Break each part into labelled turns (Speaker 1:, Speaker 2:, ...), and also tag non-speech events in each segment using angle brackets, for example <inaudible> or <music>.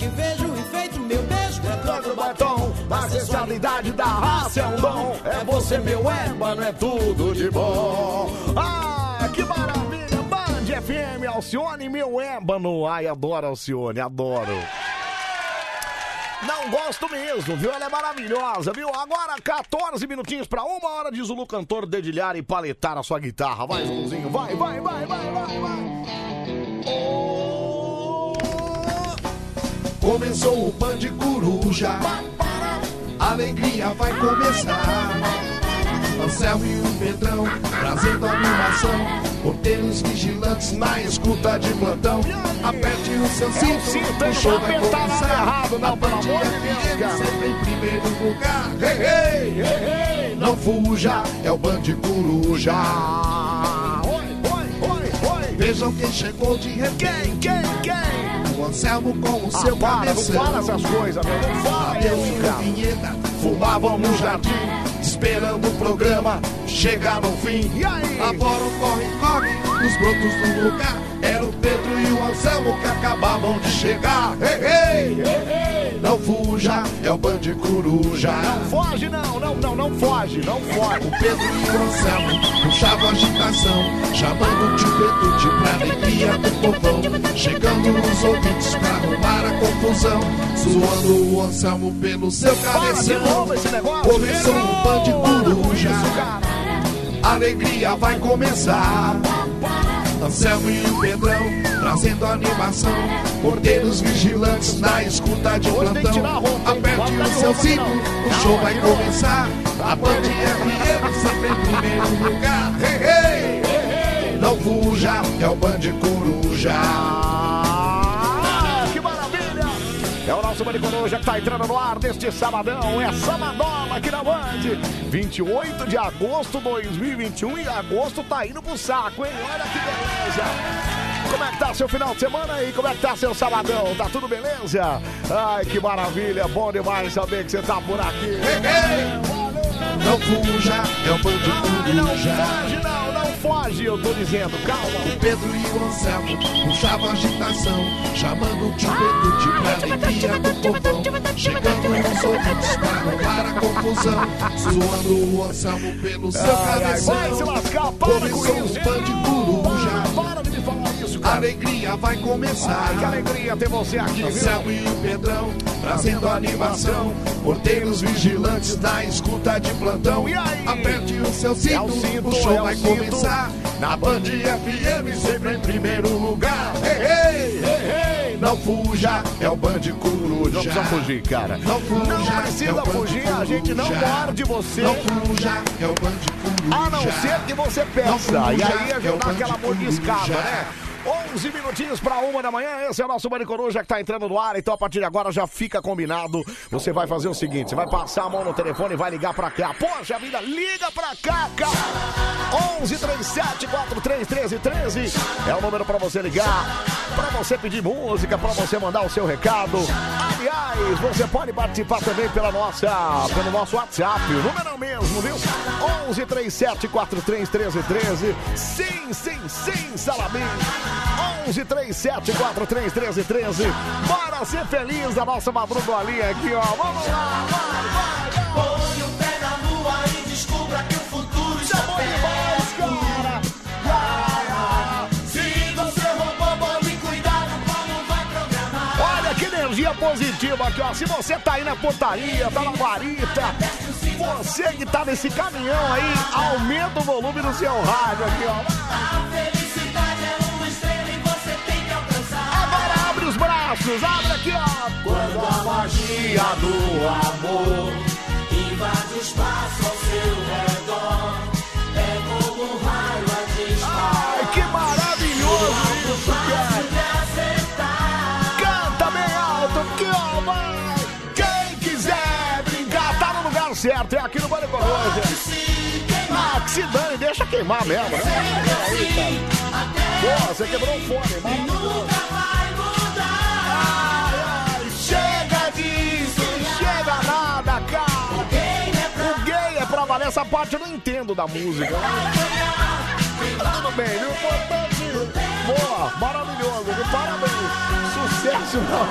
Speaker 1: te vejo enfeito, meu beijo é
Speaker 2: Troca o batom, a sensualidade da raça é um dom. É você, meu ébano, é tudo de bom. Ah, que maravilha! Band FM, Alcione, meu ébano. Ai, adoro Alcione, adoro. Não gosto mesmo, viu? Ela é maravilhosa, viu? Agora, 14 minutinhos pra uma hora de Zulu cantor dedilhar e paletar a sua guitarra. Vai, Zuluzinho, vai, vai, vai, vai, vai, vai.
Speaker 3: Começou o Band Coruja. A alegria vai começar. Anselmo e o Pedrão trazendo animação. Porteiros vigilantes na escuta de plantão. Aperte o seu cinto, o show vai começar.
Speaker 2: errado, não,
Speaker 3: A Band
Speaker 2: pelo amor de Deus,
Speaker 3: FM
Speaker 2: cara.
Speaker 3: sempre em primeiro lugar. Hey, hey, hey, hey. Não fuja, é o Band Coruja. Vejam quem chegou de repente.
Speaker 2: Quem, quem, quem?
Speaker 3: O Anselmo com o seu
Speaker 2: Ah, para, não
Speaker 3: cabeção.
Speaker 2: fala essas coisas. Não fala
Speaker 3: e Vinheta fumavam no jardim, esperando o programa chegar no fim.
Speaker 2: E aí?
Speaker 3: Agora o corre-corre nos brotos do lugar. Era o Pedro e o Anselmo que acabavam de chegar. Ei, ei, ei, ei. Não fuja, é o Band Coruja.
Speaker 2: Não foge, não, não, não, não foge, não foge.
Speaker 3: O Pedro e o Anselmo puxavam agitação, chamando o tio Petute pra alegria do povão. Chegando nos ouvintes pra arrumar a confusão, zoando o Anselmo pelo seu
Speaker 2: de
Speaker 3: cabeção. Começou o Band Coruja, alegria vai começar. Anselmo e o Pedrão trazendo animação. Porteiros vigilantes na escuta de plantão. Aperte o seu cinto, o show vai começar. A Band FM sempre em primeiro lugar. Hey, hey. Não fuja, é o Band Coruja.
Speaker 2: É o nosso Maricoruja que tá entrando no ar neste sabadão. É Samadola aqui na Band. 28 de agosto de 2021 e agosto tá indo pro saco, hein? Olha que beleza! Como é que tá seu final de semana aí? Como é que tá seu sabadão? Tá tudo beleza? Ai, que maravilha! Bom demais saber que você tá por aqui.
Speaker 3: Hey. Não fuja, é o Band
Speaker 2: Ai, não
Speaker 3: Coruja.
Speaker 2: foge, não, não foge, eu tô dizendo. Calma.
Speaker 3: O Pedro e o Anselmo puxavam agitação, chamando o tio Petute pra alegria do povão. Chegando ouvintes pra arrumar a confusão, zoando o Anselmo pelo seu
Speaker 2: ai, vai se
Speaker 3: cabeção.
Speaker 2: lascar, para com isso.
Speaker 3: o Band Coruja,
Speaker 2: Para cara.
Speaker 3: alegria vai começar.
Speaker 2: Ai, que alegria ter você aqui, viu?
Speaker 3: Anselmo e o Pedrão trazendo animação. Porteiros vigilantes na escuta de plantão.
Speaker 2: E aí?
Speaker 3: Aperte o seu
Speaker 2: É
Speaker 3: cinto,
Speaker 2: o cinto,
Speaker 3: o show
Speaker 2: é o
Speaker 3: vai
Speaker 2: cinto.
Speaker 3: começar. Na Band FM, sempre em primeiro lugar. Ei, ei, ei, ei, não fuja, é o Band Coruja.
Speaker 2: Não precisa fugir, cara.
Speaker 3: Não fuja,
Speaker 2: Não
Speaker 3: é
Speaker 2: precisa
Speaker 3: o Band
Speaker 2: fugir, a gente não morde você.
Speaker 3: Não fuja, é o Band Coruja.
Speaker 2: A não ser que você peça.
Speaker 3: Fuja,
Speaker 2: E aí a
Speaker 3: é Band
Speaker 2: aquela mordiscada, né? 11 minutinhos para uma da manhã, esse é o nosso Bande Coruja que tá entrando no ar, então a partir de agora já fica combinado. Você vai fazer o seguinte, você vai passar a mão no telefone e vai ligar pra cá. Poxa vida, liga pra cá, cara! 11 37 43 13 13 é o número pra você ligar, pra você pedir música, pra você mandar o seu recado. Aliás, você pode participar também pela nossa, pelo nosso WhatsApp, o número é mesmo, viu? 11 37 43 13 13. Sim, sim, sim, Salamim. 11 37 43 13 13. Bora ser feliz da nossa madrugolinha aqui, ó. Vamos lá, vai, vai, vai.
Speaker 1: Põe o pé na lua e descubra que o futuro está
Speaker 2: demais, cara.
Speaker 1: Programar.
Speaker 2: Olha que energia positiva aqui, ó. Se você tá aí na portaria, tá na guarita, você que tá nesse caminhão aí, aumenta o volume do seu rádio aqui, ó. Braços, abre aqui, ó.
Speaker 1: Quando a magia do amor invade o espaço ao seu redor, é como um raio a disparar.
Speaker 2: Ai, que maravilhoso isso, cara. Canta bem alto aqui, ó, vai. Quem quiser brincar, tá no lugar certo, é aqui no Bande Coruja. Ah, que se dane, deixa queimar mesmo, né? Cara. Pô, você quebrou o fone, mano. Essa parte eu não entendo da música. Tudo bem, viu? Importante. Boa, maravilhoso, viu? Parabéns. Sucesso, não.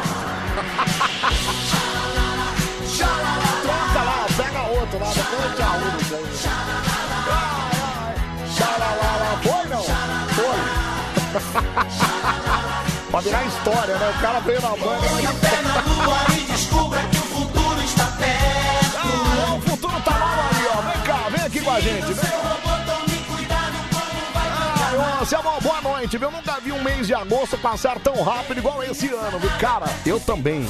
Speaker 2: Troca lá, pega outro lá, depois eu te arrumo. Ai, ai. Foi não? Foi. <laughs> pra virar história, né? O cara veio na banda.
Speaker 1: Pé na lua e descubra
Speaker 2: a gente. Ô, Selma, boa noite, viu? Nunca vi um mês de agosto passar tão rápido igual esse ano, viu? Cara, eu também.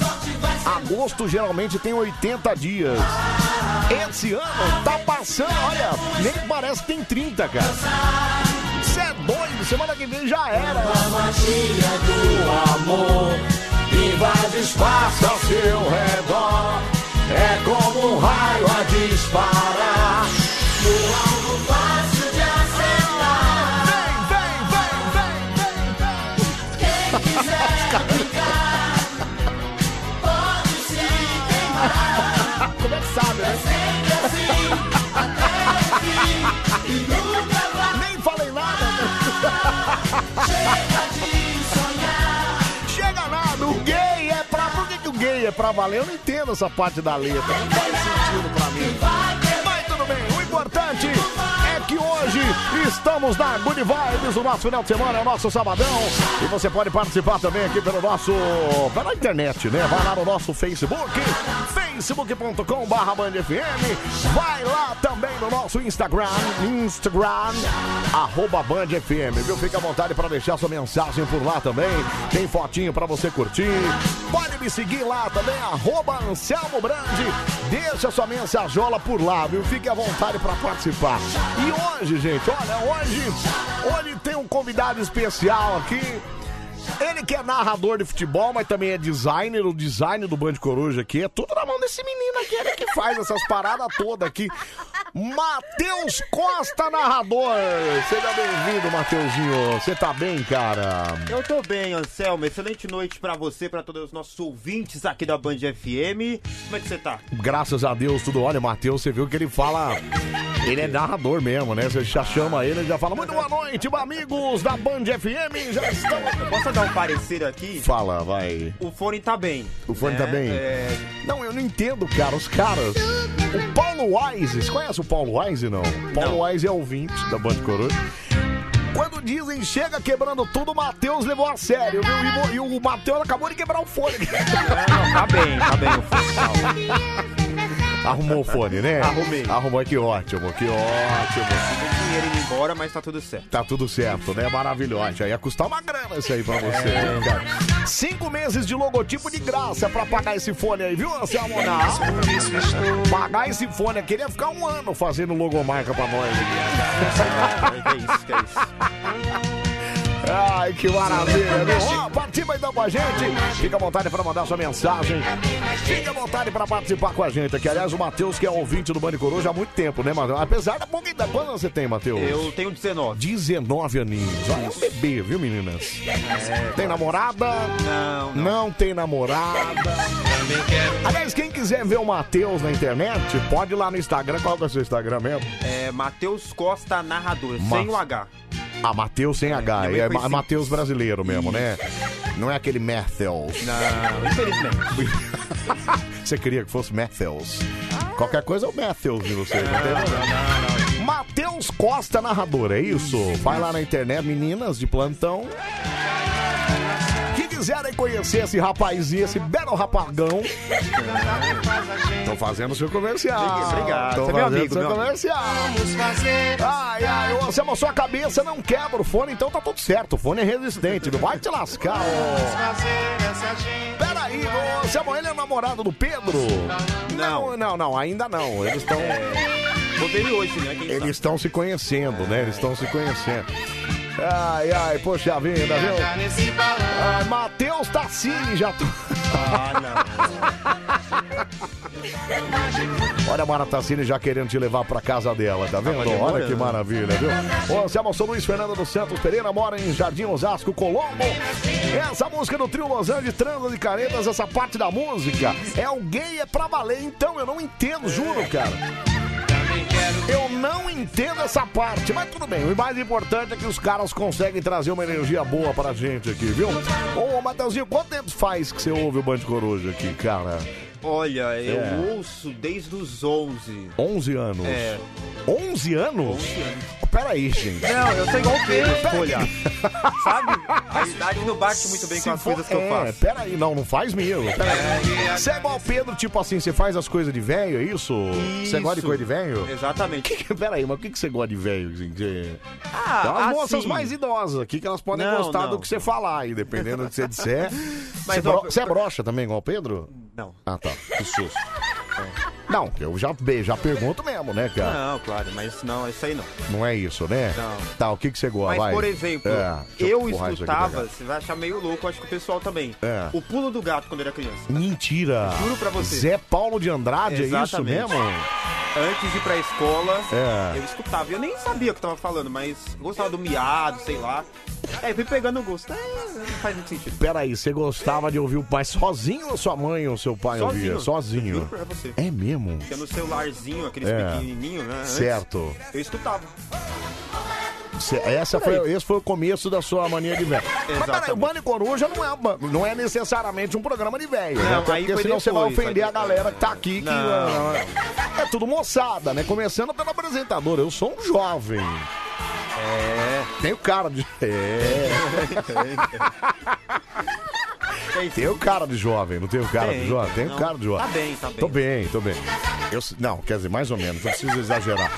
Speaker 2: Agosto geralmente tem 80 dias. Esse ano tá passando, olha, nem parece que tem 30, cara. Você é doido, semana que vem já era.
Speaker 1: A magia do amor invade espaço ao seu redor. É como um raio a disparar.
Speaker 2: Pra valer? Eu não entendo essa parte da letra. Não faz sentido pra mim. Importante é que hoje estamos na Good Vibes, o nosso final de semana é o nosso sabadão. E você pode participar também aqui pelo nosso. pela internet, né? Vai lá no nosso Facebook, facebook.com barra FM. Vai lá também no nosso Instagram, Instagram, arroba Band FM, viu? Fica à vontade para deixar sua mensagem por lá também. Tem fotinho para você curtir. Pode me seguir lá também, arroba Anselmo Brandi. Deixa sua mensajola por lá, viu? Fique à vontade para participar. E hoje, gente, olha, hoje, hoje tem um convidado especial aqui. Ele que é narrador de futebol, mas também é designer, o design do Band Coruja aqui. É tudo na mão desse menino aqui, ele que faz essas paradas todas aqui. Matheus Costa, narrador. Seja bem-vindo, Mateuzinho. Você tá bem, cara?
Speaker 4: Eu tô bem, Anselmo. Excelente noite pra você, pra todos os nossos ouvintes aqui da Band FM. Como é que você tá?
Speaker 2: Graças a Deus, tudo. Olha, Matheus, você viu que ele fala. Ele é narrador mesmo, né? Você já chama ele, ele já fala. Muito boa noite, amigos da Band FM. Já estão.
Speaker 4: Posso dar um parecer aqui?
Speaker 2: Fala, vai.
Speaker 4: O fone tá bem.
Speaker 2: O fone
Speaker 4: né?
Speaker 2: tá bem?
Speaker 4: É,
Speaker 2: Não, eu não entendo, cara. Os caras. O Paulo Wise, você conhece o Paulo Wise, não? O Paulo Wise é ouvinte da Band Coruja. Quando dizem chega quebrando tudo, o Matheus levou a sério, viu? E o- Matheus acabou de quebrar o fone.
Speaker 4: não, tá bem, tá bem o fone.
Speaker 2: Arrumou o fone, né?
Speaker 4: Arrumei.
Speaker 2: Arrumou, que ótimo, que ótimo.
Speaker 4: Dinheiro indo embora, mas tá tudo certo.
Speaker 2: Tá tudo certo, né? Maravilhoso. Já ia custar uma grana isso aí pra você,
Speaker 4: É.
Speaker 2: cara? Cinco meses de logotipo de graça pra pagar esse fone aí, viu, Anselmo? Pagar esse fone aqui, ele ia ficar um ano fazendo logomarca pra nós.
Speaker 4: Que isso, que isso.
Speaker 2: Ai, que maravilha, viu? Ó, participa então com a gente. Fica à vontade para mandar sua mensagem. Fica à vontade para participar com a gente aqui. Aliás, o Matheus, que é ouvinte do Band Coruja há muito tempo, né, Matheus? Apesar da pouca idade. Quantos você tem, Matheus?
Speaker 4: Eu tenho 19.
Speaker 2: 19 aninhos. Olha, é um bebê, viu, meninas? Tem namorada?
Speaker 4: Não, não.
Speaker 2: Não tem namorada. Aliás, quem quiser ver o Matheus na internet, pode ir lá no Instagram. Qual é o seu Instagram mesmo?
Speaker 4: É Matheus Costa Narrador,
Speaker 2: Ma-
Speaker 4: sem o H.
Speaker 2: Ah, Matheus sem H.
Speaker 4: minha mãe
Speaker 2: É Ma-. Matheus brasileiro mesmo, né? Não é aquele Matthews.
Speaker 4: Não, infelizmente. <laughs>
Speaker 2: Você queria que fosse Matthews. Qualquer coisa é o Matthews de você, não tem. Matheus Costa, narrador, é isso? Vai lá na internet, meninas de plantão. Quiserem conhecer esse rapazinho, esse belo rapagão. Tô fazendo seu comercial.
Speaker 4: Obrigado,
Speaker 2: Tô
Speaker 4: você é
Speaker 2: fazendo
Speaker 4: amigo,
Speaker 2: seu
Speaker 4: meu amigo.
Speaker 2: comercial. Ai, ai, ô, Anselmo, sua cabeça não quebra o fone, então tá tudo certo. O fone é resistente, não vai te lascar, ô. Peraí, ô, Anselmo, ele é namorado do Pedro? Não, não, não, ainda não. Eles estão.
Speaker 4: Ele hoje, né?
Speaker 2: Eles estão se conhecendo, né? Eles estão se conhecendo. Ai, ai, poxa vida, viu? Ah, Matheus Tassini já. tô- Olha a Mara Tassini já querendo te levar pra casa dela, tá vendo? Olha que maravilha, viu? Ô, Anselmo, sou Luiz Fernando dos Santos Pereira, mora em Jardim Osasco, Colombo. Essa música do trio Los Angeles, Trandas e Caretas, essa parte da música é o gay é pra valer, então eu não entendo, juro, cara. Eu não entendo essa parte, mas tudo bem. O mais importante é que os caras conseguem trazer uma energia boa pra gente aqui, viu? Ô, Matheusinho, quanto tempo faz que você ouve o Band Coruja aqui, cara?
Speaker 4: Olha, eu
Speaker 2: É.
Speaker 4: ouço desde os 11.
Speaker 2: 11 anos.
Speaker 4: É.
Speaker 2: 11 anos?
Speaker 4: 11 anos.
Speaker 2: Peraí, gente.
Speaker 4: Não, eu sou igual o Pedro,
Speaker 2: Peraí.
Speaker 4: olha. Sabe? A idade não bate muito bem com as
Speaker 2: for-
Speaker 4: coisas que eu
Speaker 2: é,
Speaker 4: faço.
Speaker 2: peraí, não, não faz mesmo. Peraí. Você é igual o Pedro, tipo assim, você faz as coisas de velho, é isso? Você gosta de coisa de velho?
Speaker 4: Exatamente.
Speaker 2: Que- Peraí, mas o que, que você gosta de velho? assim, que-
Speaker 4: Ah,
Speaker 2: Tem umas moças
Speaker 4: assim,
Speaker 2: mais idosas aqui que elas podem
Speaker 4: Não,
Speaker 2: gostar do
Speaker 4: não.
Speaker 2: que você falar aí, dependendo do que você disser. <laughs>
Speaker 4: Mas,
Speaker 2: você,
Speaker 4: ó,
Speaker 2: é broxa também, igual o Pedro?
Speaker 4: Não.
Speaker 2: Ah, tá. Que susto. Não, eu já, já pergunto mesmo, né, cara?
Speaker 4: Não, claro, mas não, isso aí não.
Speaker 2: Não é isso, né?
Speaker 4: Não.
Speaker 2: Tá, o que, que você gosta?
Speaker 4: Mas,
Speaker 2: Vai.
Speaker 4: por exemplo,
Speaker 2: É, deixa
Speaker 4: eu
Speaker 2: empurrar isso aqui
Speaker 4: escutava,
Speaker 2: cá.
Speaker 4: você vai achar meio louco, acho que o pessoal também.
Speaker 2: É.
Speaker 4: O pulo do gato quando eu era criança.
Speaker 2: Mentira.
Speaker 4: Juro pra você.
Speaker 2: Zé Paulo de Andrade, é isso
Speaker 4: Exatamente.
Speaker 2: mesmo?
Speaker 4: Antes de ir pra escola,
Speaker 2: É.
Speaker 4: eu escutava. Eu nem sabia o que tava falando, mas gostava do miado, sei lá. É, fui pegando o gosto. É, não faz muito sentido.
Speaker 2: Peraí, você gostava de ouvir o pai sozinho ou sua mãe ou seu pai ouvia?
Speaker 4: Juro
Speaker 2: Sozinho.
Speaker 4: pra você.
Speaker 2: É mesmo?
Speaker 4: Tinha no celularzinho, aqueles
Speaker 2: É.
Speaker 4: pequenininhos, né? antes,
Speaker 2: Certo.
Speaker 4: Eu escutava.
Speaker 2: Cê- Essa foi, esse foi o começo da sua mania de velho. <laughs> Mas peraí, o. Bande Coruja não é, uma- não é necessariamente um programa de velho, né? Até
Speaker 4: aí
Speaker 2: porque
Speaker 4: foi
Speaker 2: senão você vai
Speaker 4: depois,
Speaker 2: ofender a galera que tá aqui. Que,
Speaker 4: Não.
Speaker 2: ah, é tudo moçada, né? Começando pelo apresentador. Eu sou um jovem.
Speaker 4: É.
Speaker 2: Tenho cara de. <laughs> É. <laughs> Tenho cara de jovem, não tenho cara de
Speaker 4: Tem,
Speaker 2: jovem? Tenho
Speaker 4: não.
Speaker 2: cara de jovem.
Speaker 4: Tá bem, tá bem.
Speaker 2: Tô bem, tô bem. Eu, não, quer dizer, mais ou menos, não preciso exagerar.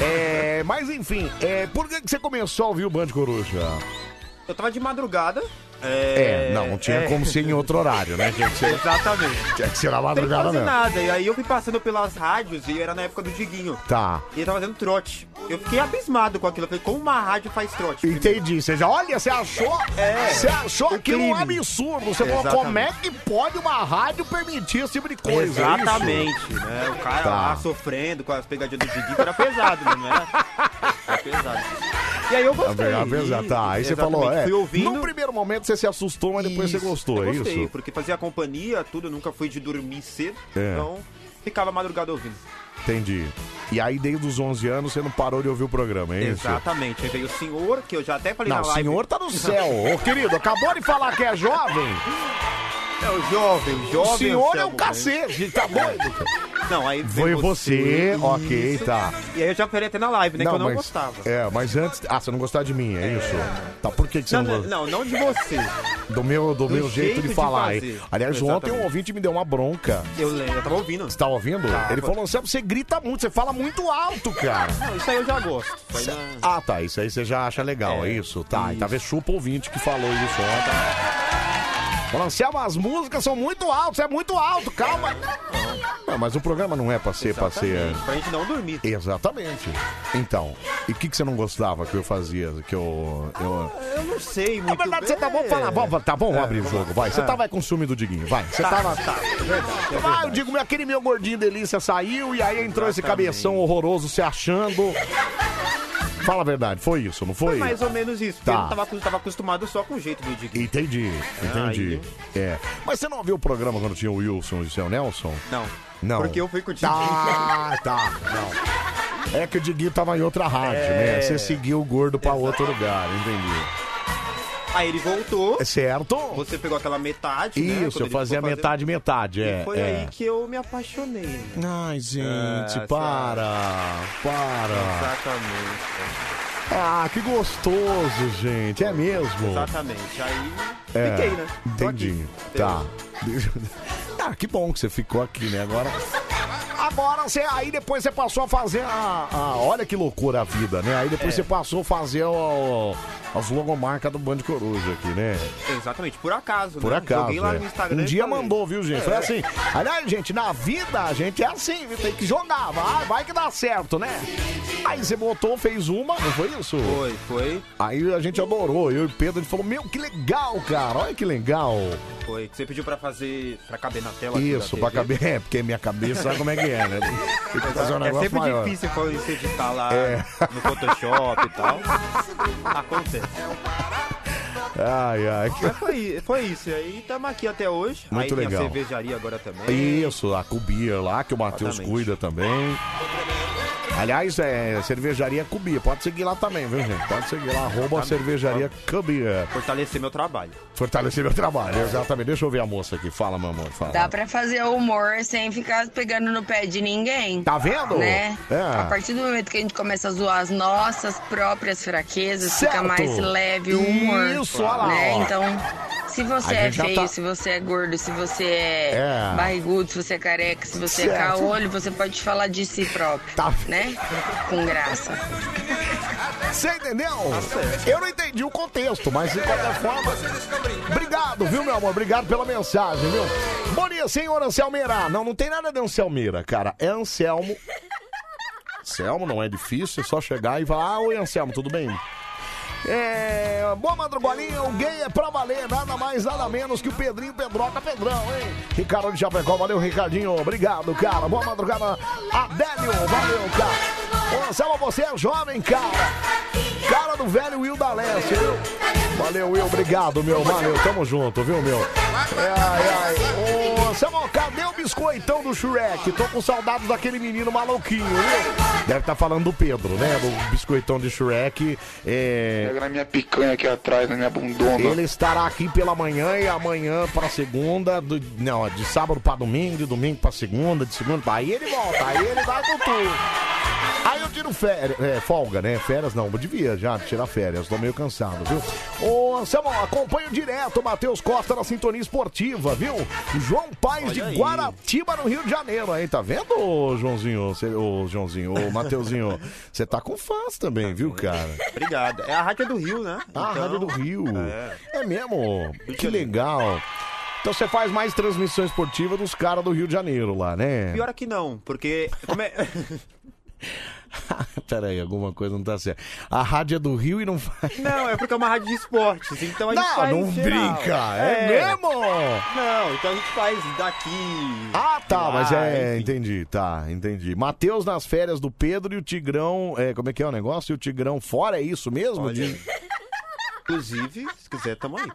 Speaker 2: É, mas enfim, é, por que, que você começou a ouvir o Band Coruja?
Speaker 4: Eu tava de madrugada.
Speaker 2: É, não, não tinha
Speaker 4: é.
Speaker 2: como ser em outro horário, né? Tinha que ser,
Speaker 4: Exatamente.
Speaker 2: tinha que ser na madrugada mesmo.
Speaker 4: nada. E aí eu fui passando pelas rádios e era na época do Diguinho.
Speaker 2: Tá.
Speaker 4: E ele tava fazendo trote. Eu fiquei abismado com aquilo. Eu falei, como uma rádio faz trote?
Speaker 2: Entendi. Você já, olha, você achou.
Speaker 4: É.
Speaker 2: Você achou aquilo um absurdo. Você falou,
Speaker 4: Exatamente.
Speaker 2: como é que pode uma rádio permitir esse tipo de coisa? é isso?
Speaker 4: Exatamente, né? O cara
Speaker 2: Tá.
Speaker 4: lá sofrendo com as pegadinhas do Diguinho, que era pesado, né? Não era? Era pesado. E aí eu gostei.
Speaker 2: Apesar,
Speaker 4: e-
Speaker 2: tá. Aí você
Speaker 4: exatamente,
Speaker 2: falou, é.
Speaker 4: Fui ouvindo.
Speaker 2: No primeiro momento você se assustou, mas depois você
Speaker 4: Isso,
Speaker 2: gostou,
Speaker 4: eu
Speaker 2: é
Speaker 4: gostei,
Speaker 2: isso?
Speaker 4: porque fazia companhia, tudo, eu nunca fui de dormir cedo,
Speaker 2: É.
Speaker 4: então ficava madrugada ouvindo.
Speaker 2: Entendi. E aí, desde os 11 anos, você não parou de ouvir o programa, é isso?
Speaker 4: Exatamente, aí veio o senhor, que eu já até falei
Speaker 2: Não,
Speaker 4: na
Speaker 2: o
Speaker 4: live.
Speaker 2: senhor tá no céu. Ô, querido, acabou de falar que é jovem. <laughs>
Speaker 4: É o jovem, o jovem.
Speaker 2: O senhor é um cacete, tá doido?
Speaker 4: né? Não, aí
Speaker 2: Foi você, ok,
Speaker 4: isso.
Speaker 2: tá.
Speaker 4: E aí eu já falei até na live, né, que eu não gostava.
Speaker 2: É, mas antes. Ah, você não gostava de mim, é, isso? Tá, por que, que você
Speaker 4: Não,
Speaker 2: não,
Speaker 4: não,
Speaker 2: gosta?
Speaker 4: não, não de você.
Speaker 2: Do meu, do meu jeito,
Speaker 4: jeito
Speaker 2: de
Speaker 4: de
Speaker 2: falar.
Speaker 4: fazer.
Speaker 2: hein? Aliás, ontem
Speaker 4: Exatamente.
Speaker 2: um ouvinte me deu uma bronca.
Speaker 4: Eu lembro, eu tava ouvindo.
Speaker 2: Você tá ouvindo? Ele falou: Anselmo, você grita muito, você fala muito alto, cara.
Speaker 4: Não, isso aí eu já gosto.
Speaker 2: Ah, tá. Isso aí você já acha legal, é,
Speaker 4: É,
Speaker 2: isso? Tá. E
Speaker 4: isso.
Speaker 2: talvez chupa o ouvinte que falou isso ontem. Falando, Anselmo, as músicas são muito altas, é muito alto, calma. Não, mas o programa não é pra ser, pra ser.
Speaker 4: Exatamente, Pra gente não dormir.
Speaker 2: Exatamente. Então, e o que, que você não gostava que eu fazia? Que eu. eu...
Speaker 4: Eu não sei muito
Speaker 2: Na verdade, você tá bom
Speaker 4: bem.
Speaker 2: falar. Vamos, tá bom, vamos abrir o jogo, vai. Você
Speaker 4: Ah.
Speaker 2: tava com ciúme do Diguinho, vai. Você
Speaker 4: Tá,
Speaker 2: tava.
Speaker 4: tá, é verdade, é
Speaker 2: Ah, eu
Speaker 4: verdade.
Speaker 2: digo, aquele meu gordinho delícia saiu e aí entrou esse
Speaker 4: Exatamente.
Speaker 2: cabeção horroroso se achando. Fala a verdade, foi isso, não foi?
Speaker 4: Foi mais ou menos isso, porque
Speaker 2: Tá.
Speaker 4: eu não tava, tava acostumado só com o jeito do Diguinho.
Speaker 2: Entendi, entendi.
Speaker 4: aí-
Speaker 2: É. Mas você não viu o programa quando tinha o Wilson e o seu Nelson?
Speaker 4: Não.
Speaker 2: Não.
Speaker 4: Porque eu fui com o.
Speaker 2: Tá, tá, não. É que o Diguinho tava em outra rádio,
Speaker 4: É.
Speaker 2: né? Você seguiu o gordo pra outro lugar, entendi.
Speaker 4: Aí ele voltou,
Speaker 2: É certo?
Speaker 4: você pegou aquela metade, né?
Speaker 2: Isso,
Speaker 4: quando
Speaker 2: eu
Speaker 4: ele
Speaker 2: fazia
Speaker 4: ficou fazendo-
Speaker 2: metade, metade, é.
Speaker 4: E foi
Speaker 2: é.
Speaker 4: aí que eu me apaixonei. né?
Speaker 2: Ai, gente,
Speaker 4: Ah,
Speaker 2: para, para.
Speaker 4: Exatamente.
Speaker 2: Ah, que gostoso, gente, é mesmo?
Speaker 4: Exatamente. Aí
Speaker 2: É,
Speaker 4: fiquei, né? Tô
Speaker 2: Entendi,
Speaker 4: aqui.
Speaker 2: tá. <laughs> Ah, que bom que você ficou aqui, né? Agora. Agora você. Aí depois você passou a fazer a. a- olha que loucura a vida, né? Aí depois
Speaker 4: É.
Speaker 2: você passou a fazer o, as logomarcas do Band Coruja aqui, né?
Speaker 4: Exatamente, por acaso,
Speaker 2: Por
Speaker 4: né?
Speaker 2: acaso.
Speaker 4: Joguei lá
Speaker 2: é.
Speaker 4: no Instagram.
Speaker 2: Um dia
Speaker 4: falei.
Speaker 2: mandou, viu, gente? Foi assim. Aliás, gente, na vida a gente é assim, viu? tem que jogar. Vai, vai que dá certo, né? Aí você botou, fez uma, não foi isso?
Speaker 4: Foi, foi,
Speaker 2: Aí a gente adorou. Eu e Pedro, a gente falou: Meu, que legal, cara. Olha que legal.
Speaker 4: foi. Você pediu pra fazer, pra caber na tela. aqui
Speaker 2: Isso, pra caber. É, porque minha cabeça sabe como é que é, né? Tem que fazer um
Speaker 4: É
Speaker 2: negócio
Speaker 4: sempre
Speaker 2: maior.
Speaker 4: difícil quando você editar lá
Speaker 2: É.
Speaker 4: no Photoshop e tal. Acontece.
Speaker 2: Ai, ai.
Speaker 4: Mas foi, foi isso. E aí estamos aqui até hoje.
Speaker 2: Muito
Speaker 4: aí tem
Speaker 2: legal.
Speaker 4: a cervejaria agora também.
Speaker 2: Isso, a Cubia lá, que o Matheus cuida também. Aliás, é cervejaria Cubia. Pode seguir lá também, viu, gente? Pode seguir lá, arroba cervejaria Cubia.
Speaker 4: Fortalecer meu trabalho.
Speaker 2: Fortalecer meu trabalho, exatamente. Deixa eu ver a moça aqui. Fala, meu amor, fala.
Speaker 5: Dá pra fazer humor sem ficar pegando no pé de ninguém.
Speaker 2: Tá vendo?
Speaker 5: Né?
Speaker 2: É.
Speaker 5: A partir do momento que a gente começa a zoar as nossas próprias fraquezas,
Speaker 2: Certo.
Speaker 5: fica mais leve o humor.
Speaker 2: Isso, olha lá,
Speaker 5: né? Então, se você é feio,
Speaker 2: tá-
Speaker 5: se você é gordo, se você é,
Speaker 2: É.
Speaker 5: barrigudo, se você é careca, se você é
Speaker 2: Certo.
Speaker 5: caolho, você pode falar de si próprio.
Speaker 2: Tá.
Speaker 5: Né? Com graça.
Speaker 2: Você entendeu? Eu não entendi o contexto, mas de qualquer forma. Obrigado, viu, meu amor? Obrigado pela mensagem, viu? Bom dia, senhor Anselmeira. Não, não tem nada de Anselmeira, cara. É Anselmo. Anselmo, não é difícil, é só chegar e falar: Ah, oi, Anselmo, tudo bem? É, boa madrugolinha, o gay é pra valer, nada mais, nada menos que o Pedrinho Pedroca Pedrão, hein? Ricardo de Chapecó, valeu, Ricardinho, obrigado, cara. Boa madrugada, Adélio, valeu, cara. Ô, Anselmo, você é jovem, cara. Cara do velho Will da Leste, viu? Valeu, Will, obrigado, meu, valeu, tamo junto, viu, meu? É, ai, ai. Ô, Anselmo, cadê o biscoitão do Shrek? Tô com saudades daquele menino maluquinho, viu? Deve estar falando do Pedro, né? Do biscoitão de Shrek. É...
Speaker 6: Pega na minha picanha aqui atrás, na minha bundona.
Speaker 2: Ele estará aqui pela manhã e amanhã pra segunda, do- não, de sábado pra domingo, de domingo pra segunda, de segunda pra... Aí ele volta, aí ele vai com tudo. Aí eu tiro férias, é, folga, né? Férias não, devia já tirar férias, tô meio cansado, viu? Ô, Anselmo, acompanho direto o Matheus Costa na Sintonia Esportiva, viu? João Paes
Speaker 4: Olha
Speaker 2: de
Speaker 4: aí.
Speaker 2: Guaratiba, no Rio de Janeiro, aí, tá vendo, ô, Joãozinho, Cê- ô, Joãozinho, ô, Mateuzinho? <laughs> Você tá com fãs também, viu, cara?
Speaker 4: Obrigado. É a Rádio do Rio, né?
Speaker 2: Ah, a
Speaker 4: Então,
Speaker 2: Rádio do Rio.
Speaker 4: É.
Speaker 2: É, mesmo? Que legal. Então você faz mais transmissão esportiva dos caras do Rio de Janeiro lá, né?
Speaker 4: Pior que não, porque. Como é... <laughs> <laughs>
Speaker 2: Pera aí, alguma coisa não tá certa. A rádio é do Rio e não faz. <laughs>
Speaker 4: Não, é porque é uma rádio de esportes, então a gente
Speaker 2: Não,
Speaker 4: faz
Speaker 2: não
Speaker 4: geral.
Speaker 2: brinca. É, mesmo?
Speaker 4: Não, então a gente faz daqui.
Speaker 2: Ah, tá,
Speaker 4: lá,
Speaker 2: mas é,
Speaker 4: enfim.
Speaker 2: entendi, tá, entendi. Matheus nas férias do Pedro e o Tigrão, é, como é que é o negócio? E o Tigrão fora, é isso mesmo?
Speaker 4: Olha,
Speaker 2: Diz-
Speaker 4: Inclusive, se quiser, tamo aí.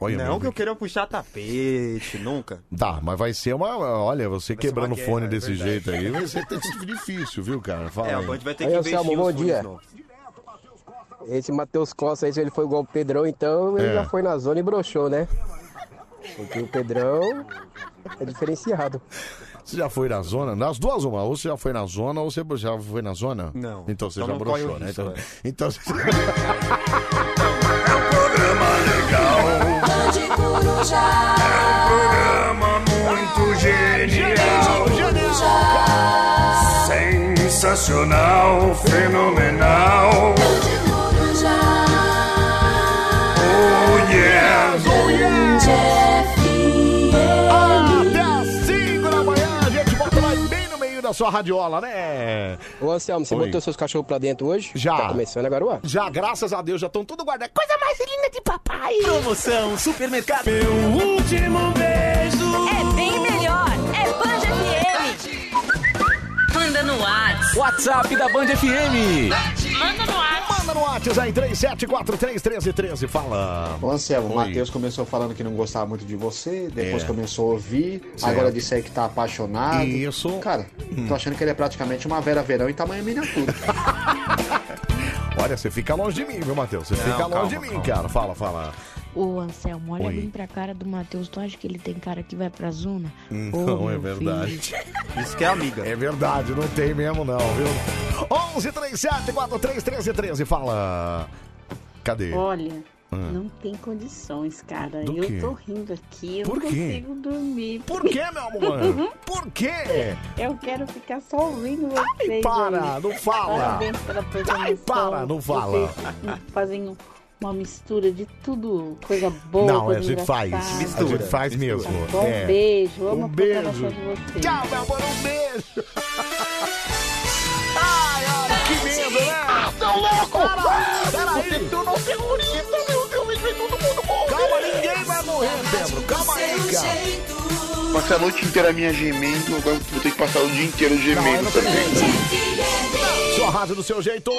Speaker 2: Olha,
Speaker 4: não que eu queira puxar tapete, nunca.
Speaker 2: Tá, mas vai ser uma. Olha, você
Speaker 4: ser
Speaker 2: quebrando o
Speaker 4: guerra,
Speaker 2: fone
Speaker 4: é
Speaker 2: desse
Speaker 4: verdade.
Speaker 2: jeito aí, vai ser difícil, viu, cara? Fala
Speaker 4: É, a. Band vai ter
Speaker 7: Aí,
Speaker 4: que
Speaker 7: Anselmo,
Speaker 4: investir
Speaker 7: bom dia. Esse Matheus Costa, aí, se ele foi igual o Pedrão, então ele
Speaker 2: É.
Speaker 7: já foi na zona e broxou, né? Porque o Pedrão é diferenciado.
Speaker 2: Você já foi na zona? Nas duas, uma. Ou você já foi na zona, ou você já foi na zona?
Speaker 4: Não.
Speaker 2: Então você
Speaker 4: Então
Speaker 2: já broxou, né?
Speaker 4: risco,
Speaker 2: Então,
Speaker 4: é.
Speaker 2: então <laughs>
Speaker 8: Bande Coruja.
Speaker 9: Programa muito genial, sensacional, fenomenal.
Speaker 2: Da sua radiola, né?
Speaker 7: Ô Anselmo, você
Speaker 2: Oi.
Speaker 7: botou seus cachorros pra dentro hoje?
Speaker 2: Já.
Speaker 7: Tá começando agora, ué?
Speaker 2: Já, graças a Deus, já estão tudo guardados. Coisa mais linda de papai.
Speaker 10: Promoção Supermercado.
Speaker 9: Meu último beijo.
Speaker 8: É bem melhor. É Band FM. Manda no WhatsApp.
Speaker 10: WhatsApp da Band FM.
Speaker 8: Manda no WhatsApp.
Speaker 2: Manda no WhatsApp aí, 37431313. Fala.
Speaker 11: Ô Anselmo, o. Matheus começou falando que não gostava muito de você, depois
Speaker 2: É.
Speaker 11: começou a ouvir,
Speaker 2: Certo.
Speaker 11: agora disse aí que tá apaixonado.
Speaker 2: Isso. Hum.
Speaker 11: Cara, tô achando que ele é praticamente uma Vera Verão em tamanho miniatura. <laughs>
Speaker 2: Olha, você fica longe de mim, viu, Matheus? Você
Speaker 4: Não,
Speaker 2: fica longe
Speaker 4: calma,
Speaker 2: de mim,
Speaker 4: calma.
Speaker 2: cara. Fala, fala.
Speaker 12: Ô Anselmo, olha
Speaker 2: Oi.
Speaker 12: bem pra cara do Matheus. Tu acha que ele tem cara que vai pra zona?
Speaker 2: Não,
Speaker 12: Ô,
Speaker 2: é verdade.
Speaker 12: filho. <laughs>
Speaker 4: Isso que é amiga.
Speaker 2: É verdade, não tem mesmo não, viu? 11 37 43 13 13, fala. Cadê?
Speaker 13: Olha,
Speaker 2: Ah.
Speaker 13: não tem condições, cara.
Speaker 2: Do
Speaker 13: eu
Speaker 2: quê?
Speaker 13: tô rindo aqui, eu
Speaker 2: Por
Speaker 13: não
Speaker 2: quê?
Speaker 13: consigo dormir.
Speaker 2: Por que, meu amor? <laughs> Por quê?
Speaker 13: Eu quero ficar só ouvindo vocês.
Speaker 2: para,
Speaker 13: aí.
Speaker 2: não fala.
Speaker 13: Parabéns pela.
Speaker 2: Ai, para, não fala.
Speaker 13: Vocês fazem uma mistura de tudo, coisa boa.
Speaker 2: Não, a
Speaker 13: coisa
Speaker 2: gente faz.
Speaker 13: engraçada.
Speaker 2: A
Speaker 4: Mistura,
Speaker 2: gente faz
Speaker 4: mistura.
Speaker 2: mesmo.
Speaker 13: Bom
Speaker 2: é.
Speaker 13: beijo, amo
Speaker 2: Um
Speaker 13: a
Speaker 2: beijo.
Speaker 13: de vocês.
Speaker 2: Tchau, meu amor, um beijo. Ai, olha, que medo, né? Seu louco! Peraí, tu não segurita, meu Deus, vem todo mundo morrer. Calma, ninguém vai morrer, Pedro. Calma aí, cara.
Speaker 6: Passei a noite inteira minha gemendo, agora vou ter que passar o dia inteiro gemendo
Speaker 2: não
Speaker 6: também.
Speaker 2: Sua rádio do seu jeito.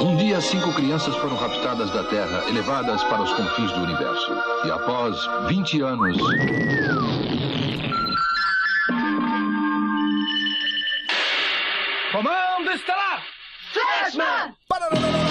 Speaker 14: Um dia, cinco crianças foram raptadas da Terra e levadas para os confins do universo. E após 20 anos.
Speaker 9: Comando estelar! Flashman!
Speaker 1: Flash,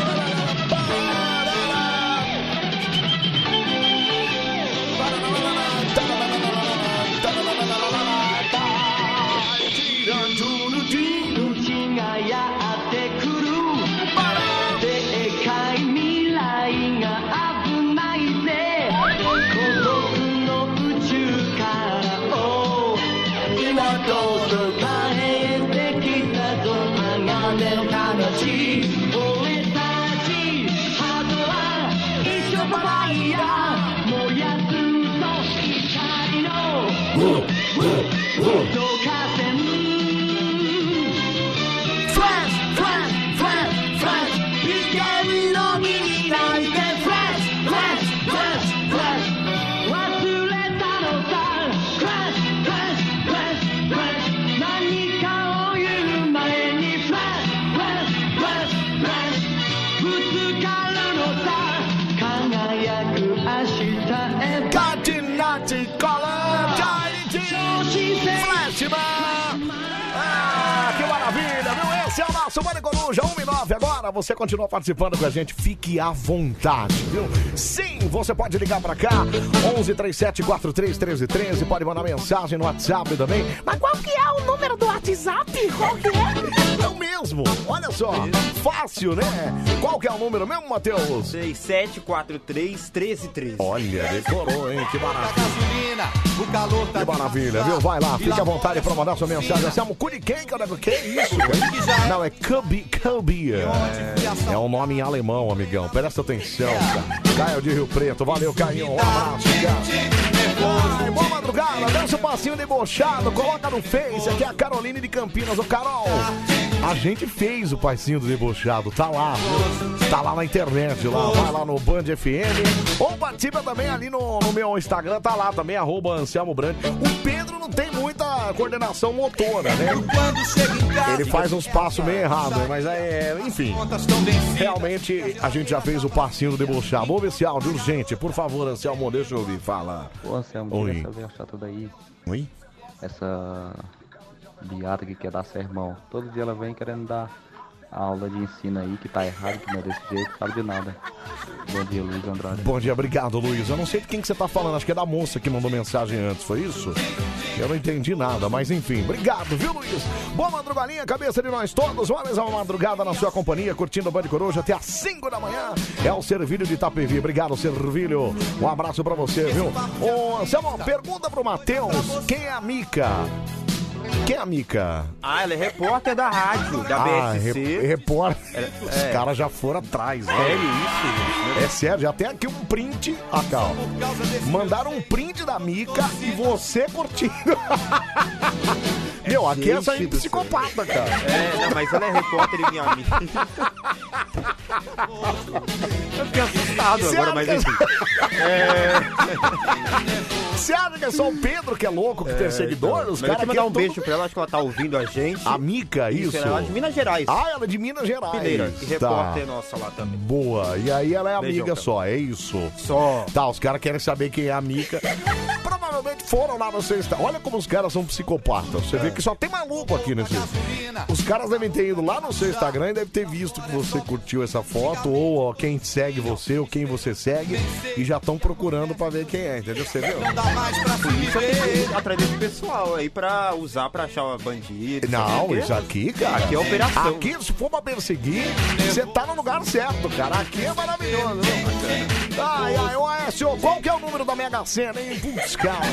Speaker 2: 9 agora. Você continua participando com a gente, fique à vontade, viu? Sim, você pode ligar pra cá, 11 37 43 13 13. Pode mandar mensagem no WhatsApp também. Mas qual que é o número do WhatsApp? Qual que é? <laughs> É o mesmo, olha só, fácil, né? Qual que é o número mesmo, Matheus?
Speaker 4: 6743 1313.
Speaker 2: Olha, decorou, hein? Que maravilha.
Speaker 3: O calor tá
Speaker 2: Que maravilha, viu? Vai lá, fique à vontade pra mandar sua mensagem. Esse é um Curiquem, cara. Que isso? Não, é Cubby, Cubby. É, é um nome em alemão, amigão. Presta atenção, cara. Caio de Rio Preto. Valeu, Caio. Um abraço, boa madrugada. Dança um passinho debochado. Coloca no Face. Aqui é a Caroline de Campinas. Ô, Carol. A gente fez o passinho do debochado. Tá lá, viu? Tá lá na internet. Lá. Vai lá no Band FM. Ou participa também ali no, no meu Instagram. Tá lá também, arroba Anselmo Brand. O Pedro não tem muita coordenação motora, né? Ele faz uns passos meio errados, né? mas é, enfim. Realmente a gente já fez o passinho do debochado. Vamos ver esse áudio urgente, por favor, Anselmo, deixa eu ouvir. Fala.
Speaker 15: Ô Anselmo,
Speaker 2: Oi.
Speaker 15: essa daí.
Speaker 2: Oi?
Speaker 15: Essa biata que quer dar sermão. Todo dia ela vem querendo dar aula de ensino aí, que tá errado, que não é desse jeito, sabe de nada. Bom dia, Luiz Andrade.
Speaker 2: Bom dia, obrigado, Luiz. Eu não sei de quem que você tá falando, acho que é da moça que mandou mensagem antes, foi isso? Eu não entendi nada, mas enfim, obrigado, viu, Luiz? Boa madrugalinha, cabeça de nós todos. Uma vez uma madrugada na sua companhia, curtindo o Band Coruja até às 5 da manhã. É o Servilho de Itapevi. Obrigado, Servilho. Um abraço pra você, viu? Ô, pergunta pro Matheus, quem é a Mica? Quem é a Mica?
Speaker 4: Ah, ela é repórter da rádio, da
Speaker 2: Ah,
Speaker 4: BSC.
Speaker 2: rep- repórter. Os
Speaker 4: é.
Speaker 2: caras já foram atrás, né?
Speaker 4: Sério isso,
Speaker 2: É sério, já tem aqui um print. Ah, calma. Mandaram um print da Mica e você curtindo. <laughs> Meu, aqui é só
Speaker 4: Gente do
Speaker 2: psicopata, cara.
Speaker 4: É, não, mas ela é repórter e minha amiga. Eu fiquei assustado
Speaker 2: Você
Speaker 4: agora, mas
Speaker 2: que-
Speaker 4: enfim. É...
Speaker 2: Você acha que é só o Pedro que é louco que tem seguidor? Os
Speaker 4: Mas eu
Speaker 2: caras
Speaker 4: mandar
Speaker 2: é
Speaker 4: um beijo pra ela, acho que ela tá ouvindo a gente.
Speaker 2: A Mica, isso?
Speaker 4: Ela é de Minas Gerais.
Speaker 2: Ah, ela é de Minas Gerais.
Speaker 4: Mineira, e repórter
Speaker 2: Tá.
Speaker 4: nossa lá também.
Speaker 2: Boa. E aí ela é
Speaker 4: Beijão,
Speaker 2: amiga
Speaker 4: cara.
Speaker 2: só, é isso?
Speaker 4: Só.
Speaker 2: Tá, os caras querem saber quem é a Mica. Provavelmente foram lá no Instagram. Olha como os caras são psicopatas. Você vê que só tem maluco aqui nesse. Os caras devem ter ido lá no seu Instagram e devem ter visto que você curtiu essa foto, ou ó, quem segue você, ou quem você segue, e já estão procurando pra ver quem é, entendeu? Você viu?
Speaker 4: Por isso eu tenho que atrás desse pessoal aí pra usar pra achar bandido.
Speaker 2: Não,
Speaker 4: o quê?
Speaker 2: isso aqui, cara.
Speaker 4: Aqui é operação.
Speaker 2: Aqui, se for pra perseguir, você tá no lugar certo, cara. Aqui é maravilhoso? Ai, ai, ô Aécio, qual que é o número da Mega Sena, hein? Putz, cara.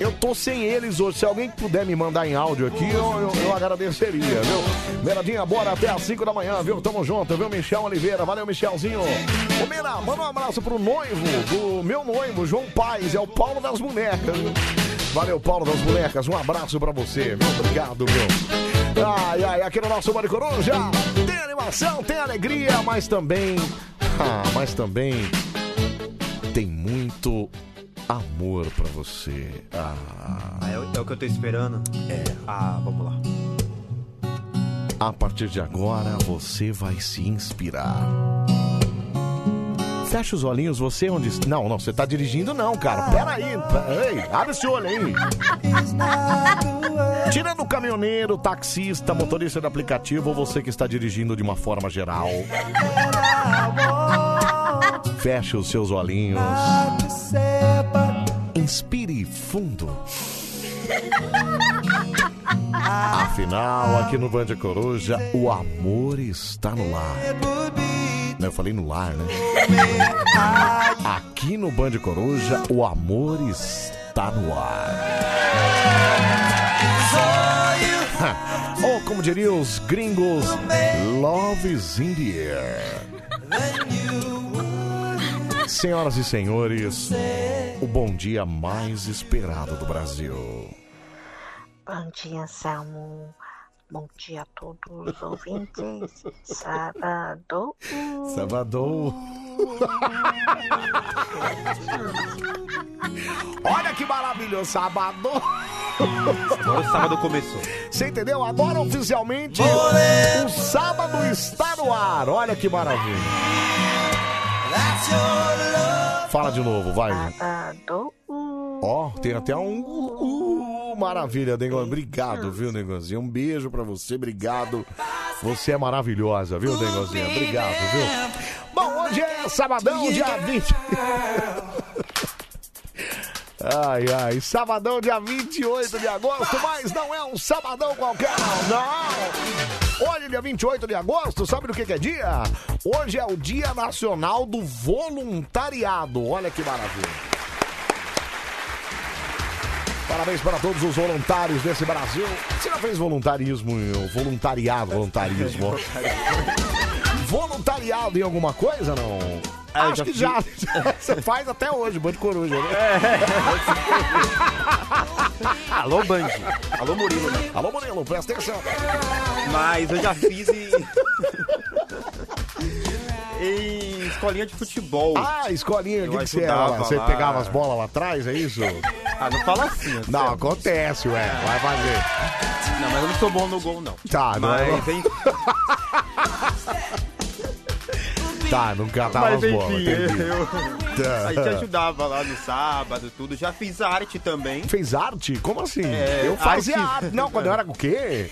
Speaker 2: Eu tô sem eles hoje. Se alguém puder me mandar em áudio aqui, eu, eu, eu agradeceria, viu? Meradinha, bora até às 5 da manhã, viu? Tamo junto, viu? Michel Oliveira, valeu, Michelzinho. Ô, Mira, manda um abraço pro noivo, do meu noivo, João Paz, é o Paulo das Bonecas? Valeu, Paulo das Bonecas, um abraço pra você, viu? Obrigado, viu? Ai, ai, aqui no nosso Bande Coruja tem animação, tem alegria, mas também. Ah, mas também tem muito amor pra você. Ah.
Speaker 4: Ah, é, o- é o que eu tô esperando? É. Ah, vamos lá.
Speaker 2: A partir de agora você vai se inspirar. Fecha os olhinhos, você onde. Não, não, você tá dirigindo, não, cara. Pera aí. Ei, abre esse olho aí. <laughs> Tirando o caminhoneiro, taxista, motorista de aplicativo ou você que está dirigindo de uma forma geral. Feche os seus olhinhos. Inspire fundo. Afinal, aqui no Band Coruja, o amor está no lar. Não, eu falei no lar, né? Aqui no Band Coruja, o amor está no ar. Ou como diriam os gringos, love is in the air. Senhoras e senhores, o bom dia mais esperado do Brasil.
Speaker 12: Bom dia, Salmo. Bom dia a todos os ouvintes. Sábado.
Speaker 2: Sábado. <laughs> Olha que maravilhoso, sábado.
Speaker 4: Agora o sábado começou.
Speaker 2: Você entendeu? Agora oficialmente o sábado está no ar. Olha que maravilha. Fala de novo, vai.
Speaker 12: Sábado.
Speaker 2: Ó, tem até um. Uh, uh, maravilha, Negozinho. Obrigado, viu, Negozinho? Um beijo pra você, obrigado. Você é maravilhosa, viu, Negozinho? Obrigado, viu? Bom, hoje é sabadão, dia 20. Ai, ai, sabadão, dia 28 de agosto, mas não é um sabadão qualquer, não. Hoje, dia 28 de agosto, sabe do que, que é dia? Hoje é o Dia Nacional do Voluntariado. Olha que maravilha. Parabéns para todos os voluntários desse Brasil. Você já fez voluntarismo, voluntariado, voluntarismo? <laughs> voluntariado em alguma coisa, não?
Speaker 4: Ah, eu
Speaker 2: Acho
Speaker 4: já
Speaker 2: que
Speaker 4: fiz.
Speaker 2: já. <laughs> Você faz até hoje, Band Coruja, né? <laughs>
Speaker 4: Alô, Band. Alô, Murilo. né?
Speaker 2: Alô, Murilo, presta atenção.
Speaker 4: Mas eu já fiz em. <laughs> em escolinha de futebol.
Speaker 2: Ah, escolinha, o que, que você era
Speaker 4: ajudava
Speaker 2: lá? Você pegava as bolas lá atrás, é isso?
Speaker 4: Ah, não fala assim.
Speaker 2: Não,
Speaker 4: Anselmo.
Speaker 2: acontece, ué. Vai fazer.
Speaker 4: Não, mas eu não sou bom no gol, não.
Speaker 2: Tá, não é-
Speaker 4: mas, enfim,
Speaker 2: Tá, não catava
Speaker 4: mas
Speaker 2: as bolas.
Speaker 4: enfim,
Speaker 2: entendi.
Speaker 4: eu.
Speaker 2: Tá.
Speaker 4: A gente ajudava lá no sábado, tudo. Já fiz arte também.
Speaker 2: Fez arte? Como assim?
Speaker 4: É,
Speaker 2: eu fazia
Speaker 4: arte.
Speaker 2: arte. Não, quando eu era o quê?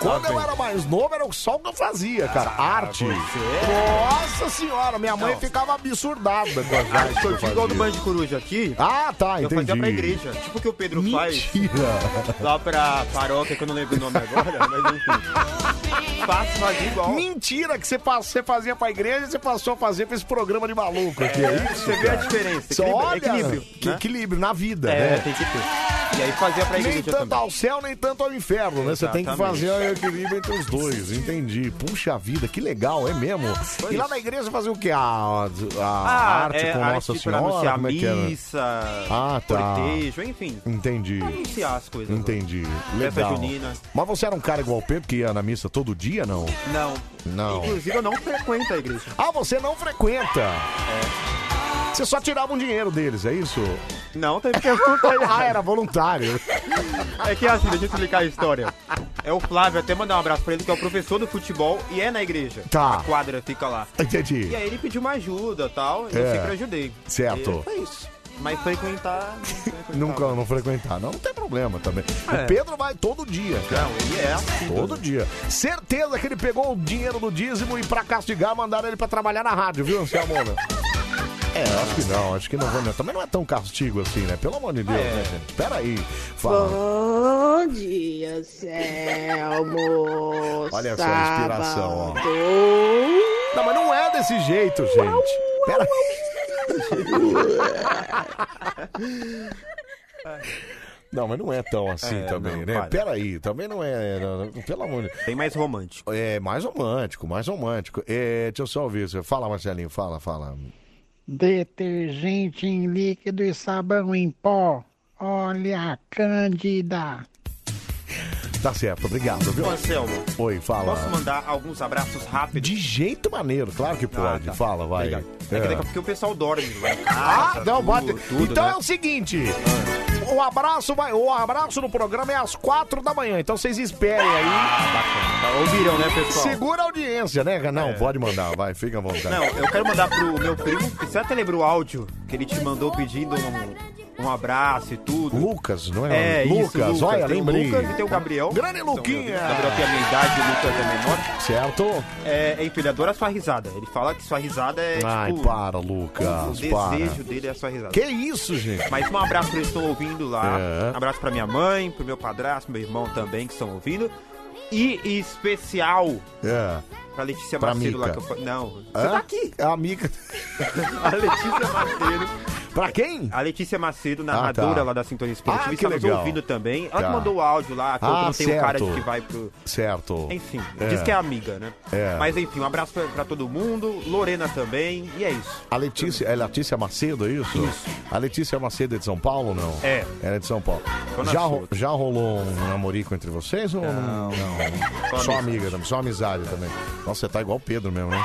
Speaker 2: Quando eu era mais novo, era só o que eu fazia, cara. arte. Nossa senhora, minha mãe
Speaker 4: Não.
Speaker 2: ficava absurdada com as
Speaker 4: A
Speaker 2: artes eu
Speaker 4: tive igual do
Speaker 2: fazia.
Speaker 4: Band Coruja aqui.
Speaker 2: Ah, tá,
Speaker 4: eu
Speaker 2: entendi.
Speaker 4: fazia pra igreja. Tipo o que o Pedro faz
Speaker 2: Mentira.
Speaker 4: lá pra paróquia, que eu não lembro o nome agora, mas enfim. <laughs> Faço, fazia igual.
Speaker 2: Mentira que você, você fazia pra igreja e você passou a fazer pra esse programa de maluco aqui, é, isso?
Speaker 4: Você vê a diferença.
Speaker 2: Só
Speaker 4: Equilíbrio,
Speaker 2: olha,
Speaker 4: equilíbrio,
Speaker 2: que
Speaker 4: né?
Speaker 2: equilíbrio na vida,
Speaker 4: É,
Speaker 2: né?
Speaker 4: tem que ter. E aí fazia pra
Speaker 2: Nem
Speaker 4: igreja
Speaker 2: tanto
Speaker 4: também.
Speaker 2: ao céu, nem tanto ao inferno, né? Você tem que
Speaker 4: Exatamente.
Speaker 2: fazer o equilíbrio entre os dois, entendi. Puxa vida, que legal, é mesmo. e lá na igreja fazer o quê? A, a
Speaker 4: Ah,
Speaker 2: arte
Speaker 4: é,
Speaker 2: com
Speaker 4: arte
Speaker 2: Nossa Senhora? Como é que era?
Speaker 4: missa,
Speaker 2: Ah, tá.
Speaker 4: cortejo, enfim.
Speaker 2: Entendi.
Speaker 4: Anunciar as coisas.
Speaker 2: Entendi.
Speaker 4: Festa
Speaker 2: Legal.
Speaker 4: junina.
Speaker 2: Mas você era um cara igual o Pedro que ia na missa todo dia, não?
Speaker 4: Não.
Speaker 2: Não.
Speaker 4: Inclusive eu não frequento a igreja.
Speaker 2: Ah, você não frequenta.
Speaker 4: É.
Speaker 2: Você só tirava um dinheiro deles, é isso?
Speaker 4: Não, tem porque <laughs>
Speaker 2: ah, era voluntário.
Speaker 4: É que assim, deixa eu explicar a história. É o Flávio, até mandar um abraço pra ele, que é o professor do futebol e é na igreja.
Speaker 2: Tá.
Speaker 4: A quadra fica lá.
Speaker 2: Entendi.
Speaker 4: E aí ele pediu uma ajuda e tal, e eu
Speaker 2: É.
Speaker 4: sempre ajudei.
Speaker 2: Certo.
Speaker 4: E foi isso. Mas frequentar. não frequentava.
Speaker 2: Nunca não frequentar. Não, não tem problema também.
Speaker 4: É.
Speaker 2: O Pedro vai todo dia, cara.
Speaker 4: Não, ele é assim.
Speaker 2: Todo dia. Certeza que ele pegou o dinheiro do dízimo e pra castigar mandaram ele pra trabalhar na rádio, viu, Anselmo? É, acho que não, acho que não vou. Também não é tão castigo assim, né? Pelo amor de Deus,
Speaker 4: É.
Speaker 2: né, gente? Pera aí. Fala.
Speaker 13: Bom dia, Selmo. <laughs>
Speaker 2: Olha só a inspiração, ó. Não, mas não é desse jeito, gente. Pera Não, mas não é tão assim
Speaker 4: É,
Speaker 2: também,
Speaker 4: não,
Speaker 2: né?
Speaker 4: para.
Speaker 2: Pera aí, também não é. não, não, pelo amor de
Speaker 4: Bem mais romântico.
Speaker 2: É, mais romântico, mais romântico. É, deixa eu só ouvir. você- Fala, Marcelinho, fala, fala.
Speaker 16: Detergente em líquido e sabão em pó. Olha, Cândida.
Speaker 2: Tá certo, obrigado, viu?
Speaker 4: Ô, Anselmo,
Speaker 2: Oi, fala.
Speaker 4: posso mandar alguns abraços rápidos?
Speaker 2: De jeito maneiro, claro que pode.
Speaker 4: tá.
Speaker 2: Fala, vai.
Speaker 4: Obrigado. É que
Speaker 2: É.
Speaker 4: daqui a pouco o pessoal dorme em
Speaker 2: Ah,
Speaker 4: casa,
Speaker 2: não, pode.
Speaker 4: tudo,
Speaker 2: então
Speaker 4: né?
Speaker 2: é o seguinte: O, o abraço vai, o abraço no programa é às quatro da manhã, então vocês esperem aí.
Speaker 4: Tá, Ouviram, né, pessoal?
Speaker 2: Segura a audiência, né? Não, pode mandar, vai, fica à vontade.
Speaker 4: Não, eu quero mandar pro meu primo, que você até lembra o áudio que ele te mandou pedindo um, um abraço e tudo.
Speaker 2: Lucas, não é?
Speaker 4: É,
Speaker 2: Lucas,
Speaker 4: isso, Lucas.
Speaker 2: olha,
Speaker 4: tem
Speaker 2: lembrei.
Speaker 4: O Lucas e tem o Gabriel.
Speaker 2: Grande Luquinha.
Speaker 4: O Gabriel tem a minha idade o Lucas é menor.
Speaker 2: Certo?
Speaker 4: É, adora a sua risada. Ele fala que sua risada é,
Speaker 2: Ai,
Speaker 4: tipo...
Speaker 2: para,
Speaker 4: O
Speaker 2: Lucas,
Speaker 4: desejo
Speaker 2: para.
Speaker 4: dele é a sua risada.
Speaker 2: Que isso, gente?
Speaker 4: Mas um abraço pra eles que estão ouvindo lá.
Speaker 2: É.
Speaker 4: Um abraço pra minha mãe, pro meu padrasto, meu irmão também que estão ouvindo. E em especial
Speaker 2: É.
Speaker 4: pra Letícia
Speaker 2: Pra
Speaker 4: Macedo lá
Speaker 2: Mica.
Speaker 4: que eu Não, você
Speaker 2: Hã?
Speaker 4: tá aqui.
Speaker 2: É a amiga. <laughs>
Speaker 4: A Letícia Macedo.
Speaker 2: Pra quem?
Speaker 4: A Letícia Macedo,
Speaker 2: Ah,
Speaker 4: narradora
Speaker 2: tá.
Speaker 4: lá da Sintonia Esportiva,
Speaker 2: Ah, que legal.
Speaker 4: ouvindo também. Ela
Speaker 2: Tá.
Speaker 4: que mandou o áudio lá,
Speaker 2: Ah,
Speaker 4: que não tem o cara de
Speaker 2: certo.
Speaker 4: que vai pro.
Speaker 2: Certo.
Speaker 4: Enfim,
Speaker 2: É.
Speaker 4: diz que é amiga, né?
Speaker 2: É.
Speaker 4: Mas enfim, um abraço pra, pra todo mundo, Lorena também, e é isso.
Speaker 2: A Letícia, é Letícia Macedo, é isso? Isso. A Letícia Macedo é de São Paulo, não?
Speaker 4: É.
Speaker 2: Ela é de São Paulo. Já, ro- já rolou um namorico entre vocês ou não? Não. Só, amiga também, só amizade também. Nossa, você tá igual o Pedro mesmo, né?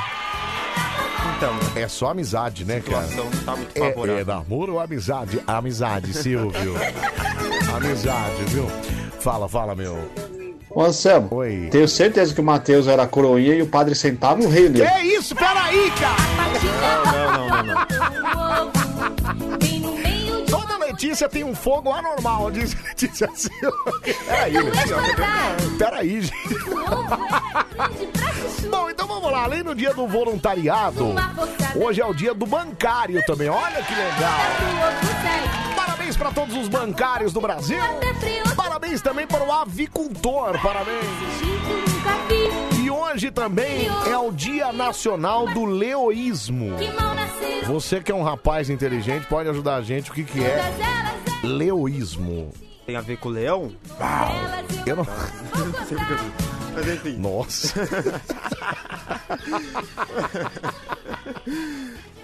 Speaker 4: Então,
Speaker 2: É só amizade, né, cara?
Speaker 4: tá muito
Speaker 2: É,
Speaker 4: favorável.
Speaker 2: é namoro ou amizade? Amizade, Silvio. <laughs> amizade, viu? Fala, fala, meu.
Speaker 11: Ô Anselmo,
Speaker 2: Oi.
Speaker 11: tenho certeza que o Matheus era a coroinha e o padre sentava o rei nele.
Speaker 2: Que isso? Peraí, cara!
Speaker 4: Não, não, não, não.
Speaker 2: Toda Letícia tem um fogo anormal, diz Letícia Silva. Peraí, Letícia. Peraí, gente. Bom, então vamos lá. Além do dia do voluntariado, hoje é o dia do bancário também. Olha que legal. Parabéns para todos os bancários do Brasil. Parabéns também para o avicultor. Parabéns. E hoje também é o Dia Nacional do Leoísmo. Você que é um rapaz inteligente pode ajudar a gente. O que, que é leoísmo?
Speaker 4: Tem a ver com o leão?
Speaker 2: Eu não. <laughs>
Speaker 4: Não Mas enfim.
Speaker 2: Nossa. <laughs>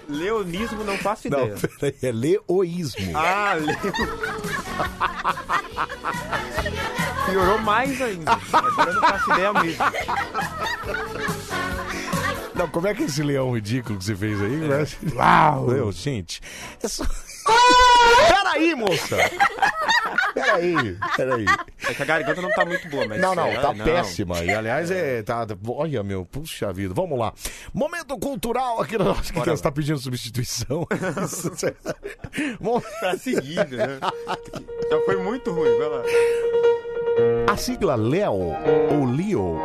Speaker 4: Leonismo não faço
Speaker 2: Não,
Speaker 4: ideia.
Speaker 2: peraí, é leoísmo.
Speaker 4: Ah, leo. Piorou mais ainda. <laughs> Agora eu não faço ideia mesmo.
Speaker 2: Não, como é que é esse leão ridículo que você fez aí? Uau! Eu, gente. É só... Peraí, moça! Peraí, peraí.
Speaker 4: É que a garganta não tá muito boa, mas.
Speaker 2: Não, não,
Speaker 4: é,
Speaker 2: tá péssima. E aliás, é. Tá, olha, meu, puxa vida. Vamos lá. Momento cultural aqui no nosso. que você tá pedindo substituição? Vamos- <laughs>
Speaker 4: Tá seguindo, né? Já foi muito ruim, vai lá.
Speaker 2: A sigla LEO ou LEO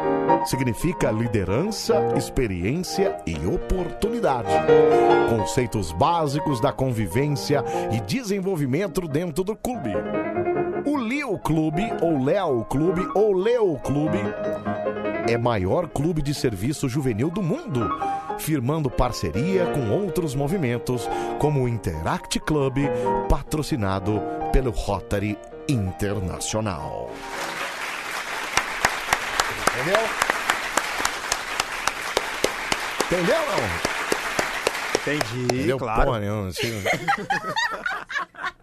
Speaker 2: significa liderança, experiência e oportunidade. Conceitos básicos da convivência e desenvolvimento dentro do clube. O Leo Clube ou Leo Clube ou Leo Clube é maior clube de serviço juvenil do mundo, firmando parceria com outros movimentos, como o Interact Club, patrocinado pelo Rotary Internacional. Entendeu? Entendeu não?
Speaker 4: Entendi,
Speaker 2: Entendeu?
Speaker 4: claro.
Speaker 2: Porra nenhuma, assim. <laughs>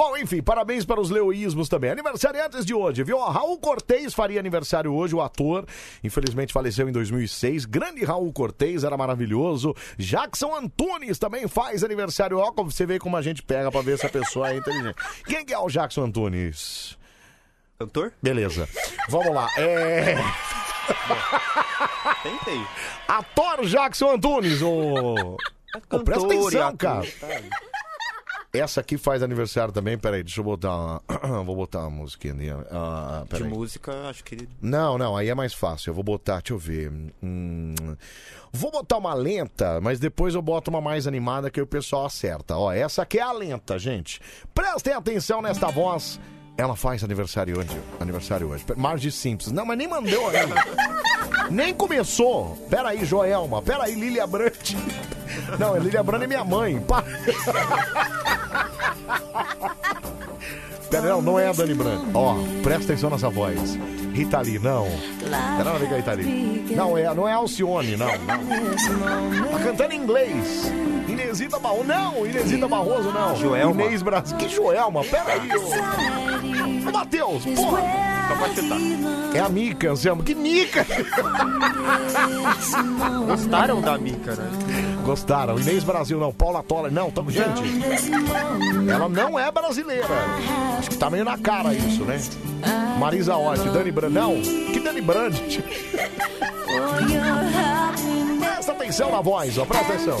Speaker 2: Bom, enfim, parabéns para os leoísmos também. Aniversariantes de hoje, viu? Raul Cortez faria aniversário hoje, o ator. Infelizmente faleceu em 2006. Grande Raul Cortez, era maravilhoso. Jackson Antunes também faz aniversário. Ó, como você vê como a gente pega pra ver se a pessoa é inteligente. Quem que é o Jackson Antunes?
Speaker 4: Cantor?
Speaker 2: Beleza. Vamos lá. É.
Speaker 4: Tentei.
Speaker 2: Ator Jackson Antunes, ô. Ô, presta
Speaker 4: Cantor e
Speaker 2: atenção, cara. Essa aqui faz aniversário também, peraí, deixa eu botar uma... <clears throat> Vou botar uma musiquinha ali. ah,
Speaker 4: De música, acho que.
Speaker 2: Não, não, aí é mais fácil. Eu vou botar, deixa eu ver. Hum, vou botar uma lenta, mas depois eu boto uma mais animada que o pessoal acerta. Ó, essa aqui é a lenta, gente. Prestem atenção nesta voz. Ela faz aniversário hoje. Aniversário hoje. Marge Simples. Não, mas nem mandou ainda. <laughs> nem começou. Pera aí, Joelma. Pera aí, Lilia Brandt. Não, Lilia Brandt é minha mãe. Para. <laughs> Pera, não, não é a Dani Brandt. Ó, presta atenção nessa voz. Rita Lee, não. Nada a ver com a Rita Lee. Não, é, não é Alcione, não, não. Tá cantando em inglês. Inesita Barroso. Não, Inesita Barroso, não.
Speaker 4: Joelma.
Speaker 2: Inês Brasil. Que Joelma? Pera aí, ô. Matheus, porra.
Speaker 4: Chutar.
Speaker 2: É a Mica, Anselmo. Que Mica?
Speaker 4: Gostaram da Mica, né?
Speaker 2: Gostaram. Inês Brasil, não. Paula Toller, não. Tamo, gente. Ela não é brasileira. Acho que tá meio na cara isso, né? Marisa Hort, Dani Brand. Não, que Dani Brand? Presta atenção na voz, ó. Presta atenção.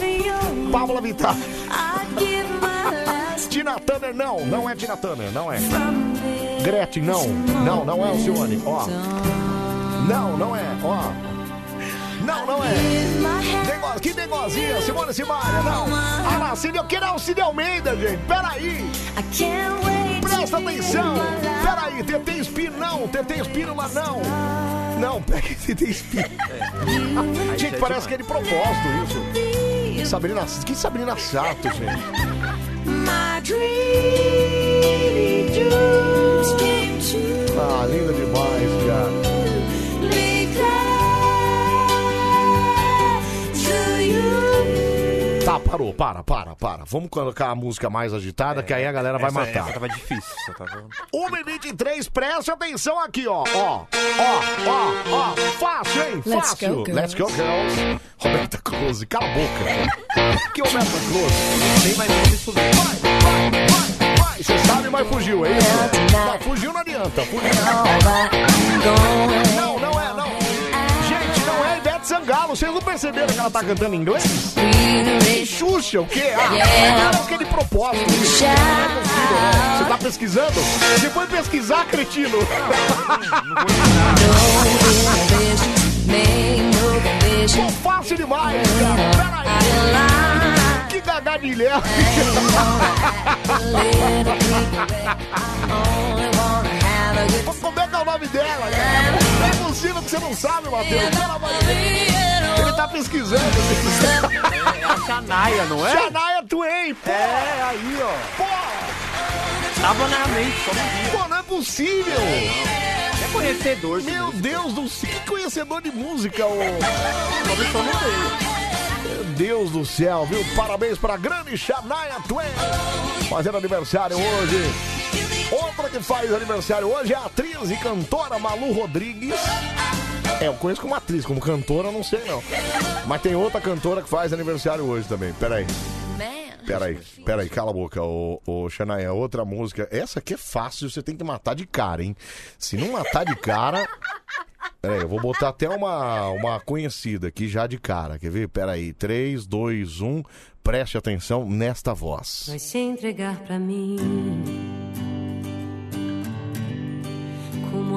Speaker 2: Pablo Vittar. Tina Turner, não. Não é Tina Turner, não é. Gretchen, não. Não, não é o Alcione. Ó. Não, não é. Ó. Não, não é. Nego... Que negozinho, Simone Simaria, não. Ah, lá, Cid, eu quero Cid Almeida, gente. Peraí. Presta atenção. Peraí, TT Espino, não. TT Espínola, não. Não, pega TT Espino. Gente, parece que é de propósito isso. Sabrina, que Sabrina Sato, gente. Ah, linda demais, parou, para, para, para. Vamos colocar a música mais agitada, que aí a galera vai
Speaker 4: essa-
Speaker 2: matar.
Speaker 4: essa tava difícil. Essa tava...
Speaker 2: 1h23, preste atenção aqui, ó. Ó, ó, ó, ó. Fácil, hein?
Speaker 4: Let's
Speaker 2: Fácil.
Speaker 4: go, girls.
Speaker 2: Let's go, girls. Roberta Close, cala a boca. Que Roberta Close?
Speaker 4: Nem mais isso
Speaker 2: Vai, vai, vai, vai. Você sabe, mas fugiu, é isso? Não, fugiu não adianta. Fugiu. É, não. Sangalo. Vocês não perceberam que ela tá cantando em inglês? Xuxa, o quê? Ah, que é de propósito. Você tá pesquisando? Você foi pesquisar, cretino? <laughs> Pô, fácil demais, cara. Peraí. Que gagadilha. <laughs> <laughs> Pô, Como é que é o nome dela? cara? Não é possível que você não sabe, Matheus. Pelo amor de Deus. Ele tá pesquisando.
Speaker 4: É a Shania, não é?
Speaker 2: Shania Twain, pô.
Speaker 4: É, aí, ó.
Speaker 2: Pô.
Speaker 4: Tava na mente, só.
Speaker 2: Pô, não é possível.
Speaker 4: É conhecedor.
Speaker 2: Meu Deus do céu, que conhecedor de música, ô. Meu Deus do céu, viu? Parabéns pra grande Shania Twain. Fazendo aniversário hoje. Outra que faz aniversário hoje é a atriz e cantora Malu Rodrigues. É, eu conheço como atriz, como cantora eu não sei não. Mas tem outra cantora que faz aniversário hoje também. Peraí. Peraí, peraí, cala a boca, ô, ô Xanaia, outra música. Essa aqui é fácil, você tem que matar de cara, hein? Se não matar de cara. Peraí, eu vou botar até uma, uma conhecida aqui já de cara, quer ver? Peraí, 3, 2, 1, preste atenção nesta voz.
Speaker 17: Vai se entregar pra mim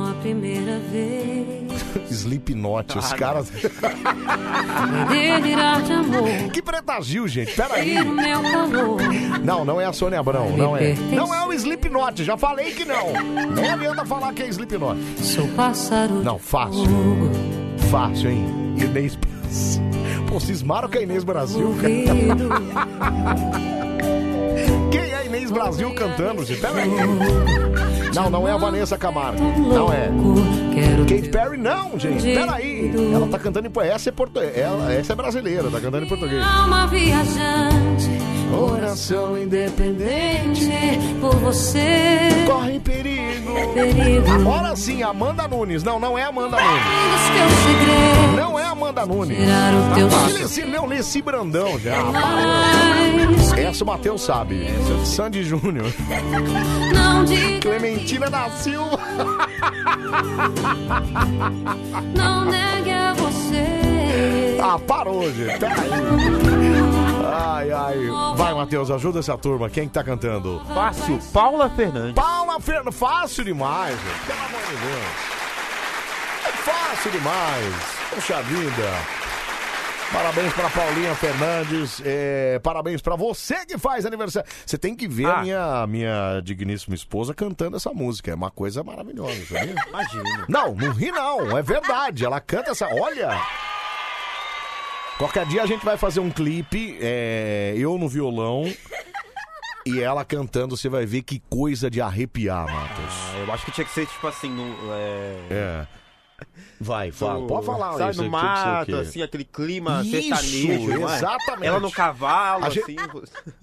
Speaker 17: como a primeira vez. <laughs>
Speaker 2: Slipknot, os
Speaker 17: Ah,
Speaker 2: caras. <laughs> Que preta Gil, gente, peraí. Não, não é a Sônia Abrão, não é. Não é o Slipknot, já falei que não. Nem adianta falar que é Slipknot.
Speaker 17: Sou pássaro.
Speaker 2: Não, fácil. Fácil, hein? Inês. Pô, cismaram com a Inês Brasil, cara. <laughs> Quem é Inês Brasil cantando, gente? Pera aí. Não, não é a Vanessa Camargo. Não é. Kate Perry, não, gente. Pera aí. Ela tá cantando em português. Essa é, portu... Ela, essa é brasileira, tá cantando em português.
Speaker 17: Alma viajante.
Speaker 2: Coração independente.
Speaker 17: Por você.
Speaker 2: Corre perigo.
Speaker 17: Perigo.
Speaker 2: Agora sim, Amanda Nunes. Não, não é Amanda Nunes. Não é Amanda Nunes.
Speaker 17: Tirar o teu
Speaker 2: Leci, Brandão já. Essa o Matheus sabe. Sandy Júnior. Clementina da Silva.
Speaker 17: Não negue a você.
Speaker 2: Ah, parou, gente. Peraí. Ai, ai. Vai, Matheus, ajuda essa turma. Quem que tá cantando?
Speaker 4: Fácil, Paula Fernandes.
Speaker 2: Paula Fernandes. Fácil demais, gente. Pelo amor de Deus. É fácil demais. Poxa vida. Parabéns pra Paulinha Fernandes. é, parabéns pra você que faz aniversário. Você tem que ver a minha, minha digníssima esposa cantando essa música. É uma coisa maravilhosa, sabia? <laughs>
Speaker 4: Imagina.
Speaker 2: Não, não ri não. É verdade. Ela canta essa. Olha. Qualquer dia a gente vai fazer um clipe, é, eu no violão e ela cantando, você vai ver que coisa de arrepiar, Matheus.
Speaker 4: Ah, eu acho que tinha que ser tipo assim, no. É.
Speaker 2: É. Vai, fala.
Speaker 4: no-
Speaker 2: Pode falar isso
Speaker 4: no mato, assim, aquele clima
Speaker 2: Isso,
Speaker 4: sertanejo. não é?
Speaker 2: exatamente.
Speaker 4: Ela no cavalo,
Speaker 2: gente-
Speaker 4: assim. <laughs>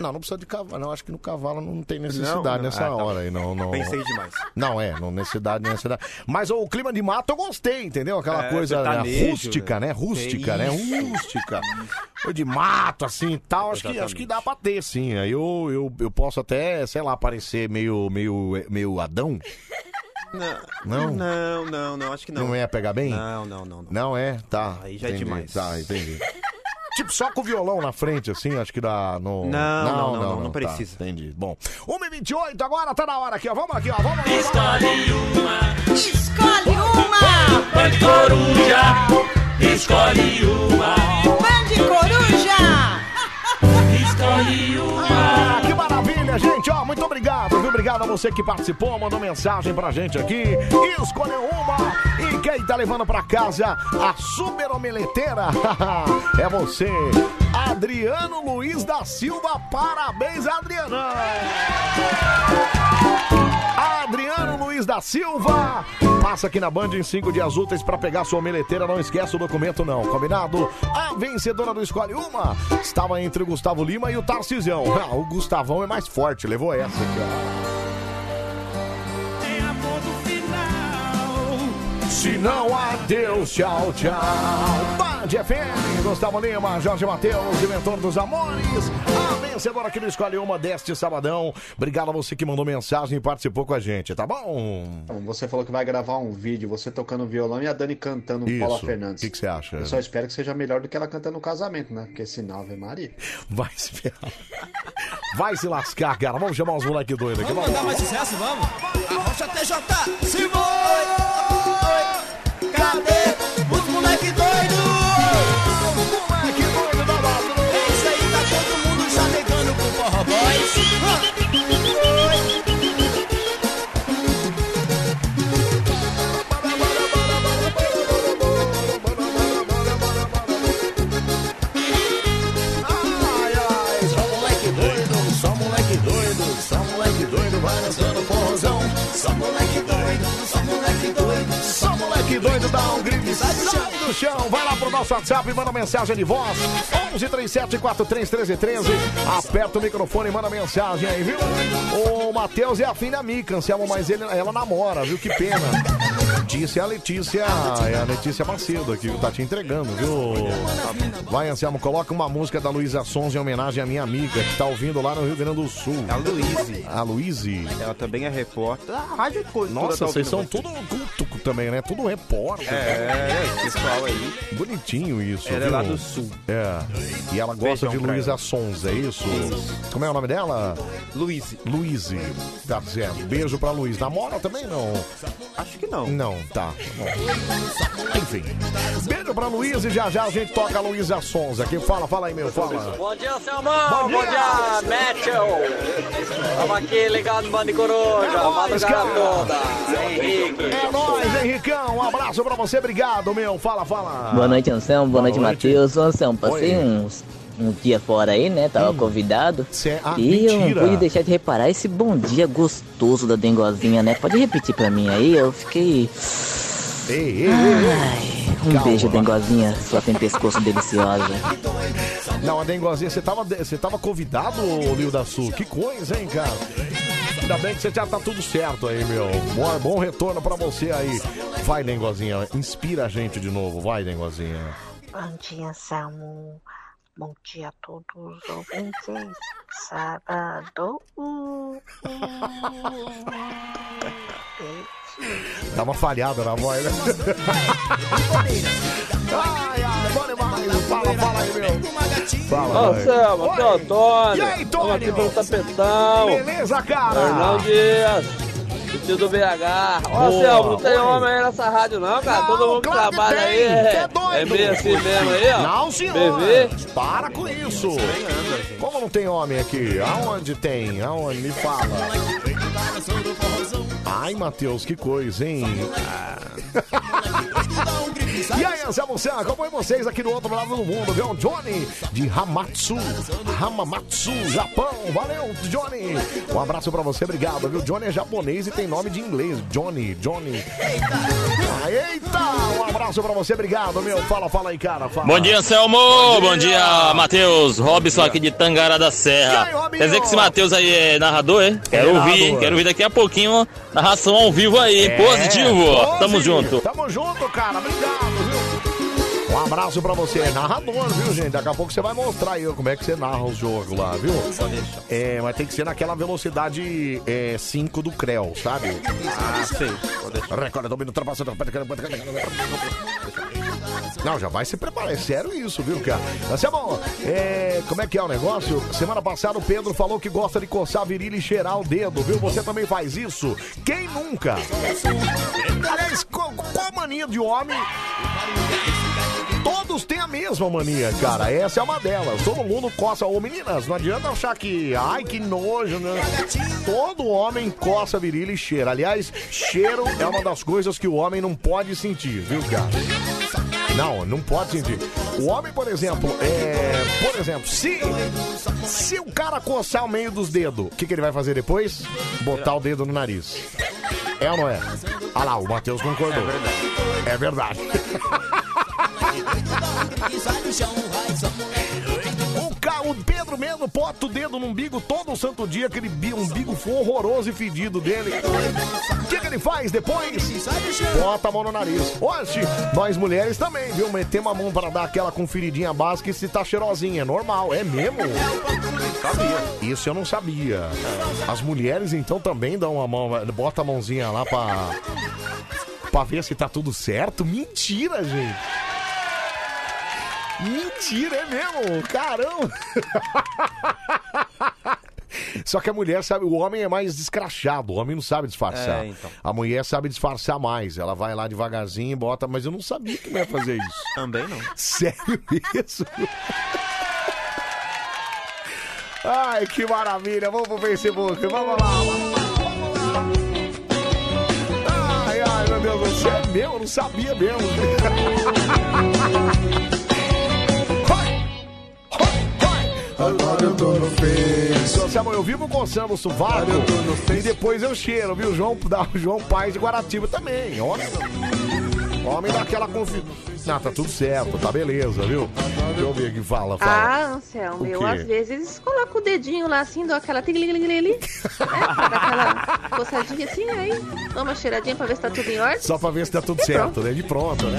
Speaker 2: Não, não precisa de cavalo. Não, acho que no cavalo não tem necessidade
Speaker 4: Não?
Speaker 2: nessa
Speaker 4: Ah, tá
Speaker 2: hora
Speaker 4: bom.
Speaker 2: aí. Não, não...
Speaker 4: Pensei demais.
Speaker 2: Não, é, não necessidade, necessidade. Mas o clima de mato eu gostei, entendeu? Aquela
Speaker 4: É,
Speaker 2: coisa né,
Speaker 4: sertanejo,
Speaker 2: rústica, né?
Speaker 4: né?
Speaker 2: Rústica, né? Rústica. De mato, assim e tal. Acho que, acho que dá pra ter, sim. Aí eu, eu, eu posso até, sei lá, parecer meio, meio, meio Adão.
Speaker 4: Não,
Speaker 2: Não?
Speaker 4: não, não, não, acho que não.
Speaker 2: Não ia pegar bem?
Speaker 4: Não, não, não. não.
Speaker 2: Não é? Tá.
Speaker 4: Aí já é
Speaker 2: entendi.
Speaker 4: demais.
Speaker 2: Tá, entendi. <laughs> Tipo, só com o violão na frente, assim, acho que dá no...
Speaker 4: Não, não, não, não, não
Speaker 2: tá,
Speaker 4: precisa.
Speaker 2: entendi. Bom, 1h28 agora, tá na hora aqui, ó. Vamos aqui, ó. Vamos lá.
Speaker 1: Escolhe uma,
Speaker 8: Escolhe uma!
Speaker 1: Band Coruja. Escolhe uma,
Speaker 8: Band Coruja!
Speaker 1: escolhe uma.
Speaker 2: Maravilha, gente. Ó, muito obrigado, viu? Obrigado a você que participou, mandou mensagem pra gente aqui. Escolheu uma. E quem tá levando pra casa a super omeleteira <laughs> é você, Adriano Luiz da Silva. Parabéns, Adriano. Adriano Luiz da Silva. Passa aqui na Band em 5 dias úteis pra pegar sua omeleteira. Não esquece o documento, não. Combinado? A vencedora do Escolhe Uma estava entre o Gustavo Lima e o Tarcisão. Ah, o Gustavão é mais forte, levou essa aqui, ó. Se não, adeus, tchau, tchau. Band FM, Gustavo Lima, Jorge Matheus, inventor dos amores. A vencedora aqui do Escolhe Uma deste sabadão. Obrigado a você que mandou mensagem e participou com a gente, tá bom?
Speaker 11: Então, Você falou que vai gravar um vídeo, você tocando violão e a Dani cantando um Paula
Speaker 2: Isso.
Speaker 11: Fernandes.
Speaker 2: O que que você acha?
Speaker 11: Eu só espero que seja melhor do que ela cantando no casamento, né? Porque senão, Ave Maria.
Speaker 2: Vai se ferrar. Vai se lascar, cara. Vamos chamar os moleque doidos aqui. Vamos lá.
Speaker 1: sucesso, vamos? Arrocha TJ, se foi. Cadê os moleque doido?
Speaker 2: Moleque doido da madrugada.
Speaker 1: É isso aí, tá todo mundo já negando pro Forró Boys.
Speaker 2: Ai, só moleque doido, só moleque doido, só moleque doido, dá um grito e sai do chão. Vai lá pro nosso WhatsApp e manda mensagem de voz. 11 37 43 13 13. Aperta o microfone e manda mensagem aí, viu? O Matheus é afim da Mica, Anselmo, mas ele, ela namora, viu? Que pena. Disse a Letícia, é a Letícia Macedo aqui, tá te entregando, viu? Vai, Anselmo, coloca uma música da Luísa Sons em homenagem à minha amiga que tá ouvindo lá no Rio Grande do Sul.
Speaker 4: A Luíse.
Speaker 2: A Luíse.
Speaker 4: Ela também é repórter. A rádio.
Speaker 2: Nossa,
Speaker 4: tá
Speaker 2: vocês são tudo culto também, né? Tudo repórter.
Speaker 4: É, esse pessoal aí.
Speaker 2: Bonitinho isso,
Speaker 4: Ela é
Speaker 2: viu?
Speaker 4: lá do Sul.
Speaker 2: É. E ela gosta
Speaker 4: Beijão
Speaker 2: de
Speaker 4: pra
Speaker 2: Luísa. Sons, é isso? Como é o nome dela?
Speaker 4: Luíse.
Speaker 2: Luíse. Tá certo. Beijo pra Luíse. Namora também não?
Speaker 4: Acho que não.
Speaker 2: Não, tá. Bom. Enfim. Beijo pra Luíse e já já a gente toca a Luísa Sons aqui. Fala, fala aí, meu, fala.
Speaker 18: Bom dia, Selmão!
Speaker 2: Bom
Speaker 18: Bom
Speaker 2: dia!
Speaker 18: Mitchell! Estamos aqui ligados no Bande Coruja,
Speaker 2: nóis,
Speaker 18: madrugada
Speaker 2: cara.
Speaker 18: toda. Henrique.
Speaker 2: É nóis, Henricão. Um abraço pra você. Obrigado, meu. Fala, fala.
Speaker 19: Boa noite, Anselmo. Boa, noite, Matheus. Ô, Anselmo, passei
Speaker 2: Oi.
Speaker 19: uns, um dia fora aí, né? Tava convidado.
Speaker 2: ah,
Speaker 19: e eu não
Speaker 2: mentira.
Speaker 19: pude deixar de reparar esse bom dia gostoso da dengozinha, né? Pode repetir pra mim aí? Eu fiquei.
Speaker 2: Ei, ei,
Speaker 19: Ai, um
Speaker 2: Calma.
Speaker 19: beijo, dengozinha. Sua tem pescoço deliciosa.
Speaker 2: Não, a Dengozinha, você tava, você tava convidado, ô, Lio da Sul. Que coisa, hein, cara? Ainda bem que você já tá tudo certo aí, meu. Bom, bom retorno pra você aí. Vai, Dengozinha, inspira a gente de novo. Vai, Dengozinha.
Speaker 12: Bom dia, Samu. Bom dia a todos os ouvintes. Sábado. <laughs>
Speaker 2: Dá uma falhada na voz, né? ai, ai, bora demais. Fala, fala aí, meu. Fala,
Speaker 18: Ô. Selma, aqui é o Antônio.
Speaker 2: E aí,
Speaker 18: Estamos aqui pelo tapetão.
Speaker 2: Beleza, cara?
Speaker 18: Fernão Dias. Tio do BH. Ô,
Speaker 2: Boa,
Speaker 18: Selma, não tem
Speaker 2: oi.
Speaker 18: homem aí nessa rádio não, cara. Todo mundo que
Speaker 2: claro que
Speaker 18: trabalha aí é,
Speaker 2: é doido.
Speaker 18: é meio assim mesmo aí, ó.
Speaker 2: Não, senhor.
Speaker 18: PV.
Speaker 2: Para com isso. Como não tem homem aqui? Aonde tem? Aonde? Me fala. Ai, Matheus, que coisa, hein? Ah. <laughs> E aí, Anselmo como é vocês aqui do outro lado do mundo, viu? Johnny de Hamatsu, Hamamatsu, Japão. Valeu, Johnny. Um abraço pra você, obrigado, viu? Johnny é japonês e tem nome de inglês. Johnny, Johnny. Ah, Eita, um abraço pra você, obrigado, meu. Fala, fala aí, cara. Fala.
Speaker 20: Bom dia, Anselmo! Bom dia, Matheus! Robson aqui de Tangará da Serra. Quer dizer que esse Matheus aí é narrador, é? Quero
Speaker 2: narrador.
Speaker 20: ouvir, quero ouvir daqui a pouquinho narração ao vivo aí,
Speaker 2: É,
Speaker 20: positivo! Tamo
Speaker 2: pose.
Speaker 20: junto!
Speaker 2: Tamo junto, cara. Obrigado? Um abraço pra você. É narrador, viu, gente? Daqui a pouco você vai mostrar aí ó, como é que você narra os jogos lá, viu? É, mas tem que ser naquela velocidade 5 do Creu, sabe?
Speaker 4: Ah, sei.
Speaker 2: Recorda, domínio, ultrapassando. Não, já vai se preparar. É sério isso, viu, cara? Mas é bom. É, como é que é o negócio? Semana passada o Pedro falou que gosta de coçar a virilha e cheirar o dedo, viu? Você também faz isso? Quem nunca? Aliás, qual, qual mania de homem? Todos têm a mesma mania, cara. Essa é uma delas. Todo mundo coça. Ô, meninas, não adianta achar que. Ai, que nojo, né? Todo homem coça virilha e cheira. Aliás, cheiro é uma das coisas que o homem não pode sentir, viu, cara? Não, não pode sentir. O homem, por exemplo, é. Por exemplo, se. Se o cara coçar o meio dos dedos, o que, que ele vai fazer depois? Botar o dedo no nariz. É ou não é? Ah lá, o Matheus concordou. É verdade. O, ca... <laughs> o Pedro mesmo bota o dedo no umbigo todo santo dia, aquele bi- umbigo horroroso e fedido dele. O que, que ele faz depois? Bota a mão no nariz. Oxe, nós mulheres também, viu? Metemos a mão para dar aquela conferidinha básica e se tá cheirosinha. É normal, é mesmo? Sabia. Isso eu não sabia. As mulheres então também dão uma mão, bota a mãozinha lá pra, pra ver se tá tudo certo? Mentira, gente. Mentira, é mesmo? Caramba! <laughs> Só que a mulher sabe, o homem é mais descrachado, o homem não sabe disfarçar.
Speaker 4: É, então.
Speaker 2: A mulher sabe disfarçar mais. Ela vai lá devagarzinho e bota, mas eu não sabia que ia fazer isso. <laughs>
Speaker 4: Também não.
Speaker 2: Sério mesmo? Ai, que maravilha! Vamos pro Facebook, vamos lá. Ai, ai, meu Deus do céu, é meu, eu não sabia mesmo. <laughs>
Speaker 3: Agora eu tô no Face.
Speaker 2: Anselmo, eu vivo coçando o sovaco e depois eu cheiro, viu? João, da, João Paz de Guaratiba também, olha. Homem daquela confiança. Ah, tá tudo certo, tá beleza, viu? Deixa eu ver aqui, fala, fala.
Speaker 13: Ah, Anselmo, eu às vezes coloco o dedinho lá assim, dou aquela tigligligli, né? Coçadinha assim, aí dou uma cheiradinha pra ver se tá tudo em ordem.
Speaker 2: Só pra ver se tá tudo certo, né? De pronto, né?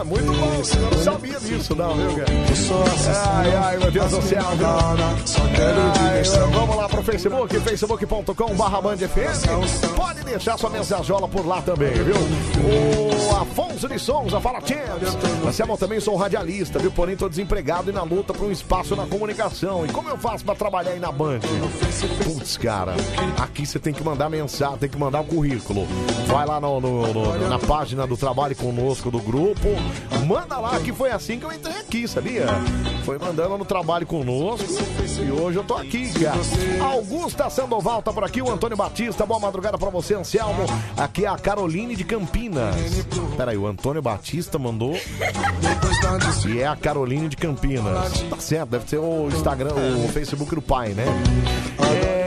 Speaker 2: É muito bom, eu não sabia disso, não, viu, cara? Ai, ai, meu Deus do céu? Ai, vamos lá pro Facebook, facebook.com barra. Pode deixar sua mensajola por lá também, viu? O Afonso de Souza fala, Champs. Anselmo, também sou um radialista, viu? Porém, tô desempregado e na luta por um espaço na comunicação. E como eu faço pra trabalhar aí na Band? Putz, cara, aqui você tem que mandar mensagem, tem que mandar o currículo. Vai lá no- no- no- na página do Trabalho Conosco do grupo, manda lá que foi assim que eu entrei aqui, sabia? Foi mandando no Trabalho Conosco e hoje eu tô aqui, cara. Augusta Sandoval tá por aqui, o Antônio Batista, boa madrugada pra você, Anselmo. Aqui é a Caroline de Campinas. Peraí, o Antônio Batista mandou e é a Caroline de Campinas. Tá certo, deve ser o Instagram, o Facebook do pai, né? É,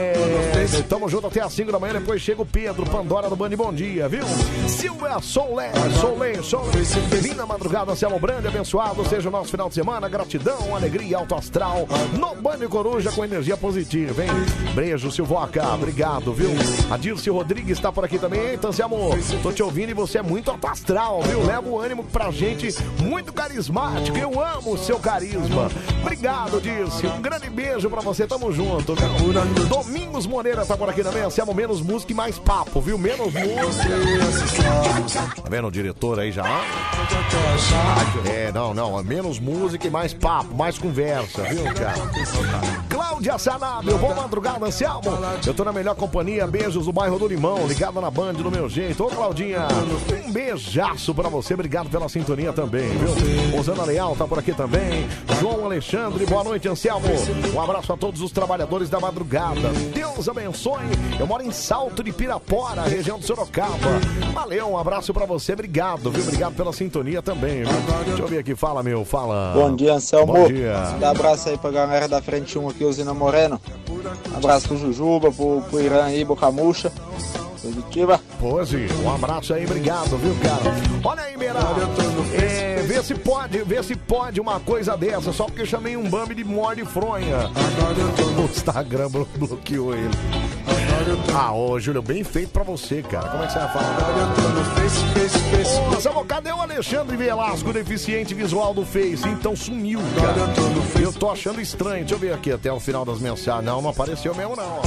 Speaker 2: tamo junto até às 5 da manhã, depois chega o Pedro, Pandora do Band, bom dia, viu? Silvia Solé, Solé, Solé. Linda madrugada, Anselmo Brande, abençoado seja o nosso final de semana, gratidão, alegria, alto astral, no Band Coruja com energia positiva, hein? Beijo, Silvoca, obrigado, viu? A Dirce Rodrigues tá por aqui também, eita, Anselmo, tô te ouvindo e você é muito alto astral, viu? Leva o ânimo pra gente, muito carismático, eu amo o seu carisma. Obrigado, Dirce, um grande beijo pra você, tamo junto, viu? Domingos Moreira tá por aqui também, Anselmo, menos música e mais papo, viu? Menos música. Tá vendo o diretor aí já? É, não, não, menos música e mais papo, mais conversa, viu, cara? Cláudia Sanabio, boa madrugada, Anselmo. Eu tô na melhor companhia, beijos do bairro do Limão, ligada na Band do meu jeito. Ô, Claudinha, um beijaço pra você, obrigado pela sintonia também, viu? Rosana Leal tá por aqui também. João Alexandre, boa noite, Anselmo. Um abraço a todos os trabalhadores da madrugada. Deus abençoe. Eu moro em Salto de Pirapora, região de Sorocaba. Valeu, um abraço pra você, obrigado, viu? Obrigado pela sintonia também, viu? Deixa eu ver aqui, fala, meu, fala.
Speaker 21: Bom dia, Anselmo.
Speaker 2: Bom dia.
Speaker 21: Dá abraço aí pra galera da Frente 1 aqui, Usina Moreno. Abraço pro Jujuba, pro, pro Irã aí, Boca Murcha. Positiva.
Speaker 2: Pose, um abraço aí, obrigado, viu, cara? Olha aí, Meira. É, vê se pode, vê se pode uma coisa dessa, só porque eu chamei um bambi de morde fronha. O Instagram blo- bloqueou ele. Ah, ô, Júlio, bem feito pra você, cara. Como é que você vai falar? Samuel, cadê o Alexandre Velasco, deficiente visual do Face? Então sumiu, cara. Eu tô achando estranho. Deixa eu ver aqui até o final das mensagens. Não, não apareceu mesmo, não.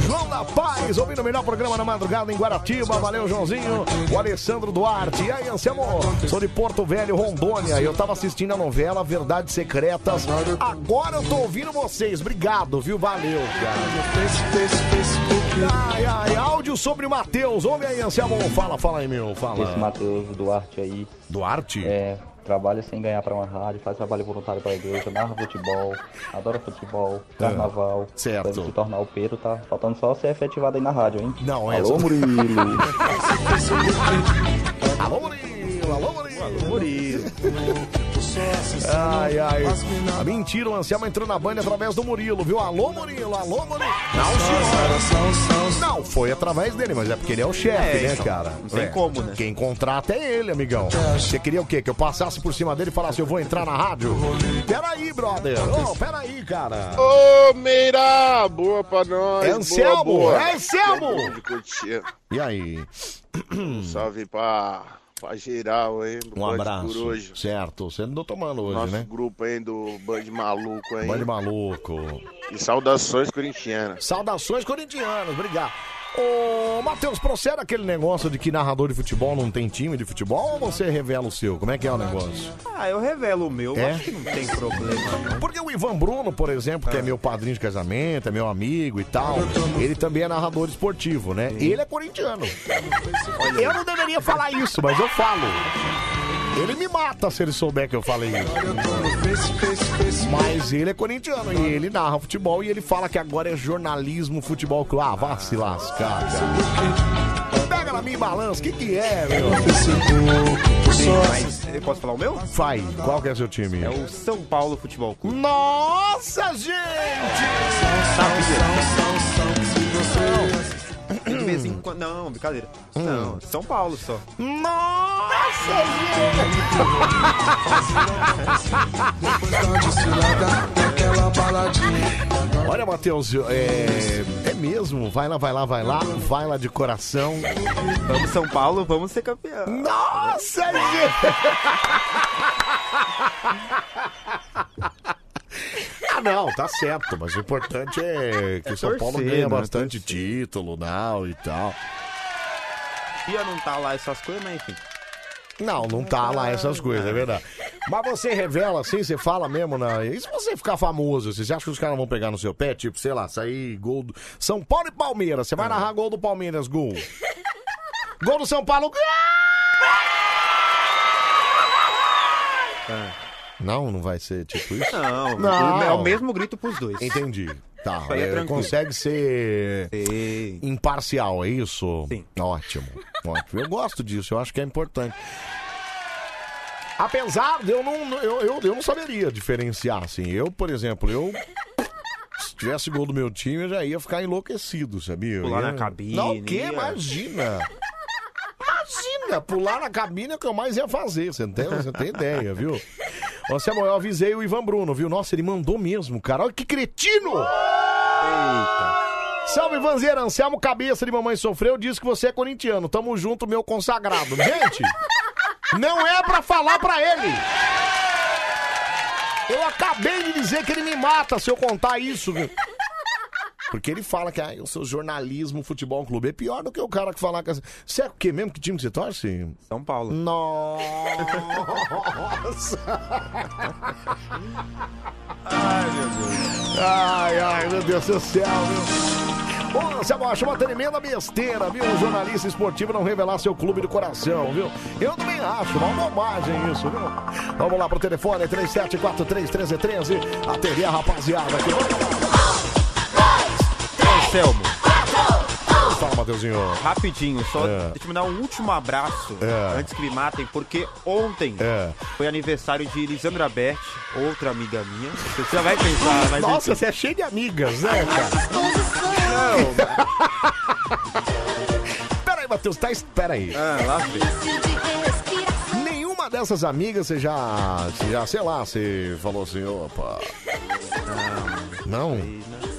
Speaker 2: João da Paz, ouvindo o melhor programa na madrugada em Guaratiba. Valeu, Joãozinho. O Alessandro Duarte. E aí, Anselmo? Sou de Porto Velho, Rondônia. Eu tava assistindo a novela Verdades Secretas. Agora eu tô ouvindo vocês. Obrigado, viu? Valeu, cara. Ai, ai, áudio sobre o Matheus. Ouve aí, Anselmo. Fala, fala aí, meu. Fala.
Speaker 15: Esse Matheus Duarte aí.
Speaker 2: Duarte?
Speaker 15: É, trabalha sem ganhar pra uma rádio, faz trabalho voluntário pra igreja, narra futebol, adora futebol, carnaval.
Speaker 2: É, certo.
Speaker 15: Deve se tornar o Pedro, tá faltando só ser efetivado aí na rádio, hein?
Speaker 2: Não, é
Speaker 15: Alô, Murilo. <laughs> <laughs>
Speaker 2: Alô, Murilo. Alô, Murilo. Alô, Murilo. Ai, ai. Mentira, o Anselmo entrou na banda através do Murilo, viu? Alô, Murilo, alô, Murilo. Não, senhor. Não, foi através dele, mas é porque ele é o chefe,
Speaker 4: É,
Speaker 2: né,
Speaker 4: então,
Speaker 2: cara?
Speaker 4: não tem
Speaker 2: É.
Speaker 4: como, né?
Speaker 2: Quem contrata é ele, amigão. Você queria o quê? Que eu passasse por cima dele e falasse, eu vou entrar na rádio? Peraí, brother. Ô, peraí, cara.
Speaker 6: Ô, Meira, boa pra nós.
Speaker 2: É
Speaker 6: boa,
Speaker 2: Anselmo,
Speaker 6: boa.
Speaker 2: é Anselmo. E aí?
Speaker 6: Salve pra, pra geral aí.
Speaker 2: Um
Speaker 6: Band
Speaker 2: abraço.
Speaker 6: Coruja.
Speaker 2: Certo, você não tô tomando hoje,
Speaker 6: Nosso
Speaker 2: né?
Speaker 6: grupo aí do Band Maluco aí.
Speaker 2: Bande maluco.
Speaker 6: E saudações corintianas.
Speaker 2: Saudações corintianas, obrigado. Ô, Matheus, procede aquele negócio de que narrador de futebol não tem time de futebol ou você revela o seu? Como é que é o negócio?
Speaker 4: Ah, eu revelo o meu,
Speaker 2: É?
Speaker 4: acho que não tem problema. não.
Speaker 2: Porque o Ivan Bruno, por exemplo, que é meu padrinho de casamento, é meu amigo e tal, ele também é narrador esportivo, né? Ele é corintiano. Eu não deveria falar isso, mas eu falo. Ele me mata se ele souber que eu falei isso. Mas ele é corintiano e ele narra futebol e ele fala que agora é jornalismo futebol clube. Ah, vá se lascar, cara. Pega na minha balança, o que que é, meu?
Speaker 4: Mas posso falar o meu?
Speaker 2: Vai, qual que é seu time?
Speaker 4: É o São Paulo Futebol Clube.
Speaker 2: Nossa, gente!
Speaker 4: De vez em quando. Não, brincadeira. Não, São Paulo só.
Speaker 2: Nossa, gente! Olha, Matheus, é, é mesmo. Vai lá, vai lá, vai lá. Vai lá de coração.
Speaker 4: Vamos São Paulo, vamos ser campeão.
Speaker 2: Nossa, gente! Não, tá certo, mas o importante é que
Speaker 4: É
Speaker 2: São Paulo
Speaker 4: torcer,
Speaker 2: ganha
Speaker 4: né?
Speaker 2: bastante título não, e tal.
Speaker 4: Ia não tá lá essas coisas, mas enfim.
Speaker 2: Não, não tá lá essas coisas, é verdade. Mas você revela assim, você fala mesmo, na... e se você ficar famoso, você acha que os caras vão pegar no seu pé? Tipo, sei lá, sair gol do... São Paulo e Palmeiras, você vai narrar gol do Palmeiras, gol. Gol do São Paulo. Não, não vai ser tipo isso? <laughs>
Speaker 4: Não,
Speaker 2: Não.
Speaker 4: é o mesmo grito pros dois.
Speaker 2: Entendi. Tá,
Speaker 4: é
Speaker 2: é,
Speaker 4: tranquilo.
Speaker 2: consegue ser imparcial, é isso?
Speaker 4: Sim.
Speaker 2: Ótimo, ótimo. Eu gosto disso, eu acho que é importante. Apesar de eu não, eu, eu, eu não saberia diferenciar, assim. Eu, por exemplo, eu. Se tivesse gol do meu time, eu já ia ficar enlouquecido, sabia?
Speaker 4: Pular
Speaker 2: ia-
Speaker 4: na cabine,
Speaker 2: Não, o quê?
Speaker 4: ia-
Speaker 2: Imagina! Imagina! Pular na cabine é o que eu mais ia fazer, você não tem, você não tem ideia, viu? Ô, Samuel, eu avisei o Ivan Bruno, viu? Nossa, ele mandou mesmo, cara. Olha que cretino!
Speaker 4: Eita.
Speaker 2: Salve, Vanzeira, Anselmo Cabeça de Mamãe Sofreu, diz que você é corintiano. Tamo junto, meu consagrado. Gente, não é pra falar pra ele. Eu acabei de dizer que ele me mata se eu contar isso. Porque ele fala que ah, eu sou jornalismo, futebol clube. É pior do que o cara que falar que... Você é o quê mesmo? Que time que você torce?
Speaker 4: São Paulo.
Speaker 2: Nossa! Ai, meu Deus. Ai, ai, meu Deus do céu, viu? Ô, Anselmo, acho uma tremenda besteira, viu? Um jornalista esportivo não revelar seu clube do coração, viu? Eu também acho, uma bobagem isso, viu? Vamos lá pro telefone, 37431313. Atender a rapaziada aqui.
Speaker 4: Anselmo,
Speaker 2: Mateuzinho?
Speaker 4: Rapidinho, só
Speaker 2: É.
Speaker 4: deixa eu mandar um último abraço
Speaker 2: É.
Speaker 4: antes que me matem, porque ontem
Speaker 2: É.
Speaker 4: foi aniversário de Lisandra Bert, outra amiga minha. Você já vai pensar, mas
Speaker 2: Nossa,
Speaker 4: enfim.
Speaker 2: você é cheio de amigas, né, cara? <laughs> Peraí, Matheus, tá. Peraí.
Speaker 4: Ah, lá vem.
Speaker 2: Nenhuma dessas amigas você já. Você já, sei lá, você falou assim, opa. <laughs> Não?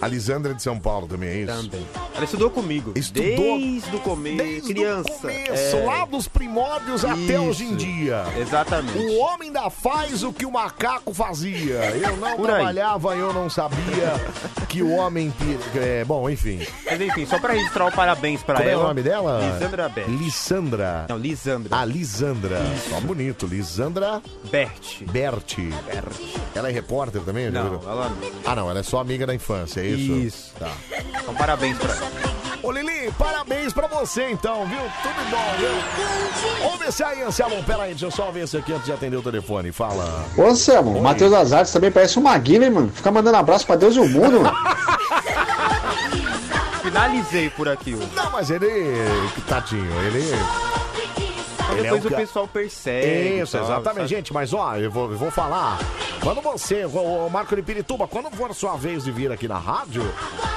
Speaker 2: A Lisandra é de São Paulo também, é isso?
Speaker 4: Também. Ela estudou comigo.
Speaker 2: Estudou
Speaker 4: Desde o começo.
Speaker 2: Desde
Speaker 4: criança.
Speaker 2: o começo,
Speaker 4: É.
Speaker 2: lá dos primórdios até hoje em
Speaker 4: Isso.
Speaker 2: dia.
Speaker 4: Exatamente.
Speaker 2: O homem ainda faz o que o macaco fazia. Eu não
Speaker 4: Por aí.
Speaker 2: trabalhava, eu não sabia que o homem. É, bom, enfim.
Speaker 4: Mas enfim, só pra registrar o parabéns pra
Speaker 2: Como é
Speaker 4: ela.
Speaker 2: o nome dela?
Speaker 4: Lisandra Bert.
Speaker 2: Lissandra.
Speaker 4: Não, Lisandra.
Speaker 2: Ah, Lisandra. Só bonito. Lisandra
Speaker 4: Bert.
Speaker 2: Berti. Ela é repórter também?
Speaker 4: Não, ela.
Speaker 2: Ah, não, ela é só amiga da infância, é isso?
Speaker 4: Isso.
Speaker 2: Tá.
Speaker 4: Então parabéns pra ela.
Speaker 2: Ô Lili, parabéns pra você então, viu? Tudo bom, viu? Vamos ver se aí, Anselmo. Pera aí, deixa eu só ver se aqui antes de atender o telefone. Fala.
Speaker 11: Ô, Anselmo, o Matheus Artes também parece um Maguila, hein, mano? Fica mandando abraço pra Deus e o mundo, mano.
Speaker 4: Finalizei por aqui hoje.
Speaker 2: Não, mas ele. Tadinho, ele. Ele é
Speaker 4: depois
Speaker 2: o
Speaker 4: o
Speaker 2: ca-
Speaker 4: pessoal percebe.
Speaker 2: Isso,
Speaker 4: tal,
Speaker 2: exatamente,
Speaker 4: sabe?
Speaker 2: gente. Mas ó, eu vou, eu vou falar. Quando você, o, o Marco de Pirituba, quando for a sua vez de vir aqui na rádio,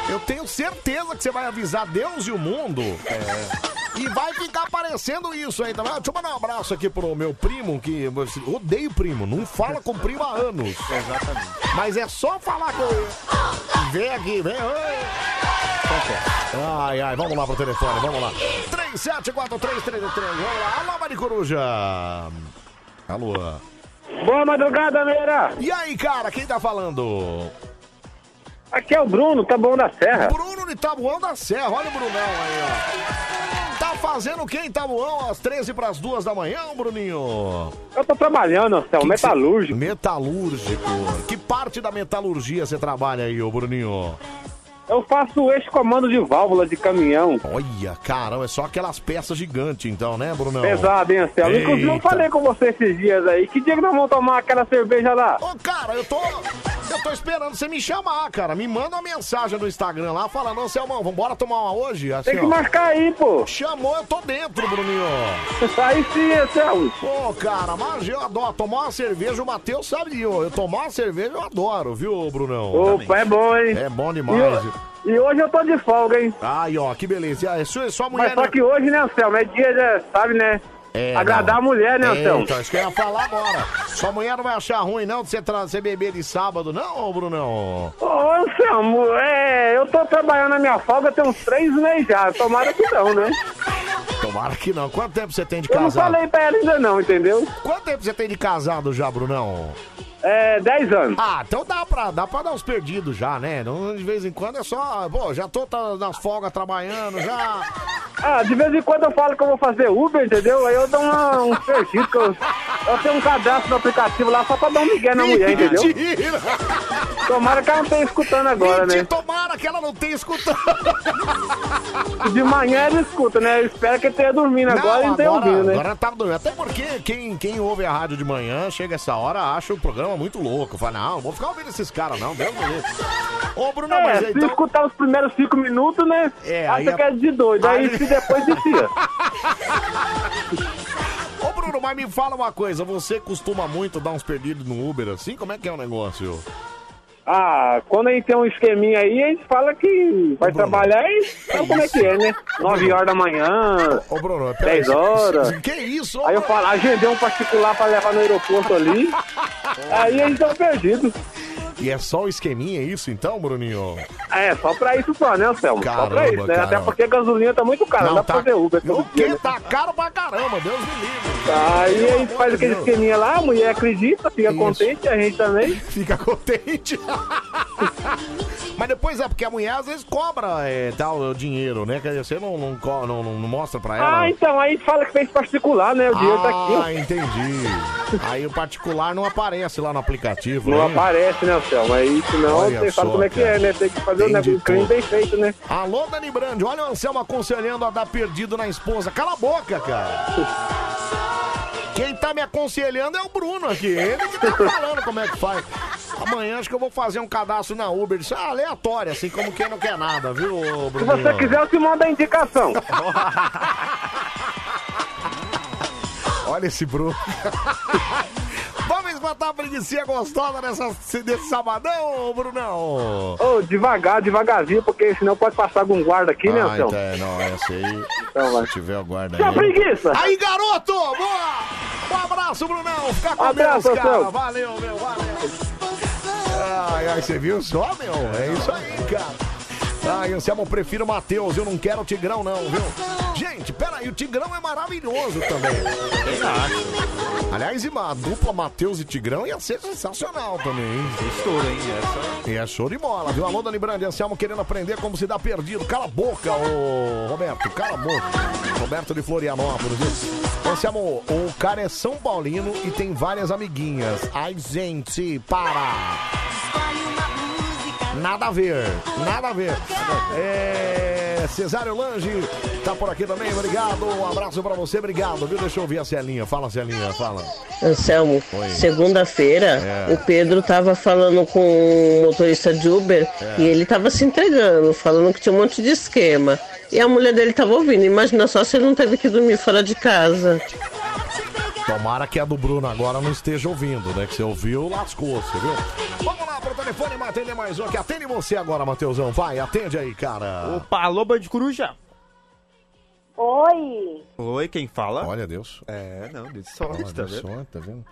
Speaker 2: eu tenho certeza que você vai avisar Deus e o mundo. É, E vai ficar aparecendo isso aí também. Deixa eu mandar um abraço aqui pro meu primo, que odeio primo, não fala com primo há anos.
Speaker 4: Exatamente.
Speaker 2: Mas é só falar que eu. Vem aqui, vem. oi. Ai, ai, vamos lá pro telefone, vamos lá. 374333, vamos lá. Alô, Maricoruja. Alô.
Speaker 22: Boa madrugada, Meira.
Speaker 2: E aí, cara, quem tá falando?
Speaker 22: Aqui é o Bruno, tá bom da Serra.
Speaker 2: Bruno de Tabuão da Serra, olha o Brunão aí, ó. Tá fazendo o que em Tabuão às 13 pras 2 da manhã, Bruninho?
Speaker 22: Eu tô trabalhando, Anselmo,
Speaker 2: Que que cê-
Speaker 22: metalúrgico.
Speaker 2: Metalúrgico. Que parte da metalurgia você trabalha aí, ô Bruninho?
Speaker 22: Eu faço eixo comando de válvula de caminhão.
Speaker 2: Olha, caramba, é só aquelas peças gigantes então, né, Brunão?
Speaker 22: Pesado, hein, Anselmo? Inclusive, eu
Speaker 2: Eita.
Speaker 22: falei com você esses dias aí. Que dia que nós vamos tomar aquela cerveja lá?
Speaker 2: Ô, cara, eu tô. Eu tô esperando você me chamar, cara. Me manda uma mensagem no Instagram lá falando, ô Selmão, vambora tomar uma hoje? Assim,
Speaker 22: Tem que
Speaker 2: ó.
Speaker 22: marcar aí, pô.
Speaker 2: Chamou, eu tô dentro, Bruninho.
Speaker 22: Aí sim, Anselmo.
Speaker 2: Pô, cara, mas eu adoro tomar uma cerveja, o Matheus sabe, eu, eu tomar uma cerveja eu adoro, viu, Brunão?
Speaker 22: Opa, é bom, hein?
Speaker 2: É bom
Speaker 22: E,
Speaker 2: demais.
Speaker 22: ho- e hoje eu tô de folga, hein?
Speaker 2: Aí, ó, que beleza. E a sua, sua mulher...
Speaker 22: Mas só que hoje, né, Anselmo? É dia, de, sabe, né?
Speaker 2: É,
Speaker 22: Agradar
Speaker 2: não.
Speaker 22: a mulher, né, Anselmo?
Speaker 2: Então, isso que eu ia falar agora. Sua mulher não vai achar ruim, não, de você, tra- você beber de sábado, não, Brunão?
Speaker 22: Ô, Anselmo, é, eu tô trabalhando na minha folga tem uns três meses já. Tomara que não, né?
Speaker 2: Tomara que não. Quanto tempo você tem de
Speaker 22: Eu não
Speaker 2: casado?
Speaker 22: falei pra ela ainda não, entendeu?
Speaker 2: Quanto tempo você tem de casado já, Brunão?
Speaker 22: É, 10 anos.
Speaker 2: Ah, então dá pra, dá pra dar uns perdidos já, né? Não, de vez em quando é só. Pô, já tô tá, nas folgas trabalhando, já. <laughs>
Speaker 22: Ah, de vez em quando eu falo que eu vou fazer Uber, entendeu? Aí eu dou uma, um perdido, que eu, eu tenho um cadastro no aplicativo lá só pra dar um migué na mulher, entendeu?
Speaker 2: Mentira!
Speaker 22: Tomara que ela não esteja escutando agora,
Speaker 2: Mentira,
Speaker 22: né?
Speaker 2: Tomara que ela não tenha escutado. <laughs>
Speaker 22: De manhã ela escuta, né? Eu espero que esteja dormindo agora e não tenha ouvido, né?
Speaker 2: agora tá dormindo. Até porque quem, quem ouve a rádio de manhã, chega essa hora, acha o programa muito louco. Fala, não, não vou ficar ouvindo esses caras, não. Deus me livre. Ô, Bruno,
Speaker 22: É,
Speaker 2: mas
Speaker 22: se
Speaker 2: então.
Speaker 22: escutar os primeiros cinco minutos, né?
Speaker 2: É, aí a-
Speaker 22: que é de doido. Aí,
Speaker 2: aí-
Speaker 22: se depois descia. <laughs>
Speaker 2: Ô, Bruno, mas me fala uma coisa. Você costuma muito dar uns perdidos no Uber assim? Como é que é o negócio?
Speaker 22: Ah, quando a gente tem um esqueminha aí, a gente fala que vai trabalhar e sabe como é que é, né? 9 horas da manhã,
Speaker 2: Ô, Bruno,
Speaker 22: 10 horas.
Speaker 2: Que isso?
Speaker 22: Aí eu falo, agendei um particular pra levar no aeroporto ali. <laughs> aí a gente tá perdido.
Speaker 2: E é só o esqueminha isso então, Bruninho?
Speaker 22: É, só pra isso só, né, Anselmo? só pra
Speaker 2: Caramba,
Speaker 22: isso, né? Até
Speaker 2: caramba.
Speaker 22: porque a gasolina tá muito cara, não, dá pra fazer Uber
Speaker 2: O
Speaker 22: dia,
Speaker 2: que?
Speaker 22: né?
Speaker 2: Tá caro pra caramba, Deus me livre.
Speaker 22: Aí a gente faz aquele esqueminha lá, a mulher acredita, fica
Speaker 2: Isso.
Speaker 22: contente, a gente também. <laughs>
Speaker 2: Fica contente. <laughs> Mas depois é porque a mulher às vezes cobra é, tal, o dinheiro, né? Quer dizer, você não, não, co- não, não- não mostra pra ela.
Speaker 22: Ah, então, aí fala que fez particular, né? O dinheiro tá aqui, ó.
Speaker 2: Ah, entendi. Aí o particular não aparece lá no aplicativo,
Speaker 22: Não
Speaker 2: né?
Speaker 22: aparece, né, Anselmo? Aí senão
Speaker 2: Olha
Speaker 22: você sabe
Speaker 2: só,
Speaker 22: como é que
Speaker 2: cara.
Speaker 22: é, né? Tem que fazer o negócio crime
Speaker 2: tudo.
Speaker 22: bem feito, né?
Speaker 2: Alô, Dani Brandi, olha o Anselmo aconselhando a dar perdido na esposa. Cala a boca, cara. <laughs> Quem tá me aconselhando é o Bruno aqui. Ele que tá falando como é que faz. Amanhã acho que eu vou fazer um cadastro na Uber. Isso é aleatório, assim como quem não quer nada, viu,
Speaker 22: Se
Speaker 2: Bruninho?
Speaker 22: você quiser, eu te mando a indicação. <laughs>
Speaker 2: Olha esse Bruno. <laughs> Vamos espantar a preguiça gostosa nessa, desse sabadão, Brunão?
Speaker 22: Ô, devagar, devagarzinho, porque senão pode passar algum guarda aqui, né,
Speaker 2: ah,
Speaker 22: Anselmo?
Speaker 2: então, é, não, essa aí.
Speaker 22: Então vai.
Speaker 2: Se tiver o guarda
Speaker 22: Tchau,
Speaker 2: aí.
Speaker 22: preguiça!
Speaker 2: Aí, garoto! Boa! Um abraço, Brunão! Fica com
Speaker 22: Abraço,
Speaker 2: Deus, cara!
Speaker 22: Anselmo.
Speaker 2: Valeu, meu, valeu! Ai, ai, você viu só, meu? É isso aí, cara! Ai, Anselmo, eu prefiro o Matheus, eu não quero o Tigrão, não, viu? Gente, peraí, o Tigrão é maravilhoso também. Aliás, e a dupla Matheus e Tigrão ia ser sensacional também, hein?
Speaker 4: Estouro, hein? Essa...
Speaker 2: E é show de bola, viu? Alô, Dani Brandi, Anselmo querendo aprender como se dá perdido. Cala a boca, ô Roberto, cala a boca. Roberto de Florianópolis, viu? Anselmo, o cara é São Paulino e tem várias amiguinhas. Ai, gente, para! Nada a ver, nada a ver. É. Cesário Lange tá por aqui também, obrigado. Um abraço pra você, obrigado, viu? Deixa eu ouvir a Celinha. Fala, Celinha, fala.
Speaker 23: Anselmo, segunda-feira
Speaker 2: É.
Speaker 23: o Pedro tava falando com o motorista de Uber
Speaker 2: É.
Speaker 23: e ele tava se entregando, falando que tinha um monte de esquema. E a mulher dele tava ouvindo. Imagina só se ele não teve que dormir fora de casa.
Speaker 2: Tomara que a do Bruno agora não esteja ouvindo, né? Que você ouviu, lascou-se, viu? Vamos lá telefone e atender mais um que atende você agora, Matheusão. Vai, atende aí, cara.
Speaker 4: Opa, alô, Band Coruja.
Speaker 24: Oi!
Speaker 4: Oi, quem fala?
Speaker 2: Olha Deus.
Speaker 4: É, não, desse sorte, tá vendo?
Speaker 2: só, tá vendo?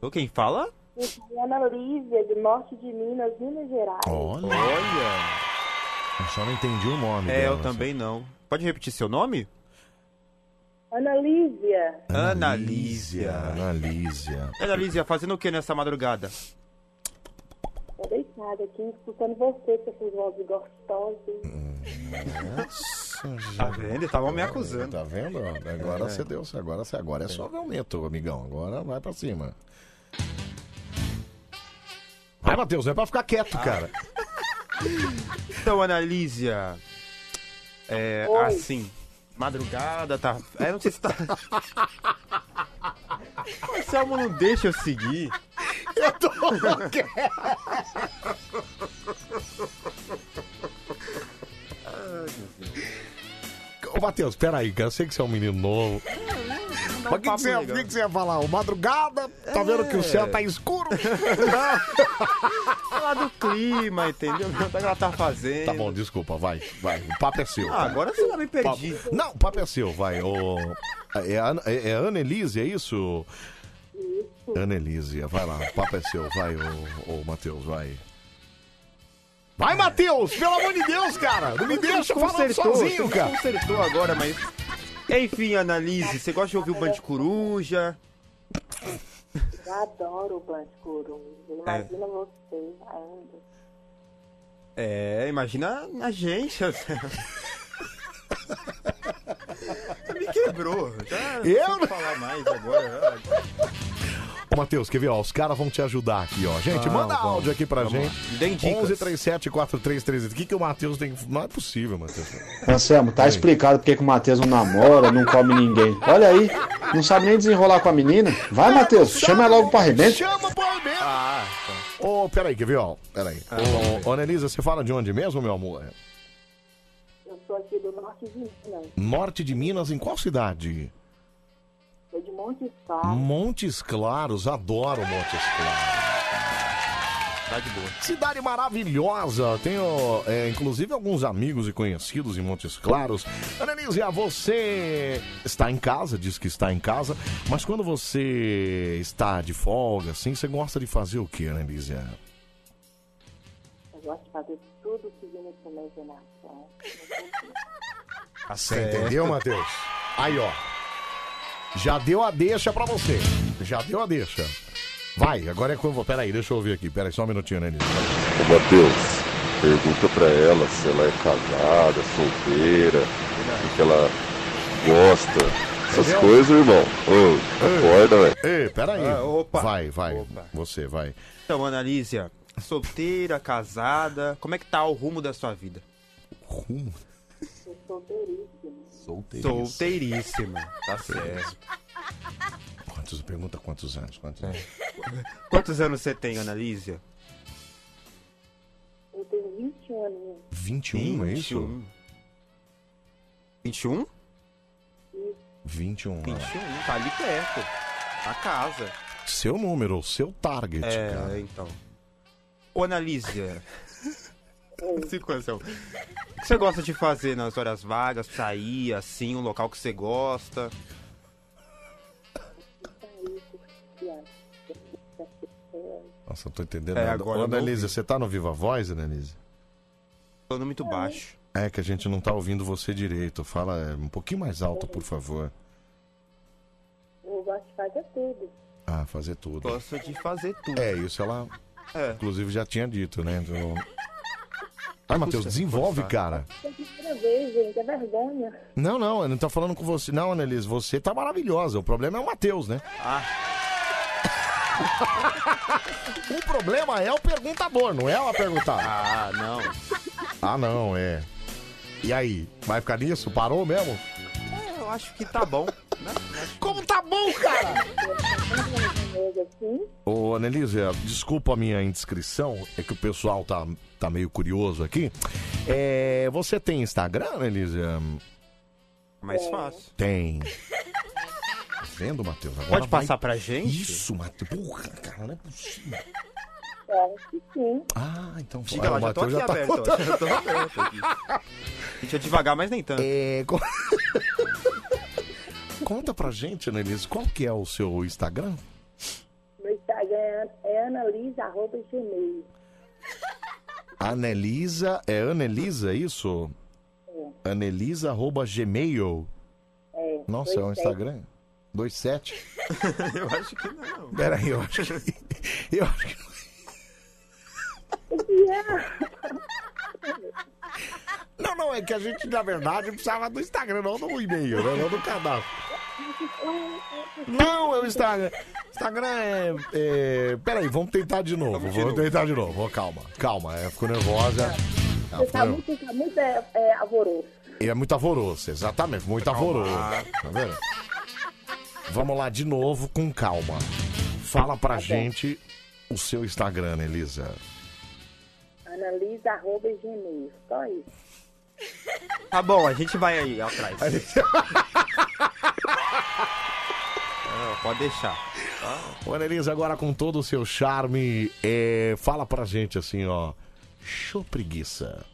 Speaker 4: Ô, quem fala?
Speaker 24: Eu sou Ana Lívia, do norte de Minas, Minas Gerais.
Speaker 2: Olha.
Speaker 4: Olha.
Speaker 2: Eu só não entendi o nome
Speaker 4: É,
Speaker 2: dela,
Speaker 4: eu também não. Pode repetir seu nome?
Speaker 24: Ana Lívia,
Speaker 4: Ana Lísia.
Speaker 2: Ana Lísia,
Speaker 4: fazendo o que nessa madrugada?
Speaker 24: Tô deitada aqui, escutando você com essas vozes gostosas.
Speaker 2: Nossa,
Speaker 4: Tá vendo? Estavam me acusando.
Speaker 2: Tá vendo? Agora
Speaker 4: É.
Speaker 2: você deu, agora, você- agora é só ver o neto, amigão. Agora vai pra cima. Vai, Matheus, não é pra ficar quieto, cara.
Speaker 4: Então, Ana Lísia, é,
Speaker 24: Oi.
Speaker 4: assim, madrugada, tá... É, não sei se tá... O Selmo não deixa eu seguir.
Speaker 2: Eu tô Ô, Matheus, peraí, cara. Eu sei que você é um menino novo. Mas o que, que, você, ia- o que que você ia falar? O madrugada, tá vendo que o céu tá escuro? <laughs>
Speaker 4: Falar do clima, entendeu? O que ela tá fazendo.
Speaker 2: Tá bom, desculpa, vai, vai. O papo é seu.
Speaker 4: Ah,
Speaker 2: vai.
Speaker 4: agora você já me perdi.
Speaker 2: Papo- Não, o papo é seu, vai. Ô, é, a Ana- é, é a Ana Elise, é isso? Ana Elísia, vai lá, o papo é seu, vai, ô, ô Matheus, vai. Vai, Matheus! Pelo amor de Deus, cara! Não me deixa falando
Speaker 4: Consertou,
Speaker 2: sozinho,
Speaker 4: você
Speaker 2: cara!
Speaker 4: Consertou agora, mas. Enfim, Analise, você gosta de ouvir o Band Coruja?
Speaker 24: Eu adoro o Band Coruja. Imagina você ainda.
Speaker 4: É, imagina a gente. <laughs> Você me quebrou. Já não
Speaker 2: Eu
Speaker 4: sei o que falar mais agora.
Speaker 2: Ô, Matheus, quer ver? Ó, os caras vão te ajudar aqui, ó. Gente,
Speaker 4: Vamos,
Speaker 2: manda
Speaker 4: vamos.
Speaker 2: áudio aqui pra
Speaker 4: Vamos
Speaker 2: gente.
Speaker 4: lá. Deem dicas.
Speaker 2: 11 37 4313. O que, que o Matheus tem. Não é possível, Matheus.
Speaker 11: Anselmo, tá explicado porque que o Matheus não namora, não come ninguém. Olha aí, não sabe nem desenrolar com a menina. Vai, Matheus, chama ela logo pro arrebento.
Speaker 2: Chama pro arrebento!
Speaker 4: Ah,
Speaker 2: Ô, peraí, quer ver, ó? Peraí.
Speaker 4: Ah,
Speaker 2: Ô, ô, Ana Elisa, você fala de onde mesmo, meu amor?
Speaker 24: Eu sou aqui do norte de Minas.
Speaker 2: Norte de Minas, em qual cidade?
Speaker 24: Sou de Montes Claros.
Speaker 2: Montes Claros, adoro Montes Claros.
Speaker 4: Tá de boa.
Speaker 2: Cidade maravilhosa, tenho é, inclusive alguns amigos e conhecidos em Montes Claros. Anelísia, você está em casa, diz que está em casa, mas quando você está de folga, assim, você gosta de fazer o que, Anelísia?
Speaker 24: Eu gosto de fazer tudo seguindo essa imaginação.
Speaker 2: Você entendeu, Matheus? Aí, ó. Já deu a deixa pra você. Já deu a deixa. Vai, agora é quando. Peraí, deixa eu ouvir aqui. Peraí, só um minutinho, Anelísia.
Speaker 25: Ô Matheus, pergunta pra ela se ela é casada, solteira, o que ela gosta. Essas
Speaker 2: Entendeu?
Speaker 25: coisas, irmão. Ô, acorda, velho.
Speaker 2: Ei, peraí.
Speaker 4: Ah, opa.
Speaker 2: Vai, vai. Você, vai.
Speaker 4: Então, Analísia, solteira, casada, como é que tá o rumo da sua vida?
Speaker 2: Rumo?
Speaker 24: Eu sou. Solteiríssima.
Speaker 2: Solteiríssima,
Speaker 4: tá certo.
Speaker 2: Quantos? Pergunta quantos anos? Quantos anos?
Speaker 4: Quantos anos você tem, Analísia?
Speaker 24: Eu tenho 20 anos.
Speaker 2: 21, é isso?
Speaker 4: 21?
Speaker 2: 21.
Speaker 4: 21, tá ali perto. A casa.
Speaker 2: Seu número, seu target,
Speaker 4: É,
Speaker 2: cara.
Speaker 4: então. Ô, Analísia. Seu. O que você gosta de fazer nas horas vagas? Sair, assim, um local que você gosta?
Speaker 2: Nossa, eu tô entendendo.
Speaker 4: É, agora
Speaker 2: Ô,
Speaker 4: eu não
Speaker 2: Annelise, você tá no Viva Voz, Annelise?
Speaker 4: Falando muito baixo.
Speaker 2: É que a gente não tá ouvindo você direito. Fala é, um pouquinho mais alto, por favor.
Speaker 24: Eu gosto de fazer tudo.
Speaker 2: Ah, fazer tudo.
Speaker 4: Gosta de fazer tudo.
Speaker 2: É, isso ela,
Speaker 4: É.
Speaker 2: inclusive, já tinha dito, né? Então... Ai, Matheus, desenvolve, cara.
Speaker 24: É a primeira vez, gente, é vergonha.
Speaker 2: Não, não, eu não tô falando com você. Não, Annelise, você tá maravilhosa. O problema é o Matheus, né?
Speaker 4: Ah. <laughs>
Speaker 2: o problema é o perguntador, não é ela perguntar.
Speaker 4: Ah, não.
Speaker 2: Ah, não, é. E aí, vai ficar nisso? Parou mesmo?
Speaker 4: É, eu acho que tá bom. né?
Speaker 2: Como tá bom, cara? <laughs> Ô, Annelise, desculpa a minha indiscrição, é que o pessoal tá, tá meio curioso aqui. É, você tem Instagram, Annelise?
Speaker 4: Mais fácil.
Speaker 2: Tem. Tá vendo, Matheus? Agora
Speaker 4: Pode
Speaker 2: vai-
Speaker 4: passar pra gente?
Speaker 2: Isso, Matheus. Porra, cara, não é possível.
Speaker 24: é, que sim.
Speaker 2: Ah, então
Speaker 4: Diga lá,
Speaker 2: o
Speaker 4: já tô
Speaker 2: Matheus
Speaker 4: aqui aberto. ó, <laughs> Já tô aberto aqui. A gente é devagar, mas nem tanto.
Speaker 2: É, co- <laughs> Conta pra gente, Annelise, qual que é o seu Instagram?
Speaker 24: Meu Instagram é- é analisa.gmail.
Speaker 2: Anelisa, é Anelisa, é isso? Anelisa arroba gmail.
Speaker 24: É,
Speaker 2: Nossa, é um
Speaker 24: dois
Speaker 2: Instagram? 27? <laughs>
Speaker 4: eu acho que não.
Speaker 2: Peraí, eu acho que. <laughs> Eu acho que. Não, não, é que a gente, na verdade, precisava do Instagram, não do e-mail, né? Não do cadastro. Não, é o Instagram. Instagram é. é... Peraí, vamos tentar de novo. Vamos, tentar de novo. Ó, calma, calma. É, ficou nervosa. Ela
Speaker 24: Você
Speaker 2: ficou
Speaker 24: tá muito, tá muito é, é, alvoroço.
Speaker 2: E é muito alvoroço, exatamente, muito alvoroço. Tá vendo? Vamos lá de novo com calma. Fala pra gente o seu Instagram, Elisa.
Speaker 24: Analisa.gmail. Só isso.
Speaker 4: Tá bom, a gente vai aí atrás. <laughs> Não, pode deixar.
Speaker 2: Ô, Elisa, agora com todo o seu charme, é, fala pra gente assim, ó. Show preguiça.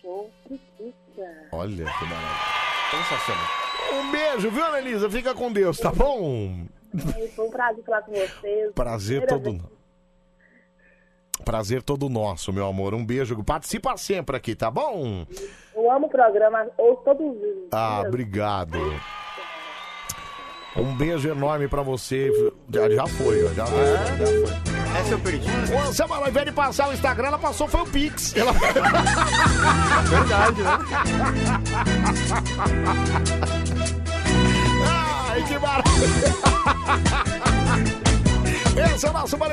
Speaker 24: Show preguiça.
Speaker 2: Olha que maravilha.
Speaker 4: Sensacional.
Speaker 2: Um beijo, viu, Elisa? Fica com Deus, tá bom?
Speaker 24: Foi um prazer falar com vocês.
Speaker 2: Prazer
Speaker 24: Primeira
Speaker 2: todo
Speaker 24: vez.
Speaker 2: Prazer todo nosso, meu amor. Um beijo. Participa sempre aqui, tá bom?
Speaker 24: Eu amo o programa, ouço todos os dias.
Speaker 2: Ah, obrigado. Um beijo enorme pra você. Já, já foi, ó. Já, já foi.
Speaker 4: Essa eu perdi.
Speaker 2: Ô, Anselmo, ao invés de passar o Instagram, ela passou foi o Pix. Ela... <laughs>
Speaker 4: Verdade, né?
Speaker 2: Ai, que maravilha! Esse é o nosso. Pra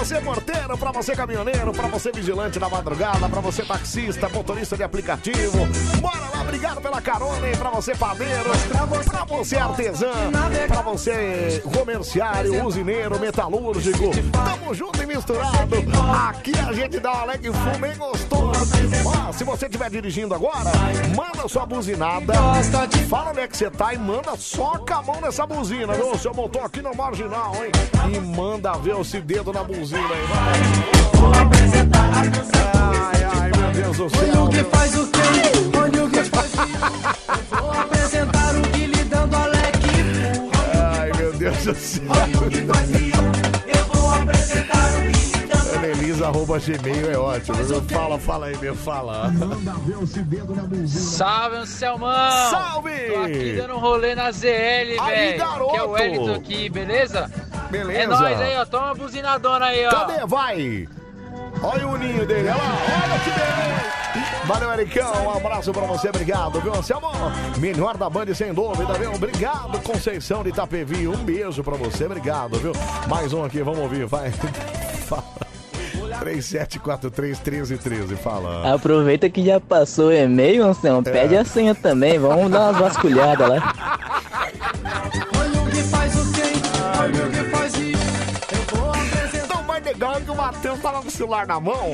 Speaker 2: você porteiro, pra você caminhoneiro, pra você vigilante na madrugada, pra você taxista, motorista de aplicativo. Bora lá, obrigado pela carona, hein? Pra você padeiro, pra você artesã, pra você comerciário, usineiro, metalúrgico. Tamo junto e misturado. Aqui a gente dá um alegre fumo bem gostoso. Ó, se você estiver dirigindo agora, manda sua buzinada. Fala onde é que você tá e manda só com a mão nessa buzina, viu? Seu motor aqui no marginal, hein? E manda ver esse dedo na buzina aí, vai. Ai, ai, meu Deus do céu.
Speaker 1: Olha o que faz o quê? Olha o que faz o Vou apresentar o Guilherme dando Alec.
Speaker 2: Ai, meu Deus do céu.
Speaker 1: Eu vou apresentar o Guilherme dando
Speaker 2: Anelisa, arroba gmail é ótimo. Fala, fala aí, meu, fala.
Speaker 26: Salve, Anselmão!
Speaker 2: Salve!
Speaker 26: Tô aqui dando um rolê na ZL,
Speaker 2: Aí,
Speaker 26: velho.
Speaker 2: garoto!
Speaker 26: Que é o Wellington aqui, beleza?
Speaker 2: Beleza.
Speaker 26: É nóis aí, ó. Toma uma buzinadona aí, ó.
Speaker 2: Cadê? Vai! Olha o ninho dele, olha lá, olha que beleza! Valeu, Ericão, um abraço pra você, obrigado, viu, Anselmo? Melhor da Band, sem dúvida, viu? Obrigado, Conceição de Itapevi, um beijo pra você, obrigado, viu? Mais um aqui, vamos ouvir, vai. <laughs> Fala. 37431313, fala.
Speaker 19: Aproveita que já passou o e-mail, Anselmo. É. Pede a senha também, vamos dar uma vasculhada lá.
Speaker 1: Então mais legal que o
Speaker 2: Matheus tá tava com o celular na mão,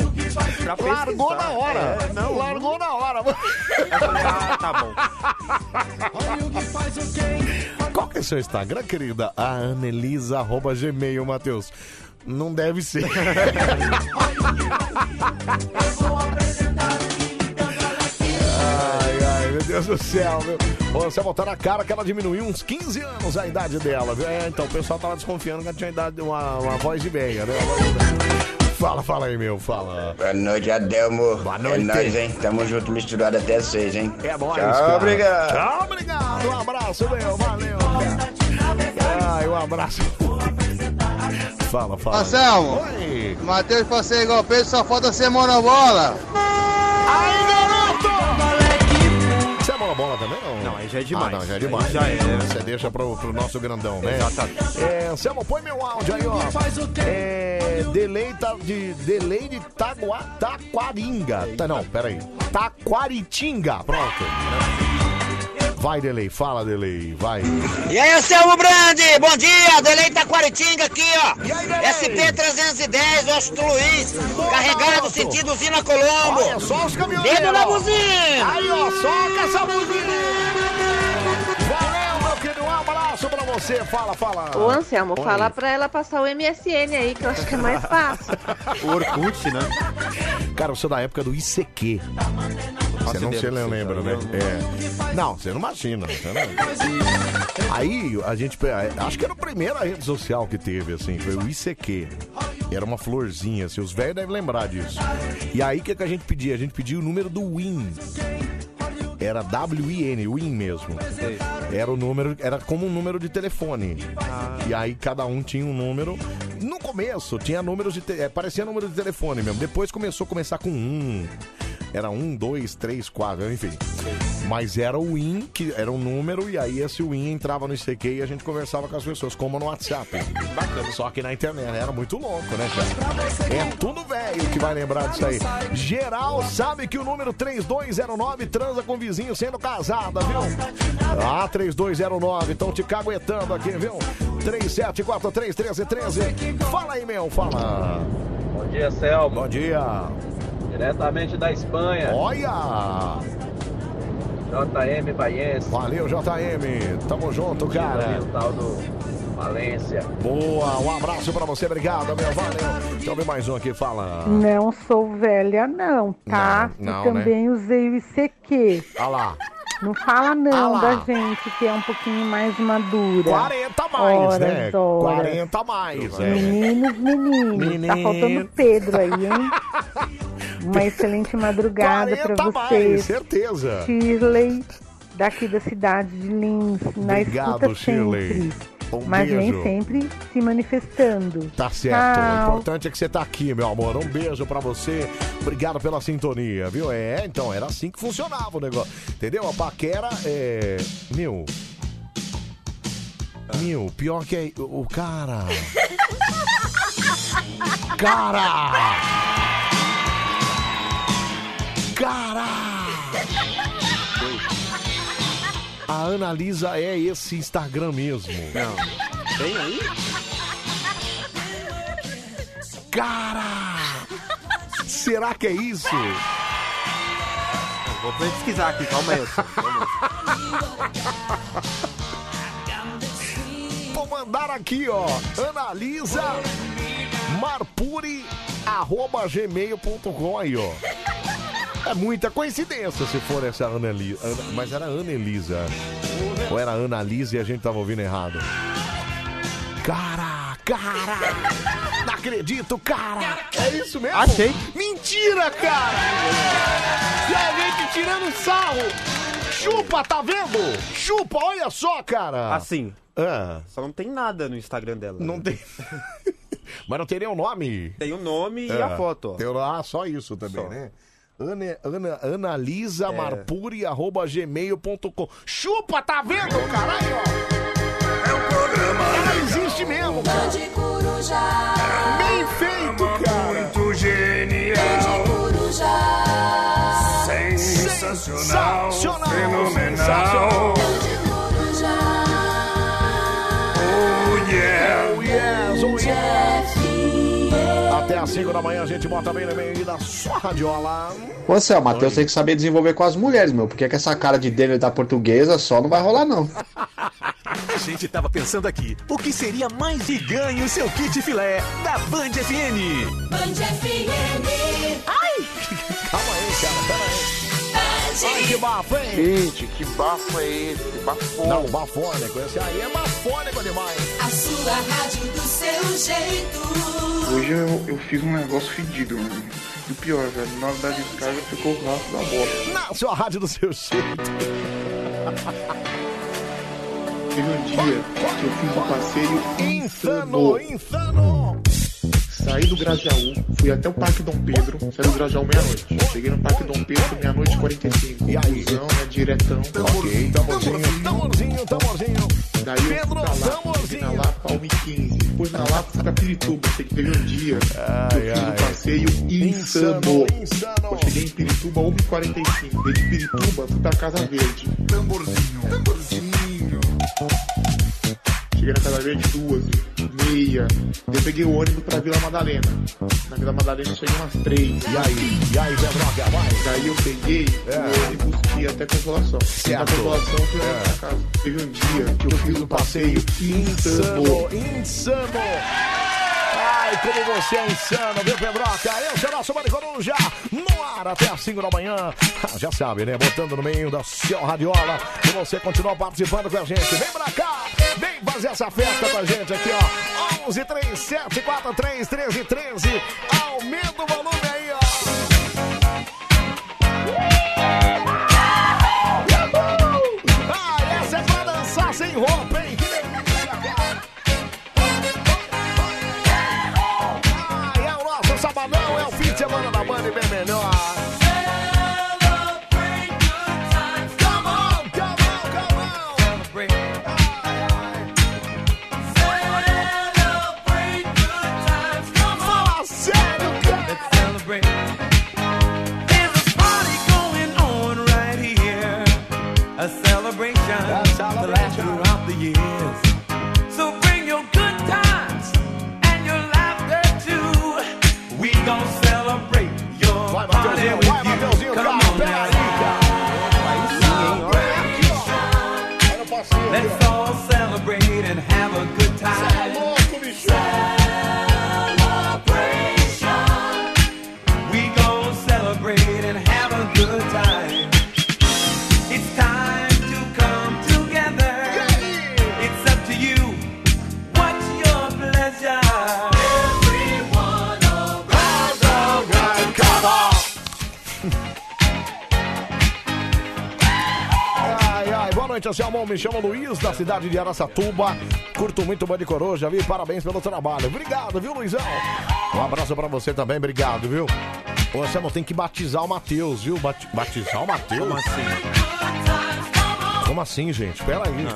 Speaker 2: largou na hora.
Speaker 4: É, não,
Speaker 2: largou na hora. <laughs>
Speaker 4: Ah, tá bom.
Speaker 2: Qual que é o seu Instagram, querida? A Anelisa, arroba Gmail, Matheus. Não deve ser. <laughs> Ai, ai, meu Deus do céu, meu. Ô, você botar na cara que ela diminuiu uns 15 anos a idade dela, viu? É, então o pessoal tava desconfiando que ela tinha idade, uma, uma voz de meia, né? Uma voz de meia. Fala, fala aí, meu, fala.
Speaker 27: Boa noite, Adelmo. Boa
Speaker 2: noite.
Speaker 27: É nóis, hein? Tamo junto, misturado até seis, hein?
Speaker 2: É nóis,
Speaker 27: Tchau,
Speaker 2: cara.
Speaker 27: obrigado.
Speaker 2: Tchau, obrigado. Um abraço, meu. Valeu, cara. Ai, um abraço. Fala, fala.
Speaker 28: Anselmo,
Speaker 2: Oi.
Speaker 28: Matheus pra ser igual Pedro, só falta ser monobola.
Speaker 2: Aí, garoto! Você é bola bola também, não?
Speaker 4: Não, aí já é demais.
Speaker 2: Ah, não, já é
Speaker 4: Aí
Speaker 2: demais.
Speaker 4: já é.
Speaker 2: Você deixa pro, pro nosso grandão, né?
Speaker 4: Exatamente.
Speaker 2: É, Anselmo, põe meu áudio aí, ó. É, delay tá de, delay de Tagua, Taquaringa. Tá, não, peraí. Taquaritinga, pronto. Vai, delay, fala, delay, vai.
Speaker 29: E aí, Anselmo Brandi, bom dia, Delei Taquaritinga aqui, ó. SP-310, Osto Luiz, carregado sentido Usina Colombo.
Speaker 2: Olha só os caminhoneiros.
Speaker 29: Dedo na buzina.
Speaker 2: Aí, ó, soca essa buzina. Abraço pra você. Fala, fala.
Speaker 13: Ô Anselmo,
Speaker 2: Oi.
Speaker 13: fala pra ela passar o MSN aí, que eu acho que é mais fácil. <laughs>
Speaker 2: O Orkut, né? Cara, eu sou da época do ICQ. Você não se
Speaker 4: você
Speaker 2: lembra, né? É. Não, você não imagina. Você não... Aí a gente. Acho que era a primeira rede social que teve, assim, foi o ICQ. Era uma florzinha, assim, os velhos devem lembrar disso. E aí o que, que a gente pedia? A gente pedia o número do Win. Era W-I-N, Win mesmo. Era o número, era como um número de telefone. E aí cada um tinha um número. No começo tinha números de. te- é, parecia número de telefone mesmo. Depois começou a começar com um. Era um, dois, três, quatro, enfim. Mas era o WIN, que era um número, e aí esse WIN entrava no ICQ e a gente conversava com as pessoas, como no WhatsApp. Bacana. Só que na internet era muito louco, né, cara? É tudo velho que vai lembrar disso aí. Geral sabe que o número 3209 transa com vizinho sendo casada, viu? Ah, 3209, estão te caguetando aqui, viu? 37431313. Fala aí, meu, fala.
Speaker 30: Bom dia, Selma.
Speaker 2: Bom dia.
Speaker 30: Diretamente da Espanha.
Speaker 2: Olha!
Speaker 30: JM Baiense.
Speaker 2: Valeu, JM. Tamo junto, cara.
Speaker 30: O tal do Valência.
Speaker 2: Boa, um abraço pra você, obrigado, meu. Valeu. Deixa eu ver mais um aqui, fala.
Speaker 31: Não sou velha, não, tá?
Speaker 2: Não,
Speaker 31: e também usei o ICQ.
Speaker 2: Olha lá.
Speaker 31: Não fala não
Speaker 2: Ah
Speaker 31: da gente que é um pouquinho mais madura.
Speaker 2: 40 a mais,
Speaker 31: horas,
Speaker 2: né?
Speaker 31: Horas.
Speaker 2: 40 a mais, é.
Speaker 31: Meninos, meninos. Tá faltando Pedro aí, hein? <laughs> Uma excelente madrugada pra
Speaker 2: 40 a mais,
Speaker 31: vocês.
Speaker 2: certeza.
Speaker 31: Shirley, daqui da cidade de Lins, na
Speaker 2: Obrigado,
Speaker 31: escuta
Speaker 2: Shirley.
Speaker 31: sempre.
Speaker 2: Um
Speaker 31: mas
Speaker 2: beijo.
Speaker 31: nem sempre se manifestando.
Speaker 2: Tá certo. O
Speaker 31: Tchau.
Speaker 2: importante é que você tá aqui, meu amor. Um beijo pra você. Obrigado pela sintonia, viu? É, então, era assim que funcionava o negócio. Entendeu? A paquera é. Meu. Meu, pior que é. O o cara. <laughs> Cara! Cara! A Analisa é esse Instagram mesmo.
Speaker 4: Não. Tem aí?
Speaker 2: Cara! Será que é isso?
Speaker 4: Vou pesquisar aqui, calma aí.
Speaker 2: Vou mandar aqui, ó. Analisa marpuri arroba gmail.com aí, ó. É muita coincidência se for essa. Ana- Mas era Anelisa. Ou era Analisa e a gente tava ouvindo errado. Cara, cara! Não acredito, cara! É isso mesmo?
Speaker 4: Achei.
Speaker 2: Mentira, cara! E a gente tirando sarro! Chupa, tá vendo? Chupa, olha só, cara!
Speaker 4: Assim.
Speaker 2: Ah.
Speaker 4: Só não tem nada no Instagram dela.
Speaker 2: Não tem. <laughs> Mas não tem nem o nome.
Speaker 4: Tem o nome e
Speaker 2: É,
Speaker 4: a foto, ó.
Speaker 2: Tem, ah, só isso também,
Speaker 4: Só.
Speaker 2: né? Ana, Ana, analisa
Speaker 4: É.
Speaker 2: marpuri, arroba gmail.com. Chupa, tá vendo, caralho?
Speaker 1: É um programa.
Speaker 2: Ela existe mesmo, cara. Bem feito, cara.
Speaker 1: Muito genial. Sensacional.
Speaker 2: Sensacional.
Speaker 1: Fenomenal. Oh yeah.
Speaker 2: Oh yes, oh yes. Até às as 5 da manhã, a gente bota bem no meio da sua radiola.
Speaker 11: Ô, Céu, Matheus tem que saber desenvolver com as mulheres, meu. Porque com essa cara de dele da portuguesa só não vai rolar, não. <laughs>
Speaker 32: A gente tava pensando aqui, o que seria mais e ganhe o seu kit filé da Band FM.
Speaker 1: Band FM.
Speaker 2: Ai! <laughs> Calma aí, cara, pera aí. Ai, que bafo, hein?
Speaker 6: Gente, que bafo é esse? Bafônico.
Speaker 2: Não, bafônico. Esse aí é bafônico demais.
Speaker 1: Sua rádio do seu jeito.
Speaker 6: Hoje eu, eu fiz um negócio fedido, mano. E o pior, velho, na hora da descarga ficou o rastro da bola.
Speaker 2: Na sua rádio do seu jeito.
Speaker 6: Teve um dia que eu fiz um passeio
Speaker 2: Insano, insano.
Speaker 6: Saí do Grajaú, fui até o Parque Dom Pedro, saí do Grajaú meia-noite. Cheguei no Parque Dom Pedro, meia-noite e 45. E aí? Busão, né, diretão.
Speaker 2: Ok, tamborzinho, tamborzinho, tamborzinho.
Speaker 6: Daí eu
Speaker 2: Pedro,
Speaker 6: fui pra Lapa, fui na Lapa, 1h15. Depois na Lapa, fui pra Pirituba. Sei que teve um dia que eu fiz um passeio insano. Eu cheguei em Pirituba, 1h45. Daí de Pirituba, fui pra Casa Verde. Tamborzinho, tamborzinho. Cheguei na Casa Verde duas, meia. Eu peguei o ônibus pra Vila Madalena. Na Vila Madalena eu cheguei umas três.
Speaker 2: E aí? E aí, Pedroca, vai.
Speaker 6: Daí eu peguei o ônibus e ia até Consolação.
Speaker 2: Certo.
Speaker 6: Na Consolação eu fui lá pra casa. Teve um dia que eu fiz um passeio insano.
Speaker 2: Insano, insano. Ai, como você é insano, viu, Pedroca? Eu sou nosso Mari Coruja, no ar até às 5 da manhã. Ah, Já sabe, né? Botando no meio da sua radiola. E você continua participando com a gente. Vem pra cá, vem fazer essa festa com a gente aqui, ó. 11 37 43 13 13. Aumenta o volume aí, sabadão, é noite, Anselmo. Me chamo Luiz, da cidade de Araçatuba. Curto muito o Band Coruja, viu? Parabéns pelo trabalho. Obrigado, viu, Luizão? Um abraço pra você também, obrigado, viu? Ô, Anselmo, tem que batizar o Matheus, viu? Bati- batizar o Matheus? Como assim? Como assim, gente? Pera aí.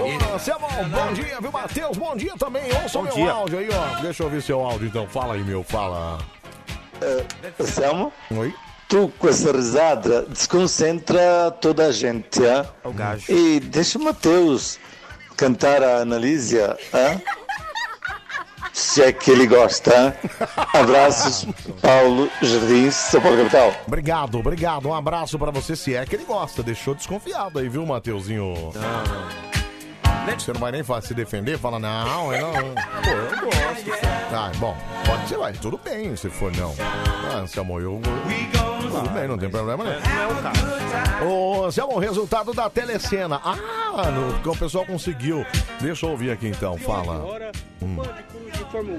Speaker 2: Ô, Anselmo, bom dia, viu, Matheus? Bom dia também. Ouça o
Speaker 33: Bom
Speaker 2: meu
Speaker 33: dia.
Speaker 2: áudio aí, ó. Deixa eu ouvir seu áudio, então. Fala aí, meu, fala.
Speaker 33: Selma?
Speaker 2: Oi?
Speaker 33: Tu, com essa risada, desconcentra toda a gente?
Speaker 4: É o gajo.
Speaker 33: E deixa o Matheus cantar a Analísia, hã? Se é que ele gosta? Abraços, Paulo Jardim, São Paulo Capital.
Speaker 2: Obrigado, obrigado. Um abraço pra você, se é que ele gosta. Deixou desconfiado aí, viu, Mateuzinho? Não, não. Você não vai nem fa- se defender? Fala, não, eu não. Pô, eu gosto. Ah, bom, pode ser, vai. Tudo bem se for não. Ah, Anselmo, eu. Tudo bem, não tem problema não. Não é o caso. Ô, Anselmo, o resultado da telecena. Ah, no, que o pessoal conseguiu. Deixa eu ouvir aqui então, fala.
Speaker 34: Agora,
Speaker 2: Hum.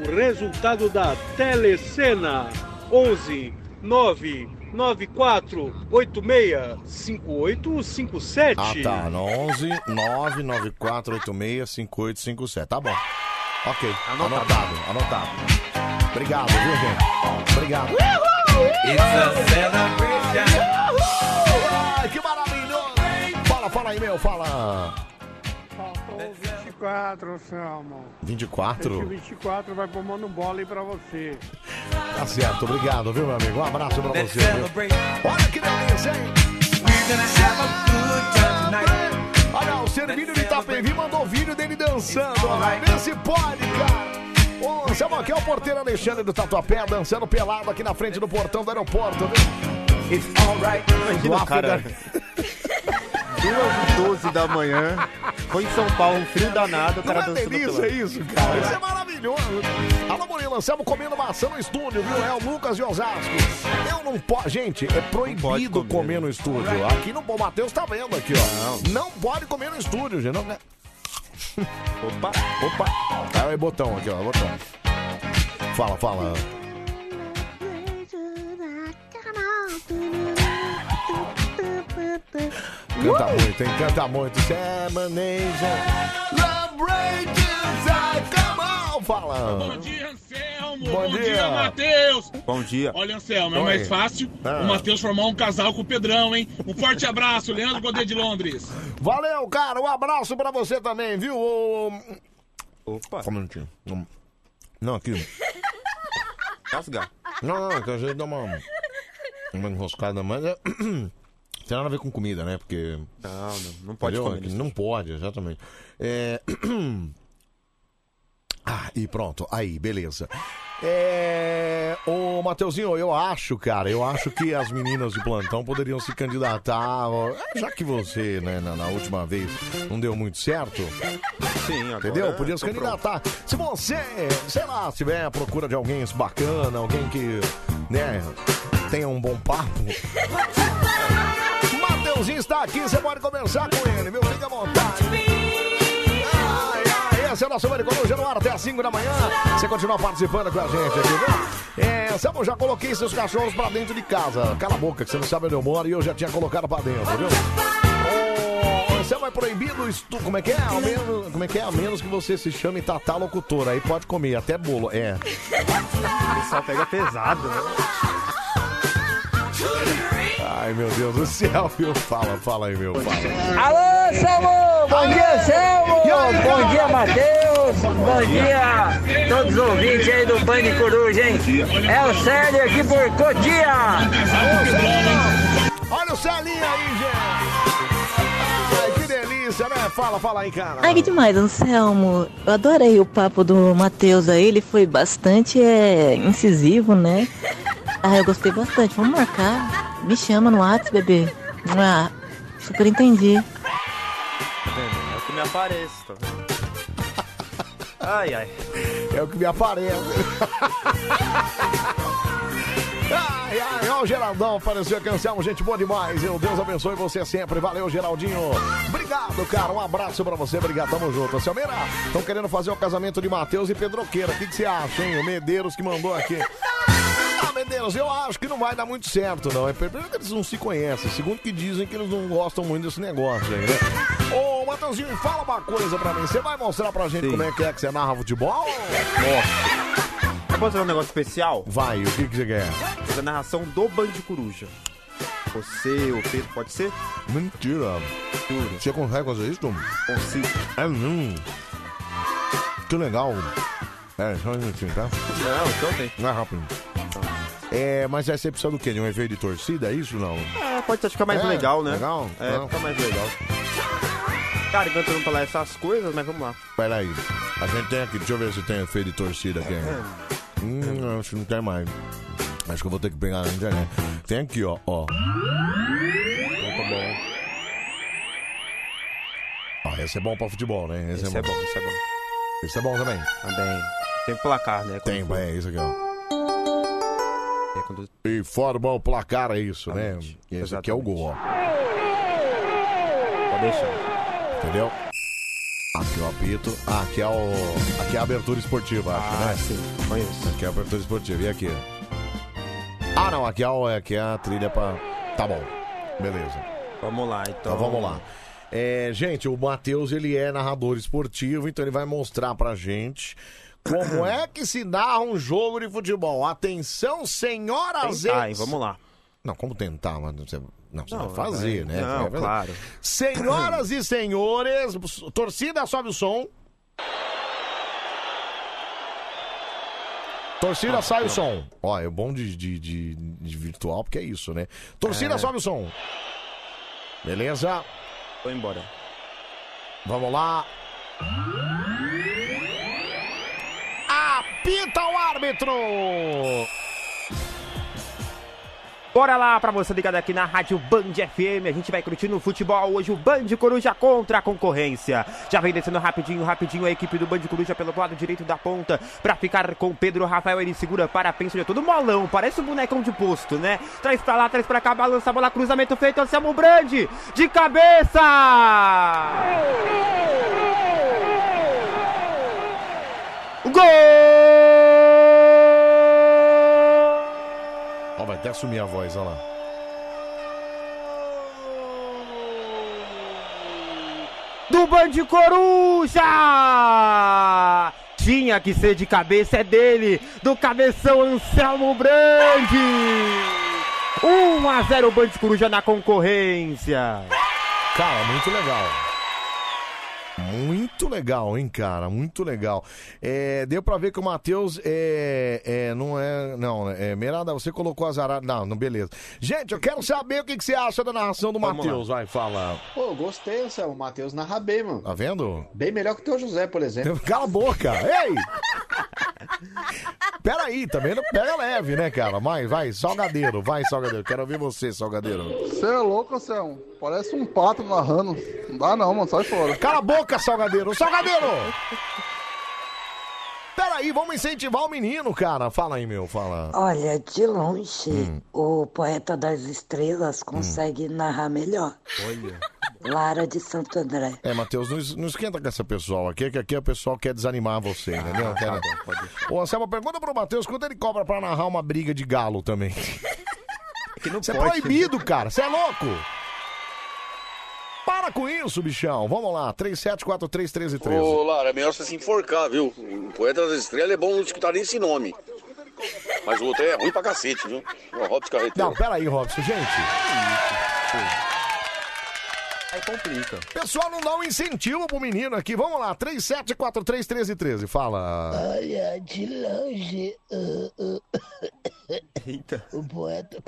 Speaker 34: O resultado da Telecena 11 9 94 86 5857.
Speaker 2: Ah, tá. No 11 99486 5857. Tá bom. Ok. Anotado. Anotado. Obrigado, viu, gente? Obrigado.
Speaker 1: It's a celebration.
Speaker 2: Ai, que maravilhoso! Fala, fala aí, meu, fala.
Speaker 34: Faltou 24, Selmo.
Speaker 2: 24?
Speaker 34: Esse 24 vai pro Mano Bola aí pra você.
Speaker 2: Tá certo, obrigado, viu, meu amigo? Um abraço pra você. Viu? Olha que delícia, hein? Olha, o Servilho de Itapevi mandou vídeo dele dançando. Olha, vê se pode, cara. Ô, Anselmo, aqui é o porteiro Alexandre do Tatuapé, dançando pelado aqui na frente do portão do aeroporto, viu? It's alright.
Speaker 4: Imagina, cara. <laughs> 2 e 12 da manhã. Foi em São Paulo, um frio danado, o cara
Speaker 2: Não é
Speaker 4: dançando
Speaker 2: delícia
Speaker 4: pelado.
Speaker 2: isso, cara? Isso é maravilhoso. Alô, Murilo, Anselmo comendo maçã no estúdio, viu? É o Lucas de Osasco. Eu não posso. Gente, é proibido comer, no estúdio. Aqui no o Matheus tá vendo aqui, ó. Não, pode comer no estúdio, gente. Não... <laughs>
Speaker 4: Opa,
Speaker 2: opa. Ah, é botão aqui, ó. Botão. Fala, fala. Canta muito, hein? Canta muito. Semanation. Love Rangers, come on. Fala.
Speaker 35: Bom dia, Anselmo.
Speaker 2: Bom dia.
Speaker 35: Matheus.
Speaker 4: Bom dia.
Speaker 35: Olha, Anselmo, é
Speaker 2: Oi.
Speaker 35: mais fácil
Speaker 2: Ah.
Speaker 35: o Matheus formar um casal com o Pedrão, hein? Um forte abraço, Leandro Godet de Londres.
Speaker 2: Valeu, cara. Um abraço pra você também, viu? Ô,
Speaker 4: Opa.
Speaker 2: Só um minutinho. Não, aqui.
Speaker 4: Rasgar.
Speaker 2: Não, não, que às vezes dá uma, uma enroscada, mas é. <clears throat> Tem nada a ver com comida, né? Porque.
Speaker 4: Não, não, não pode
Speaker 2: Entendeu?
Speaker 4: comer.
Speaker 2: Não pode, exatamente. É... <clears throat> Ah, e pronto. Aí, beleza. É... Ô, Mateuzinho, eu acho, cara, eu acho que as meninas de plantão poderiam se candidatar, já que você, né, na, na última vez não deu muito certo.
Speaker 4: Sim, agora
Speaker 2: Entendeu? Podia se candidatar. Se você, sei lá, estiver à procura de alguém bacana, alguém que, né, tenha um bom papo. <laughs> Mateuzinho está aqui, você pode conversar com ele, viu? Fica à vontade. Esse é o nosso Mari Coruja no ar até às 5 da manhã. Você continua participando com a gente aqui, viu? É, Samu, já coloquei seus cachorros pra dentro de casa. Cala a boca, que você não sabe onde eu moro e eu já tinha colocado pra dentro, viu? Samu, é proibido estu... Como é que é? Ao menos... Como é que é? A menos que você se chame Tatá Locutora. Aí pode comer, até bolo. É.
Speaker 4: O pega pesado, né?
Speaker 2: Ai, meu Deus do céu, viu? Fala, fala aí, meu. Fala.
Speaker 36: Alô, Selmo! Bom dia, Selmo! Bom dia, Matheus! Bom dia, todos os ouvintes aí do Band Coruja, hein? É o Célio aqui por Cotia!
Speaker 2: Olha o Celinho aí, gente! Ai, que delícia, né? Fala, fala aí, cara.
Speaker 19: Ai, que demais, Anselmo. Eu adorei o papo do Matheus aí, ele foi bastante é, incisivo, né? Ah, eu gostei bastante. Vamos marcar. Me chama no WhatsApp, bebê. Ah, super entendi.
Speaker 4: É o que me aparece, tá vendo? <laughs> Ai, ai.
Speaker 2: É o que me aparece. <laughs> Ai, ai, ó, o Geraldão apareceu aqui, Anselmo, gente boa demais. Eu, Deus abençoe você sempre. Valeu, Geraldinho. Obrigado, cara. Um abraço pra você. Obrigado, tamo junto. Selmeira, estão querendo fazer o casamento de Matheus e Pedroqueira. O que, que você acha, hein? O Medeiros que mandou aqui. <laughs> Ah, Medeiros, eu acho que não vai dar muito certo, não. É primeiro que eles não se conhecem. Segundo que dizem que eles não gostam muito desse negócio aí, né? Ô, Matheusinho, fala uma coisa pra mim. Você vai mostrar pra gente
Speaker 4: Sim.
Speaker 2: como é que é que você narra futebol?
Speaker 4: Eu posso fazer um negócio especial?
Speaker 2: Vai, o que, que você quer?
Speaker 4: A narração do Band Coruja. Você, o Pedro, pode ser?
Speaker 2: Mentira. Você consegue fazer isso, Tom?
Speaker 4: Consigo.
Speaker 2: É mesmo? Que legal. É, só um minutinho, tá?
Speaker 4: Não, então tem.
Speaker 2: Não é rápido. É, mas aí você precisa do quê? De um efeito de torcida, é isso não?
Speaker 4: É, pode ficar mais
Speaker 2: É,
Speaker 4: legal, né?
Speaker 2: legal?
Speaker 4: É,
Speaker 2: Não.
Speaker 4: fica mais legal. Cara, enquanto eu não falar essas coisas, mas vamos lá.
Speaker 2: Pera aí. A gente tem aqui, deixa eu ver se tem efeito de torcida aqui. Hum, acho que não tem mais. Acho que eu vou ter que pegar na internet. Tem aqui, ó, ó. Bom. Ó, esse é bom pra futebol, né?
Speaker 4: Esse é bom, esse é bom.
Speaker 2: Esse é bom também.
Speaker 4: Também. Tem placar, né?
Speaker 2: Tem, é isso aqui, ó.
Speaker 4: É quando...
Speaker 2: E forma o placar, é isso, né? E esse aqui é o gol, ó.
Speaker 4: Pode deixar.
Speaker 2: Entendeu? Aqui o apito. Ah, aqui é o. Aqui é a abertura esportiva, acho,
Speaker 4: Ah,
Speaker 2: né?
Speaker 4: sim, conheço.
Speaker 2: Aqui é a abertura esportiva. E aqui? Ah, não, aqui é, o- aqui é a trilha pra. Tá bom. Beleza.
Speaker 4: Vamos lá, então.
Speaker 2: Então vamos lá. É, gente, o Matheus, ele é narrador esportivo, então ele vai mostrar pra gente como é que se narra um jogo de futebol. Atenção, senhoras
Speaker 4: Tentar,
Speaker 2: e...
Speaker 4: hein? Vamos lá.
Speaker 2: Não, como tentar? Mas você... Não, você
Speaker 4: Não,
Speaker 2: vai fazer,
Speaker 4: vai-
Speaker 2: né?
Speaker 4: não,
Speaker 2: Você vai fazer.
Speaker 4: claro.
Speaker 2: Senhoras <clears throat> e senhores, torcida, sobe o som. Torcida,
Speaker 4: Ah,
Speaker 2: sai o som. Ó, é bom de, de, de- de virtual, porque é isso, né? Torcida,
Speaker 4: É.
Speaker 2: sobe o som. Beleza?
Speaker 4: Vou embora.
Speaker 2: Vamos lá. Cronômetro!
Speaker 4: Bora lá pra você ligado aqui na Rádio Band FM. A gente vai curtindo o futebol hoje. O Band Coruja contra a concorrência. Já vem descendo rapidinho, rapidinho a equipe do Band Coruja pelo lado direito da ponta pra ficar com o Pedro Rafael. Ele segura para a pensa de todo molão. Parece um bonecão de posto, né? Traz pra lá, traz pra cá, balança a bola, cruzamento feito. Anselmo Brandi de cabeça! Gol!
Speaker 2: Ó, vai até assumir a voz, olha lá.
Speaker 4: do Band Coruja! Tinha que ser de cabeça, é dele, do cabeção Anselmo Brandi! 1 a 0 Band Coruja na concorrência.
Speaker 2: Cara, muito legal. Muito legal, hein, cara? Muito legal. É, deu pra ver que o Matheus é, é, não é. Não, é. Merada, você colocou azarado. Não, não, beleza. Gente, eu quero saber o que, que você acha da narração do Matheus. Vai, fala.
Speaker 11: Pô, gostei, Anselmo. O Matheus narra bem, mano.
Speaker 2: Tá vendo?
Speaker 11: Bem melhor que o teu José, por exemplo.
Speaker 2: Cala a boca! Ei! <laughs> Peraí, também não pega leve, né, cara? Mas vai, salgadeiro, vai, salgadeiro. Quero ouvir você, salgadeiro.
Speaker 37: Você é louco, Anselmo? Parece um pato narrando. Não dá não, mano. Sai fora.
Speaker 2: Cala a boca, salgadeiro! Salgadeiro! Peraí, vamos incentivar o menino, cara. Fala aí, meu, fala.
Speaker 38: Olha, de longe,
Speaker 2: Hum.
Speaker 38: o poeta das estrelas consegue narrar melhor.
Speaker 2: Olha.
Speaker 38: Lara de Santo André.
Speaker 2: É, Matheus, não, não esquenta com essa pessoal aqui, que aqui o pessoal quer desanimar você, entendeu? Quer... Ô, Anselmo, pergunta pro Matheus quanto ele cobra pra narrar uma briga de galo também. É
Speaker 4: pode.
Speaker 2: proibido, cara. Você é louco? Para com isso, bichão. Vamos lá, 37431313.
Speaker 39: Ô, Lara, é melhor você se enforcar, viu? O Poeta das Estrelas é bom não escutar nem esse nome. Mas o outro é ruim pra cacete, viu? O Robson Carreteiro.
Speaker 2: Não, peraí, Robson, gente.
Speaker 4: Aí complica.
Speaker 2: Pessoal, não dá um incentivo pro menino aqui. Vamos lá, 37431313. Fala.
Speaker 38: Olha, de longe, uh,
Speaker 2: Eita.
Speaker 38: o poeta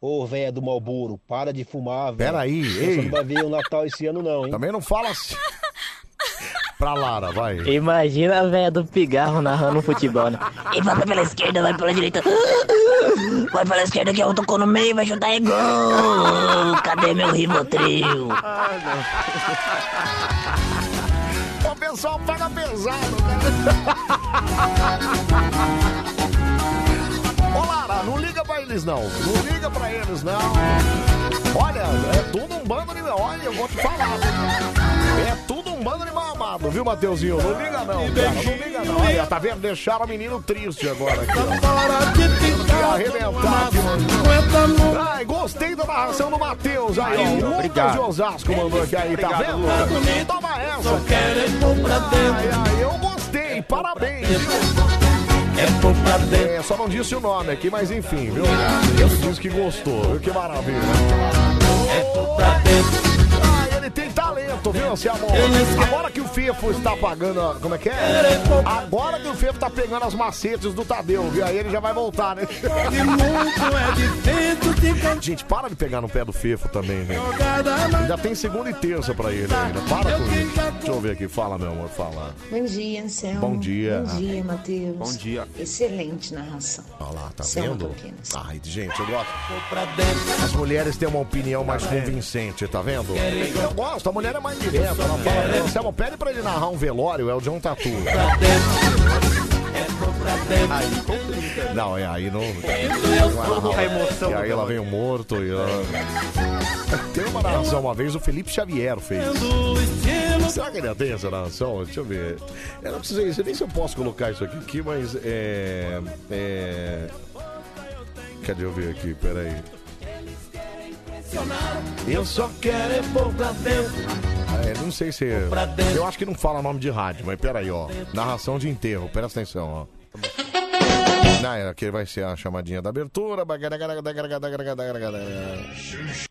Speaker 40: Ô, véia do Malboro, para de fumar, velho.
Speaker 2: Peraí,
Speaker 40: Você
Speaker 2: ei.
Speaker 40: não vai ver o Natal esse ano, não, hein?
Speaker 2: Também não fala assim. Pra Lara, vai.
Speaker 19: Imagina a velha do pigarro narrando futebol, né?
Speaker 38: E vai pela esquerda, vai pela direita. Vai pela esquerda que eu tocou no meio, vai chutar e gol. Cadê meu Rivotril?
Speaker 2: O pessoal pega pesado, Ô, Lara, não liga pra eles, não. Não liga pra eles, não. Olha, é tudo um bando de... Olha, eu vou te falar. É tudo bando de mamado, viu, Mateuzinho? Não liga, não, cara. Não liga, não. Olha, tá vendo? Deixaram o menino triste agora aqui, ó. Arrebentar aqui, mano. Ai, gostei da narração do Matheus aí, ó.
Speaker 4: Aí,
Speaker 2: O Lucas de Osasco mandou aqui aí, tá vendo? Toma essa. Ai, ai, eu gostei, parabéns, viu? É, só não disse o nome aqui, mas enfim, viu? Ele disse que gostou, viu? Que maravilha. Ele tem talento, viu, Anselmo? Agora que o Fefo está pagando. a- Como é que é? Agora que o Fefo tá pegando as macetes do Tadeu, viu? Aí ele já vai voltar, né? Gente, para de pegar no pé do Fefo também, né? Ainda tem segunda e terça pra ele ainda. Para com isso. Deixa eu ver aqui. Fala, meu amor, fala.
Speaker 38: Bom dia, Anselmo.
Speaker 2: Bom dia.
Speaker 38: Bom dia, Matheus.
Speaker 2: Bom dia.
Speaker 38: Excelente narração.
Speaker 2: Olha lá, tá
Speaker 38: Selma
Speaker 2: vendo?
Speaker 38: Pequenas.
Speaker 2: Ai, gente, eu gosto. As mulheres têm uma opinião mais convincente, tá vendo? Eu gosto, a mulher é mais direta. Ela fala, Anselmo, pede pra ele narrar um velório, é o John Tatu. Não, é aí não.
Speaker 4: A emoção
Speaker 2: E aí ela vem o morto e ela... Tem uma narração uma vez, o Felipe Xavier fez. Será que ele tem essa narração? Deixa eu ver. Eu não sei, sei nem se eu posso colocar isso aqui, aqui mas é. É. Cadê eu ver aqui? Peraí. Eu só quero é pôr pra dentro. É, não sei se. Eu acho que não fala nome de rádio, mas peraí, ó. Narração de enterro, presta atenção, ó. Não, é, aqui vai ser a chamadinha da abertura.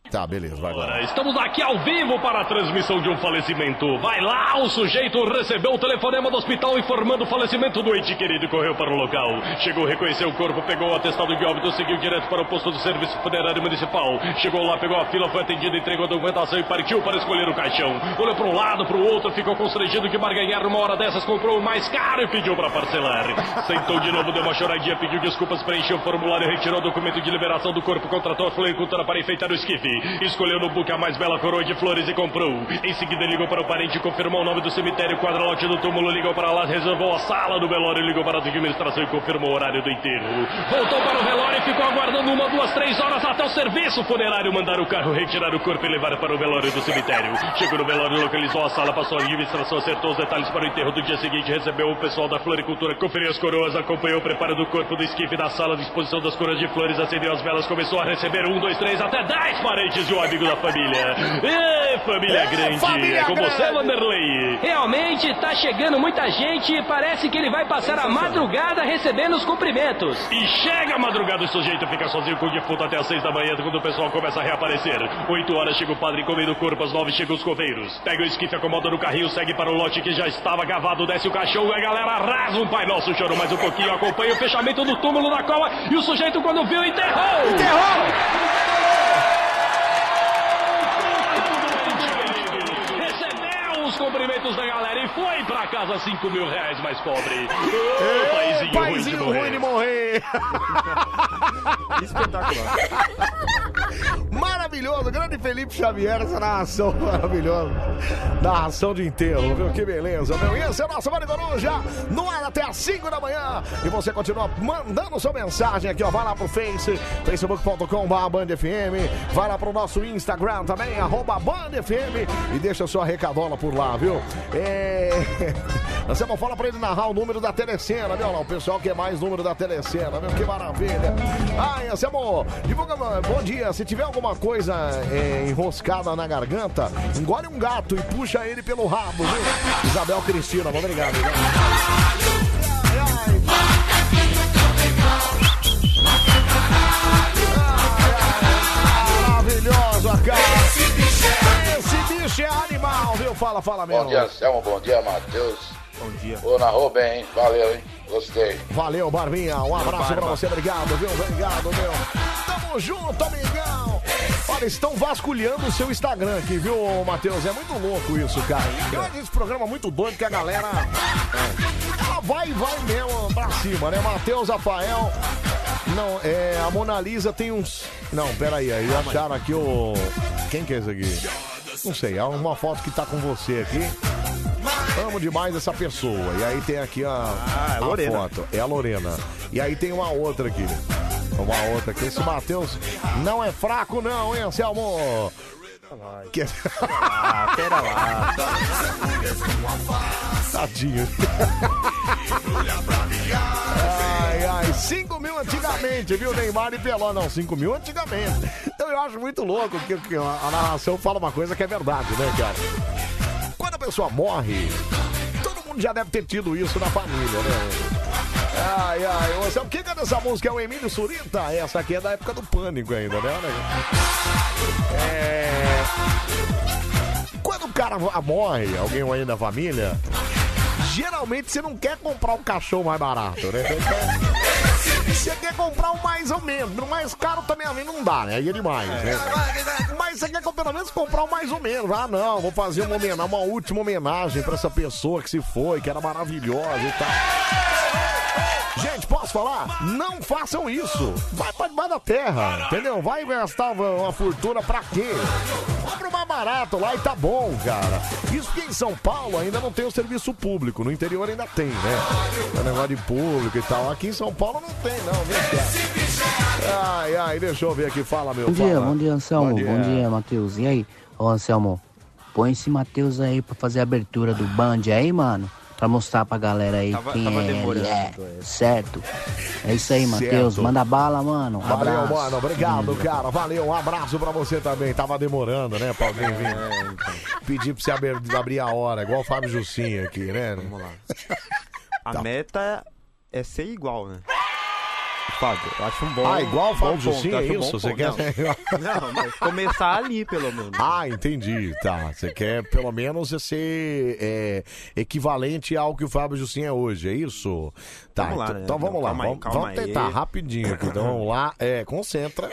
Speaker 2: Tá, beleza, vai agora.
Speaker 41: Estamos aqui ao vivo para a transmissão de um falecimento. Vai lá, o sujeito recebeu o telefonema do hospital informando o falecimento do ente querido e correu para o local. Chegou, reconheceu o corpo, pegou o atestado de óbito, seguiu direto para o posto do serviço funerário municipal. Chegou lá, pegou a fila, foi atendido, entregou a documentação e partiu para escolher o caixão. Olhou para um lado, para o outro, ficou constrangido que Marganhar, numa hora dessas, comprou o mais caro e pediu para parcelar. Sentou de novo, deu uma choradinha, pediu desculpas, preencheu o formulário, retirou o documento de liberação do corpo, contratou a floricultura para enfeitar o esquife. Escolheu no book a mais bela coroa de flores e comprou. Em seguida ligou para o parente, confirmou o nome do cemitério, quadrolote do túmulo, ligou para lá, reservou a sala do velório, ligou para a administração e confirmou o horário do enterro. Voltou para o velório e ficou aguardando uma, duas, três horas até o serviço funerário mandar o carro retirar o corpo e levar para o velório do cemitério. Chegou no velório, localizou a sala, passou a administração, acertou os detalhes para o enterro do dia seguinte, recebeu o pessoal da floricultura, conferiu as coroas, acompanhou o preparo do corpo do esquife da sala, disposição das coroas de flores, acendeu as velas, começou a receber um, dois, três, até dez parentes e um amigo da família. Ê, <laughs> família grande! família é com grande. você, Vanderlei!
Speaker 42: Realmente tá chegando muita gente e parece que ele vai passar a madrugada recebendo os cumprimentos.
Speaker 41: E chega a madrugada, o sujeito fica sozinho com o defunto até às seis da manhã, quando o pessoal começa a reaparecer. Oito horas chega o padre comendo o corpo, às nove chegam os coveiros. Pega o esquife, acomoda no carrinho, segue para o lote que já estava gavado, desce o caixão, a galera arrasa um Pai Nosso, chorou mais um pouquinho, acompanha o fechamento do túmulo da cova e o sujeito quando viu enterrou!
Speaker 42: Enterrou!
Speaker 41: Recebeu os cumprimentos da galera e foi pra casa cinco mil reais mais pobre. Ô, paizinho,
Speaker 2: Paizinho
Speaker 41: ruim de morrer.
Speaker 2: ruim de morrer. <laughs>
Speaker 4: Espetacular.
Speaker 2: Maravilhoso, grande Felipe Xavier, essa narração <laughs> maravilhosa. Narração de enterro, viu? Que beleza, meu. E esse é o nosso Vale Coruja, no ar até às 5 da manhã. E você continua mandando sua mensagem aqui, ó. Vai lá pro Face, facebook.com.br BandFM. Vai lá pro nosso Instagram também, arroba BandFM. E deixa sua recadola por lá, viu? É... <laughs> Anselmo, fala pra ele narrar o número da telecena, viu? Lá, o pessoal quer mais número da telecena, viu? Que maravilha. Ai, Anselmo, divulga, bom dia. Se tiver alguma coisa é, enroscada na garganta, engole um gato e puxa ele pelo rabo, viu? Isabel Cristina, obrigado. viu? Maravilhoso, cara. Esse bicho é, animal, viu? Fala, fala mesmo.
Speaker 43: Bom dia, Anselmo. Bom dia, Matheus.
Speaker 2: Bom dia.
Speaker 43: Ô, narrou bem, hein? Valeu, hein? Gostei.
Speaker 2: Valeu, Barbinha. Um abraço
Speaker 43: Barba.
Speaker 2: pra você. Obrigado, viu? Obrigado, meu. Tamo junto, amigão. Olha, estão vasculhando o seu Instagram aqui, viu, Matheus? É muito louco isso, cara. Acho esse programa muito doido que a galera. Ela vai e vai mesmo pra cima, né? Matheus, Rafael. Não, é. A Mona Lisa tem uns. Não, peraí, aí acharam aqui o. Quem que é esse aqui? Não sei, é uma foto que tá com você aqui. Amo demais essa pessoa. E aí tem aqui a,
Speaker 4: é a Lorena.
Speaker 2: foto. É a Lorena. E aí tem uma outra aqui. Uma outra aqui. Esse Matheus não é fraco, não, hein, Anselmo? Que...
Speaker 4: Ah, pera lá.
Speaker 2: Tadinho. Ai, ai, 5 mil antigamente, viu? Neymar e Peló. Não, 5 mil antigamente. Então eu acho muito louco que, que a narração fala uma coisa que é verdade, né, cara? Quando a pessoa morre, mundo já deve ter tido isso na família, né? Ai, ai, você o que é dessa música? É o Emílio Surita? Essa aqui é da época do pânico ainda, né? É. Quando o cara morre, alguém aí da família, geralmente você não quer comprar um caixão mais barato, né? Você quer, comprar um mais ou menos. O mais caro também ali não dá, né? Aí é demais, né? Mas você quer pelo menos comprar um mais ou menos. Ah, não, vou fazer uma, homenagem, uma última homenagem pra essa pessoa que se foi, que era maravilhosa e tal. Gente, posso falar? Não façam isso. Vai pra debaixo da terra, entendeu? Vai gastar uma uma fortuna pra quê? Compra mais barato lá e tá bom, cara. Isso que em São Paulo ainda não tem o serviço público. No interior ainda tem, né? É negócio de público e tal. Aqui em São Paulo não tem, não, cara? Ai, ai, deixa eu ver aqui. Fala, meu.
Speaker 44: Bom dia,
Speaker 2: fala.
Speaker 44: bom dia, Anselmo.
Speaker 2: Bom
Speaker 44: Bom
Speaker 2: dia.
Speaker 44: dia, Matheus. E aí? Ô, Anselmo, põe esse Matheus aí pra fazer a abertura do Band aí, mano. Pra mostrar pra galera aí
Speaker 4: Tava-
Speaker 44: quem
Speaker 4: tava
Speaker 44: é
Speaker 4: demorando,
Speaker 44: é.
Speaker 4: é.
Speaker 44: Certo? É isso aí, Matheus. Manda bala, mano. Um
Speaker 2: Valeu,
Speaker 44: abraço.
Speaker 2: mano. Obrigado, cara. Valeu. Um abraço pra você também. Tava demorando, né, pra alguém vir. Pedir pra você abrir, abrir a hora, igual o Fábio Jussinho aqui, né? Vamos lá.
Speaker 4: A
Speaker 2: Tá.
Speaker 4: meta é ser igual, né? Fábio, eu acho um bom.
Speaker 2: Ah, igual o Fábio Jussim, é isso? Você quer <laughs>
Speaker 4: Não. Mas começar ali, pelo menos.
Speaker 2: Ah, entendi. Tá. Você quer pelo menos ser é, equivalente ao que o Fábio Jussim é hoje, é isso? Tá,
Speaker 4: Vamos lá,
Speaker 2: então,
Speaker 4: né?
Speaker 2: então vamos
Speaker 4: Não,
Speaker 2: lá.
Speaker 4: calma aí,
Speaker 2: vamos
Speaker 4: calma
Speaker 2: vamos
Speaker 4: aí.
Speaker 2: tentar rapidinho aqui. Então vamos lá. É, concentra.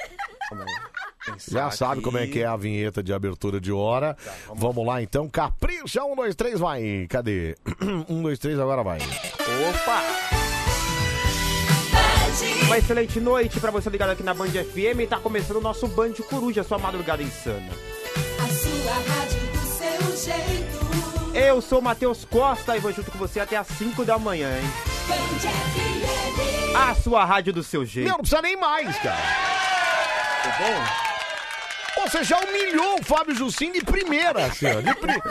Speaker 2: Já sabe como é que é a vinheta de abertura de hora. vamos... lá então. Capricha, um, dois, três, vai. Cadê? <clears throat> um, dois, três, agora vai.
Speaker 4: Opa! Uma excelente noite pra você ligado aqui na Band FM. Tá começando o nosso Band Coruja, sua madrugada insana.
Speaker 1: A sua rádio do seu jeito.
Speaker 4: Eu sou o Matheus Costa e vou junto com você até às 5 da manhã, hein?
Speaker 1: Band FM.
Speaker 4: A sua rádio do seu jeito.
Speaker 2: Meu, não precisa nem mais, cara.
Speaker 4: Tá bom?
Speaker 2: Você já humilhou o Fábio Jussim de primeira, assim, ó. De, pri...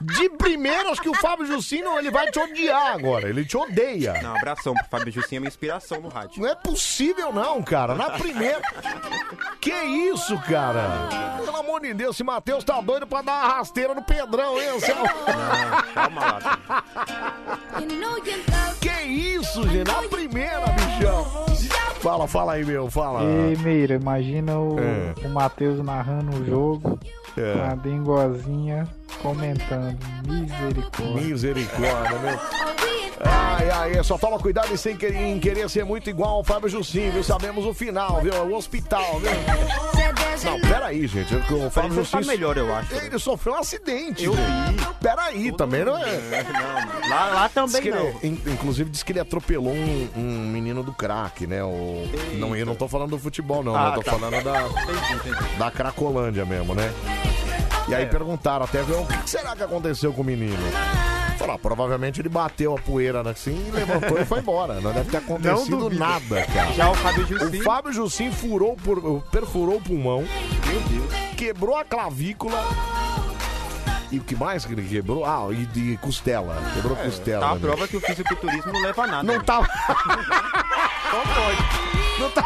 Speaker 2: de primeira, acho que o Fábio Jussim não, ele vai te odiar agora. Ele te odeia.
Speaker 4: Não, abração pro Fábio Jussim, é minha inspiração no rádio.
Speaker 2: Não é possível, não, cara. Na primeira. Que isso, cara? Pelo amor de Deus, esse Matheus tá doido pra dar uma rasteira no Pedrão, hein, Anselmo?
Speaker 4: calma lá.
Speaker 2: Que isso, gente? Na primeira, bichão. Fala, fala aí, meu, fala.
Speaker 45: Ei, Meira, imagina o,
Speaker 2: É.
Speaker 45: o Matheus narrando o jogo,
Speaker 2: É.
Speaker 45: a dengozinha comentando. Misericórdia.
Speaker 2: Misericórdia, meu. Ai, ai, só toma cuidado em, sem querer, em querer ser muito igual ao Fábio Jussim, viu? Sabemos o final, viu? É o hospital, viu? Não, peraí, gente. O Fábio
Speaker 4: Você tá
Speaker 2: Jussim.
Speaker 4: melhor, eu acho.
Speaker 2: Ele sofreu um acidente.
Speaker 4: Eu
Speaker 2: gente. Peraí, também não é.
Speaker 4: Não, lá, lá
Speaker 2: Diz
Speaker 4: também
Speaker 2: ele-
Speaker 4: não.
Speaker 2: in- inclusive disse que ele atropelou um, um menino do crack, né? O, não, eu não tô falando do futebol, não, né?
Speaker 4: Ah,
Speaker 2: Eu tô
Speaker 4: tá.
Speaker 2: falando da, da Cracolândia mesmo, né? E aí
Speaker 4: É.
Speaker 2: perguntaram até, o que será que aconteceu com o menino? Falaram, ah, provavelmente ele bateu a poeira assim e levantou e foi embora. Não deve ter acontecido
Speaker 4: duvido.
Speaker 2: nada, cara.
Speaker 4: Já o Fábio Jussim.
Speaker 2: O Fábio Jussim furou por, perfurou o pulmão, quebrou a clavícula. E o que mais que ele quebrou? Ah, e de costela. Quebrou
Speaker 4: É,
Speaker 2: costela.
Speaker 4: Tá a
Speaker 2: né?
Speaker 4: prova que o fisiculturismo não leva a nada.
Speaker 2: Não tá. <laughs>
Speaker 4: Não pode.
Speaker 2: Não tá,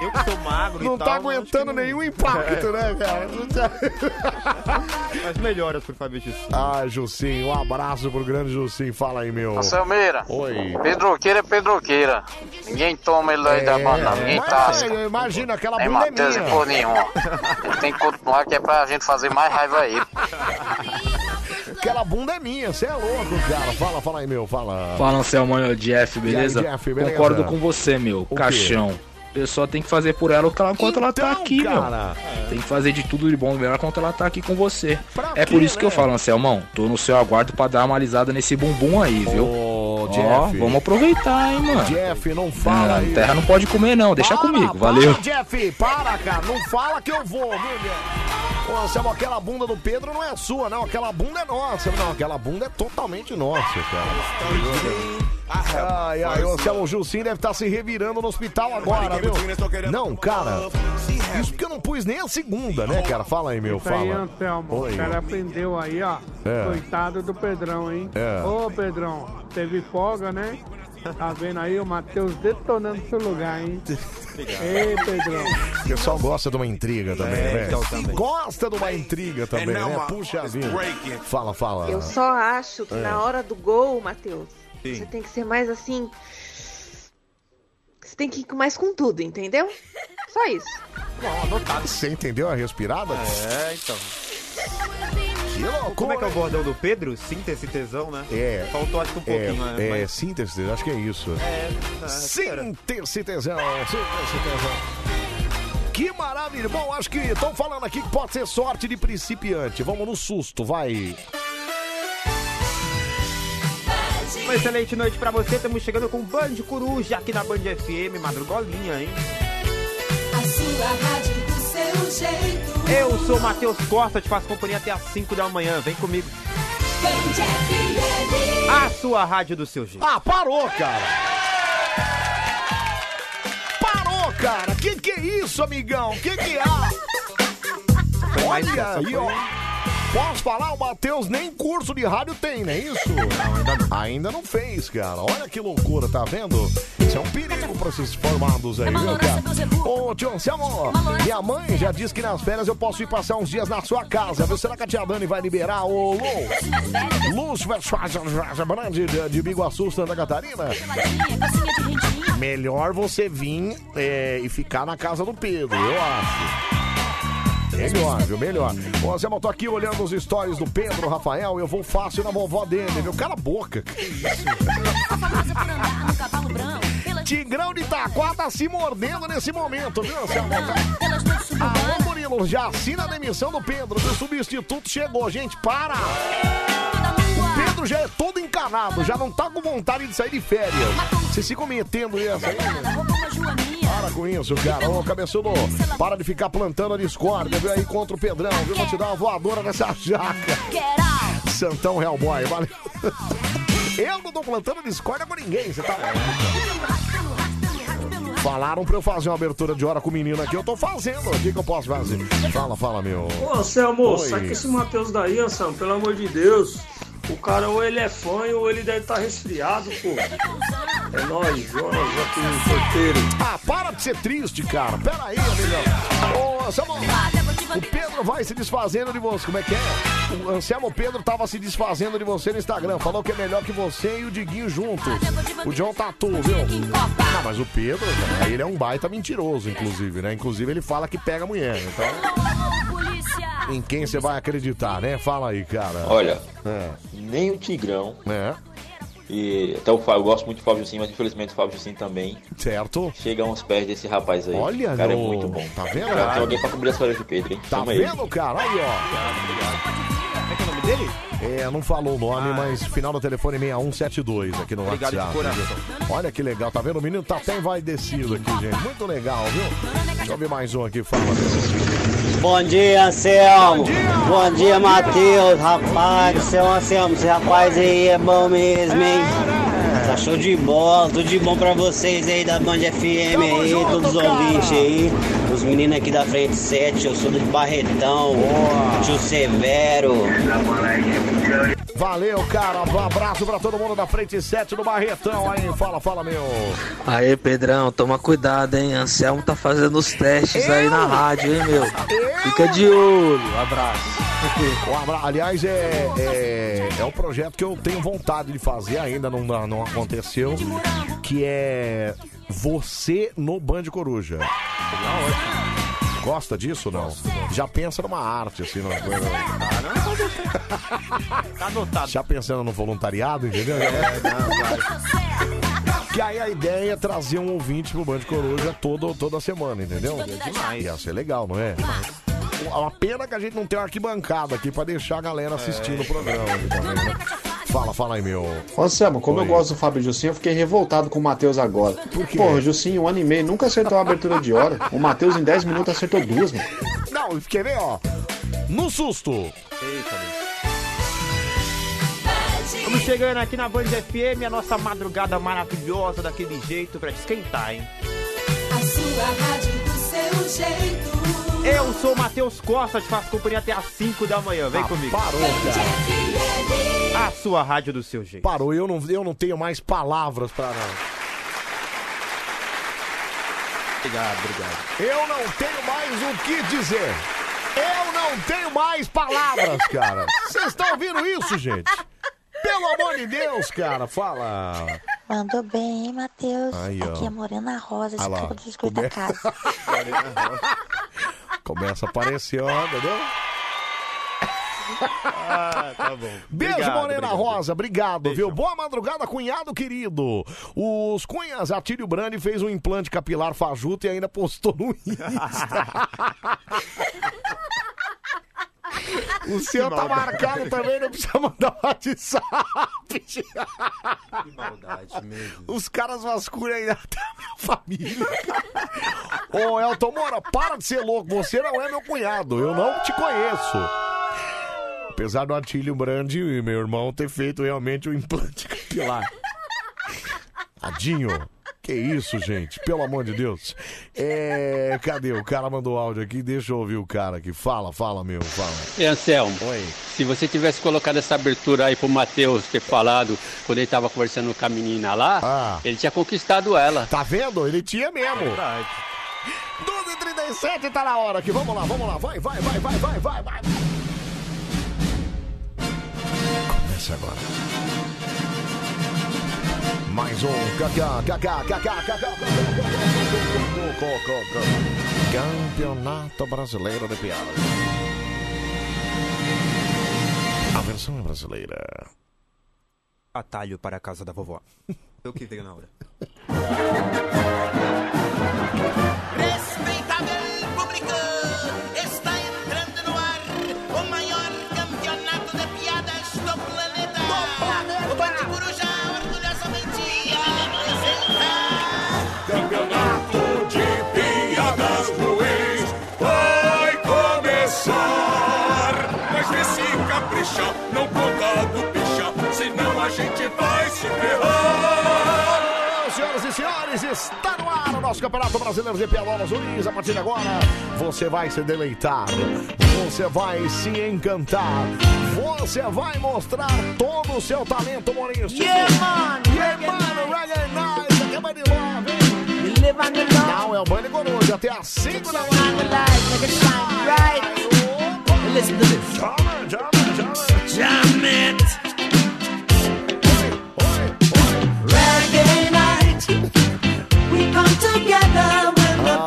Speaker 4: Eu que sou magro
Speaker 2: não
Speaker 4: e
Speaker 2: tá
Speaker 4: tal.
Speaker 2: aguentando nenhum impacto, né, cara? Não tá- <laughs>
Speaker 4: Mas melhoras pro Fábio Jussim.
Speaker 2: Ah, Jussim, um abraço pro grande Jussim. Fala aí, meu.
Speaker 46: Selmeira.
Speaker 2: Oi.
Speaker 46: Pedroqueira é Pedroqueira. Ninguém toma ele aí da banda, ninguém tasca.
Speaker 2: é, imagina, aquela
Speaker 46: Nem
Speaker 2: bunda é
Speaker 46: Matheus e
Speaker 2: minha.
Speaker 46: por nenhum. Ele tem que continuar que é pra gente fazer mais raiva aí.
Speaker 2: Aquela bunda é minha, você é louco, cara. Fala, fala aí, meu, fala.
Speaker 47: Fala, Anselmo, é o Jeff, beleza?
Speaker 2: Aí, Jeff, beleza?
Speaker 47: Concordo com você, meu.
Speaker 2: quê?
Speaker 47: Caixão. A pessoa tem que fazer por ela o que ela, enquanto ela tá
Speaker 2: Então,
Speaker 47: aqui,
Speaker 2: cara.
Speaker 47: meu. Tem que fazer de tudo de bom dela enquanto ela tá aqui com você.
Speaker 2: Pra
Speaker 47: é
Speaker 2: quê,
Speaker 47: por isso que eu
Speaker 2: né?
Speaker 47: falo, Anselmão. Tô no seu aguardo pra dar uma alisada nesse bumbum aí, viu?
Speaker 2: Ô,
Speaker 47: Ó, vamos aproveitar, hein, mano.
Speaker 2: Jeff, não fala aí.
Speaker 47: terra não pode comer, não. Deixa
Speaker 2: Para,
Speaker 47: comigo,
Speaker 2: para,
Speaker 47: valeu.
Speaker 2: Jeff, para, cara. Não fala que eu vou, viu, Jeff? Ô, Anselmo, aquela bunda do Pedro não é sua, não. Aquela bunda é nossa. Não, aquela bunda é totalmente nossa, cara. Ai, ai, o Anselmo Jussim deve estar se revirando no hospital agora, viu? Não, cara. Isso porque eu não pus nem a segunda, né, cara? Fala aí, meu,
Speaker 34: Isso aí,
Speaker 2: fala.
Speaker 34: Anselmo.
Speaker 2: Oi.
Speaker 34: O cara aprendeu aí, ó.
Speaker 2: É.
Speaker 34: Coitado do Pedrão, hein?
Speaker 2: É.
Speaker 34: Ô, Pedrão, teve folga, né? Tá vendo aí o Matheus detonando seu lugar, hein? Ei, Pedrão.
Speaker 2: O pessoal gosta de uma intriga também,
Speaker 34: É,
Speaker 2: né?
Speaker 34: então, também.
Speaker 2: Gosta de uma intriga também, né? Puxa vida. Fala, fala.
Speaker 48: Eu só acho que
Speaker 2: É.
Speaker 48: na hora do gol, Matheus,
Speaker 2: Sim.
Speaker 48: você tem que ser mais assim. Você tem que ir mais com tudo, entendeu? Só isso.
Speaker 2: Você entendeu a respirada?
Speaker 4: É, então.
Speaker 2: Que loucura,
Speaker 4: Como é que é o bordão do Pedro? Síntese tesão, né?
Speaker 2: É.
Speaker 4: Faltou acho que um pouquinho,
Speaker 2: é,
Speaker 4: né?
Speaker 2: é
Speaker 4: Mas-
Speaker 2: síntese, acho que é isso.
Speaker 4: É,
Speaker 2: Síntese tesão, síntese tesão. Que maravilha. Bom, acho que estão falando aqui que pode ser sorte de principiante. Vamos no susto, vai.
Speaker 4: Uma excelente noite pra você. Estamos chegando com Band Coruja aqui na Band FM, madrugolinha, hein?
Speaker 1: A sua rádio do seu jeito.
Speaker 4: Eu sou o Matheus Costa, te faço companhia até às 5 da manhã. Vem comigo.
Speaker 1: Band FM.
Speaker 4: A sua rádio do seu jeito.
Speaker 2: Ah, parou, cara. Parou, cara. Que que é isso, amigão? Que que
Speaker 4: mais
Speaker 2: Olha aí, ó. Posso falar, o Matheus nem curso de rádio tem, não é isso? Não, ainda não. Ainda não fez, cara. Olha que loucura, tá vendo? Isso é um perigo pra esses formados aí, viu, cara? Ô, tio Anselmo, minha mãe já disse que nas férias eu posso ir passar uns dias na sua casa, viu? Será que a tia Dani vai liberar? Ô, Lu, Lúcio Brand de, de Biguaçu, Santa Catarina? melhor você vir é, e ficar na casa do Pedro, eu acho. Melhor, viu? Melhor. Ô, Zé, eu tô aqui olhando os stories do Pedro, Rafael, eu vou fácil na vovó dele, viu? Cala a boca. Que? Tigrão de Itaquá tá se mordendo nesse momento, viu, Anselmo? Alô, Murilo, já assina a demissão do Pedro, o substituto chegou. Gente, para! O Pedro já é todo encanado, já não tá com vontade de sair de férias. Vocês ficam metendo essa aí? Para com isso, cara. Ô, cabeçudo, para de ficar plantando a discórdia, viu? Aí contra o Pedrão, viu? Vou te dar uma voadora nessa jaca. Santão Hellboy, valeu. Eu não tô plantando discórdia com ninguém, você tá Falaram pra eu fazer uma abertura de hora com o menino aqui, eu tô fazendo. O que, que eu posso fazer? Fala, fala, meu.
Speaker 49: Ô, Anselmo,
Speaker 2: Oi.
Speaker 49: com esse Matheus daí, Anselmo, pelo amor de Deus. O cara ou ele é fã ou ele deve estar resfriado, pô. É nóis, Jonas aqui no sorteiro.
Speaker 2: Ah, para de ser triste, cara. Pera aí, amigão. Ô, Anselmo, o Pedro vai se desfazendo de você. Como é que é? O Anselmo Pedro tava se desfazendo de você no Instagram. Falou que é melhor que você e o Diguinho juntos. O John Tatu, viu? Não, mas o Pedro, cara, ele é um baita mentiroso, inclusive, né? Inclusive, ele fala que pega mulher. Então, em quem você vai acreditar, né? Fala aí, cara.
Speaker 50: Olha,
Speaker 2: É.
Speaker 50: nem o Tigrão.
Speaker 2: É.
Speaker 50: E até o Fábio, eu gosto muito do Fábio Jussim, mas infelizmente o Fábio Jussim também.
Speaker 2: Certo.
Speaker 50: Chega aos pés desse rapaz aí.
Speaker 2: Olha,
Speaker 50: o cara
Speaker 2: no-
Speaker 50: é muito bom.
Speaker 2: tá vendo?
Speaker 50: Cara, tem alguém pra cobrir as férias de Pedro, hein?
Speaker 2: Tá
Speaker 50: Chama ele.
Speaker 2: vendo, cara? Aí, ó.
Speaker 4: Como é que é o nome dele?
Speaker 2: É, não falou o nome, mas final do telefone 6172 aqui no
Speaker 4: Obrigado de
Speaker 2: WhatsApp. Olha que legal, tá vendo? O menino tá até envaidecido aqui, gente. Muito legal, viu? Deixa eu ver mais um aqui, fala.
Speaker 51: Bom dia, Anselmo. Bom dia, Matheus. Rapaz céu, Anselmo. Esse rapaz aí é bom mesmo, hein? Tá show de bola. Tudo de bom pra vocês aí da Band FM aí, todos os ouvintes aí. Os meninos aqui da frente 7, eu sou do Barretão. Tio Severo.
Speaker 2: Valeu, cara. Um abraço pra todo mundo da frente 7 do Barretão aí. Fala, fala, meu.
Speaker 52: Aí, Pedrão, toma cuidado, hein? Anselmo tá fazendo os testes aí na rádio, hein, meu? Fica de olho. Abraço. <laughs>
Speaker 2: Um abra- Aliás, é, é, é um projeto que eu tenho vontade de fazer, ainda não, não aconteceu, que é Você no Band Coruja. Gosta disso não? Já pensa numa arte, assim, numa coisa. <laughs>
Speaker 4: Tá anotado.
Speaker 2: Já pensando no voluntariado, entendeu? Que aí a ideia é trazer um ouvinte pro Band Coruja todo, toda semana, entendeu? Ia ser legal, não é? Uma pena que a gente não tem uma arquibancada aqui pra deixar a galera assistindo o programa. aqui também, né? Fala, fala aí, meu.
Speaker 11: Ô, Anselmo, como
Speaker 2: Oi.
Speaker 11: eu gosto do Fábio Jussim, eu fiquei revoltado com o Matheus agora. Por quê? Porra, o Jussim, um ano e meio, nunca acertou uma abertura de hora. O Matheus, em 10 minutos, acertou duas, mano.
Speaker 2: Não, quer ver, ó? No susto.
Speaker 4: Eita, Estamos chegando aqui na Band FM, a nossa madrugada maravilhosa daquele jeito pra esquentar, hein?
Speaker 1: A sua rádio do seu jeito.
Speaker 4: Eu sou o Matheus Costa, te faço companhia até às 5 da manhã. Vem
Speaker 2: Ah,
Speaker 4: comigo.
Speaker 2: parou, cara.
Speaker 4: A sua rádio do seu jeito.
Speaker 2: Parou, eu não, eu não tenho mais palavras pra não.
Speaker 4: Obrigado, obrigado.
Speaker 2: Eu não tenho mais o que dizer. Eu não tenho mais palavras, cara. Vocês estão ouvindo isso, gente? Pelo amor de Deus, cara, fala.
Speaker 53: Mandou bem, hein, Matheus?
Speaker 2: Aí, ó.
Speaker 53: Aqui é Morena Rosa, de
Speaker 2: Ah lá.
Speaker 53: Campo dos Goitacazes.
Speaker 2: Começa a aparecer, ó, entendeu?
Speaker 4: Ah, tá bom.
Speaker 2: Beijo,
Speaker 4: Obrigado,
Speaker 2: Morena
Speaker 4: obrigado.
Speaker 2: Rosa, obrigado, viu? Boa madrugada, cunhado querido. Os Cunhas, Atílio Brandi fez um implante capilar fajuto e ainda postou no Insta. <laughs> O seu tá marcado também, não precisa mandar WhatsApp.
Speaker 4: Que maldade mesmo.
Speaker 2: Os caras vasculham ainda até a minha família. Ô, Elton Moura, para de ser louco. Você não é meu cunhado. Eu não te conheço. Apesar do Atílio Brandi e meu irmão ter feito realmente o implante capilar. Tadinho. Que isso, gente? Pelo amor de Deus. É. Cadê? O cara mandou áudio aqui. Deixa eu ouvir o cara aqui. Fala, fala, meu. Fala.
Speaker 54: E Anselmo,
Speaker 2: Oi.
Speaker 54: se você tivesse colocado essa abertura aí pro Matheus ter falado quando ele tava conversando com a menina lá, ele tinha conquistado ela.
Speaker 2: Ah. Tá vendo? Ele tinha mesmo. 12h37 tá na hora aqui. Vamos lá, vamos lá. Vai, vai, vai, vai, vai, vai, vai. Começa agora. Mais um. Cacá, cacá, cacá, cacá. Campeonato Brasileiro de Piadas. A versão é brasileira.
Speaker 4: Atalho para a casa da vovó. Eu que veio na hora.
Speaker 1: Está no ar o
Speaker 2: nosso Campeonato Brasileiro de Piadolas Ruins. A partir de agora, você vai se deleitar, você vai se encantar, você vai mostrar todo o seu talento humorístico.
Speaker 1: Yeah, man!
Speaker 2: Yeah, man! Reggae Night! Acaba de love? Não, é o Bande Coruja, até às 5 da manhã.
Speaker 1: Listen to this.
Speaker 2: Chama, chama, chama.
Speaker 1: Jam it. Reggae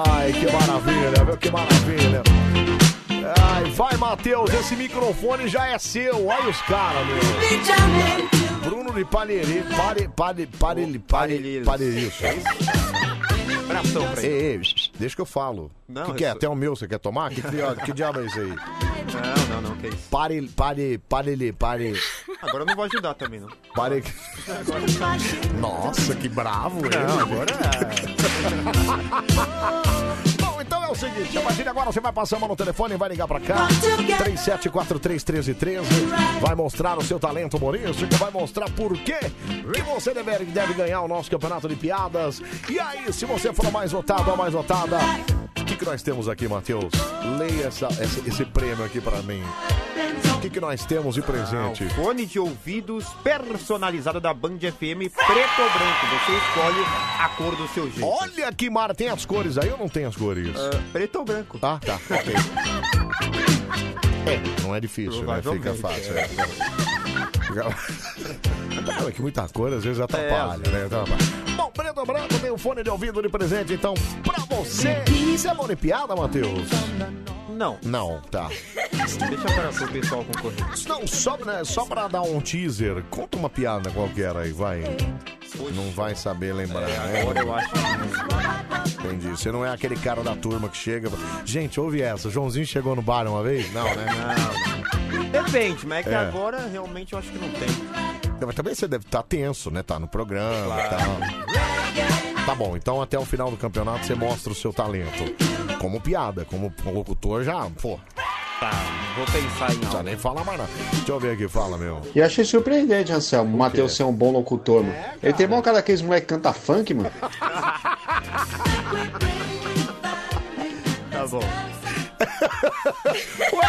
Speaker 2: Ai, que maravilha, viu? Que maravilha. Ai, vai, Matheus, esse microfone já é seu. Olha os caras, meu. Bruno de Paneri, pare, pare, pare, pare, pare, isso.
Speaker 4: Abração pra ele.
Speaker 2: Ei, ei, deixa que eu falo.
Speaker 4: Não,
Speaker 2: que, que é? Até o meu você quer tomar? Que, que, que diabo é isso aí?
Speaker 4: Não, não, não, que isso.
Speaker 2: Pare, pare, pare, pare.
Speaker 4: Agora eu não vou ajudar também, não.
Speaker 2: Pare. Nossa, que bravo, hein?
Speaker 4: Não, agora
Speaker 2: então <laughs> é o seguinte, a partir de agora você vai passar a mão no telefone e vai ligar pra cá. 37431313. Vai mostrar o seu talento humorístico, vai mostrar por quê que você deve, deve ganhar o nosso campeonato de piadas. E aí, se você for mais votado ou mais votada, o que, que nós temos aqui, Matheus? Leia essa, esse, esse prêmio aqui pra mim. Que, que nós temos de presente?
Speaker 4: Ah, fone de ouvidos personalizado da Band FM preto ou branco. Você escolhe a cor do seu jeito.
Speaker 2: Olha que mar, tem as cores aí ou não tem as cores?
Speaker 4: Ah, preto ou branco?
Speaker 2: Ah, tá, ok. É, não é difícil, né? Fica fácil.
Speaker 4: é.
Speaker 2: É. Fica- Não, é que muita cor às vezes atrapalha,
Speaker 4: É,
Speaker 2: né? Atrapalha. Bom, preto ou branco tem um fone de ouvido de presente, então, pra você. Isso é mão de piada, Matheus?
Speaker 4: Não.
Speaker 2: Não, tá.
Speaker 4: Deixa para o pessoal concorrer.
Speaker 2: Não, só, né, só pra dar um teaser, conta uma piada qualquer aí, vai. Não vai saber lembrar, né?
Speaker 4: Agora eu acho
Speaker 2: Entendi. Você não é aquele cara da turma que chega. Gente, ouve essa. Joãozinho chegou no bar uma vez? Não, né?
Speaker 4: Depende, mas é que
Speaker 2: É.
Speaker 4: agora realmente eu acho que não tem.
Speaker 2: Não, Mas também você deve estar tenso, né? Tá no programa e tal. Tá bom, então até o final do campeonato você mostra o seu talento. Como piada, como locutor já, pô.
Speaker 4: Tá, vou pensar em
Speaker 2: Não precisa nem falar mais nada. Deixa eu ver aqui, fala, meu.
Speaker 11: E achei surpreendente, Anselmo, o Matheus ser um bom locutor, mano. Ele tem mó cara daqueles moleque que canta funk, mano. <laughs>
Speaker 4: Tá bom. <laughs>
Speaker 2: Ué,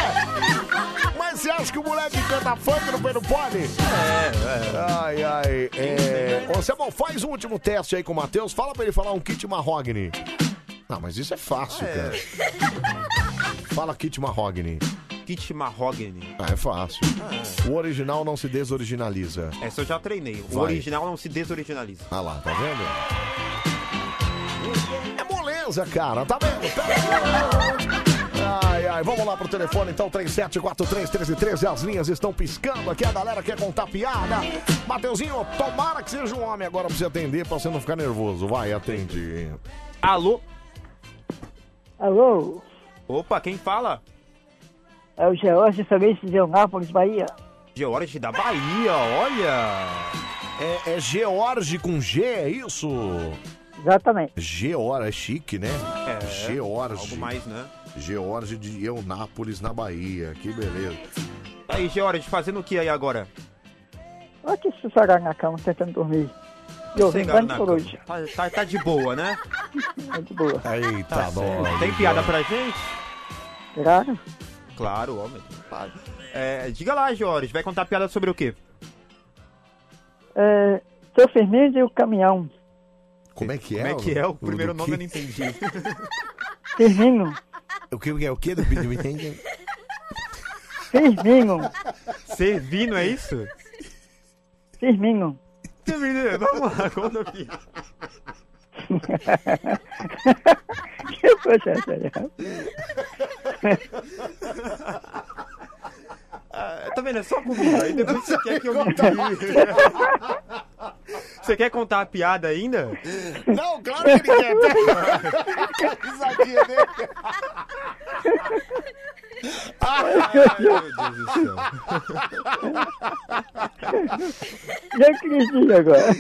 Speaker 2: você acha que o moleque canta funk no não pode?
Speaker 4: É, é.
Speaker 2: Ai, ai. É... Ô, Samuel, faz um último teste aí com o Matheus. Fala pra ele falar um kit mahogany. Não, mas isso é fácil, cara. Fala kit mahogany.
Speaker 4: Kit mahogany.
Speaker 2: Ah, é fácil. O original não se desoriginaliza.
Speaker 4: Essa eu já treinei. O
Speaker 2: Vai.
Speaker 4: original não se desoriginaliza.
Speaker 2: Ah lá, tá vendo? É moleza, cara, tá vendo? Pera aí. Ai, ai, vamos lá pro telefone então, 37431313. As linhas estão piscando aqui, a galera quer contar piada. Mateuzinho, tomara que seja um homem agora pra você atender, pra você não ficar nervoso. Vai, atende.
Speaker 4: Alô?
Speaker 55: Alô,
Speaker 4: Opa, quem fala?
Speaker 55: é o George Feliz de Leonápolis, Bahia.
Speaker 4: George da Bahia, olha.
Speaker 2: É, é George com G, é isso?
Speaker 55: Exatamente.
Speaker 2: George, é chique, né?
Speaker 4: É,
Speaker 2: George.
Speaker 4: algo mais, né?
Speaker 2: George de Eunápolis, na Bahia. Que beleza.
Speaker 4: Aí, George, fazendo o que aí agora?
Speaker 55: Aqui sossegado na cama, tentando dormir. E por
Speaker 4: cama.
Speaker 55: hoje.
Speaker 4: Tá, tá- tá de boa, né?
Speaker 55: É de boa.
Speaker 2: Eita,
Speaker 4: Tá
Speaker 2: nós.
Speaker 4: Tem piada pra gente?
Speaker 55: Claro.
Speaker 4: Claro, homem. É, diga lá, Jorge, vai contar piada sobre o quê?
Speaker 55: É, seu Firmino e o caminhão.
Speaker 2: Como é que é?
Speaker 4: Como é que é? O primeiro nome eu não entendi.
Speaker 55: Firmino.
Speaker 2: O que é o que do Firmino? <laughs>
Speaker 55: Firmino.
Speaker 4: Servino, é isso?
Speaker 55: Firmino.
Speaker 4: menino, vamos lá, conta a piada.
Speaker 55: que essa aí?
Speaker 4: Ah, tá vendo? É só comigo. Aí depois você quer que eu me Você quer contar a piada ainda?
Speaker 2: Não, claro que ele quer. <laughs> Que risadinha dele.
Speaker 4: Ai, meu Deus do céu. <laughs>
Speaker 55: Já acreditei agora.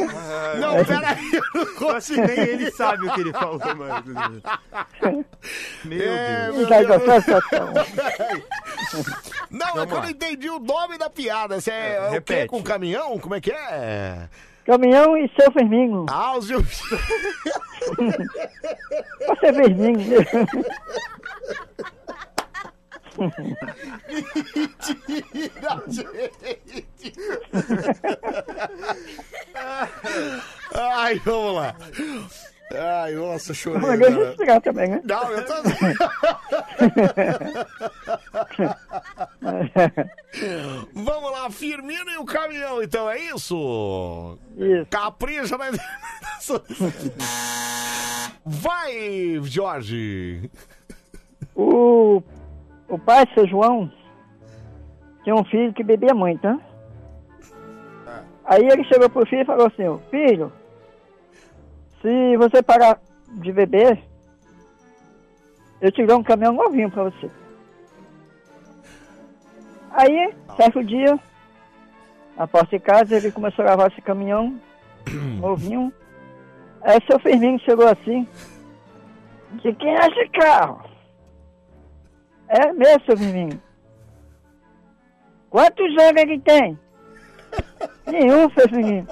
Speaker 2: Não, peraí, eu não
Speaker 4: que nem ele sabe o que ele falou, mas... Meu
Speaker 2: É,
Speaker 4: Deus.
Speaker 2: meu Deus. Não, é
Speaker 4: Vamos
Speaker 2: que eu não entendi o nome da piada. Você é,
Speaker 4: É,
Speaker 2: o quê? Com caminhão? Como é que é?
Speaker 55: Caminhão e seu Firmino.
Speaker 2: Ah, os...
Speaker 55: Você é Firmino. <laughs>
Speaker 2: Mentira, gente. Ai, vamos lá. Ai, nossa, chorei.
Speaker 55: Mas eu
Speaker 2: agora.
Speaker 55: explicar também, né?
Speaker 2: Não, eu tô... Vamos lá, Firmino e o caminhão, então, é isso?
Speaker 55: Isso.
Speaker 2: Capricha na... Vai, Jorge.
Speaker 55: O, o pai, seu João, tinha um filho que bebia muito, né? Aí ele chegou pro filho e falou assim, ó, filho, se você parar de beber, eu te dou um caminhão novinho pra você. Aí, certo dia, na porta de casa, ele começou a lavar esse caminhão <coughs> novinho. Aí seu Firmino chegou assim, de quem é esse carro? É meu, seu Firmino. Quantos anos ele tem? <laughs> Nenhum, seu Firmino.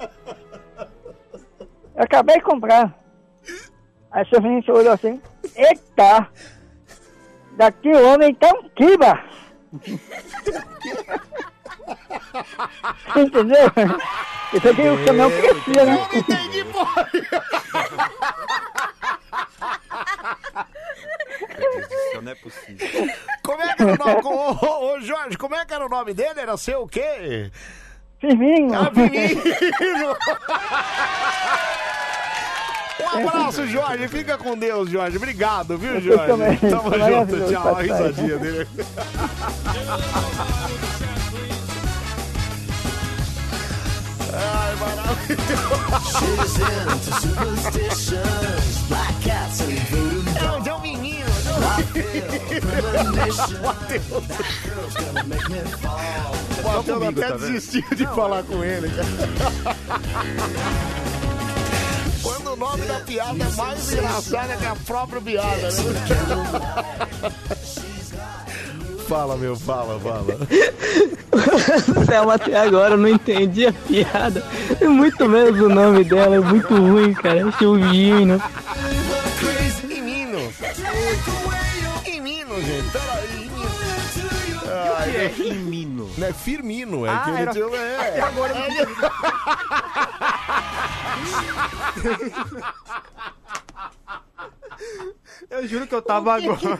Speaker 55: Eu acabei de comprar. Aí seu Firmino olhou assim, eita! Daqui o homem tá um quiba! <laughs> Entendeu? Isso aqui o caminhão crescia, né?
Speaker 2: Entendi, porra. <laughs>
Speaker 4: Isso não é possível.
Speaker 2: Como é que era o nome? Ô, ô, ô, Jorge, como é que era o nome dele? Era seu o quê?
Speaker 55: Firmino.
Speaker 2: Ah, Firmino. Um abraço, Jorge. Fica com Deus, Jorge. Obrigado, viu, Jorge?
Speaker 55: também.
Speaker 2: Tamo junto. Tchau. A risadinha dele. Ai, maravilhoso. É o- é o. O Matheus até
Speaker 4: tá
Speaker 2: desistiu de falar com ele. Quando o nome da piada é mais engraçada que a própria piada, né? Fala, meu, fala, fala. <laughs>
Speaker 56: Selma, até agora eu não entendi a piada. E muito menos o nome dela, é muito ruim, cara. É Chuvino.
Speaker 2: Menino. Menino, gente. Peraí,
Speaker 4: O que é Imino?
Speaker 2: Não é Firmino, é
Speaker 4: Ah,
Speaker 2: que ele
Speaker 4: era-
Speaker 2: tinha- é.
Speaker 4: Até agora eu não <laughs> Eu juro que eu tava agora. <laughs>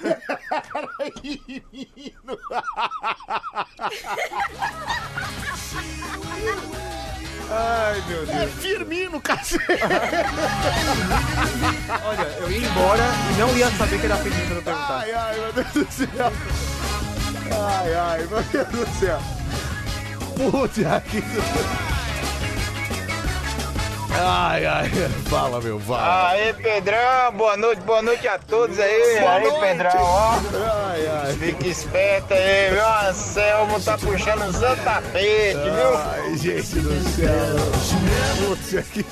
Speaker 4: Ai, meu
Speaker 2: É
Speaker 4: Deus.
Speaker 2: Firmino, cacete.
Speaker 4: Olha, eu ia embora e não ia saber que era Firmino quando eu perguntasse.
Speaker 2: Ai, ai, meu Deus do céu. Ai, ai, meu Deus do céu. Puta que... Ai, ai, <laughs> fala, meu, fala.
Speaker 57: Aê, Pedrão, boa noite, boa noite a todos aí.
Speaker 2: Boa
Speaker 57: aí,
Speaker 2: noite.
Speaker 57: Pedrão, ó.
Speaker 2: Ai, ai.
Speaker 57: Fica esperto aí, viu? Anselmo tá puxando os tapete, viu?
Speaker 2: Ai, gente do céu. Putz, que...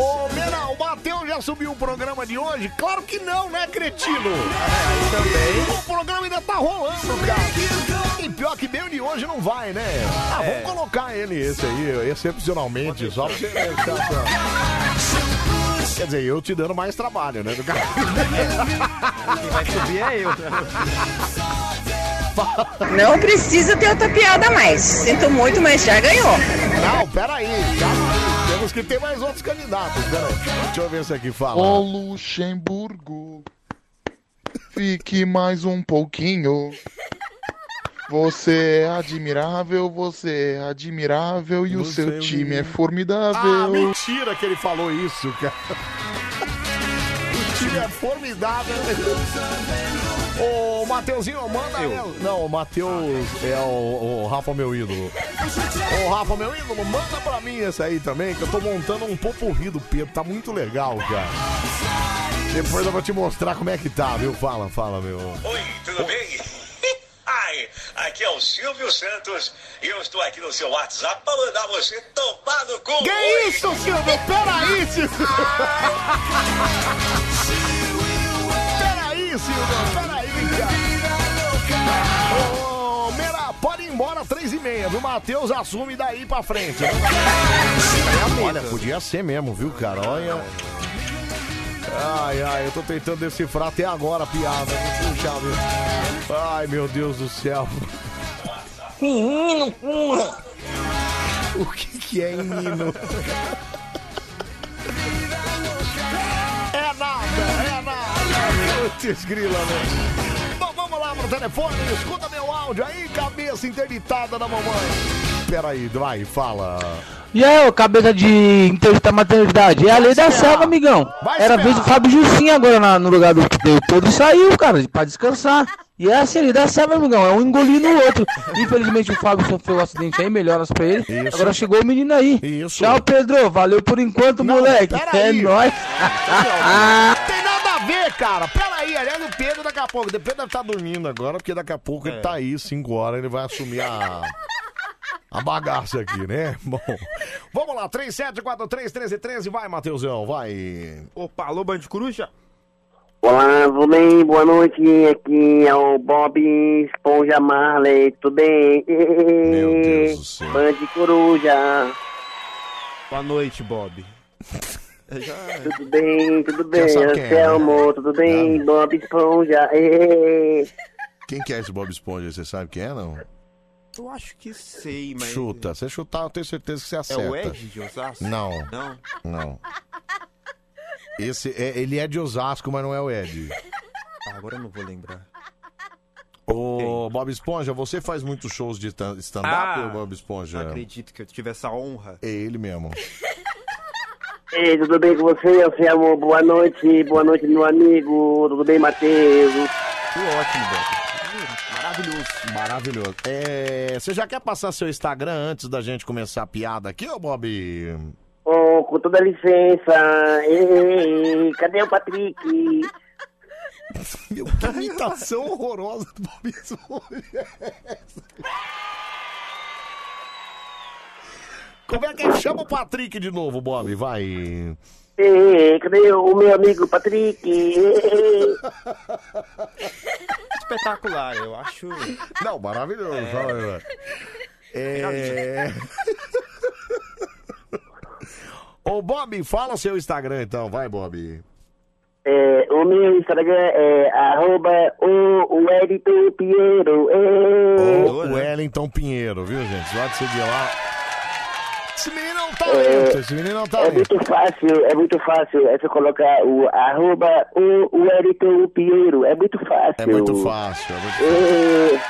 Speaker 2: Ô, Mena, o Matheus já subiu o programa de hoje? Claro que não, né, cretino?
Speaker 4: também.
Speaker 2: O programa ainda tá rolando, cara. Pior que bem de hoje não vai, né? Ah,
Speaker 4: É.
Speaker 2: vamos colocar ele, esse aí, excepcionalmente, só pra você... Quer dizer, eu te dando mais trabalho, né? Do cara.
Speaker 4: Quem <laughs> vai subir é eu.
Speaker 58: Não precisa ter outra piada mais. Sinto muito, mas já ganhou.
Speaker 2: Não, peraí, calma aí. Temos que ter mais outros candidatos, peraí. Deixa eu ver se aqui fala.
Speaker 59: Ô Luxemburgo, fique mais um pouquinho.
Speaker 60: Você é admirável, você é admirável e o
Speaker 2: Você é
Speaker 60: seu
Speaker 2: um
Speaker 60: time é
Speaker 2: Ah,
Speaker 60: formidável.
Speaker 2: mentira que ele falou isso, cara. O time é formidável. Ô, Mateuzinho, manda. Eu. Não, o Matheus é o, o Rafa, meu ídolo. Ô, Rafa, meu ídolo, manda pra mim esse aí também, que eu tô montando um popurri do Pedro. Tá muito legal, cara. Depois eu vou te mostrar como é que tá, viu? Fala, fala, meu.
Speaker 59: Oi, tudo bem? Aqui é o Silvio Santos e eu estou aqui no seu WhatsApp para mandar você tomar no cu.
Speaker 2: Que isso, Silvio? Peraí, Silvio! <laughs> Peraí, Silvio! Peraí, cara! Ô, Mera, pode ir embora três e meia, viu? Matheus assume daí pra frente. <laughs> Olha, podia ser mesmo, viu, cara? Olha... Ai, ai, eu tô tentando decifrar até agora a piada. Puxa, vida. Ai, meu Deus do céu.
Speaker 51: Menino, porra!
Speaker 2: O que que é hino? É nada, é nada. Putz, grila, né? Vamos lá pro telefone. Escuta meu áudio aí, cabeça interditada da mamãe. Peraí, vai, fala.
Speaker 52: E aí, ô, cabeça de interditar maternidade? É a lei da selva, amigão.
Speaker 2: Vai
Speaker 52: Era vez do. Fábio Jussim agora na- no lugar do do Pedro saiu, cara, pra descansar. E é assim, a lei da selva, amigão. É um engolindo o outro. Infelizmente o Fábio sofreu um acidente aí, melhoras pra ele. Agora chegou o menino aí.
Speaker 2: Isso.
Speaker 52: Tchau, Pedro. Valeu por enquanto, moleque. É nóis.
Speaker 2: Não <laughs> tem nada a ver, cara. Peraí, aliás, o Pedro daqui a pouco. O Pedro deve estar dormindo agora, porque daqui a pouco ele tá aí, 5 horas, ele vai assumir a. A bagaça aqui, né? <laughs> Bom, vamos lá, 37431313, vai, Matheusão, vai.
Speaker 4: Opa, alô, Band Coruja?
Speaker 61: Olá, tudo bem? Boa noite. Aqui é o Bob Esponja Marley, tudo bem? Meu
Speaker 2: Deus do <laughs> céu.
Speaker 61: Band Coruja.
Speaker 4: Boa noite, Bob. <laughs>
Speaker 61: Tudo bem, tudo bem?
Speaker 2: Quem é,
Speaker 61: Anselmo, tudo bem? Bob Esponja. ê.
Speaker 2: Quem que é esse Bob Esponja? Você sabe quem é, não?
Speaker 4: Eu acho que sei, mas.
Speaker 2: Chuta. Se chutar, eu tenho certeza que você
Speaker 4: É
Speaker 2: acerta.
Speaker 4: o Ed de Osasco?
Speaker 2: Não.
Speaker 4: Não?
Speaker 2: Não. Esse é, ele é de Osasco, mas não é o Ed.
Speaker 4: Ah, agora eu não vou lembrar.
Speaker 2: Ô, Bob Esponja, você faz muitos shows de sta- stand-up,
Speaker 4: Ah,
Speaker 2: Bob Esponja?
Speaker 4: Não acredito que eu tive essa honra.
Speaker 2: É ele mesmo.
Speaker 61: Ei, tudo bem com você, Anselmo? Boa noite, boa noite, meu amigo. Tudo bem, Matheus?
Speaker 4: Tudo ótimo, Bob. Maravilhoso.
Speaker 2: Maravilhoso. É, você já quer passar seu Instagram antes da gente começar a piada aqui, ô Bob?
Speaker 61: Oh, com toda licença. Ei, cadê o Patrick? <laughs>
Speaker 2: Meu, que imitação horrorosa do Bob Esponja essa? Como é que é? Chama o Patrick de novo, Bob, vai.
Speaker 61: Cadê o meu amigo Patrick? Ei.
Speaker 4: Espetacular, eu acho.
Speaker 2: Não, maravilhoso. fala, É... Ô, Bob, fala seu Instagram então, vai, Bob.
Speaker 61: É, o meu Instagram é arroba o Wellington Pinheiro. Ei.
Speaker 2: O Wellington Pinheiro, viu, gente? Pode seguir lá. Esse menino é um talento, esse menino é um
Speaker 61: É
Speaker 2: talento.
Speaker 61: muito fácil, é muito fácil. É só colocar o arroba o Wellington Pinheiro. É muito fácil.
Speaker 2: É muito fácil, é muito
Speaker 61: Ei.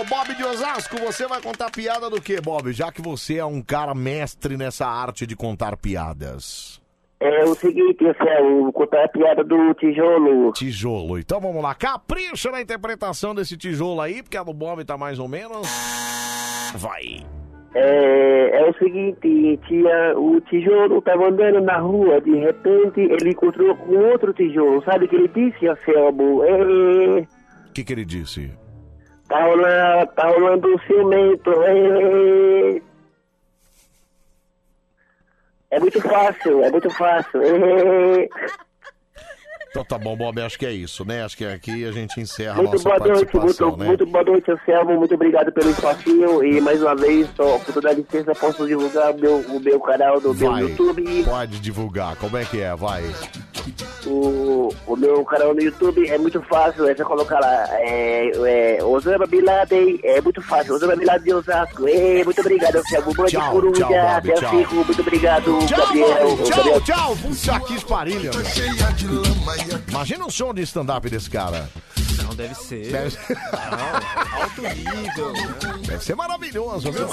Speaker 2: Ô, Bob de Osasco, você vai contar piada do que, Bob? Já que você é um cara mestre nessa arte de contar piadas.
Speaker 61: É o seguinte, Anselmo, vou contar a piada do tijolo.
Speaker 2: Tijolo. Então vamos lá. Capricha na interpretação desse tijolo aí, porque a do Bob tá mais ou menos. Vai.
Speaker 61: É, é o seguinte, tinha, o tijolo tava andando na rua, de repente ele encontrou com outro tijolo. Sabe o que ele disse, Anselmo? É,
Speaker 2: O que, que ele disse?
Speaker 61: tá rolando, tá rolando um ciumento. É, é muito fácil, é muito fácil. É,
Speaker 2: Então tá bom, Bob, acho que é isso, né? Acho que aqui a gente encerra a
Speaker 61: muito
Speaker 2: nossa
Speaker 61: boa noite,
Speaker 2: participação,
Speaker 61: muito,
Speaker 2: né?
Speaker 61: muito boa noite, Anselmo. Muito obrigado pelo espacinho. E mais uma vez, só por toda a licença, posso divulgar o meu, o meu canal do meu YouTube.
Speaker 2: pode divulgar. Como é que é? Vai.
Speaker 61: O, o meu canal no YouTube é muito fácil, é só colocar lá. É, é Osama Bin Laden, é muito fácil. Osama Bin Laden de Osasco. É, muito obrigado, Anselmo. Band
Speaker 2: Tchau,
Speaker 61: Coruja,
Speaker 2: tchau, Bob,
Speaker 61: fico. Muito obrigado,
Speaker 2: Tchau,
Speaker 61: Gabriel.
Speaker 2: Bob. Tchau,
Speaker 61: Gabriel.
Speaker 2: tchau. Puxa, que esparilha. Imagina o som de stand-up desse cara.
Speaker 4: Não deve ser.
Speaker 2: Deve ser.
Speaker 4: Não, alto nível. né?
Speaker 2: Deve ser maravilhoso, viu?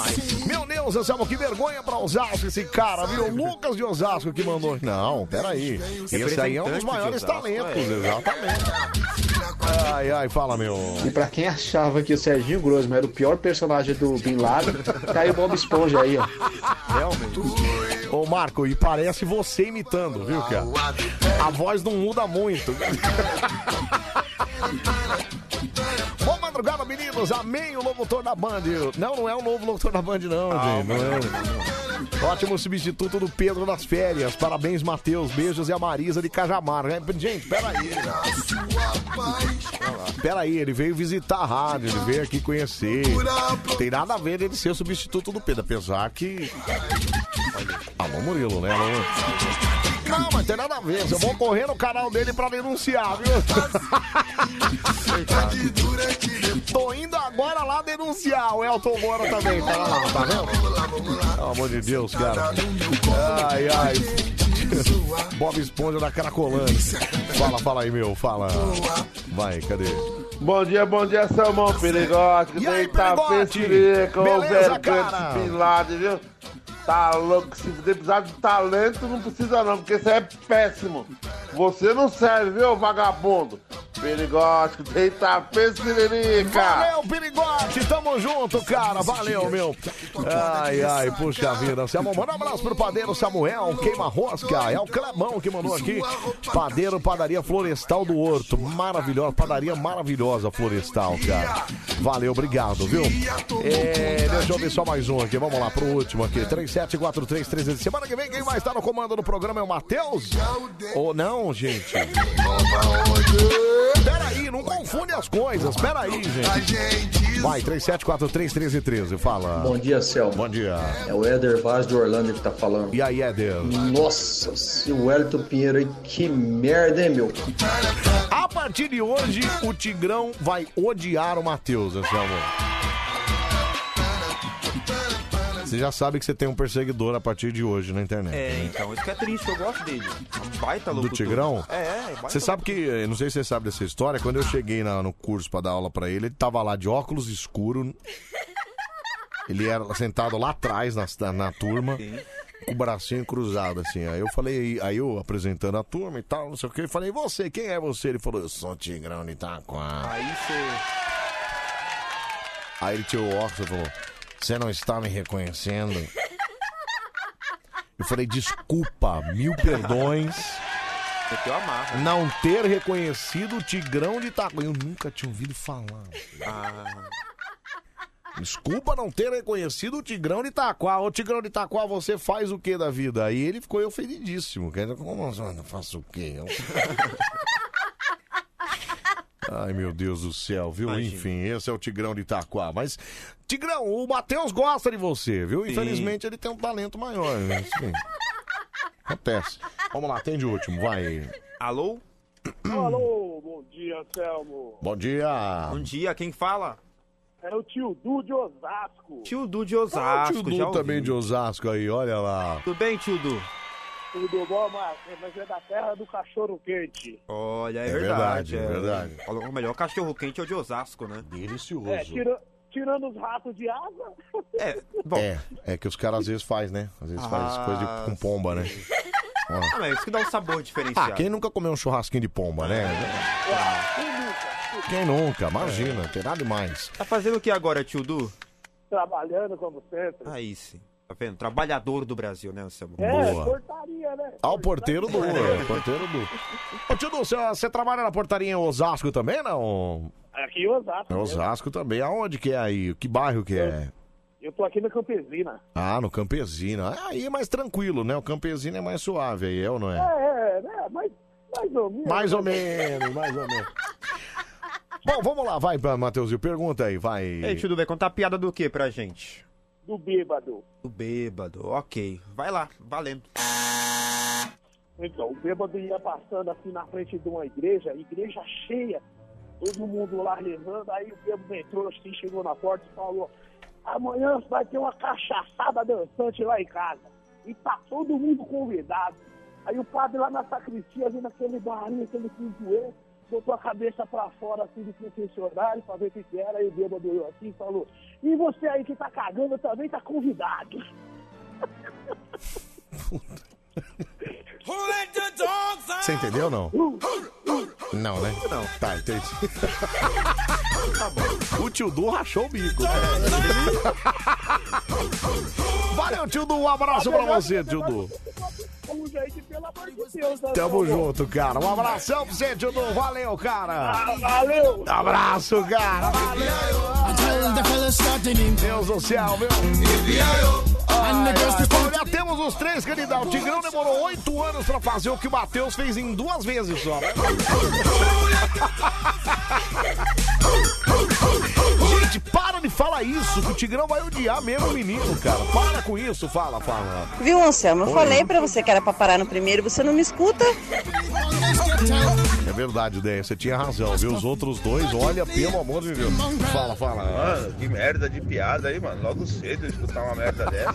Speaker 2: Meu Deus, Anselmo, que vergonha pra Osasco esse cara, viu? Lucas de Osasco que mandou. Não, peraí. Esse aí é um dos maiores talentos,
Speaker 11: é.
Speaker 2: exatamente. Ai, ai, fala, meu.
Speaker 11: E pra quem achava que o Serginho Grosman era o pior personagem do Bin Laden, tá aí o Bob Esponja aí, ó.
Speaker 2: Realmente. Ô, Marco, e parece você imitando, viu, cara? A voz não muda muito. Bom madrugada, meninos. Amém o locutor da Band. Não, não é o novo locutor da Band, não, gente. Não é. Ótimo substituto do Pedro das férias. Parabéns, Matheus. Beijos e a Marisa de Cajamar. É, Gente, peraí. Peraí, ele veio visitar a rádio, ele veio aqui conhecer. Tem nada a ver ele ser o substituto do Pedro, apesar que. Alô, Murilo, né? Alô. Não, mas tem nada a ver. Eu vou correr no canal dele pra denunciar, viu? <laughs> Tô indo agora lá denunciar. O Elton Moura também. Tá lá, tá vendo? Pelo amor de Deus, cara. Ai, ai. <laughs> Bob Esponja da Cracolândia. Fala, fala aí, meu. Fala. Vai, cadê?
Speaker 62: Bom dia, bom dia, Salmão Perigote.
Speaker 2: E
Speaker 62: Deita
Speaker 2: Perigote?
Speaker 62: Ô
Speaker 2: Beleza,
Speaker 62: velho
Speaker 2: cara?
Speaker 62: canto Pilado, viu? Tá louco, se precisar de talento, não precisa não, porque você é péssimo. Você não serve, viu, vagabundo? Perigote, deita Pestirica.
Speaker 2: Valeu, Perigote, tamo junto, cara. Valeu, meu. Ai, ai, puxa vida. Samuel, manda um abraço pro padeiro Samuel, queima rosca. É o Clemão que mandou aqui. Padeiro Padaria Florestal do Horto. Maravilhosa, padaria maravilhosa Florestal, cara. Valeu, obrigado, viu? É, deixa eu ver só mais um aqui. Vamos lá pro último aqui. 374313. Semana que vem, quem vai estar no comando do programa é o Matheus? Ou não, gente? Peraí, não confunde as coisas. Peraí, gente. Vai, 37431313. Fala.
Speaker 63: Bom dia, Céu.
Speaker 2: Bom dia.
Speaker 63: É o Éder Vaz de Orlando que tá falando.
Speaker 2: E aí, Éder?
Speaker 63: Nossa, se o Wellington Pinheiro aí, que merda, hein, meu?
Speaker 2: A partir de hoje, o Tigrão vai odiar o Matheus, Anselmo. Você já sabe que você tem um perseguidor a partir de hoje na internet.
Speaker 4: É,
Speaker 2: né?
Speaker 4: então, isso que é triste, eu gosto dele. Um baita
Speaker 2: Do
Speaker 4: locutor.
Speaker 2: Tigrão?
Speaker 4: É, é, baita
Speaker 2: Você sabe que, eu não sei se você sabe dessa história, quando eu cheguei na- no curso pra dar aula pra ele, ele tava lá de óculos escuro. Ele era sentado lá atrás na, na, turma, com o bracinho cruzado, assim. Aí eu falei, aí eu apresentando a turma e tal, não sei o que, eu falei, você, quem é você? Ele falou, eu sou o Tigrão de Itaquá.
Speaker 4: Aí você.
Speaker 2: Aí ele tirou o óculos e falou: Você não está me reconhecendo? Eu falei: Desculpa, mil perdões.
Speaker 4: Meteu a marra.
Speaker 2: Não ter reconhecido o Tigrão de Itaquá. Eu nunca tinha ouvido falar.
Speaker 4: Ah,
Speaker 2: Desculpa não ter reconhecido o Tigrão de Itaquá. Ô Tigrão de Itaquá, você faz o que da vida? Aí ele ficou ofendidíssimo. Como assim, eu faço o quê? Eu- <laughs> Ai, meu Deus do céu, viu?
Speaker 4: Imagina.
Speaker 2: Enfim, esse é o Tigrão de Itaquá. Mas, Tigrão, o Matheus gosta de você, viu?
Speaker 4: Sim.
Speaker 2: Infelizmente ele tem um talento maior. Né? Sim. Acontece. Vamos lá, atende o último, vai.
Speaker 4: Alô?
Speaker 64: Alô, bom dia, Selmo.
Speaker 2: Bom dia.
Speaker 4: Bom dia, quem fala?
Speaker 64: É o tio Du de Osasco.
Speaker 4: Tio Du de
Speaker 2: Ah, o
Speaker 4: Osasco,
Speaker 2: tio
Speaker 4: já
Speaker 2: Du também
Speaker 4: ouvi.
Speaker 2: de Osasco aí, olha lá.
Speaker 4: Tudo bem, tio Du?
Speaker 64: Tudo bom, mas mas é da terra do cachorro quente.
Speaker 4: Olha, é,
Speaker 2: É
Speaker 4: verdade.
Speaker 2: verdade, é verdade.
Speaker 4: Falou, O melhor cachorro quente é o de Osasco, né?
Speaker 2: Delicioso.
Speaker 64: É, tira- tirando os ratos de asa.
Speaker 4: É, bom.
Speaker 2: É, é que os caras às vezes faz, né? Às vezes faz
Speaker 4: Ah,
Speaker 2: coisa de, com pomba, né?
Speaker 4: Ah, mas isso que dá um sabor diferenciado.
Speaker 2: Ah, quem nunca comeu um churrasquinho de pomba, né? Quem nunca? Imagina, não tem nada demais.
Speaker 4: Tá fazendo o que agora, tio Du?
Speaker 64: Trabalhando como sempre.
Speaker 4: Aí sim. Tá vendo? Trabalhador do Brasil, né, Anselmo?
Speaker 64: É,
Speaker 2: Boa.
Speaker 64: portaria, né?
Speaker 2: Ah, o porteiro do.
Speaker 4: É.
Speaker 2: é, porteiro do. Ô, tio Du, você, você trabalha na portaria em Osasco também, não?
Speaker 64: Aqui em Osasco.
Speaker 2: É Osasco também. Aonde que é aí? Que bairro que é?
Speaker 64: Eu tô aqui na Campesina.
Speaker 2: Ah, no Campesina. Aí é mais tranquilo, né? O Campesina é mais suave aí, é ou não
Speaker 64: É,
Speaker 2: é?
Speaker 64: é, né? Mais, mais ou menos.
Speaker 2: Mais ou menos, mais ou menos. <laughs> Bom, vamos lá, vai, Matheusinho, pergunta aí, vai.
Speaker 4: Ei, Du, vai contar piada do que pra gente?
Speaker 64: Do bêbado.
Speaker 4: Do bêbado, ok. Vai lá, valendo.
Speaker 64: Então, o bêbado ia passando assim na frente de uma igreja, igreja cheia, todo mundo lá rezando, aí o bêbado entrou assim, chegou na porta e falou, amanhã vai ter uma cachaçada dançante lá em casa. E tá todo mundo convidado. Aí o padre lá na sacristia, vendo aquele barulho, aquele pindoeiro, botou a cabeça pra fora assim do confessionário pra ver o que era, aí o bêbado olhou assim e falou, e você aí que tá cagando também tá convidado. <laughs>
Speaker 2: Você entendeu ou não? Não, né? Não. Tá, entendi. O tio Du rachou o bico. Valeu, tio Du. Um abraço pra você, tio Du.
Speaker 64: Como gente, pelo amor de Deus.
Speaker 2: Tamo junto, cara. Um abração pra você, tio Du. Valeu, cara.
Speaker 64: Valeu.
Speaker 2: Abraço, cara. Deus do céu, viu? Ai, ai, bom, já temos os três candidatos. O Tigrão demorou oito anos pra fazer o que o Matheus fez em duas vezes só. né? Gente, para de falar isso, que o Tigrão vai odiar mesmo o menino, cara. Para com isso, fala, fala.
Speaker 58: Viu, Anselmo? Eu
Speaker 2: Oi.
Speaker 58: falei pra você que era pra parar no primeiro, você não me escuta?
Speaker 2: Verdade, Deia, você tinha razão, viu? Os outros dois, olha, pelo amor de Deus. Fala, fala.
Speaker 65: Mano, que merda de piada aí, mano. Logo cedo eu escutar uma merda dessa.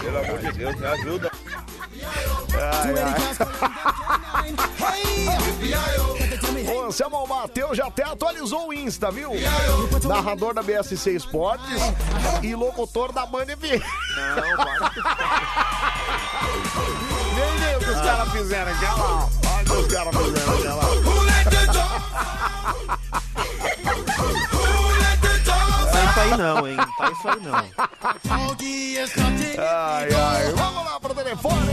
Speaker 65: Pelo amor de Deus, me ajuda.
Speaker 2: Ô, Anselmo, o Matheus já até atualizou o Insta, viu? Narrador da BSC Esportes e locutor da Band FM.
Speaker 4: Não, para.
Speaker 2: Nem nem o que os caras fizeram aqui, olha lá. Os caras olha lá.
Speaker 4: Tá aí não, hein? Tá isso aí não.
Speaker 2: Ai, ai. Vamos lá pro telefone.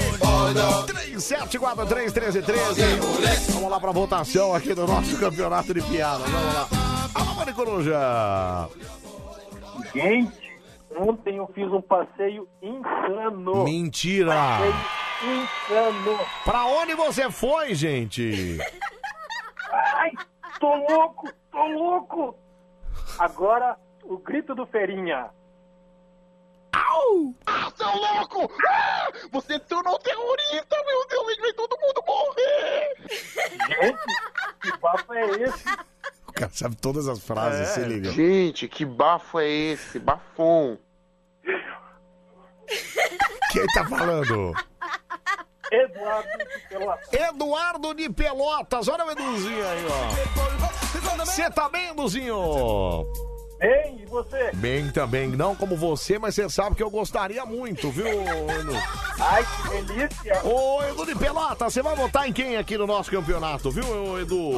Speaker 2: 37431313. Vamos lá pra votação aqui do nosso campeonato de piadas. Vamos lá. Alô, Mari Coruja.
Speaker 66: Gente, ontem eu fiz um passeio insano.
Speaker 2: Mentira.
Speaker 66: Passeio insano.
Speaker 2: Pra onde você foi, gente?
Speaker 66: Ai, tô louco, tô louco. Agora, o grito do Ferinha.
Speaker 2: Au!
Speaker 66: Ah, seu louco! Ah, você tornou terrorista, meu Deus, vai todo mundo morrer! Gente, que papo é esse?
Speaker 2: O cara sabe todas as frases, se liga.
Speaker 62: Gente, que bafo é esse? Bafom.
Speaker 2: Quem tá falando?
Speaker 66: Eduardo de Pelotas.
Speaker 2: Eduardo de Pelotas. Olha o Eduzinho aí, ó. Você tá bem, Eduzinho?
Speaker 66: Bem, e você?
Speaker 2: Bem também. Não como você, mas você sabe que eu gostaria muito, viu, Edu?
Speaker 66: Ai, que delícia!
Speaker 2: Ô, Edu de Pelotas, você vai votar em quem aqui no nosso campeonato, viu, Edu?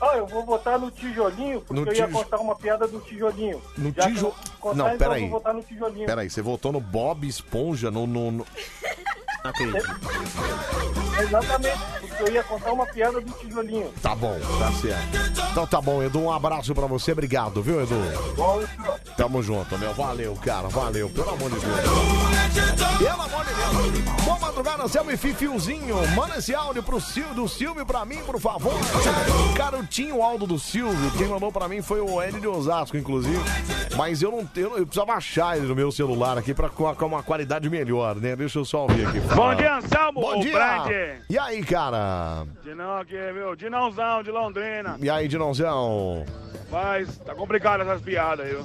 Speaker 66: Ah, eu vou votar no tijolinho, porque
Speaker 2: No
Speaker 66: eu ia
Speaker 2: tijo-
Speaker 66: contar uma piada do tijolinho.
Speaker 2: No
Speaker 66: Já que
Speaker 2: tijo...
Speaker 66: eu contar,
Speaker 2: Não,
Speaker 66: então
Speaker 2: peraí.
Speaker 66: Eu vou votar no tijolinho.
Speaker 2: Peraí, você votou no Bob Esponja, no... no, no... <laughs> Não acredito.
Speaker 66: Exatamente, porque eu ia contar uma piada do tijolinho.
Speaker 2: Tá bom, tá certo. Então tá bom, Edu, um abraço pra você. Obrigado, viu, Edu? Tamo junto, meu. Valeu, cara. Valeu. Pelo amor de Deus. Pelo amor de Deus. Boa madrugada, Selma e Fifiozinho. Manda esse áudio pro Silvio, do Silvio pra mim, por favor. Cara, eu tinha o áudio do Silvio. Quem mandou pra mim foi o Hélio de Osasco, inclusive. Mas eu não tenho. Eu precisava achar ele no meu celular aqui pra com uma qualidade melhor, né? Deixa eu só ouvir aqui.
Speaker 67: Bom dia, Anselmo,
Speaker 2: Bom dia.
Speaker 67: Brand.
Speaker 2: E aí, cara?
Speaker 67: Dinão aqui, meu. Dinãozão de Londrina.
Speaker 2: E aí, Dinãozão?
Speaker 67: Mas tá complicado essas piadas aí, viu?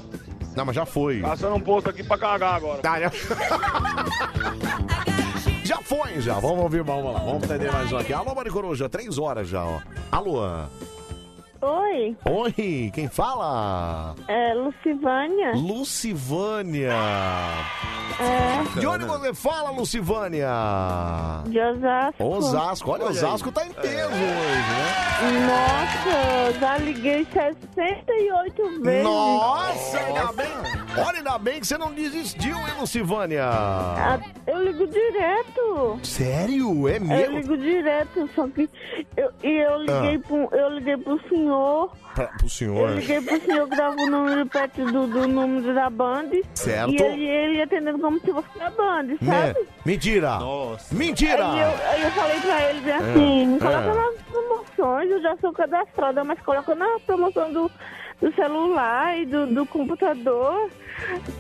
Speaker 2: Não, mas já foi.
Speaker 67: Passando um posto aqui pra cagar agora.
Speaker 2: Tá, já... <laughs> Já foi, já. Vamos ouvir, vamos lá. Vamos entender mais um aqui. Alô, Mari Coruja, três horas já, ó. Alô.
Speaker 68: Oi,
Speaker 2: Oi, quem fala?
Speaker 68: é Lucivânia.
Speaker 2: Lucivânia.
Speaker 68: É,
Speaker 2: De onde você fala, Lucivânia?
Speaker 68: de Osasco.
Speaker 2: Osasco. Olha,
Speaker 68: Olha aí.
Speaker 2: Osasco tá em peso hoje, né?
Speaker 68: Nossa, eu já liguei 68 vezes.
Speaker 2: Nossa, ainda bem. Olha, ainda bem que você não desistiu, hein, Lucivânia?
Speaker 68: Ah, Eu ligo direto.
Speaker 2: Sério? É
Speaker 68: Eu
Speaker 2: mesmo?
Speaker 68: ligo direto, só que eu, e eu liguei,
Speaker 2: Ah.
Speaker 68: pro, eu liguei pro senhor.
Speaker 2: Pra, <laughs> pro senhor.
Speaker 68: Eu liguei pro senhor que dava o número perto do, do número da Band.
Speaker 2: Certo.
Speaker 68: E ele, ele atendendo como se fosse da Band,
Speaker 2: Né?
Speaker 68: sabe?
Speaker 2: Mentira. Mentira.
Speaker 68: Aí eu, aí eu falei pra ele bem assim, me coloca
Speaker 2: é.
Speaker 68: nas promoções, eu já sou cadastrada, mas coloca na promoção do, do celular e do, do computador.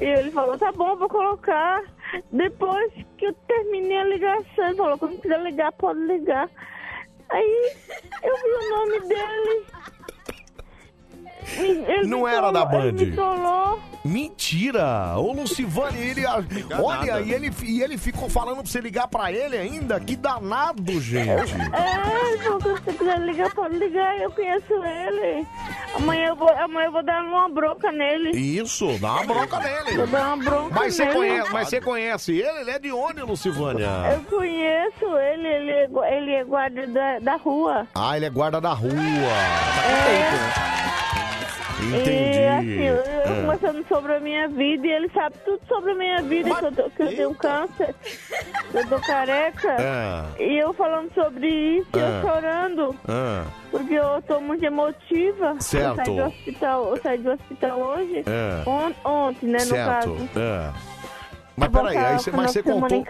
Speaker 68: E ele falou, tá bom, vou colocar. Depois que eu terminei a ligação, ele falou, quando quiser ligar, pode ligar. Aí eu vi o nome dele. Ele
Speaker 2: Não era da
Speaker 68: ele
Speaker 2: Band.
Speaker 68: me trollou.
Speaker 2: Mentira! Ô Lucivane, ele. Olha,
Speaker 4: nada.
Speaker 2: e ele, e ele ficou falando pra você ligar pra ele ainda? Que danado, gente!
Speaker 68: É, então, se você quiser ligar, pode ligar, eu conheço ele. Amanhã eu vou, amanhã eu vou dar uma bronca nele.
Speaker 2: Isso, dá uma bronca nele.
Speaker 68: Vou dar uma bronca
Speaker 2: Mas você
Speaker 68: nele.
Speaker 2: conhece, mas você conhece ele? Ele é de onde, Lucivânia?
Speaker 68: Eu conheço ele, ele é, ele é guarda da, da rua.
Speaker 2: Ah, ele é guarda da rua.
Speaker 68: E assim,
Speaker 2: Entendi.
Speaker 68: eu, eu
Speaker 2: É.
Speaker 68: conversando sobre a minha vida e ele sabe tudo sobre a minha vida, que eu, tô- que eu tenho câncer, que eu tô careca.
Speaker 2: É.
Speaker 68: E eu falando sobre isso, e
Speaker 2: É.
Speaker 68: eu chorando,
Speaker 2: Ah,
Speaker 68: porque eu tô muito emotiva.
Speaker 2: Certo.
Speaker 68: Eu saí do hospital, eu saí do hospital hoje,
Speaker 2: É.
Speaker 68: on- ontem, né, no
Speaker 2: certo.
Speaker 68: caso.
Speaker 2: É. Mas
Speaker 68: vou
Speaker 2: peraí, aí você,
Speaker 68: final
Speaker 2: mas você contou.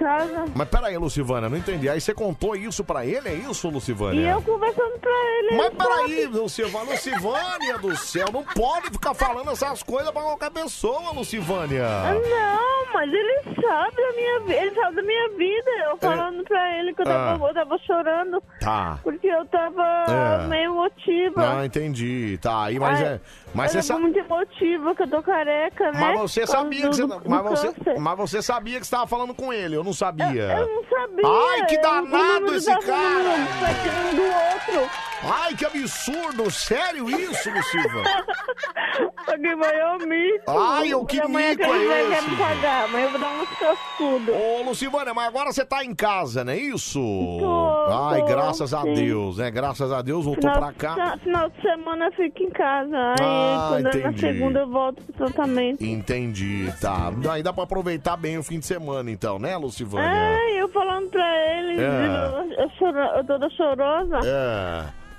Speaker 2: Mas peraí, Lucivânia, não entendi. Aí você contou isso pra ele? É isso, Lucivânia?
Speaker 68: E eu conversando pra ele.
Speaker 2: Mas peraí,
Speaker 68: sabe.
Speaker 2: Lucivânia, Lucivânia do céu, não pode ficar falando essas coisas pra qualquer pessoa, Lucivânia.
Speaker 68: Não, mas ele sabe da minha vida, ele sabe da minha vida. Eu falando pra ele que eu tava,
Speaker 2: Ah.
Speaker 68: eu tava chorando
Speaker 2: Tá.
Speaker 68: porque eu tava
Speaker 2: É.
Speaker 68: meio emotiva.
Speaker 2: Ah, entendi. Tá, aí, mas
Speaker 68: Ai,
Speaker 2: é. Mas
Speaker 68: eu
Speaker 2: você
Speaker 68: tava
Speaker 2: sabe.
Speaker 68: muito emotiva, que eu tô careca, né?
Speaker 2: Mas você sabia que você, mas, você, mas você sabia que você tava falando com ele, eu não sabia.
Speaker 68: Eu não sabia.
Speaker 2: Ai, que
Speaker 68: eu-
Speaker 2: danado
Speaker 68: eu
Speaker 2: esse cara!
Speaker 68: um do outro.
Speaker 2: Ai, que absurdo! Sério isso, Luciva? <laughs>
Speaker 68: Paguei maior mico.
Speaker 2: Ai, o que
Speaker 68: amanhã
Speaker 2: mico é
Speaker 68: vai-
Speaker 2: esse?
Speaker 68: me pagar. Amanhã eu vou dar um cascudo.
Speaker 2: Ô, Lucivânia, mas agora você tá em casa, não é isso?
Speaker 68: Tô,
Speaker 2: Ai,
Speaker 68: tô,
Speaker 2: graças a
Speaker 68: sim.
Speaker 2: Deus, né? Graças a Deus voltou
Speaker 68: Final,
Speaker 2: pra cá.
Speaker 68: final- final de semana eu fico em casa. Aí
Speaker 2: Ah,
Speaker 68: quando é na
Speaker 2: entendi.
Speaker 68: segunda eu volto pro tratamento.
Speaker 2: Entendi, tá. Aí dá pra aproveitar bem o fim de semana, então, né, Lucivânia?
Speaker 68: É, eu falando pra ele,
Speaker 2: É.
Speaker 68: eu, eu, choro- eu toda chorosa.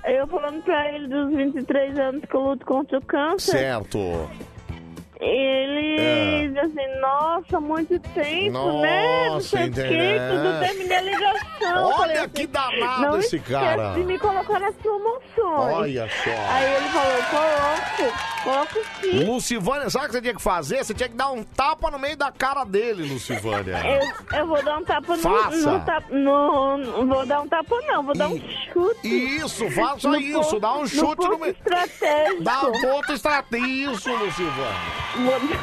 Speaker 2: É,
Speaker 68: Eu falando pra ele dos 23 anos que eu luto contra o câncer.
Speaker 2: certo.
Speaker 68: Ele
Speaker 2: É.
Speaker 68: diz assim, nossa, muito tempo, né? Não sei o
Speaker 2: Nossa,
Speaker 68: quê, tudo terminei a ligação.
Speaker 2: Olha
Speaker 68: assim,
Speaker 2: que danado
Speaker 68: não
Speaker 2: esse cara."
Speaker 68: de me colocar nas promoções.
Speaker 2: Olha só.
Speaker 68: Aí ele falou, coloco, coloco sim.
Speaker 2: Lucivânia, sabe o que você tinha que fazer? Você tinha que dar um tapa no meio da cara dele, Lucivânia. <laughs>
Speaker 68: Eu, eu vou dar um tapa no,
Speaker 2: Faça.
Speaker 68: no tapa. No, não vou dar um tapa, não, vou dar um chute.
Speaker 2: Isso, faça
Speaker 68: No
Speaker 2: isso,
Speaker 68: ponto-
Speaker 2: dá um
Speaker 68: no
Speaker 2: chute no,
Speaker 68: ponto
Speaker 2: meio. Dá um ponto estratégico, isso, Lucivânia.
Speaker 68: Chute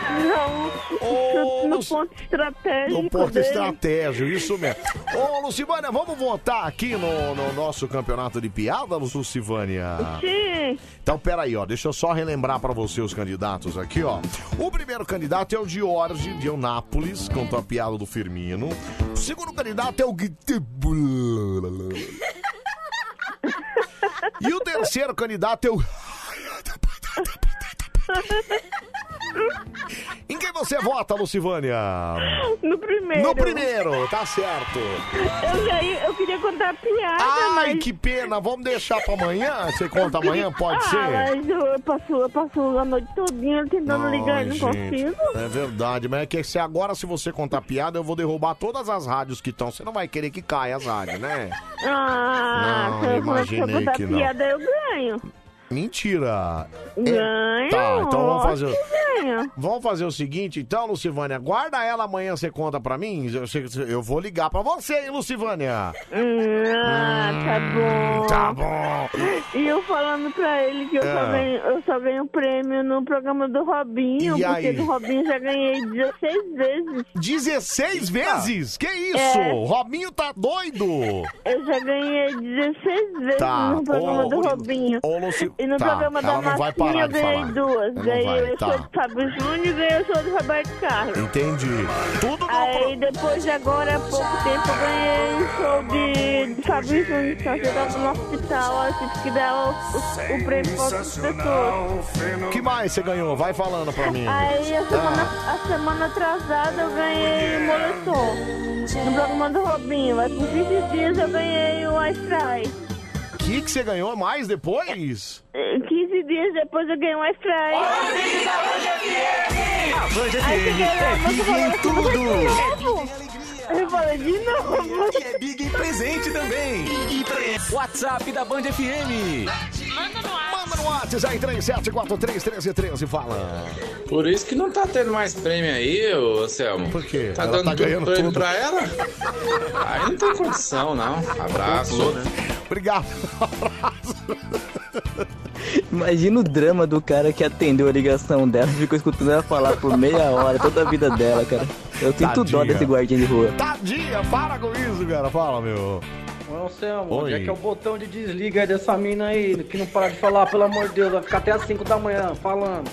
Speaker 68: no ponto estratégico.
Speaker 2: No ponto
Speaker 68: dele.
Speaker 2: estratégico, isso mesmo. Ô, Lucivânia, vamos votar aqui no, no nosso campeonato de piada, Lucivânia?
Speaker 68: Sim.
Speaker 2: Então, peraí, ó, deixa eu só relembrar pra você os candidatos aqui, ó. O primeiro candidato é o Jorge, de Eunápolis, contou a piada do Firmino. O segundo candidato é o E o terceiro candidato é o... <laughs> Em quem você vota, Lucivânia?
Speaker 68: No primeiro.
Speaker 2: No primeiro, tá certo.
Speaker 68: Eu, já eu queria contar a piada,
Speaker 2: Ai,
Speaker 68: mas...
Speaker 2: que pena. Vamos deixar pra amanhã? Você conta amanhã? Pode
Speaker 68: ah,
Speaker 2: ser?
Speaker 68: mas eu, eu passo, eu passo a noite todinha tentando ligar e não
Speaker 2: Ai,
Speaker 68: consigo.
Speaker 2: É verdade, mas é que se agora, se você contar piada, eu vou derrubar todas as rádios que estão. Você não vai querer que caia as rádios, né?
Speaker 68: Ah,
Speaker 2: Não,
Speaker 68: se eu-
Speaker 2: imaginei
Speaker 68: se eu contar
Speaker 2: que não.
Speaker 68: piada, eu ganho.
Speaker 2: Mentira! É-
Speaker 68: Ganho.
Speaker 2: Tá, então vamos fazer.
Speaker 68: ganho.
Speaker 2: Vamos fazer o seguinte, então, Lucivânia, guarda ela amanhã, você conta pra mim. Eu, eu vou ligar pra você, hein, Lucivânia?
Speaker 68: Ah, tá bom.
Speaker 2: Tá bom.
Speaker 68: E eu falando pra ele que eu,
Speaker 2: É.
Speaker 68: só, ganho, eu só ganho prêmio no programa do Robinho,
Speaker 2: E
Speaker 68: porque
Speaker 2: aí?
Speaker 68: do Robinho já ganhei 16 vezes.
Speaker 2: 16 vezes? Que isso?
Speaker 68: É.
Speaker 2: Robinho tá doido!
Speaker 68: Eu já ganhei 16 vezes
Speaker 2: Tá,
Speaker 68: no programa
Speaker 2: ô,
Speaker 68: do
Speaker 2: ô,
Speaker 68: Robinho.
Speaker 2: ô, Luci-
Speaker 68: E no
Speaker 2: tá,
Speaker 68: programa da
Speaker 2: parar
Speaker 68: eu ganhei
Speaker 2: falar.
Speaker 68: duas. Ganhei eu
Speaker 2: tá.
Speaker 68: sou de Fábio Júnior e ganhei eu sou de Roberto Carlos.
Speaker 2: Entendi. Tudo
Speaker 68: Aí depois de agora, há pouco tempo, eu ganhei o show de, de Fábio Júnior, só que eu tava no hospital, aí tive que dar o, o, o prêmio pra outras pessoas.
Speaker 2: O que mais você ganhou? Vai falando pra mim.
Speaker 68: Aí a semana,
Speaker 2: Ah,
Speaker 68: a semana atrasada eu ganhei o moletom no programa do Robinho, mas com 15 dias eu ganhei o iFry.
Speaker 2: O que, você ganhou mais depois?
Speaker 68: Eh, 15 dias depois eu ganhei um iFry.
Speaker 2: A Band
Speaker 68: Aí cheguei lá,
Speaker 1: é
Speaker 68: você
Speaker 1: Big em
Speaker 68: falou, "Você
Speaker 1: tudo."
Speaker 68: Vai de novo?" Eu falei, de novo.
Speaker 1: E é Big em presente também. WhatsApp da Band FM.
Speaker 2: Manda no WhatsApp aí, 37431313, fala.
Speaker 69: Por isso que não tá tendo mais prêmio aí, ô Selmo.
Speaker 2: Por quê?
Speaker 69: Tá
Speaker 2: Ela
Speaker 69: dando
Speaker 2: tá
Speaker 69: tudo
Speaker 2: ganhando
Speaker 69: prêmio
Speaker 2: tudo.
Speaker 69: pra ela? Aí não tem condição, não. Abraço.
Speaker 2: Obrigado. <laughs>
Speaker 56: Imagina o drama do cara que atendeu a ligação dela, ficou escutando ela falar por meia hora, toda a vida dela, cara. Eu sinto dó
Speaker 2: Tadinha.
Speaker 56: desse guardinha de rua.
Speaker 2: Tadinha, para com isso, cara. Fala, meu.
Speaker 70: Ô, Anselmo,
Speaker 2: Oi.
Speaker 70: onde é que é o botão de desliga dessa mina aí, que não para de falar, pelo amor de Deus, vai ficar até as 5 da manhã falando.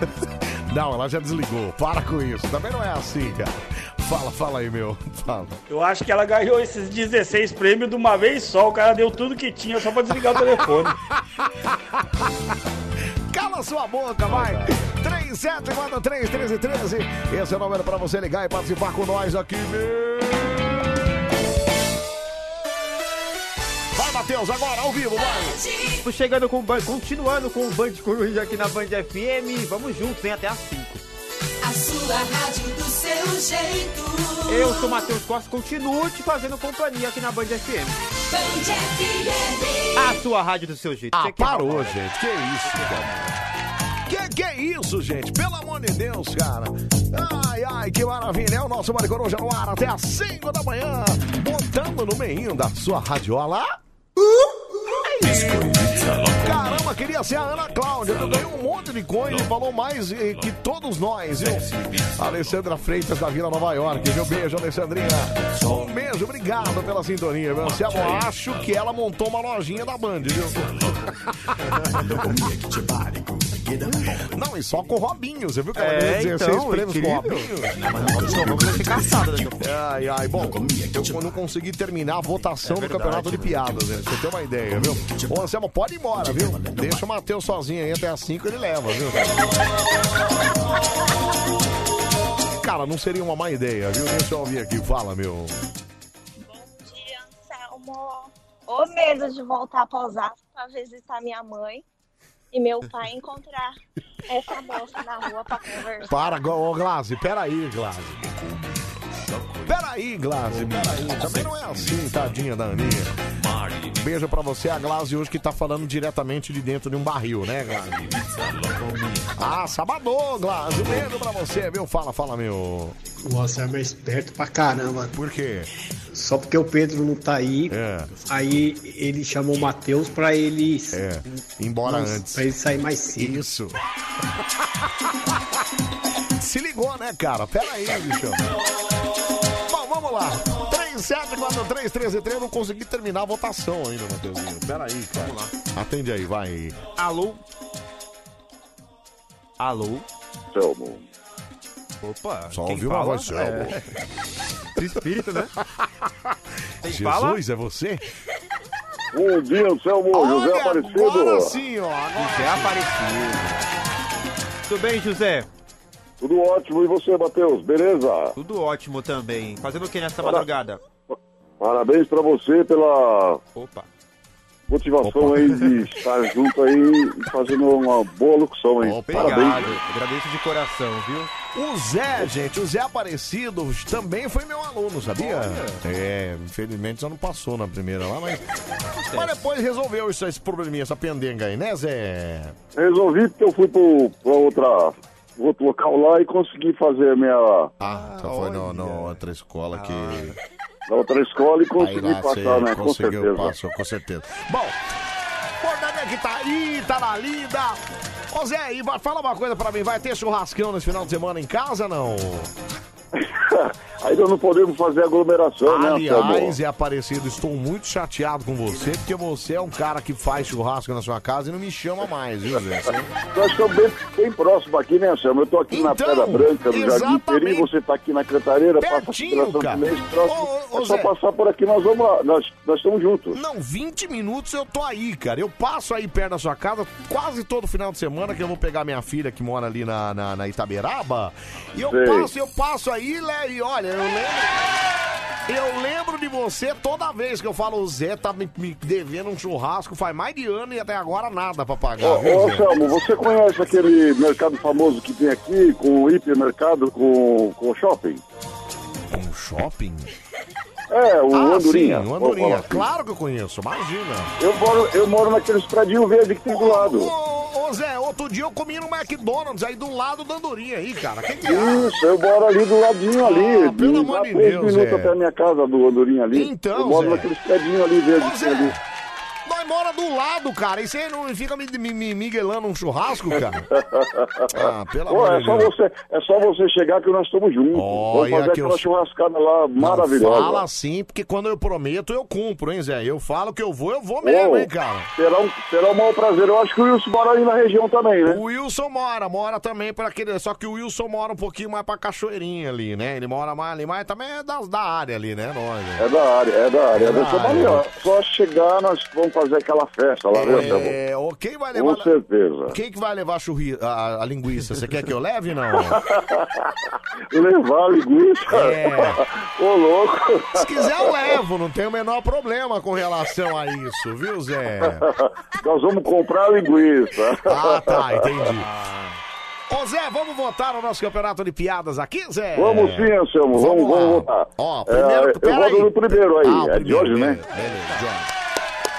Speaker 70: <laughs>
Speaker 2: Não, ela já desligou. Para com isso. Também não é assim, cara. Fala, fala aí, meu. Fala.
Speaker 71: Eu acho que ela ganhou esses 16 prêmios de uma vez só. O cara deu tudo que tinha só pra desligar o telefone. <laughs>
Speaker 2: Cala sua boca, vai! 37431313. Esse é o número pra você ligar e participar com nós aqui, meu. Vai, Matheus, agora, ao vivo, vai!
Speaker 4: Chegando com o Band, continuando com o Band Coruja aqui na Band FM. Vamos juntos, hein? Até às 5.
Speaker 1: A sua rádio do seu jeito.
Speaker 4: Eu sou o Matheus Costa, continuo te fazendo companhia aqui na Band FM.
Speaker 1: Band FM.
Speaker 4: A sua rádio do seu jeito.
Speaker 2: Ah,
Speaker 4: Você quer
Speaker 2: parou,
Speaker 4: falar?
Speaker 2: gente. Que isso, cara? Que, que isso, gente? Pelo amor de Deus, cara. Ai, ai, que maravilha. É o nosso Maricoruja no ar até às 5 da manhã. Botando no meio da sua radiola. Caramba, queria ser a Ana Cláudia. Eu ganhei um monte de coisa e falou mais eh, que todos nós, viu? Alessandra Freitas da Vila Nova York, viu? Beijo, Alessandrinha. Um beijo, obrigado pela sintonia. Se eu acho que ela montou uma lojinha da Band, viu? Não, e só com o Robinho, você viu que ela
Speaker 4: É,
Speaker 2: ganhou 16
Speaker 4: então,
Speaker 2: prêmios com o. Robinho?
Speaker 4: Vamos ser caçados daqui a pouco.
Speaker 2: Ai, ai, bom, eu não consegui terminar a votação
Speaker 4: É
Speaker 2: do campeonato de piadas, né? Você ter uma ideia, viu? Ô, Anselmo, pode ir embora, viu? Deixa o Matheus sozinho aí até as 5 ele leva, viu? Cara, não seria uma má ideia, viu? Deixa eu ouvir aqui, fala, meu.
Speaker 68: Selmo. Ô medo de voltar pra Osasco pra visitar minha mãe e meu pai encontrar essa moça na rua pra conversar.
Speaker 2: Para, ô Glaze, peraí, Glaze. Peraí, Glaze, peraí. Também não é assim, tadinha da Aninha. Beijo pra você, a Glaze hoje que tá falando diretamente de dentro de um barril, né, Glaze? Ah, sabadão, Glaze. Um beijo pra você, viu? Fala, fala, meu.
Speaker 63: O Anselmo é esperto pra caramba.
Speaker 2: Por quê?
Speaker 63: Só porque o Pedro não tá aí.
Speaker 2: É.
Speaker 63: Aí ele chamou o Matheus pra ele.
Speaker 2: É, embora
Speaker 63: Nossa,
Speaker 2: antes.
Speaker 63: Pra ele sair mais cedo.
Speaker 2: Isso. <laughs> Se ligou, né, cara? Pera aí, bicho. Vamos lá. 37431313, eu não consegui terminar a votação ainda, Matheusinho. Pera aí, cara. Vamos lá. Atende aí, vai.
Speaker 4: Alô? Alô?
Speaker 65: Selmo.
Speaker 4: Opa,
Speaker 2: Só
Speaker 4: quem
Speaker 2: ouviu uma voz, Selmo.
Speaker 4: É. <laughs> Espírito, né? Quem
Speaker 2: Jesus,
Speaker 4: fala?
Speaker 2: é você?
Speaker 65: Bom dia, Selmo. José Aparecido.
Speaker 2: agora sim, ó.
Speaker 4: José Aparecido. Tudo bem, José?
Speaker 65: Tudo ótimo. E você, Matheus? Beleza?
Speaker 4: Tudo ótimo também. Fazendo o que nessa
Speaker 65: Para-
Speaker 4: madrugada?
Speaker 65: Parabéns pra você pela
Speaker 4: Opa.
Speaker 65: motivação aí de estar junto aí e fazendo uma boa locução aí.
Speaker 4: Obrigado.
Speaker 65: Parabéns.
Speaker 4: Agradeço de coração, viu?
Speaker 2: O Zé, gente, o Zé Aparecido também foi meu aluno, sabia? É, infelizmente só não passou na primeira lá, mas. Mas depois resolveu isso, esse probleminha, essa pendenga aí, né, Zé?
Speaker 65: Resolvi porque eu fui pro, pra outra, outro local lá e consegui fazer a minha.
Speaker 2: Ah, só foi no, no outra escola que.
Speaker 65: Na outra escola e consegui
Speaker 2: lá
Speaker 65: passar, né? Com
Speaker 2: conseguiu,
Speaker 65: certeza.
Speaker 2: passou, com certeza. Bom, é que tá aí, tá na lida. Ô Zé, e vai- fala uma coisa pra mim, vai ter churrascão nesse final de semana em casa não? <laughs>
Speaker 65: Ainda não podemos fazer aglomeração, né,
Speaker 2: Aliás, é aparecido, estou muito chateado com você, porque você é um cara que faz churrasco na sua casa e não me chama mais, viu, Zé? <laughs>
Speaker 65: Nós estamos bem, bem próximos aqui, né, Anselmo? Eu tô aqui na
Speaker 2: Então,
Speaker 65: Pedra Branca, no Jardim. Peri, você tá aqui na Cantareira, passa a
Speaker 2: Pertinho,
Speaker 65: Federação
Speaker 2: cara.
Speaker 65: Fluminense próximo.
Speaker 2: Ô, ô,
Speaker 65: é só
Speaker 2: Zé.
Speaker 65: passar por aqui, nós vamos lá, nós, nós estamos juntos.
Speaker 2: Não, 20 minutos eu tô aí, cara. Eu passo aí perto da sua casa quase todo final de semana que eu vou pegar minha filha que mora ali na, na, na Itaberaba. E eu
Speaker 65: Sei.
Speaker 2: passo, eu passo aí, Lé, e olha, eu lembro. Eu lembro de você toda vez que eu falo, o Zé tá me, me devendo um churrasco, faz mais de ano e até agora nada pra pagar.
Speaker 65: Ô,
Speaker 2: viu,
Speaker 65: ô
Speaker 2: Zé?
Speaker 65: Você conhece aquele mercado famoso que tem aqui, com o hipermercado, com, com o shopping?
Speaker 2: Um shopping?
Speaker 65: É, o
Speaker 2: ah,
Speaker 65: Andorinha.
Speaker 2: sim, o Andorinha.
Speaker 65: assim.
Speaker 2: Claro que eu conheço, imagina.
Speaker 65: Eu moro, eu moro naqueles predinhos verdes que tem do lado.
Speaker 2: Ô, ô, Zé, outro dia eu comi no McDonald's aí do lado da Andorinha aí, cara. Que que é?
Speaker 65: Isso, eu moro ali do ladinho ali.
Speaker 2: Ah, pelo amor de Deus,
Speaker 65: minutos
Speaker 2: Zé.
Speaker 65: até a minha casa do Andorinha ali.
Speaker 2: Então,
Speaker 65: Eu moro
Speaker 2: Zé.
Speaker 65: naqueles predinhos ali verdes que tem ali.
Speaker 2: Nós mora do lado, cara. E você não fica me, me, me miguelando um churrasco, cara? <laughs> Ah, pelo
Speaker 65: Pô,
Speaker 2: amor
Speaker 65: é
Speaker 2: de
Speaker 65: só
Speaker 2: Deus.
Speaker 65: você, é só você chegar que nós estamos juntos. Vamos
Speaker 2: Olha
Speaker 65: fazer
Speaker 2: que eu-
Speaker 65: aquela churrascada lá maravilhosa.
Speaker 2: Fala assim, porque quando eu prometo, eu cumpro, hein, Zé? Eu falo que eu vou, eu vou mesmo,
Speaker 65: Ô,
Speaker 2: hein, cara?
Speaker 65: Será um, será um maior prazer. Eu acho que o Wilson mora aí na região também, né?
Speaker 2: O Wilson mora, mora também para aquele. Só que o Wilson mora um pouquinho mais pra Cachoeirinha ali, né? Ele mora mais ali, mas também é da, da área ali, né? Nós, né?
Speaker 65: É da área, é da área.
Speaker 2: É da
Speaker 65: da
Speaker 2: área.
Speaker 65: ali, ó. Só chegar, nós vamos fazer aquela festa lá, viu, Anselmo?
Speaker 2: É, ô, quem vai levar.
Speaker 65: Com certeza.
Speaker 2: Quem que vai levar a, churri... a, a linguiça? Você quer que eu leve não? <laughs>
Speaker 65: Levar a linguiça?
Speaker 2: É. <laughs>
Speaker 65: Ô, louco.
Speaker 2: Se quiser, eu levo, não tem o menor problema com relação a isso, viu, Zé?
Speaker 65: Nós vamos comprar a linguiça.
Speaker 2: Ah, tá, entendi. Ô, Zé, vamos votar no nosso campeonato de piadas aqui, Zé?
Speaker 65: Vamos sim, Anselmo. Vamos,
Speaker 2: Vamos
Speaker 65: vamos votar.
Speaker 2: Ó, primeiro-
Speaker 65: É, eu voto
Speaker 2: aí.
Speaker 65: no primeiro aí.
Speaker 2: Ah,
Speaker 65: é de
Speaker 2: primeiro,
Speaker 65: hoje, né?
Speaker 2: Beleza, John.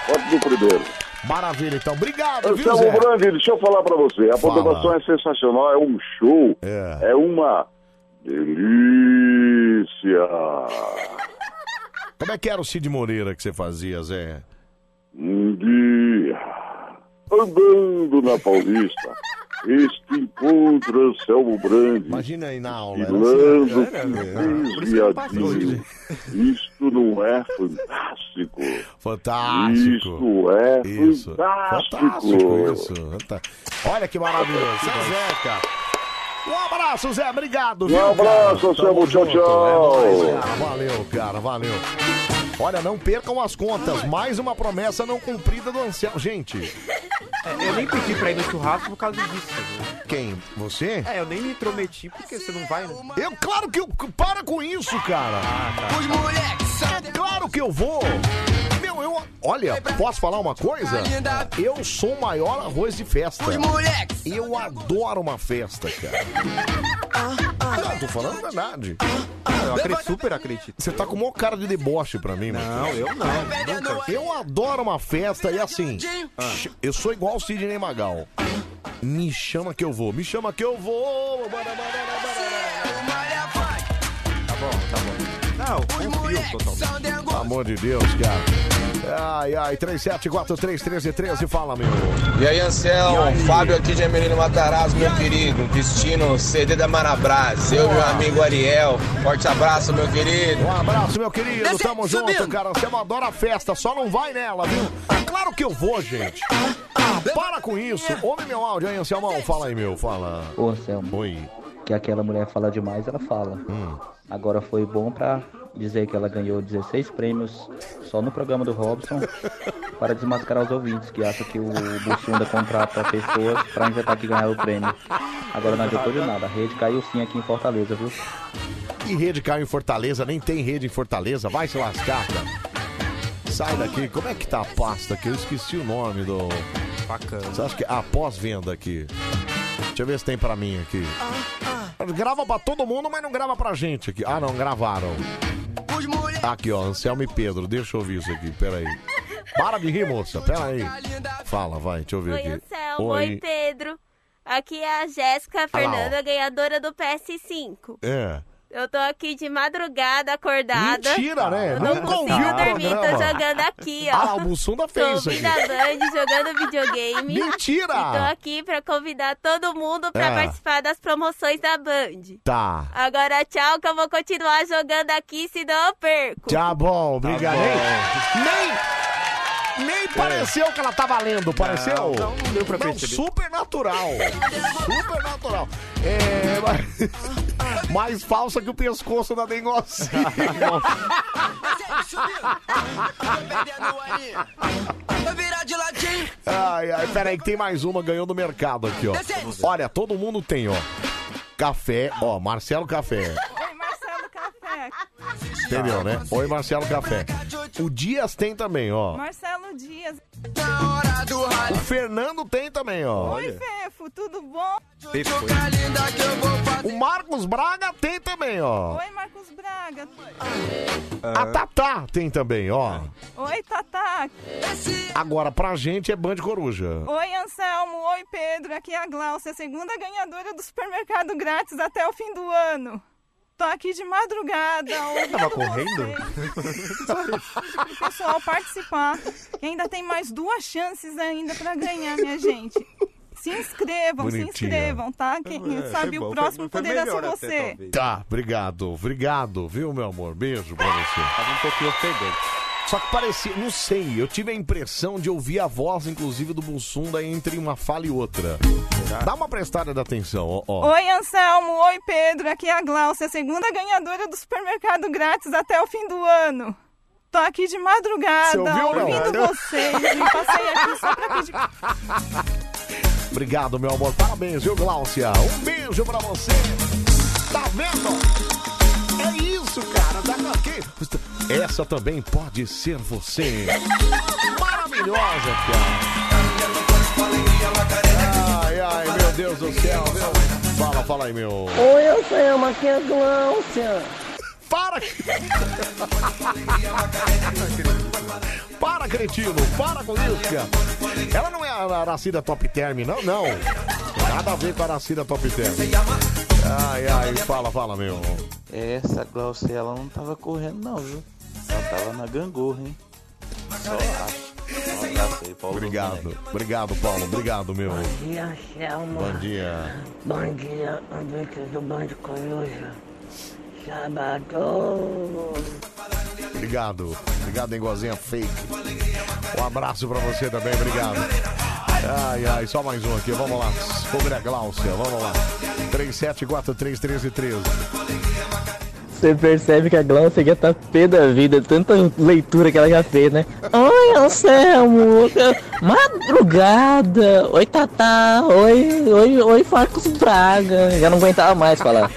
Speaker 65: Voto no primeiro.
Speaker 2: Maravilha, então. Obrigado, viu,
Speaker 65: Anselmo
Speaker 2: Zé?
Speaker 65: Brandi, deixa eu falar pra você. A
Speaker 2: Fala.
Speaker 65: programação é sensacional, é um show. É, uma delícia.
Speaker 2: Como é que era o Cid Moreira que você fazia, Zé?
Speaker 65: Um dia, andando na Paulista, este encontra Anselmo Brandi.
Speaker 2: Imagina aí na aula. era
Speaker 65: Filando
Speaker 2: assim,
Speaker 65: desviadinho. Isto não é fantástico.
Speaker 2: Fantástico.
Speaker 65: Isto é
Speaker 2: Isso.
Speaker 65: fantástico.
Speaker 2: Fantástico, isso. Fanta- Olha que Zé, cara. Um abraço, Zé. Obrigado,
Speaker 65: Um
Speaker 2: viu,
Speaker 65: abraço, Anselmo. Tchau, tchau.
Speaker 2: É nóis, cara. Valeu, cara. Valeu. Olha, não percam as contas. Mais uma promessa não cumprida do Anselmo. Gente,
Speaker 4: É, eu nem pedi pra ir no churrasco por causa disso.
Speaker 2: quem? Você?
Speaker 4: É, eu nem me intrometi porque você não vai, né?
Speaker 2: Eu, claro que eu. Para com isso, cara.
Speaker 4: Ah,
Speaker 2: Os moleques. É claro que eu vou. Meu, eu. Olha, posso falar uma coisa? Eu sou o maior arroz de festa. Eu adoro uma festa, cara. Não, tô falando a verdade.
Speaker 4: Eu acredito, super acredito.
Speaker 2: Você tá com o maior cara de deboche pra mim, mano.
Speaker 4: Não, eu não. Nunca.
Speaker 2: Eu adoro uma festa e assim, eu sou igual o Sidney Magal. Me chama que eu vou, me chama que eu vou.
Speaker 4: Tá bom, tá bom. Não, confio totalmente.
Speaker 2: Pelo amor de Deus, cara. Ai, ai, 37431313, fala, meu.
Speaker 72: E aí, Anselmo, Fábio aqui de Emelino Matarazzo, meu querido. Destino CD da Marabras. Eu e meu amigo Ariel. Forte abraço, meu querido.
Speaker 2: Um abraço, meu querido. Tamo junto, cara. Você adora a festa, só não vai nela, viu? Claro que eu vou, gente. Para com isso. Ouve meu áudio aí, Anselmão. Fala aí, meu. Fala.
Speaker 15: Ô, Anselmo.
Speaker 2: Oi.
Speaker 15: Que aquela mulher fala demais, ela fala. Agora foi bom pra dizer que ela ganhou 16 prêmios só no programa do Robson para desmascarar os ouvintes que acham que o Bussunda contrata pessoas pra inventar que ganhar o prêmio. Agora não adiantou de nada. A rede caiu sim aqui em Fortaleza, viu?
Speaker 2: Que rede caiu em Fortaleza? Nem tem rede em Fortaleza. Vai se lascar, cara. Sai daqui. Como é que tá a pasta aqui? Eu esqueci o nome do.
Speaker 4: Bacana.
Speaker 2: Você acha que. Ah, pós-venda aqui. Deixa eu ver se tem pra mim aqui. Grava pra todo mundo, mas não grava pra gente aqui. Ah, não, gravaram. Aqui, ó, Anselmo e Pedro. Deixa eu ouvir isso aqui, peraí. Para de rir, moça, peraí. Fala, vai, deixa eu ver
Speaker 73: Oi,
Speaker 2: aqui.
Speaker 73: Anselmo. Oi, Pedro. Aqui é a Jéssica Fernanda, ganhadora do PS5.
Speaker 2: É.
Speaker 73: Eu tô aqui de madrugada, acordada.
Speaker 2: Mentira, né?
Speaker 73: Eu não
Speaker 2: Nunca
Speaker 73: consigo
Speaker 2: ouvi o
Speaker 73: dormir, tô jogando aqui, ó.
Speaker 2: Ah, o Bussunda fez
Speaker 73: Tô
Speaker 2: isso
Speaker 73: a Band, jogando videogame.
Speaker 2: Mentira!
Speaker 73: E tô aqui pra convidar todo mundo pra
Speaker 2: É.
Speaker 73: participar das promoções da Band.
Speaker 2: Tá.
Speaker 73: Agora tchau, que eu vou continuar jogando aqui, senão eu perco.
Speaker 2: Tá bom, obrigado.
Speaker 73: bom.
Speaker 2: Nem, nem pareceu que ela tá valendo, pareceu?
Speaker 4: Não, não, não deu pra perceber.
Speaker 2: Super natural. Super natural. É, mas- mais falsa que o pescoço da Dengocinha. <laughs> Ai, ai, peraí que tem mais uma ganhando mercado aqui, ó. Olha, todo mundo tem, ó. Café, ó, Marcelo Café.
Speaker 74: Oi, Marcelo Café.
Speaker 2: Entendeu, né? Oi, Marcelo Café. O Dias tem também, ó.
Speaker 74: Marcelo Dias.
Speaker 2: O Fernando tem também, ó.
Speaker 74: Oi, Fefo, tudo bom?
Speaker 2: O Marcos Braga tem também, ó.
Speaker 74: Oi, Marcos Braga.
Speaker 2: A Tatá tem também, ó.
Speaker 74: Oi, Tatá.
Speaker 2: Agora, pra gente é Band Coruja.
Speaker 74: Oi, Anselmo. Oi, Pedro. Aqui é a Glaucia, segunda ganhadora do supermercado grátis até o fim do ano. Tô aqui de madrugada. <laughs>
Speaker 4: Tava correndo?
Speaker 74: Pro pessoal participar. Que ainda tem mais duas chances ainda pra ganhar, minha gente. Se inscrevam, se
Speaker 2: Bonitinha.
Speaker 74: inscrevam, tá? Quem
Speaker 2: É,
Speaker 74: sabe
Speaker 2: bom,
Speaker 74: o próximo
Speaker 2: foi- foi
Speaker 74: poderá ser
Speaker 2: melhor até,
Speaker 74: você.
Speaker 2: Tá, obrigado, obrigado, viu, meu amor? Beijo pra você.
Speaker 4: Tava um pouquinho ofegante.
Speaker 2: Só que parecia, não sei, eu tive a impressão de ouvir a voz, inclusive, do Bussunda entre uma fala e outra. Dá uma prestada de atenção, ó. ó.
Speaker 74: Oi, Anselmo. Oi, Pedro. Aqui é a Glaucia, segunda ganhadora do supermercado grátis até o fim do ano. Tô aqui de madrugada,
Speaker 2: Você ouviu, não?
Speaker 74: ouvindo vocês. E passei aqui só pra pedir.
Speaker 2: Obrigado, meu amor. Parabéns, viu, Gláucia? Um beijo pra você. Tá vendo? Essa também pode ser você. <laughs> Maravilhosa, cara. Ai, ai, meu Deus do céu, meu. Fala, fala aí, meu.
Speaker 56: Oi, Anselmo, aqui é a Glaucia.
Speaker 2: Para! <laughs> Para, cretino! Para com isso, cara! Ela não é a Aracida Top Term, não, não! Nada a ver com a Aracida Top Term. Ai, ai, fala, fala, meu.
Speaker 75: Essa Glaucia, ela não tava correndo não, viu? Ela tava na gangorra, hein? Só acho. Um abraço aí, Paulo.
Speaker 2: Obrigado, obrigado, Paulo. Obrigado, meu.
Speaker 56: Bom dia, Anselmo.
Speaker 2: Bom dia.
Speaker 56: Bom dia, ouvintes do Band Coruja. Sábado.
Speaker 2: Obrigado. Obrigado, hein, Gozinha Fake. Um abraço pra você também, obrigado. Ai, ai, só mais um aqui, vamos lá. Sobre a Gláucia, vamos lá. 37431313.
Speaker 56: Você percebe que a Glaucia já tá pé da vida, tanta leitura que ela já fez, né? Oi, Anselmo! Madrugada! Oi, Tatá! Oi, oi, oi, Marcos Braga! Já não aguentava mais falar.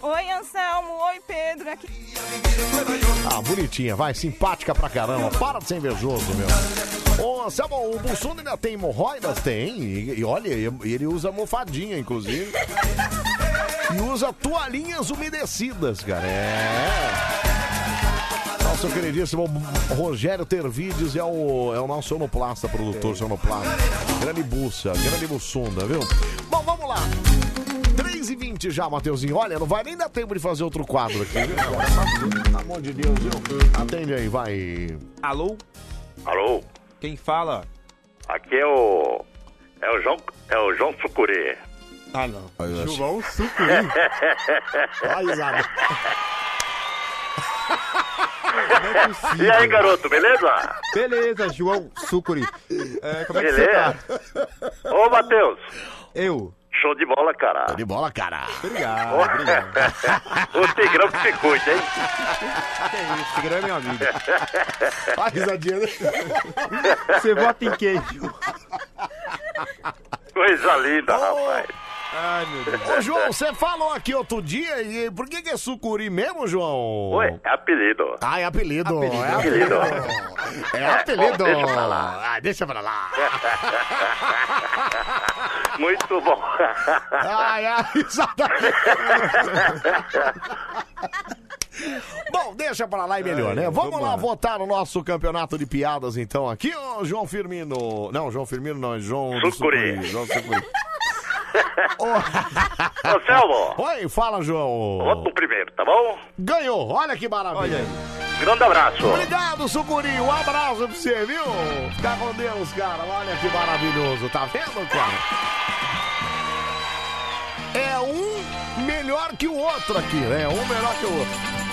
Speaker 74: Oi, Anselmo. Oi, Pedro. Aqui.
Speaker 2: Ah, bonitinha, vai, simpática pra caramba. Para de ser invejoso, meu. Ô, Anselmo, o Bussunda ainda tem hemorroidas? Tem. E, e olha, ele usa almofadinha, inclusive. E usa toalhinhas umedecidas, cara. É. Nosso queridíssimo Rogério Tervides é o, é o nosso sonoplasta, produtor sonoplasta. Grande bussa, grande bussunda, viu? Bom, vamos lá. 3 e 20 já, Mateuzinho. Olha, não vai nem dar tempo de fazer outro quadro aqui, viu? Pelo amor de Deus, viu? Atende aí, vai.
Speaker 4: Alô?
Speaker 76: Alô?
Speaker 4: Quem fala?
Speaker 76: Aqui é o. É o João. É o João Sucuri.
Speaker 4: Ah, não.
Speaker 2: Aí,
Speaker 4: João Sucuri.
Speaker 2: Ai, risada.
Speaker 4: possível.
Speaker 76: E aí, garoto, beleza?
Speaker 4: Beleza, João Sucuri. É, como é que
Speaker 76: Beleza.
Speaker 4: você tá?
Speaker 76: Ô, Matheus.
Speaker 4: Eu.
Speaker 76: Show de bola, cara. Show
Speaker 2: de bola, cara.
Speaker 4: Obrigado,
Speaker 76: Ô,
Speaker 4: obrigado. <laughs>
Speaker 76: o Tigrão que se cuide, hein?
Speaker 4: Que isso, Tigrão é meu amigo.
Speaker 2: A risadinha.
Speaker 4: Você vota em queijo.
Speaker 76: Coisa linda, rapaz.
Speaker 4: Ai, meu Deus.
Speaker 2: Ô, João, você falou aqui outro dia, e por que, que é sucuri mesmo, João?
Speaker 76: Oi, é apelido.
Speaker 2: Ah, é apelido.
Speaker 76: Apelido.
Speaker 2: É apelido.
Speaker 76: Apelido.
Speaker 2: É apelido.
Speaker 76: Deixa pra lá.
Speaker 2: Ah, deixa pra lá. <laughs>
Speaker 76: Muito bom.
Speaker 2: Ai, ai, exatamente. Bom, deixa pra lá e melhor, né? Vamos lá votar no nosso campeonato de piadas, então, aqui, ó, João Firmino. Não, João Firmino não, é João
Speaker 76: Sucuri.
Speaker 2: João Sucuri.
Speaker 76: Ô, Selmo.
Speaker 2: Oi, fala, João.
Speaker 76: No primeiro, tá bom?
Speaker 2: Ganhou, olha que maravilha.
Speaker 76: Grande abraço.
Speaker 2: Obrigado, Sucuri. Um abraço pra você, viu? Fica com Deus, cara. Olha que maravilhoso. Tá vendo, cara? É um melhor que o outro aqui, né? Um melhor que o outro.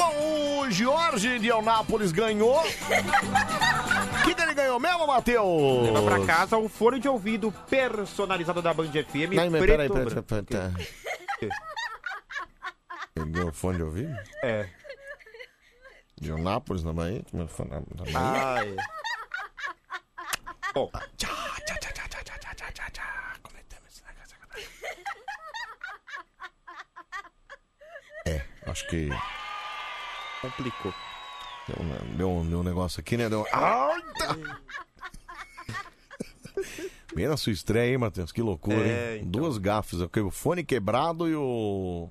Speaker 2: Bom, o Jorge de Eunápolis ganhou. O <laughs> que, que ele ganhou mesmo, Matheus?
Speaker 4: Leva pra casa um fone de ouvido personalizado da Band FM.
Speaker 2: Não, mas peraí, peraí, peraí, peraí. Ele ganhou fone de ouvido?
Speaker 4: É.
Speaker 2: De Eunápolis, na Bahia? Como é que foi na, na Bahia?
Speaker 4: Ai. Bom.
Speaker 2: É, acho que
Speaker 4: Complicou.
Speaker 2: deu, um- deu, um- deu um negócio aqui, né? Deu... Ai, tá. <laughs> Bem na sua estreia, hein, Matheus? Que loucura,
Speaker 4: É,
Speaker 2: hein? Duas gafes, ok? o fone quebrado e o...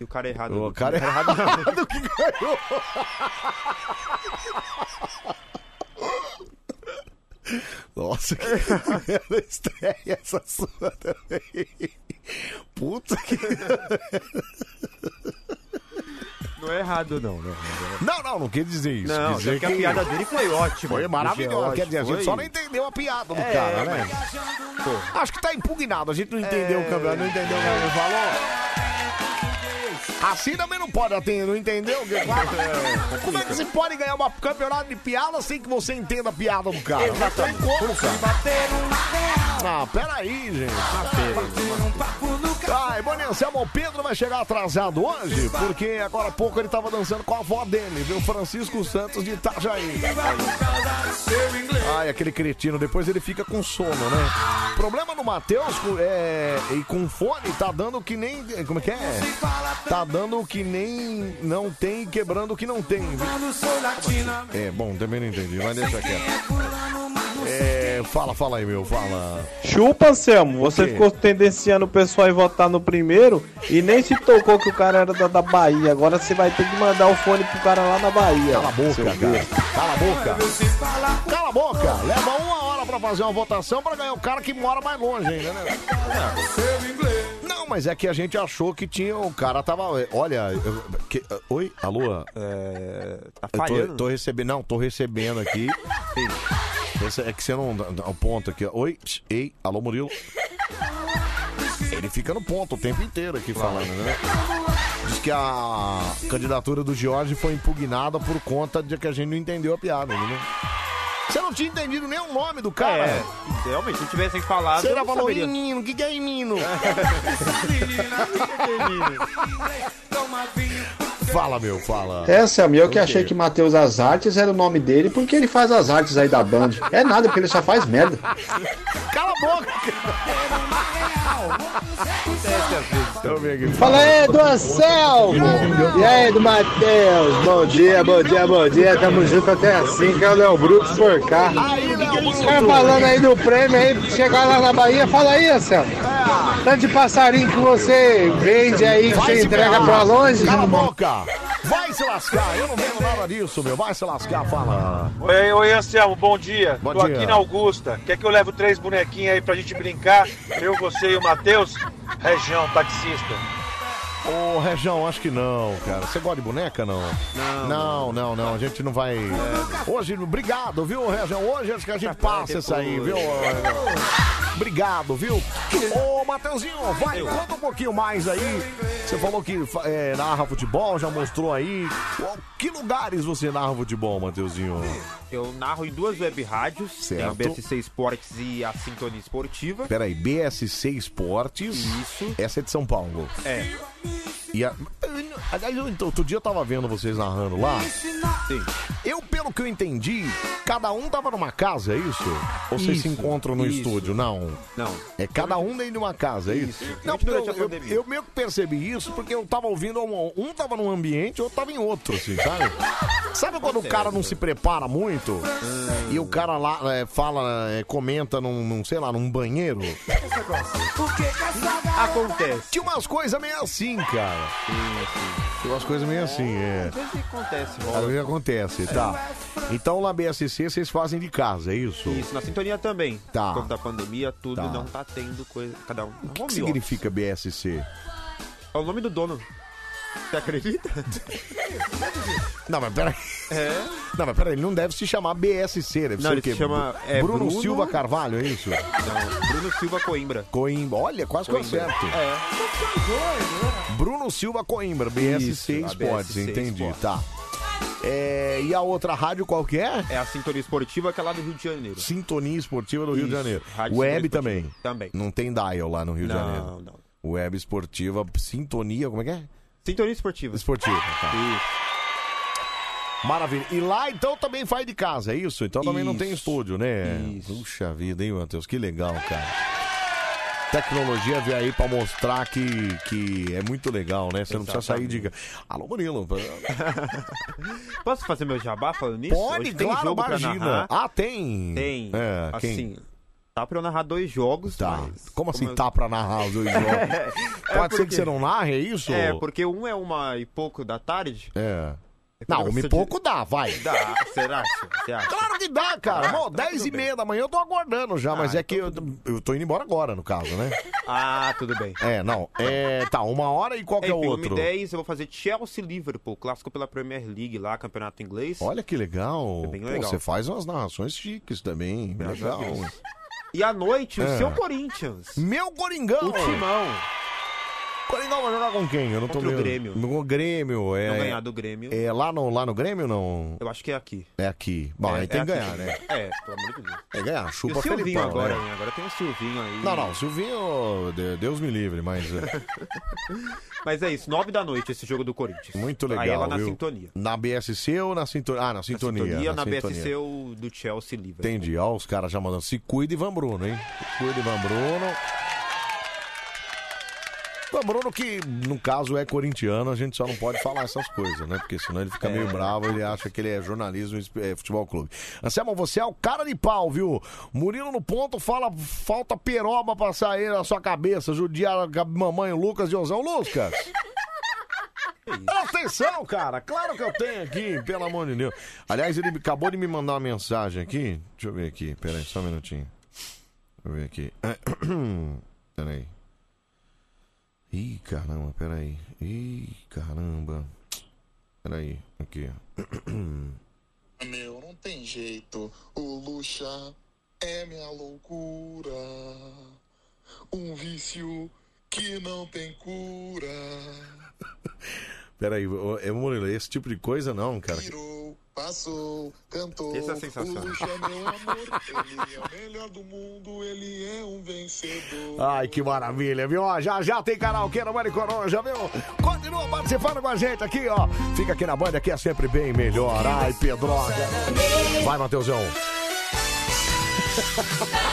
Speaker 4: E o cara errado.
Speaker 2: O cara
Speaker 4: errado.
Speaker 2: errado que ganhou. Nossa, que merda estreia essa sua também. Puta que.
Speaker 4: Não é errado, não, né?
Speaker 2: Não, não, não quer dizer isso.
Speaker 4: Não,
Speaker 2: quer dizer
Speaker 4: que a piada dele foi ótima.
Speaker 2: Foi maravilhosa. Quer dizer, a gente só não entendeu a piada do
Speaker 4: É,
Speaker 2: cara, né? Acho que tá impugnado. A gente não entendeu
Speaker 4: É.
Speaker 2: o campeonato, não entendeu o que ele falou. Assim também não pode atender, não entendeu? <laughs> Como é que você pode ganhar um campeonato de piada sem que você entenda a piada do cara?
Speaker 1: Exatamente.
Speaker 2: Não tem como, cara. Não, peraí, gente. Ai, bom dia, Anselmo. O Pedro vai chegar atrasado hoje, porque agora há pouco ele tava dançando com a avó dele, viu? Francisco Santos de Itajaí. Ai, aquele cretino, depois ele fica com sono, né? O problema no Matheus é, e com fone tá dando que nem. Como é que é? Tá dando que nem não tem, quebrando o que não tem. viu? É, bom, também não entendi, mas deixa quieto. É, fala, fala aí, meu, fala.
Speaker 75: Chupa, Anselmo. Você ficou tendenciando o pessoal a votar no primeiro e nem se tocou que o cara era da, da Bahia. Agora você vai ter que mandar o fone pro cara lá na Bahia.
Speaker 2: Cala a boca, cara. Cala a boca. Cala a boca. Leva uma hora pra fazer uma votação pra ganhar o cara que mora mais longe ainda, né? Não, mas é que a gente achou que tinha. O cara tava. Olha. eu- que- oi? Alô?
Speaker 4: É. Tá
Speaker 2: Eu tô,
Speaker 4: falhando.
Speaker 2: tô recebendo. Não, tô recebendo aqui. Esse é que você não dá o ponto aqui. ó. Oi? Psh, Ei, alô, Murilo. Ele fica no ponto o tempo inteiro aqui falando, né? Diz que a candidatura do Jorge foi impugnada por conta de que a gente não entendeu a piada, né? Você não tinha entendido nem o nome do cara.
Speaker 4: É, realmente, se tivessem falado.
Speaker 2: Você
Speaker 4: eu
Speaker 2: já
Speaker 4: não
Speaker 2: falou
Speaker 4: saberia.
Speaker 2: menino, o que, que é menino? Fala, meu, fala.
Speaker 63: É, Selma, eu que achei que Matheus As Artes era o nome dele porque ele faz as artes aí da Band. É nada, porque ele só faz merda.
Speaker 2: Cala a boca! Aqui.
Speaker 63: Fala aí, do Anselmo! E aí, do Matheus? Bom dia, bom dia, bom dia. Tamo junto até assim, que é o Léo Bruto por cá. Caras falando aí do prêmio aí, chegar lá na Bahia, fala aí, Anselmo. Tanto de passarinho que você vende aí, que
Speaker 2: Vai
Speaker 63: você
Speaker 2: se
Speaker 63: entrega
Speaker 2: ferrar.
Speaker 63: pra longe.
Speaker 2: Cala a boca! Vai se lascar! Eu não vendo nada disso, meu. Vai se lascar, fala.
Speaker 67: Oi, oi, Anselmo, bom dia.
Speaker 2: Bom
Speaker 67: Tô
Speaker 2: dia.
Speaker 67: aqui na Augusta. Quer que eu leve três bonequinhos aí pra gente brincar? Eu, você e o Matheus? Região, taxista.
Speaker 2: Ô, Região, acho que não, cara. Você gosta de boneca, não? Não. Não, não, não. A gente não vai. Hoje, obrigado, viu, Região? Hoje acho que a gente passa isso aí, viu? Obrigado, viu? <laughs> Ô, Mateuzinho, vai, conta um pouquinho mais aí. Você falou que é, narra futebol, já mostrou aí. Que lugares você narra futebol, Mateuzinho?
Speaker 4: Eu narro em duas web rádios, tem a
Speaker 2: Certo.
Speaker 4: BSC Esportes e a Sintonia Esportiva.
Speaker 2: Peraí, BSC Esportes. Isso. Essa é de São Paulo.
Speaker 4: É.
Speaker 2: E a... Aliás, eu- então, outro dia eu tava vendo vocês narrando lá. Eu, pelo que eu entendi, cada um tava numa casa, é isso? Ou vocês
Speaker 4: Isso,
Speaker 2: se encontram no
Speaker 4: isso.
Speaker 2: estúdio? Não.
Speaker 4: Não.
Speaker 2: É cada um dentro de uma casa, é isso? Não, porque eu, eu, eu meio que percebi isso porque eu tava ouvindo um, um tava num ambiente, outro tava em outro, assim, sabe? Sabe quando o cara não se prepara muito e o cara lá é, fala, é, comenta num, num, sei lá, num banheiro?
Speaker 4: Acontece.
Speaker 2: Tinha umas coisas meio assim, cara. Tinha umas coisas meio assim, é.
Speaker 4: Às vezes acontece,
Speaker 2: Às vezes acontece, tá. Então lá BSC vocês fazem de casa, é isso?
Speaker 4: Isso, na sintonia também.
Speaker 2: Tá.
Speaker 4: Por conta da pandemia, tudo
Speaker 2: Tá.
Speaker 4: não tá tendo coisa. Cada um.
Speaker 2: O que, que significa BSC?
Speaker 4: É o nome do dono. Você acredita?
Speaker 2: Não, mas peraí.
Speaker 4: É?
Speaker 2: Não, mas peraí, ele não deve se chamar BSC, deve
Speaker 4: Não,
Speaker 2: ser
Speaker 4: ele
Speaker 2: o quê?
Speaker 4: se chama, é,
Speaker 2: Bruno,
Speaker 4: Bruno-
Speaker 2: Silva Carvalho, é isso?
Speaker 4: Não, Bruno Silva Coimbra.
Speaker 2: Coimbra, olha, quase que eu acerto.
Speaker 4: É.
Speaker 2: Bruno Silva Coimbra, BSC
Speaker 4: Isso,
Speaker 2: Esportes,
Speaker 4: BSC
Speaker 2: entendi,
Speaker 4: Esportes.
Speaker 2: tá. É, e a outra rádio qual que é?
Speaker 4: É a Sintonia Esportiva, que é lá do Rio de Janeiro.
Speaker 2: Sintonia Esportiva do Rio de Janeiro.
Speaker 4: Rádio
Speaker 2: Web também.
Speaker 4: Também.
Speaker 2: Não tem dial lá no Rio de
Speaker 4: Não,
Speaker 2: Janeiro.
Speaker 4: não.
Speaker 2: Web Esportiva, Sintonia, como é que é?
Speaker 4: Sintonia Esportiva.
Speaker 2: Esportiva, tá. Maravilha. E lá então também faz de casa, é isso? Então também não tem
Speaker 4: Isso.
Speaker 2: estúdio, né? Puxa vida, hein, Matheus? Que legal, cara. Tecnologia veio aí pra mostrar que, que é muito legal, né? Você não precisa sair de. Alô, Murilo. <laughs>
Speaker 4: Posso fazer meu jabá falando nisso?
Speaker 2: Pode,
Speaker 4: Hoje tem
Speaker 2: claro,
Speaker 4: jogo pra
Speaker 2: imagina.
Speaker 4: narrar.
Speaker 2: Ah, tem?
Speaker 4: Tem.
Speaker 2: É, quem?
Speaker 4: assim, tá pra eu narrar dois jogos,
Speaker 2: Tá.
Speaker 4: mas...
Speaker 2: Como assim
Speaker 4: eu-
Speaker 2: tá pra narrar os dois <laughs> jogos?
Speaker 4: É
Speaker 2: Pode ser que você não narre, é isso?
Speaker 4: É, porque um é uma e pouco da tarde
Speaker 2: É. Não, uma e pouco dá, vai.
Speaker 4: Dá, será? Você acha?
Speaker 2: Claro que dá, cara.
Speaker 4: Ah,
Speaker 2: Bom,
Speaker 4: tá
Speaker 2: 10
Speaker 4: tudo
Speaker 2: e meia da manhã eu tô aguardando já, mas é que eu, eu tô indo embora agora, no caso, né?
Speaker 4: Ah, tudo bem.
Speaker 2: É, não. É, tá, uma hora e qual que é
Speaker 4: Enfim,
Speaker 2: outro?
Speaker 4: 1 e 10 eu vou fazer Chelsea Liverpool, clássico pela Premier League lá, campeonato inglês.
Speaker 2: Olha que legal.
Speaker 4: É bem
Speaker 2: Pô,
Speaker 4: legal.
Speaker 2: você faz umas narrações chiques também.
Speaker 4: Graças
Speaker 2: legal.
Speaker 4: E à noite, o
Speaker 2: É.
Speaker 4: seu Corinthians.
Speaker 2: Meu Coringão!
Speaker 4: O Timão.
Speaker 2: Coringão vai jogar com quem? Eu não tô
Speaker 4: Contra o
Speaker 2: vendo.
Speaker 4: Grêmio.
Speaker 2: No Grêmio, é.
Speaker 4: Não ganhar do Grêmio.
Speaker 2: É lá no, lá no Grêmio não?
Speaker 4: Eu acho que é aqui.
Speaker 2: É aqui. Bom,
Speaker 4: é,
Speaker 2: aí tem
Speaker 4: é
Speaker 2: que
Speaker 4: aqui
Speaker 2: ganhar, né?
Speaker 4: É, pelo amor de Deus.
Speaker 2: É ganhar,
Speaker 4: E
Speaker 2: chupa
Speaker 4: o Silvinho
Speaker 2: Felipão,
Speaker 4: agora,
Speaker 2: né?
Speaker 4: hein? Agora tem o Silvinho aí.
Speaker 2: Não, não, Silvinho, de- Deus me livre, mas é, <laughs>
Speaker 4: Mas é isso, 9 da noite esse jogo do Corinthians.
Speaker 2: muito legal,
Speaker 4: Aí é lá na
Speaker 2: viu?
Speaker 4: sintonia.
Speaker 2: Na BSC ou na sintonia? Ah, na sintonia.
Speaker 4: Sintonia, na. BSC o do Chelsea e Liverpool.
Speaker 2: Entendi. Ó, os caras já mandando. Se cuida, Ivan Bruno, hein? Se cuida, Ivan Bruno. Ivan Bruno, que no caso é corintiano, a gente só não pode falar essas coisas, né? Porque senão ele fica meio
Speaker 4: É.
Speaker 2: bravo, ele acha que ele é jornalismo e é, futebol clube. Anselmo, você é o cara de pau, viu? Murilo no ponto fala, falta peroba pra sair na sua cabeça, judiar a mamãe Lucas e Osão. Lucas! Atenção, cara! Claro que eu tenho aqui, pelo amor de Deus. Aliás, ele acabou de me mandar uma mensagem aqui. Deixa eu ver aqui, peraí, só um minutinho. Deixa eu ver aqui. <clears throat> Peraí. Ih, caramba, peraí. Ih, caramba. Peraí, aqui. <clears throat>
Speaker 77: Meu, não tem jeito. O Luxa é minha loucura. Um vício que não tem cura. <laughs>
Speaker 2: Peraí, é Murilo, esse tipo de coisa não, cara.
Speaker 77: Virou, passou, cantou.
Speaker 4: Esse é sensacional.
Speaker 77: O Luxa é meu <laughs> amor. Ele é o melhor do mundo. Ele é um vencedor.
Speaker 2: Ai, que maravilha, viu? Ó, já já tem karaokê no Mari Coruja, viu? Continua participando com a gente aqui, ó. Fica aqui na banda, aqui é sempre bem melhor. Ai, Pedroga. Vai, Matheusão. <laughs>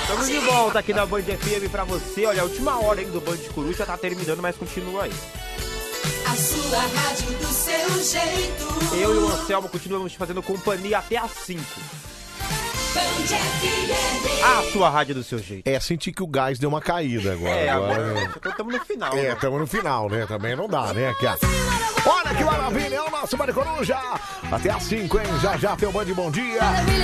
Speaker 4: Estamos de volta aqui na Band FM pra você. Olha, a última hora hein, do Band Coruja tá terminando, mas continua aí.
Speaker 1: A sua rádio do seu jeito.
Speaker 4: Eu e o Anselmo continuamos fazendo companhia até às 5. A sua rádio do seu jeito.
Speaker 2: É, senti que o gás deu uma caída agora.
Speaker 4: É,
Speaker 2: agora,
Speaker 4: estamos no final.
Speaker 2: É,
Speaker 4: né?
Speaker 2: estamos no final, né? Também não dá, né? Aqui, ó. Olha que maravilha, é o nosso Bande Coruja. Até às 5, hein? Já já tem o Bande Bom Dia.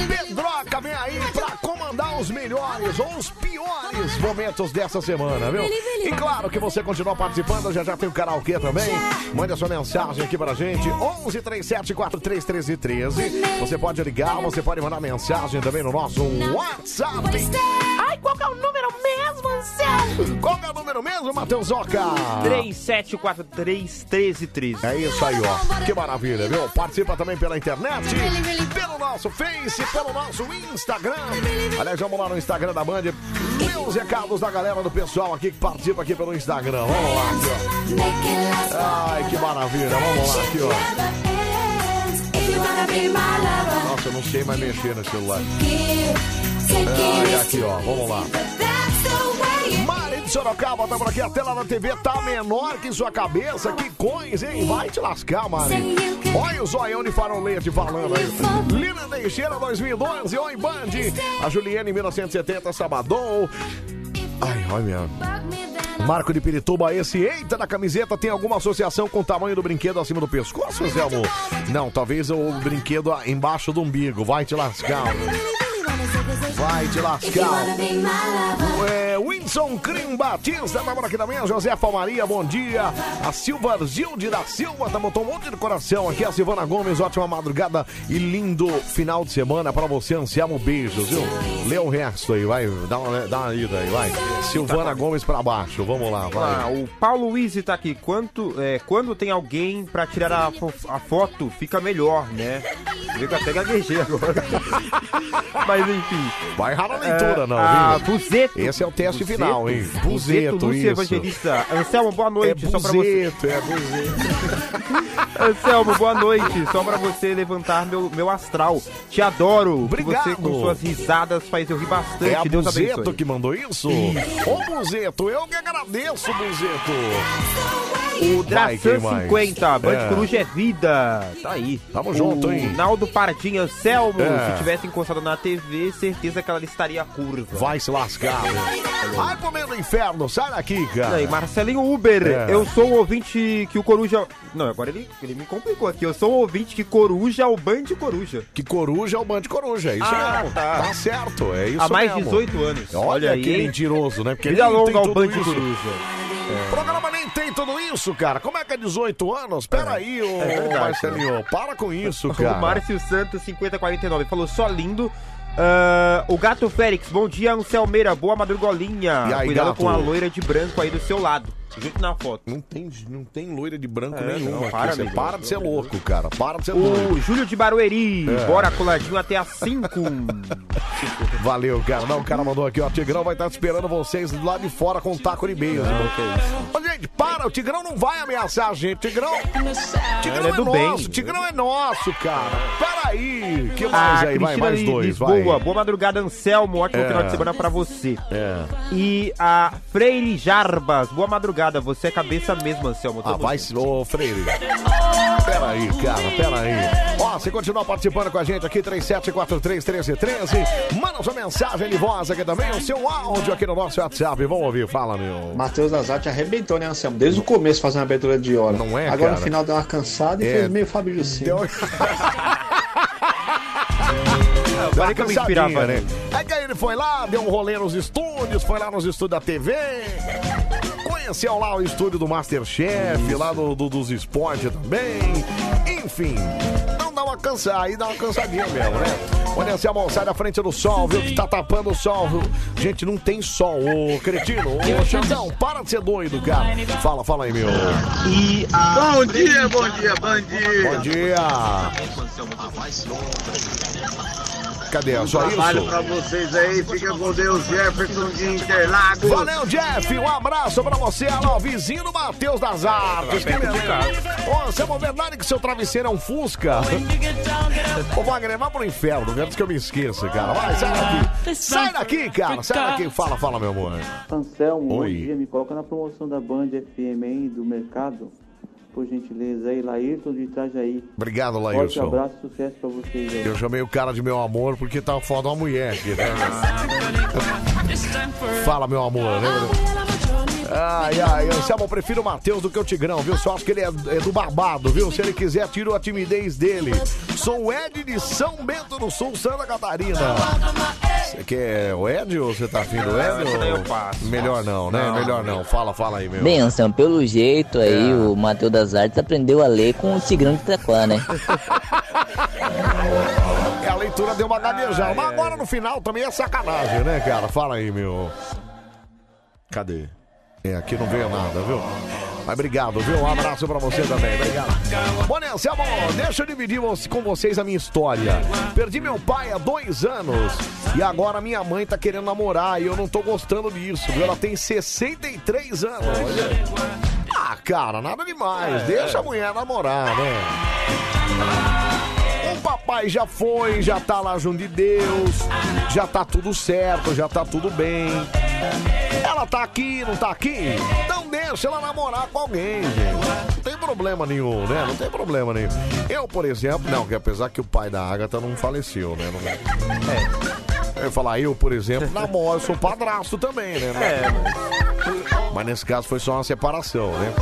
Speaker 2: Pedroca vem aí pra comandar os melhores ou os piores momentos dessa semana, viu? E claro que você continua participando, já já tem o karaokê também. Mande a sua mensagem aqui pra gente. 11 37 43 13 13. Você pode ligar, você pode mandar mensagem também no nosso WhatsApp.
Speaker 1: Ai, qual que é o número mesmo, Anselmo?
Speaker 2: Qual que é o número mesmo, Matheus Oca?
Speaker 4: 37431313.
Speaker 2: É isso aí, ó. Que maravilha, viu? Participa também pela internet, pelo nosso Face, pelo nosso Instagram. Aliás, vamos lá no Instagram da Band. Os recados da galera do pessoal aqui que participa aqui pelo Instagram. Vamos lá, aqui, ó. Ai, que maravilha. Vamos lá, aqui, ó. Nossa, eu não sei mais mexer no celular. Ai, aqui, ó. Vamos lá. Mari de Sorocaba, tá por aqui. A tela da TV tá menor que sua cabeça. Que coisa, hein? Vai te lascar, Mari. Olha o zoião de farolete falando aí. Lina Teixeira 2012, Oi Band. A Juliane 1970, Sabadão. Ai, olha minha. Marco de Pirituba, esse eita da camiseta tem alguma associação com o tamanho do brinquedo acima do pescoço, Zé amor? Não, talvez o brinquedo embaixo do umbigo. Vai te lascar. Vai te lascar. É, Winson Crim Batista, tá por aqui também. Josefa Maria, bom dia. A Silva Gilde da Silva, tá botou um monte de coração aqui. A Silvana Gomes, ótima madrugada e lindo final de semana pra você. Anselmo, beijos, viu? Lê o resto aí, vai. Dá uma, dá uma lida aí, vai. Silvana Gomes pra baixo, vamos lá,
Speaker 4: Ah,
Speaker 2: vai.
Speaker 4: o Paulo Luiz tá aqui. Quanto, é, quando tem alguém pra tirar a, fo- a foto, fica melhor, né? Vê que até gaguejei agora. <laughs> Mas enfim.
Speaker 2: Vai errar a leitura,
Speaker 4: É,
Speaker 2: não, viu?
Speaker 4: Buzeto.
Speaker 2: Esse é o teste
Speaker 4: Buzeto?
Speaker 2: final, hein?
Speaker 4: Buzeto,
Speaker 2: Buzeto, isso.
Speaker 4: Evangelista. Anselmo, boa noite.
Speaker 2: É
Speaker 4: só pra você.
Speaker 2: buzeto, é buzeto. <laughs>
Speaker 4: Anselmo, boa noite. Só pra você levantar meu, meu astral. Te adoro.
Speaker 2: Obrigado.
Speaker 4: você, com suas risadas, faz eu rir bastante.
Speaker 2: É a
Speaker 4: Deus
Speaker 2: Buzeto
Speaker 4: abençoe.
Speaker 2: que mandou isso?
Speaker 4: Isso.
Speaker 2: Ô, Buzeto, eu que agradeço, Buzeto.
Speaker 4: O
Speaker 2: mais?
Speaker 4: 50, Band
Speaker 2: É.
Speaker 4: Coruja é vida. Tá aí.
Speaker 2: Tamo
Speaker 4: o
Speaker 2: junto, hein?
Speaker 4: Naldo Pardinha, Anselmo,
Speaker 2: É.
Speaker 4: se tivesse encostado na TV, certeza que ela estaria curva.
Speaker 2: Vai se lascar. meu. Vai meio do inferno, sai daqui,
Speaker 4: E
Speaker 2: cara.
Speaker 4: aí, Marcelinho Uber,
Speaker 2: É.
Speaker 4: eu sou um ouvinte que o Coruja. Não, agora ele, ele me complicou aqui. Eu sou um ouvinte que coruja o Band Coruja.
Speaker 2: Que coruja é o Band Coruja, é isso
Speaker 4: Ah,
Speaker 2: mesmo.
Speaker 4: tá.
Speaker 2: certo, é isso
Speaker 4: Há mais de
Speaker 2: mesmo.
Speaker 4: 18 anos.
Speaker 2: Olha,
Speaker 4: Olha
Speaker 2: que
Speaker 4: aí.
Speaker 2: mentiroso, né? Porque
Speaker 4: Vida
Speaker 2: nem
Speaker 4: longa ao Band
Speaker 2: isso.
Speaker 4: Coruja.
Speaker 2: O programa nem tem tudo isso, cara. Como é que é 18 anos? Pera aí, ô
Speaker 4: É
Speaker 2: Marcelinho. Para com isso, <laughs> cara.
Speaker 4: O Márcio Santos, 5049, falou só lindo. Ah, o Gato Félix, bom dia, Anselmeira, boa madrugolinha.
Speaker 2: Aí,
Speaker 4: Cuidado
Speaker 2: gato?
Speaker 4: com a loira de branco aí do seu lado. Junto na foto.
Speaker 2: Não tem, não tem loira de branco
Speaker 4: É,
Speaker 2: nenhuma.
Speaker 4: não,
Speaker 2: aqui.
Speaker 4: para,
Speaker 2: Você
Speaker 4: amigo.
Speaker 2: para de ser louco, cara. Para de ser louco.
Speaker 4: O Júlio de Barueri,
Speaker 2: É.
Speaker 4: bora coladinho até às 5. <laughs>
Speaker 2: Valeu, cara. Não, o cara mandou aqui, ó. Tigrão vai estar esperando vocês lá de fora com um taco de beijo. Ô, gente, para. O Tigrão não vai ameaçar a gente. Tigrão. Tigrão
Speaker 4: Ele
Speaker 2: é,
Speaker 4: é do
Speaker 2: nosso.
Speaker 4: bem.
Speaker 2: Tigrão é nosso, cara. Peraí. que
Speaker 4: A
Speaker 2: mais aí? Vai, mais dois.
Speaker 4: Lisboa,
Speaker 2: Vai.
Speaker 4: boa madrugada, Anselmo, ótimo
Speaker 2: É.
Speaker 4: final de semana pra você.
Speaker 2: É.
Speaker 4: E a Freire Jarbas, boa madrugada, você é cabeça mesmo, Anselmo.
Speaker 2: Ah, vai, ô Freire. Pera aí, cara, pera aí. Ó, você continua participando com a gente aqui, 37431313. Manda sua mensagem de voz aqui também, o seu áudio aqui no nosso WhatsApp. Vamos ouvir, fala, meu.
Speaker 78: Matheus Azarte arrebentou, né, Anselmo? Desde o começo fazendo a abertura de hora. Não
Speaker 2: é,
Speaker 78: Agora
Speaker 2: cara?
Speaker 78: no final deu uma cansada e
Speaker 2: É.
Speaker 78: fez meio Fábio Lucinho.
Speaker 2: Deu uma <laughs>
Speaker 4: que eu me inspirava
Speaker 2: né? É que aí ele foi lá, deu um rolê nos estúdios, foi lá nos estúdios da TV. Conheceu lá o estúdio do Masterchef, lá do, do- dos esportes também. Enfim, não dá uma cansada, aí dá uma cansadinha mesmo, né? Olha assim, amor, sai da frente do sol, viu? Que tá tapando o sol. viu? Gente, não tem sol, ô cretino. Ô, Xandão, para de ser doido, cara. Fala, fala aí, meu.
Speaker 66: E a... Bom dia, bom dia.
Speaker 2: Bom dia. Cadê? É só
Speaker 66: Trabalho
Speaker 2: isso?
Speaker 66: pra vocês aí, fica com Deus, Jefferson de Interlagos.
Speaker 2: Valeu, Jeff. Um abraço pra você, alô, vizinho do Matheus das Artes. Que. Ô, você é uma verdade que seu travesseiro é um Fusca? Ô, Wagner, vá pro inferno, antes que eu me esqueça, cara. Vai, sai daqui. Sai daqui, cara. Sai daqui. Fala, fala, meu amor.
Speaker 79: Anselmo,
Speaker 2: Oi.
Speaker 79: bom dia. Me coloca na promoção da Band FM aí do mercado. Por gentileza aí, Laírton de Itajaí.
Speaker 2: Obrigado,
Speaker 79: Forte
Speaker 2: Laírson.
Speaker 79: abraço e sucesso pra vocês aí.
Speaker 2: Eu chamei o cara de meu amor porque tá foda uma mulher aqui, né? <laughs> Fala, meu amor, né? Ai, ai, Anselmo, eu prefiro o Matheus do que o Tigrão, viu? Só acho que ele é, é do babado, viu? Se ele quiser, tiro a timidez dele. Sou o Ed de São Bento do Sul, Santa Catarina. Você quer o Ed ou você tá afim do Ed? ou-. Melhor não, né?
Speaker 4: Não,
Speaker 2: Melhor não. Fala, fala aí, meu.
Speaker 80: Bem, Anselmo, pelo jeito aí,
Speaker 2: É.
Speaker 80: o Matheus das Artes aprendeu a ler com o Tigrão de Itaquá, né? <laughs>
Speaker 2: É, a leitura deu uma gaguejada. Mas agora no final também é sacanagem, né, cara? Fala aí, meu. Cadê? É, aqui não veio nada, viu? Mas obrigado, viu? Um abraço pra você também, obrigado. Né, Anselmo, deixa eu dividir com vocês a minha história. Perdi meu pai há dois anos e agora minha mãe tá querendo namorar e eu não tô gostando disso, viu? Ela tem 63 anos. Ah, cara, nada demais. Deixa a mulher namorar, né? Papai já foi, já tá lá junto de Deus, já tá tudo certo, já tá tudo bem. Ela tá aqui, não tá aqui? Então deixa ela namorar com alguém, gente. Não tem problema nenhum, né? Não tem problema nenhum. Eu, por exemplo, não, que apesar que o pai da Agatha não faleceu, né? Não... É. Eu ia falar, eu, por exemplo, <laughs> namoro, sou padrasto também, né?
Speaker 4: É,
Speaker 2: Mas nesse caso foi só uma separação, né?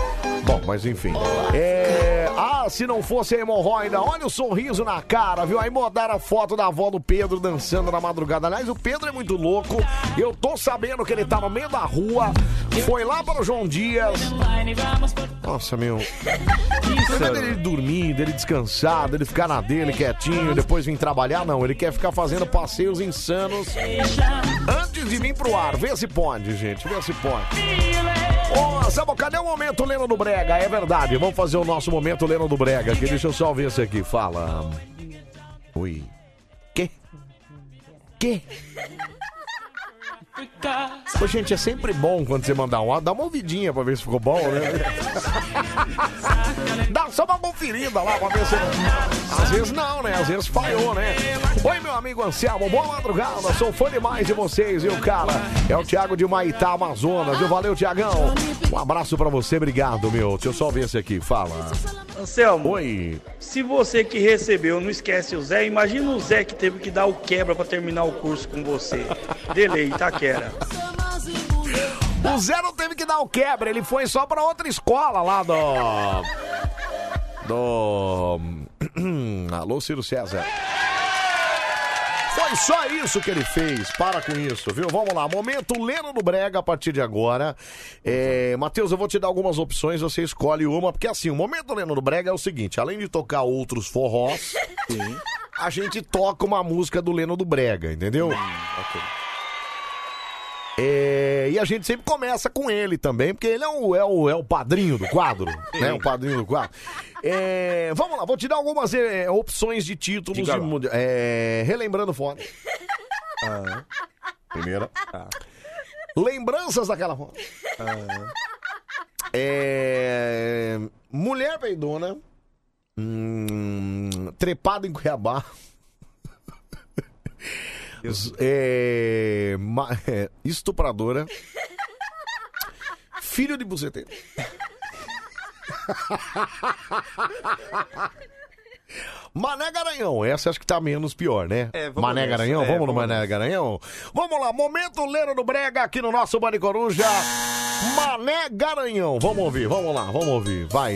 Speaker 2: Bom, mas enfim. É... Ah, se não fosse a hemorroida, olha o sorriso na cara, viu? Aí mudaram a foto da avó do Pedro dançando na madrugada. Aliás, o Pedro é muito louco. Eu tô sabendo que ele tá no meio da rua. Foi lá para o João Dias. Nossa, meu. Invés dele dormir, dele descansar, dele ficar na dele quietinho, depois vir trabalhar, não. Ele quer ficar fazendo passeios insanos antes de vir pro ar. Vê se pode, gente. Vê se pode. Ô, Samuel, cadê o momento Leno do Brega? É verdade, vamos fazer o nosso momento Leno do Brega aqui. Deixa eu só ver esse aqui. Fala. Oi. Que? Que? Pô, gente, é sempre bom quando você mandar um áudio. Dá uma ouvidinha pra ver se ficou bom, né? <laughs> Dá só uma conferida lá pra ver se. Às vezes não, né? Às vezes falhou, né? Oi, meu amigo Anselmo, boa madrugada. Sou fã demais de vocês, viu, cara? É o Thiago de Maitá, Amazonas, viu? Valeu, Tiagão. Um abraço pra você, obrigado, meu. Deixa eu só ver esse aqui, fala.
Speaker 71: Anselmo,
Speaker 2: Oi.
Speaker 71: se você que recebeu não esquece o Zé, imagina o Zé que teve que dar o quebra pra terminar o curso com você. <laughs> Delay, Itaquera.
Speaker 2: O Zé não teve que dar o quebra, ele foi só pra outra escola lá do. Do. <clears throat> Alô, Ciro César. Foi só isso que ele fez. Para com isso, viu? Vamos lá. Momento Leno do Brega a partir de agora. É, Matheus, eu vou te dar algumas opções, você escolhe uma, porque assim, o momento Leno do Brega é o seguinte: além de tocar outros forrós, a gente toca uma música do Leno do Brega, entendeu? É, e a gente sempre começa com ele também, porque ele é o, é o, é o padrinho do quadro, <laughs> né? O padrinho do quadro. É, vamos lá, vou te dar algumas é, opções de títulos.
Speaker 4: Diga
Speaker 2: de
Speaker 4: lá.
Speaker 2: é, relembrando foto. Primeira. Lembranças daquela foto. É, mulher peidona. Hum, trepado em Cuiabá. <laughs> É, ma- é, estupradora. <laughs> Filho de buceteiro. <laughs> Mané Garanhão, essa acho que tá menos pior, né?
Speaker 4: É, vamos
Speaker 2: Mané
Speaker 4: nessa.
Speaker 2: Garanhão,
Speaker 4: É,
Speaker 2: vamos no
Speaker 4: vamos
Speaker 2: Mané Garanhão? Vamos lá, momento Lero do Brega aqui no nosso Bande Coruja. Mané Garanhão, vamos ouvir, vamos lá, vamos ouvir, vai.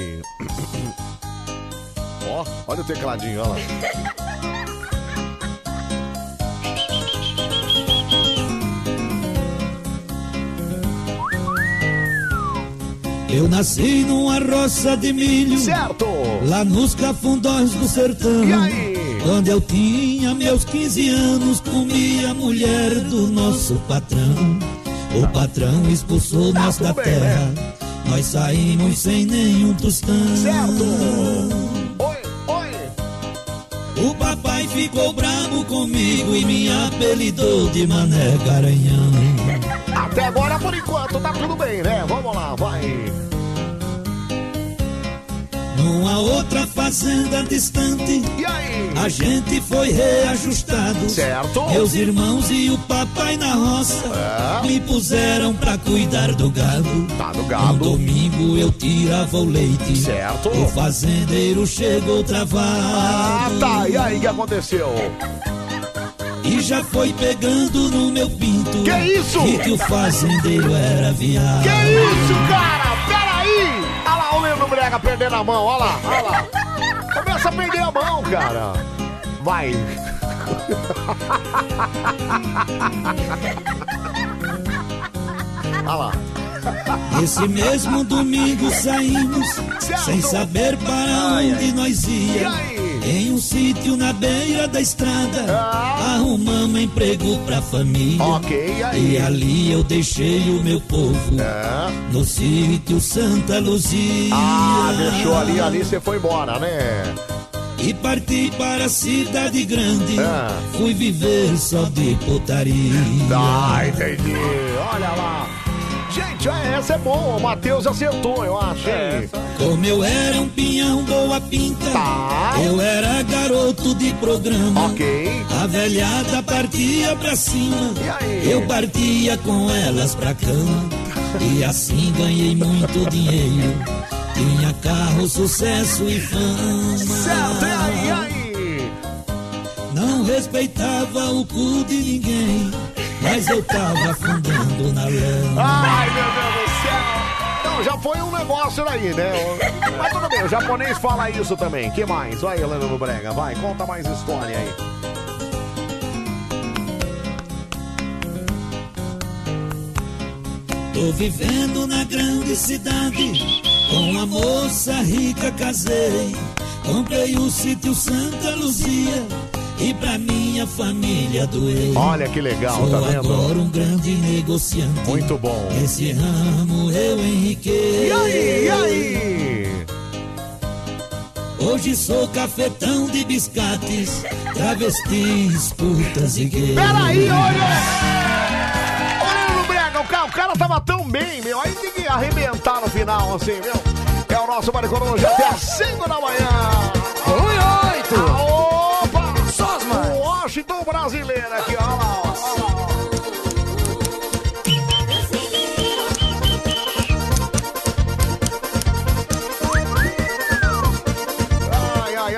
Speaker 2: Ó, olha o tecladinho, olha lá. <laughs>
Speaker 81: Eu nasci numa roça de milho.
Speaker 2: Certo!
Speaker 81: Lá nos cafundós do sertão.
Speaker 2: E aí?
Speaker 81: Quando eu tinha meus 15 anos, comia a mulher do nosso patrão. O patrão expulsou
Speaker 2: Tá
Speaker 81: nós da terra. Nós saímos sem nenhum tostão.
Speaker 2: Certo!
Speaker 81: O papai ficou bravo comigo e me apelidou de Mané Garanhão.
Speaker 2: Até agora, por enquanto, tá tudo bem, né? Vamos lá, vai.
Speaker 81: Numa outra fazenda distante,
Speaker 2: E aí?
Speaker 81: a gente foi reajustado.
Speaker 2: Certo.
Speaker 81: Meus irmãos e o papai na roça me puseram pra cuidar do gado.
Speaker 2: Tá do
Speaker 81: Um
Speaker 2: gado.
Speaker 81: domingo eu tirava o leite.
Speaker 2: Certo.
Speaker 81: O fazendeiro chegou travado.
Speaker 2: Ah, tá. E aí, o que aconteceu?
Speaker 81: E já foi pegando no meu pinto.
Speaker 2: Que isso?
Speaker 81: E que o fazendeiro era viado.
Speaker 2: Que isso, cara? O Brega perdendo a mão, olha lá, olha lá. Começa a perder a mão, cara. Vai. Olha lá.
Speaker 81: Esse mesmo domingo saímos
Speaker 2: Certo.
Speaker 81: sem saber para onde nós ia.
Speaker 2: aí?
Speaker 81: Em um sítio na beira da estrada, arrumamos emprego pra família.
Speaker 2: Ah. Ok, e aí?
Speaker 81: E ali eu deixei o meu povo
Speaker 2: É.
Speaker 81: no sítio Santa Luzia.
Speaker 2: Ah, deixou ali, ali você foi embora, né?
Speaker 81: E parti para a cidade grande.
Speaker 2: Ah.
Speaker 81: Fui viver só de putaria.
Speaker 2: Ah, entendi. Olha lá. Gente, é, essa é bom. O Matheus acertou, eu acho. hein?
Speaker 81: Como eu era um pinhão boa pinta,
Speaker 2: Tá.
Speaker 81: eu era garoto de programa.
Speaker 2: Ok.
Speaker 81: A velhada partia pra cima, eu partia com elas pra cama. E assim ganhei muito dinheiro. Tinha carro, sucesso e fama.
Speaker 2: Certo, e aí, aí?
Speaker 81: Não respeitava o cu de ninguém, mas eu tava afundando na lama.
Speaker 2: Ai, meu Deus do céu! Não, já foi um negócio aí, né? Mas tudo bem, o japonês fala isso também. que mais? Vai, Helena do Brega, vai, conta mais história aí.
Speaker 81: Tô vivendo na grande cidade, com a moça rica casei. Comprei o sítio Santa Luzia e pra minha família doei.
Speaker 2: Olha que legal,
Speaker 81: Sou
Speaker 2: tá vendo?
Speaker 81: agora um grande negociante.
Speaker 2: Muito bom.
Speaker 81: Esse ramo eu enriquei.
Speaker 2: E aí, e aí?
Speaker 81: Hoje sou cafetão de biscates, travestis, putas e gays.
Speaker 2: Peraí, olha! Olha no Brega, o cara, o cara tava tão bem, meu. Aí tem que arrebentar no final, assim, meu. É o nosso Maricoruja até às 5 da manhã. O Washington brasileiro aqui, olha lá. ó.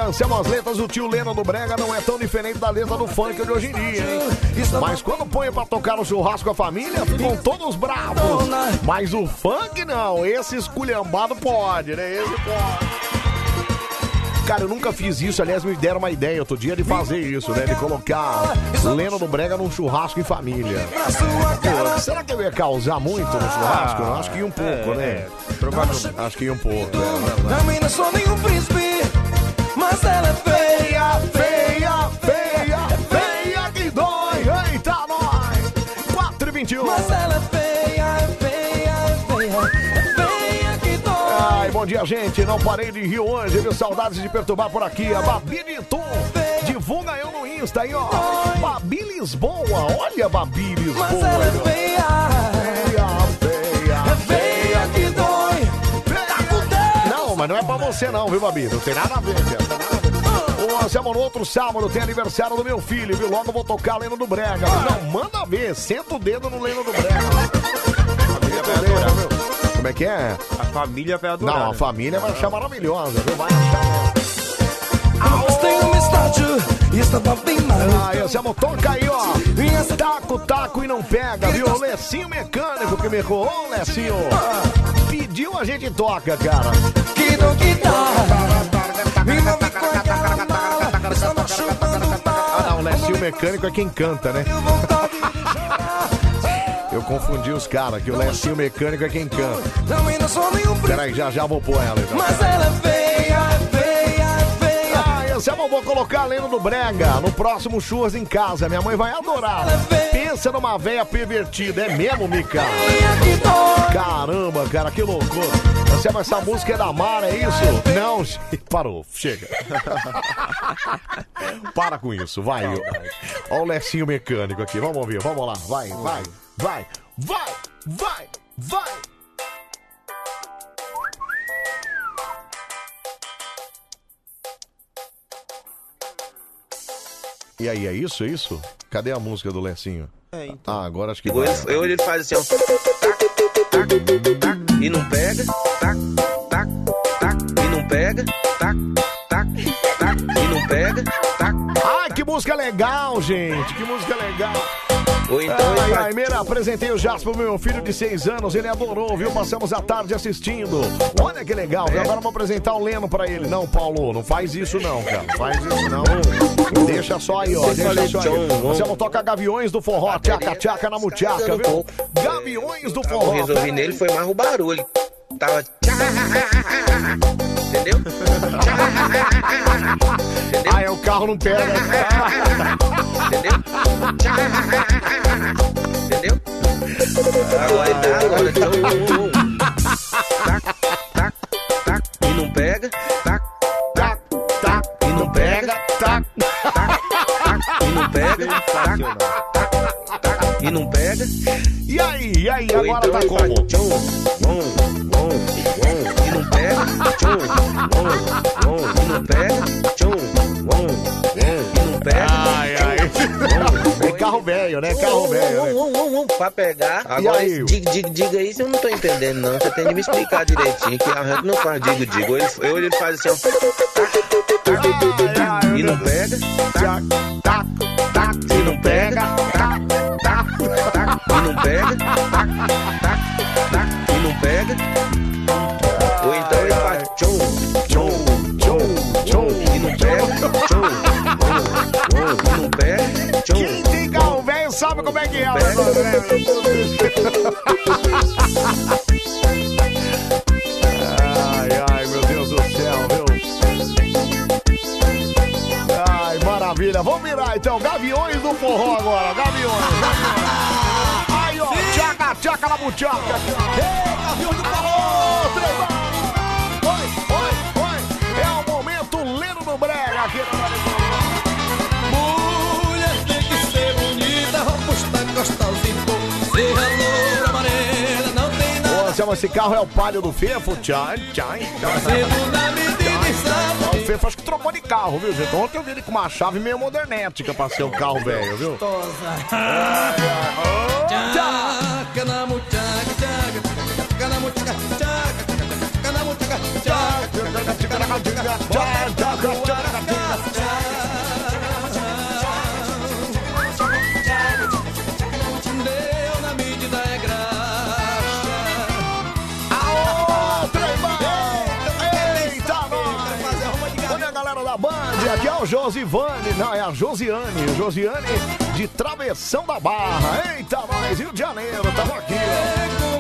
Speaker 2: Anselmo, as letras do tio Leno do Brega não é tão diferente da letra do funk de hoje em dia, hein? Mas quando põe pra tocar no churrasco a família, ficam todos bravos. Mas o funk não, esse esculhambado pode, né? Esse pode. Cara, eu nunca fiz isso. Aliás, me deram uma ideia outro dia de fazer isso, né? De colocar Leno do Brega num churrasco em família. Pô, será que eu ia causar muito no churrasco? Eu acho que ia um pouco, né?
Speaker 4: Provavelmente.
Speaker 2: Acho que ia um pouco. é,
Speaker 81: não sou nenhum príncipe, mas ela é feia,
Speaker 2: feia, feia, feia que dói. Eita, nós! 4 e 21.
Speaker 81: Mas ela
Speaker 2: dia, gente. Não parei de rir hoje, viu? Saudades de perturbar por aqui. A Babi Liton. Divulga eu no Insta aí, ó. Babi Lisboa. Olha, Babi Lisboa.
Speaker 81: Mas ela é
Speaker 2: aí, ó.
Speaker 81: feia,
Speaker 2: feia,
Speaker 81: é feia que dói. Tá.
Speaker 2: Não, mas não é pra você não, viu, Babi? Não tem nada a ver, cara. Anselmo, no outro sábado tem aniversário do meu filho, viu? Logo vou tocar Leno do Brega. Não, manda ver. Senta o dedo no Leno do Brega. Como é que é?
Speaker 4: A família vai adorar.
Speaker 2: Não, a família vai achar maravilhosa, viu? Vai achar.
Speaker 81: E.
Speaker 2: Ah, Anselmo, toca aí, ó. Taco, taco e não pega, viu? O Lecinho mecânico que me errou. Ô, Lecinho. Pediu, a gente toca, cara.
Speaker 81: Que não que dá. E não me chupando
Speaker 2: Ah, não, o Lecinho mecânico é quem canta, né? <laughs> Eu confundi os caras, que o Lecinho mecânico é quem canta.
Speaker 81: Também não sou nenhum príncipe,
Speaker 2: Peraí, já já vou pôr ela, então.
Speaker 81: mas ela é feia, é feia, é feia.
Speaker 2: Ah, Anselmo, eu vou colocar a Leno do Brega no próximo churras em casa. Minha mãe vai adorar. Pensa numa véia pervertida, é mesmo, Mica? Caramba, cara, que loucura. Anselmo, essa música é da Mara, é isso? Não, parou, chega. <laughs> Para com isso, vai. Olha o Lecinho mecânico aqui, vamos ouvir, vamos lá, vai, vai, vai, vai, vai, vai. E aí, é isso, é isso? Cadê a música do Lecinho?
Speaker 4: É, então.
Speaker 2: Ah, agora acho que
Speaker 72: Ou
Speaker 2: vai.
Speaker 72: ele, ou ele faz assim, ó. Tac, tac, tac, e não pega. Tac, tac, tac, e não pega. Tac, tac, tac, e não pega. Tac.
Speaker 2: Ai, que música legal, gente, que música legal.
Speaker 72: Ou então
Speaker 2: Ai, ai, apresentei o Jasper pro meu filho de 6 anos, ele adorou, viu? Passamos a tarde assistindo. Olha que legal, viu? agora eu vou apresentar o Leno pra ele. Não, Paulo, não faz isso não, cara. Não faz isso não. Deixa só aí, ó. Deixa só aí. Você não toca Gaviões do Forró, tchaca, tchaca na muchaca, viu? Gaviões do
Speaker 72: Eu
Speaker 2: Forró.
Speaker 72: resolvi nele, foi mais o barulho. Tava. Entendeu?
Speaker 2: Ah, é, o carro não pega.
Speaker 72: Entendeu? Entendeu? Agora ele tá agora. Tchum. Tac, tac, tac. E não pega. Tac, tac, tac. E não pega. Tac, tac, tac. E não pega. Tac, tac, tac. E não pega.
Speaker 2: E aí, e aí,
Speaker 72: Ou
Speaker 2: agora
Speaker 72: então
Speaker 2: tá como?
Speaker 72: tchum, tchum, tchum, tchum. E não pega. Tchum, tchum, tchum. E não pega. Tchum, tchum, tchum. E não pega.
Speaker 2: Ai, ai. É carro velho, né? Carro velho. né?
Speaker 72: Um, um, um, pra pegar.
Speaker 2: E
Speaker 72: Agora,
Speaker 2: aí?
Speaker 72: diga, diga, diga isso, eu não tô entendendo, não. Você tem de me explicar direitinho, que arranca não faz digo, digo. Ou ele, ou ele faz assim, ó. E não pega. Tac, tac, tac. E não pega. Tac, tac, tac. E não pega. Tac, tac, tac. E não pega. Ou então ele faz tchum, tchum, tchum, tchum. E não pega. Tchum, tchum. E não pega. Tchum.
Speaker 2: Quem tem carro velho sabe como é que é. <laughs> maravilha. Vamos virar então. Gaviões do forró agora. Gaviões. Aí, ó. Tchaca, tchaca na buchaca. Ei, Gaviões do forró. Três, Anselmo, esse carro é o palio do Fefo?
Speaker 81: E sabe.
Speaker 2: O Fefo acho que trocou de carro, viu, gente? Ontem eu vi ele com uma chave meio modernética pra ser um carro velho, viu?
Speaker 81: Tchaca
Speaker 2: Aqui é o Josivane. Não, é a Josiane. Josiane de Travessão da Barra. Eita, nós, Rio de Janeiro. Tamo aqui,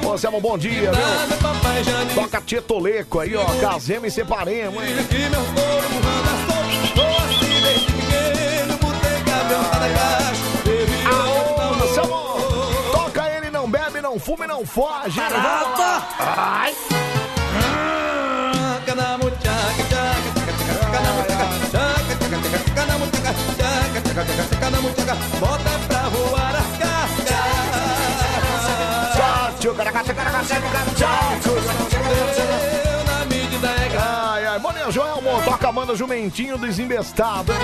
Speaker 2: ó. Ô, bom dia, viu? Toca Tietoleco aí, ó. Casemos e separemos, hein? Aô, Toca ele, não bebe, não fuma e não foge. Lá. Ai.
Speaker 81: Bota pra voar as
Speaker 2: Na medida é Ai, ai, Mané Joelmo, toca mano jumentinho desembestado, hein?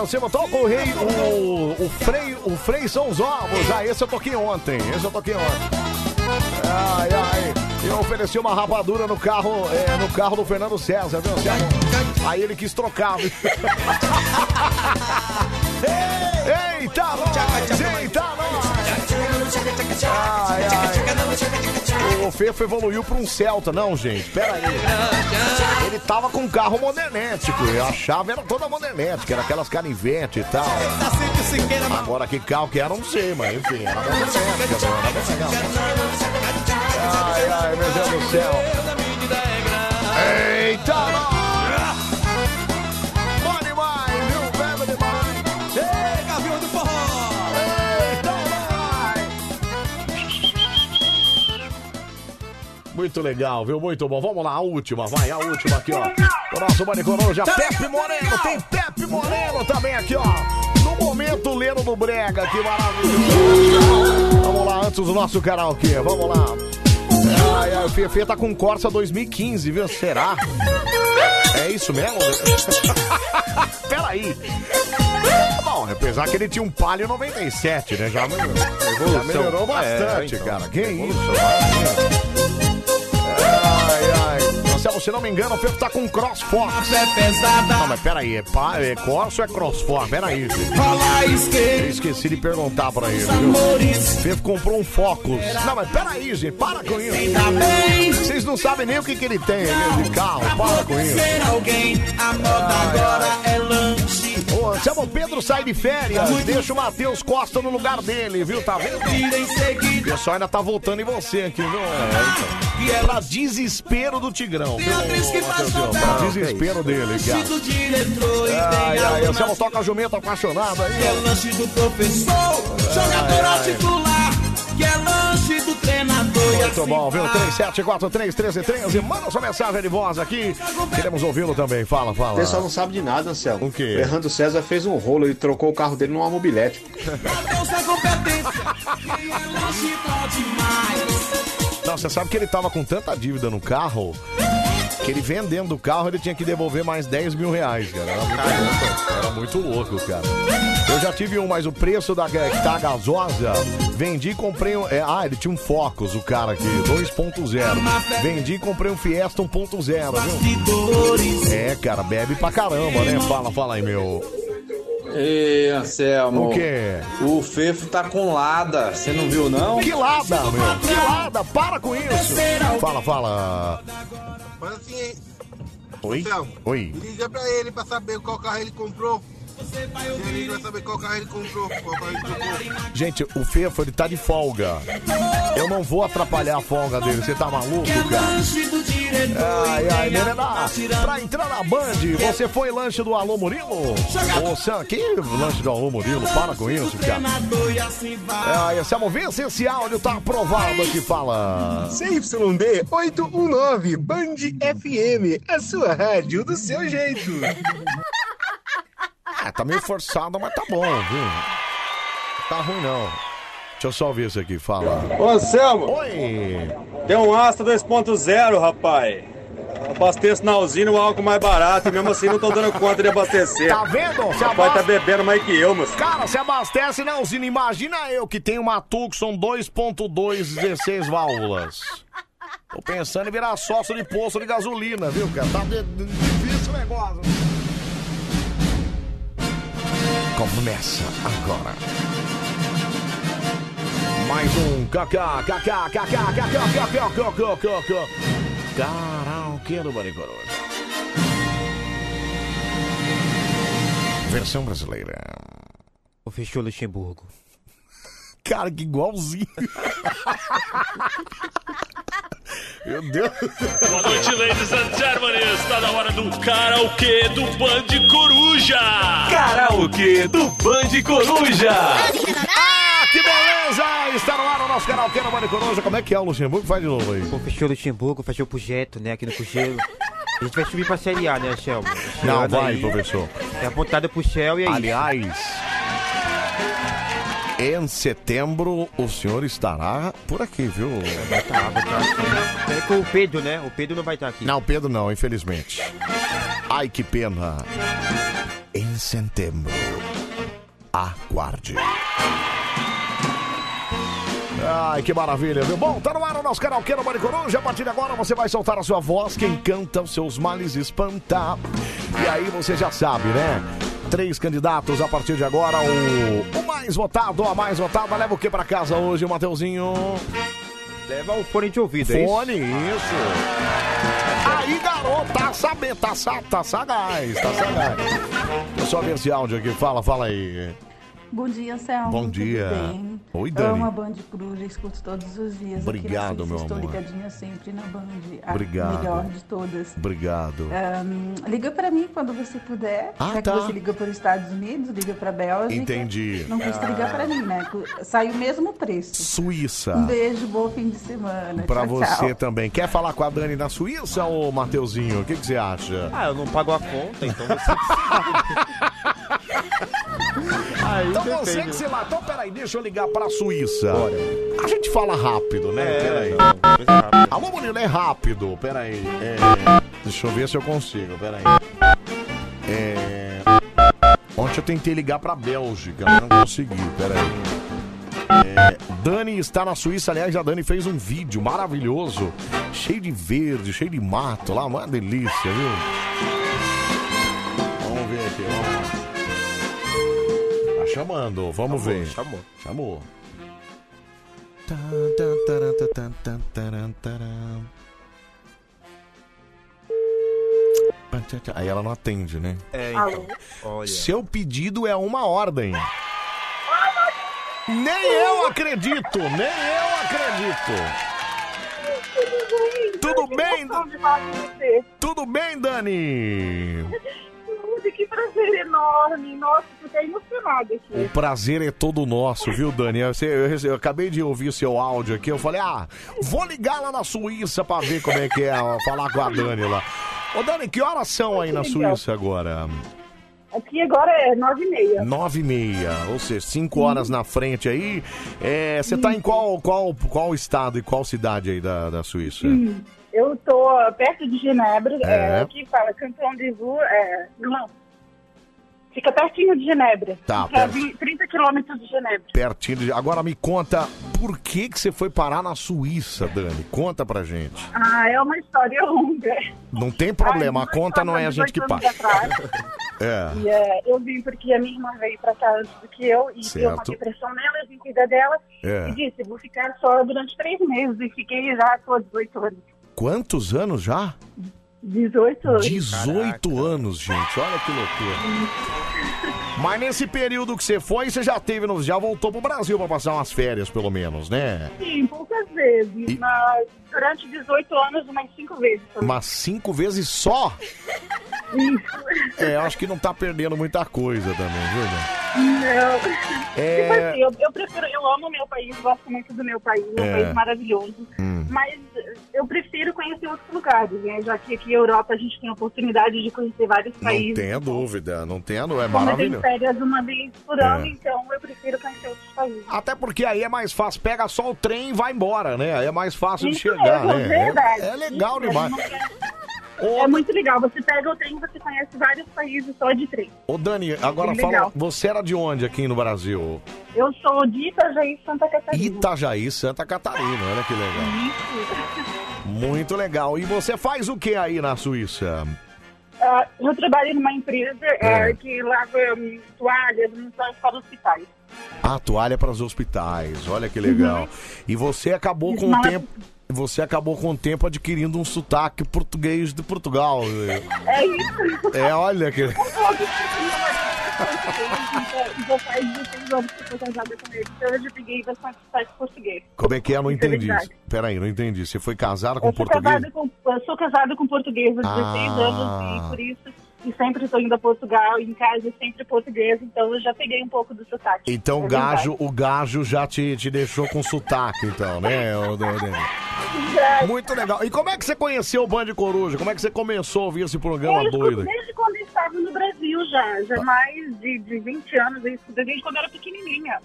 Speaker 2: Você botou o rei, o, o freio, o freio são os ovos. Ah, esse eu toquei ontem, esse eu toquei ontem. Ai, ai, eu ofereci uma rapadura no carro, é, no carro do Fernando César, viu? César? Aí ele quis trocar, viu? <laughs> Eita, nós! Eita, nós! Ai, ai. O Fefo evoluiu pra um Celta. Não, gente, pera aí. Ele tava com um carro modernético. E a chave era toda modernética, era aquelas canivete e tal. Agora que carro que era, não sei, mas enfim, era modernética. né? Ai, ai, meu Deus do céu. Eita, nós! Muito legal, viu? Muito bom. Vamos lá, a última, vai, a última aqui, ó. O nosso Bande Coruja, Pepe Moreno. Tem Pepe Moreno também aqui, ó. No momento, Leno do Brega, que maravilhoso. Vamos lá, antes do nosso karaokê, vamos lá. Ai, ai, o Fefe tá com Corsa 2015, viu? Será? É isso mesmo? <laughs> Peraí. Bom, apesar que ele tinha um Palio 97, né? Já, melhorou- já melhorou bastante,
Speaker 4: É, então.
Speaker 2: cara. Que isso? Ai, ai. Marcelo, se não me engano, o Fefe tá com CrossFox. Não, mas peraí, é, pa, é Corsa ou é CrossFox? Peraí, gente. Eu esqueci de perguntar pra ele, viu? Fefe comprou um Focus. Não, mas peraí, gente, para com isso. Vocês não sabem nem o que, que ele tem né, de carro, para com isso.
Speaker 81: alguém, a
Speaker 2: Ô, Anselmo Pedro sai de férias, deixa o Matheus Costa no lugar dele, viu? Tá vendo? O pessoal ainda tá voltando em você aqui, viu? É, então. Pra desespero do Tigrão, viu? Pra desespero dele, cara. Ai, ai, Anselmo toca jumento apaixonado aí.
Speaker 81: Que é lanche do professor, jogador titular. Que é lanche do treinador. e
Speaker 2: Muito
Speaker 81: assim
Speaker 2: bom, viu? 37431313. Manda sua mensagem de voz aqui. Queremos ouvi-lo também. Fala,
Speaker 78: O
Speaker 2: fala.
Speaker 78: pessoal não sabe de nada, Anselmo.
Speaker 2: O quê?
Speaker 78: O Errando César fez um rolo e trocou o carro dele numa mobilete. <laughs>
Speaker 2: Não, você sabe que ele tava com tanta dívida no carro que ele vendendo o carro ele tinha que devolver mais 10 mil reais, cara. Era muito, louco, era muito louco, cara. Eu já tive um, mas o preço da que tá gasosa, vendi e comprei um. é, ah, ele tinha um Focus, o cara aqui, 2.0. Vendi e comprei um Fiesta 1.0, viu? É, cara, bebe pra caramba, né? Fala, fala aí, meu.
Speaker 82: Ei, Anselmo.
Speaker 2: O quê?
Speaker 82: O Fefo tá com lada, você não viu não?
Speaker 2: Que lada, meu? Que lada? Para com isso! Fala, fala.
Speaker 83: Mas assim,
Speaker 2: Oi?
Speaker 83: Anselmo,
Speaker 2: Oi.
Speaker 83: liga pra ele pra saber qual carro ele comprou. Se ele vai saber qual carro ele comprou, qual carro ele comprou.
Speaker 2: Gente, o Fefo, ele tá de folga. Eu não vou atrapalhar a folga dele. Você tá maluco, cara? Ai, ai, Nenená, pra entrar na Band, você foi lanche do Alô Murilo? Ô, Sam, que lanche do Alô Murilo? Para com isso, cara. Ai, esse é esse áudio tá aprovado aqui, fala.
Speaker 84: CYD 819 Band FM, a sua rádio do seu jeito. <laughs>
Speaker 2: Ah, tá meio forçado, mas tá bom, viu? Tá ruim não. Deixa eu só ver isso aqui, fala.
Speaker 67: Ô Anselmo!
Speaker 2: Oi!
Speaker 67: Tem um Astra 2.0, rapaz. Abasteço na usina o álcool mais barato e mesmo assim não tô dando conta de abastecer.
Speaker 2: Tá vendo? Você
Speaker 67: rapaz tá
Speaker 2: abastece-
Speaker 67: bebendo mais que eu, moço.
Speaker 2: Cara, se abastece na usina. Imagina eu que tenho uma Tucson 2.2, 16 válvulas. Tô pensando em virar sócio de poço de gasolina, viu, cara? Tá de- difícil o negócio. Começa agora. Mais um. Karaokê do Baricoruja. Versão brasileira.
Speaker 4: O fechou Luxemburgo.
Speaker 2: Cara, que igualzinho. Meu Deus.
Speaker 85: Boa noite, ladies and gentlemen. Está na hora do karaokê do Band Coruja.
Speaker 2: Karaokê do Band Coruja. Ah, que beleza! Está no ar o nosso karaokê no Band Coruja. Como é que é o Luxemburgo? Faz de novo aí.
Speaker 4: O fechou Luxemburgo, fechou pro Jeto, né? Aqui no Cogelo. A gente vai subir pra Série A, né, Shell?
Speaker 2: Não, vai,
Speaker 4: aí.
Speaker 2: professor.
Speaker 4: É apontado pro Shell e aí.
Speaker 2: Aliás, em setembro o senhor estará por aqui, viu?
Speaker 4: Tá, vai tá. É com o Pedro, né? O Pedro não vai estar aqui.
Speaker 2: Não, Pedro não, infelizmente. Ai, que pena. Em setembro, aguarde. Ai, que maravilha, viu? Bom, tá no ar o nosso karaokê no Bande Coruja. A partir de agora você vai soltar a sua voz, quem canta os seus males espantar. E aí você já sabe, né? Três candidatos a partir de agora. O, o mais votado, a mais votada. Leva o que pra casa hoje, Mateuzinho?
Speaker 4: Leva o fone de ouvido, é isso?
Speaker 2: Fone, isso. Aí, garoto, tá sabendo, tá, tá sagaz, tá sagaz. Deixa eu só ver esse áudio aqui. Fala, fala aí.
Speaker 86: Bom dia, Selma.
Speaker 2: Bom
Speaker 86: tudo
Speaker 2: dia.
Speaker 86: bem?
Speaker 2: Oi, Dani.
Speaker 86: Amo a Band Cruz, escuto todos os dias.
Speaker 2: Obrigado, meu
Speaker 86: Estou
Speaker 2: amor.
Speaker 86: ligadinha sempre na Band. A
Speaker 2: Obrigado.
Speaker 86: melhor de todas.
Speaker 2: Obrigado.
Speaker 86: Ahn, liga pra mim quando você puder.
Speaker 2: Ah,
Speaker 86: Já
Speaker 2: tá.
Speaker 86: que você liga para os Estados Unidos, liga pra Bélgica.
Speaker 2: Entendi.
Speaker 86: Não custa
Speaker 2: Ah.
Speaker 86: ligar pra mim, né? Sai o mesmo preço.
Speaker 2: Suíça.
Speaker 86: Um beijo, bom fim de semana.
Speaker 2: Pra
Speaker 86: tchau,
Speaker 2: você
Speaker 86: tchau.
Speaker 2: também. Quer falar com a Dani na Suíça, ô Mateuzinho? O que, que você acha?
Speaker 4: Ah, eu não pago a conta, então você <laughs> Aí
Speaker 2: então
Speaker 4: depende.
Speaker 2: você que se. Então peraí, deixa eu ligar pra Suíça. A gente fala rápido, né?
Speaker 4: É,
Speaker 2: peraí.
Speaker 4: rápida.
Speaker 2: Alô, Murilo, é rápido. Peraí. É... Deixa eu ver se eu consigo. Peraí. É... Ontem eu tentei ligar pra Bélgica, mas não consegui. Peraí. É, Dani está na Suíça, aliás, a Dani fez um vídeo maravilhoso, cheio de verde, cheio de mato lá, uma delícia, viu? Vamos ver aqui, vamos lá. Chamando, vamos ver.
Speaker 4: Chamou.
Speaker 2: Chamou. Aí ela não atende, né?
Speaker 4: É, então. Olha.
Speaker 2: Seu pedido é uma ordem. Nem eu acredito, nem eu acredito. Tudo bem? Tudo bem, Dani? <laughs>
Speaker 87: Tudo, que prazer enorme. Nossa, fiquei emocionada aqui.
Speaker 2: O prazer é todo nosso, viu, Dani? Eu, eu- acabei de ouvir seu áudio aqui. Eu falei, ah, vou ligar lá na Suíça pra ver como é que é, ó, falar com a Dani lá. Ô, Dani, que horas são aí na. Suíça agora?
Speaker 87: Aqui agora é nove e meia.
Speaker 2: Nove e meia, ou seja, cinco horas na frente aí. É, Você tá em qual, qual, qual estado e qual cidade aí da, da Suíça?
Speaker 87: Hum, Eu tô perto de Genebra,
Speaker 2: É.
Speaker 87: é, aqui fala Cantão de Vu, é, não, fica pertinho de Genebra.
Speaker 2: Tá,
Speaker 87: Fica a
Speaker 2: perto.
Speaker 87: vi- 30 quilômetros de Genebra.
Speaker 2: Pertinho de... Agora me conta, por que que você foi parar na Suíça, Dani? Conta pra gente.
Speaker 87: Ah, é uma história longa.
Speaker 2: Não tem problema, a conta não é a gente que
Speaker 87: 18 anos
Speaker 2: paga.
Speaker 87: atrás, <laughs>
Speaker 2: É.
Speaker 87: E, é, eu vim porque a minha irmã veio pra cá antes do que eu e deu uma
Speaker 2: Certo.
Speaker 87: depressão nela, eu vim cuidar dela
Speaker 2: É.
Speaker 87: e disse, vou ficar só durante três meses e fiquei já com 18 anos.
Speaker 2: Quantos anos já?
Speaker 87: 18 anos.
Speaker 2: 18 anos, gente. Olha que loucura. <laughs> Mas nesse período que você foi, você já teve, já voltou pro Brasil pra passar umas férias, pelo menos, né?
Speaker 87: Sim, poucas vezes,
Speaker 2: E-
Speaker 87: mas durante 18 anos, umas cinco vezes.
Speaker 2: Umas cinco vezes só? É, eu acho que não tá perdendo muita coisa também, viu?
Speaker 87: Não.
Speaker 2: É.
Speaker 87: Tipo assim, eu, eu prefiro, eu amo o meu país, gosto muito do meu país, é um
Speaker 2: É.
Speaker 87: país maravilhoso.
Speaker 2: Hum.
Speaker 87: Mas eu prefiro conhecer outros lugares, né? Já que aqui na Europa a gente tem a oportunidade de conhecer vários
Speaker 2: Não
Speaker 87: países.
Speaker 2: tenha dúvida, não tenha dúvida. É
Speaker 87: Como eu tenho
Speaker 2: maravilhoso.
Speaker 87: férias uma vez por ano,
Speaker 2: É.
Speaker 87: então eu prefiro conhecer outros países.
Speaker 2: Até porque aí é mais fácil, pega só o trem e vai embora, né? Aí é mais fácil de
Speaker 87: Isso mesmo,
Speaker 2: né?
Speaker 87: verdade.
Speaker 2: É, é legal
Speaker 87: Isso
Speaker 2: demais.
Speaker 87: quero- É muito legal. Você pega o trem você conhece vários países só de trem.
Speaker 2: Ô, Dani, agora
Speaker 87: Bem
Speaker 2: fala,
Speaker 87: legal.
Speaker 2: você era de onde aqui no Brasil?
Speaker 87: Eu sou de Itajaí, Santa Catarina.
Speaker 2: Itajaí, Santa Catarina, olha que legal.
Speaker 87: Isso.
Speaker 2: Muito legal. E você faz o que aí na Suíça?
Speaker 87: Ah, eu trabalho numa empresa
Speaker 2: É.
Speaker 87: que lava hum, toalhas, toalhas para hospitais.
Speaker 2: A toalha para os hospitais, olha que legal. E você acabou com o tempo. Você acabou com o tempo adquirindo um sotaque português de Portugal.
Speaker 87: É isso.
Speaker 2: É, olha que.
Speaker 87: 16.
Speaker 2: Como é que é? Não entendi. Peraí, não entendi. Você foi casada com
Speaker 87: Eu
Speaker 2: português?
Speaker 87: com, eu sou casada com português há 16
Speaker 2: Ah.
Speaker 87: anos e por isso e sempre estou indo a Portugal, em casa sempre português, então eu já peguei um pouco do sotaque.
Speaker 2: Então
Speaker 87: É
Speaker 2: o gajo, o gajo já te, te deixou com sotaque, então, né? Muito legal. E como é que você conheceu o Band Coruja? Como é que você começou a ouvir esse programa
Speaker 87: Eu
Speaker 2: doido?
Speaker 87: desde quando eu estava no Brasil já, já mais de, de 20 anos, desde quando eu era pequenininha.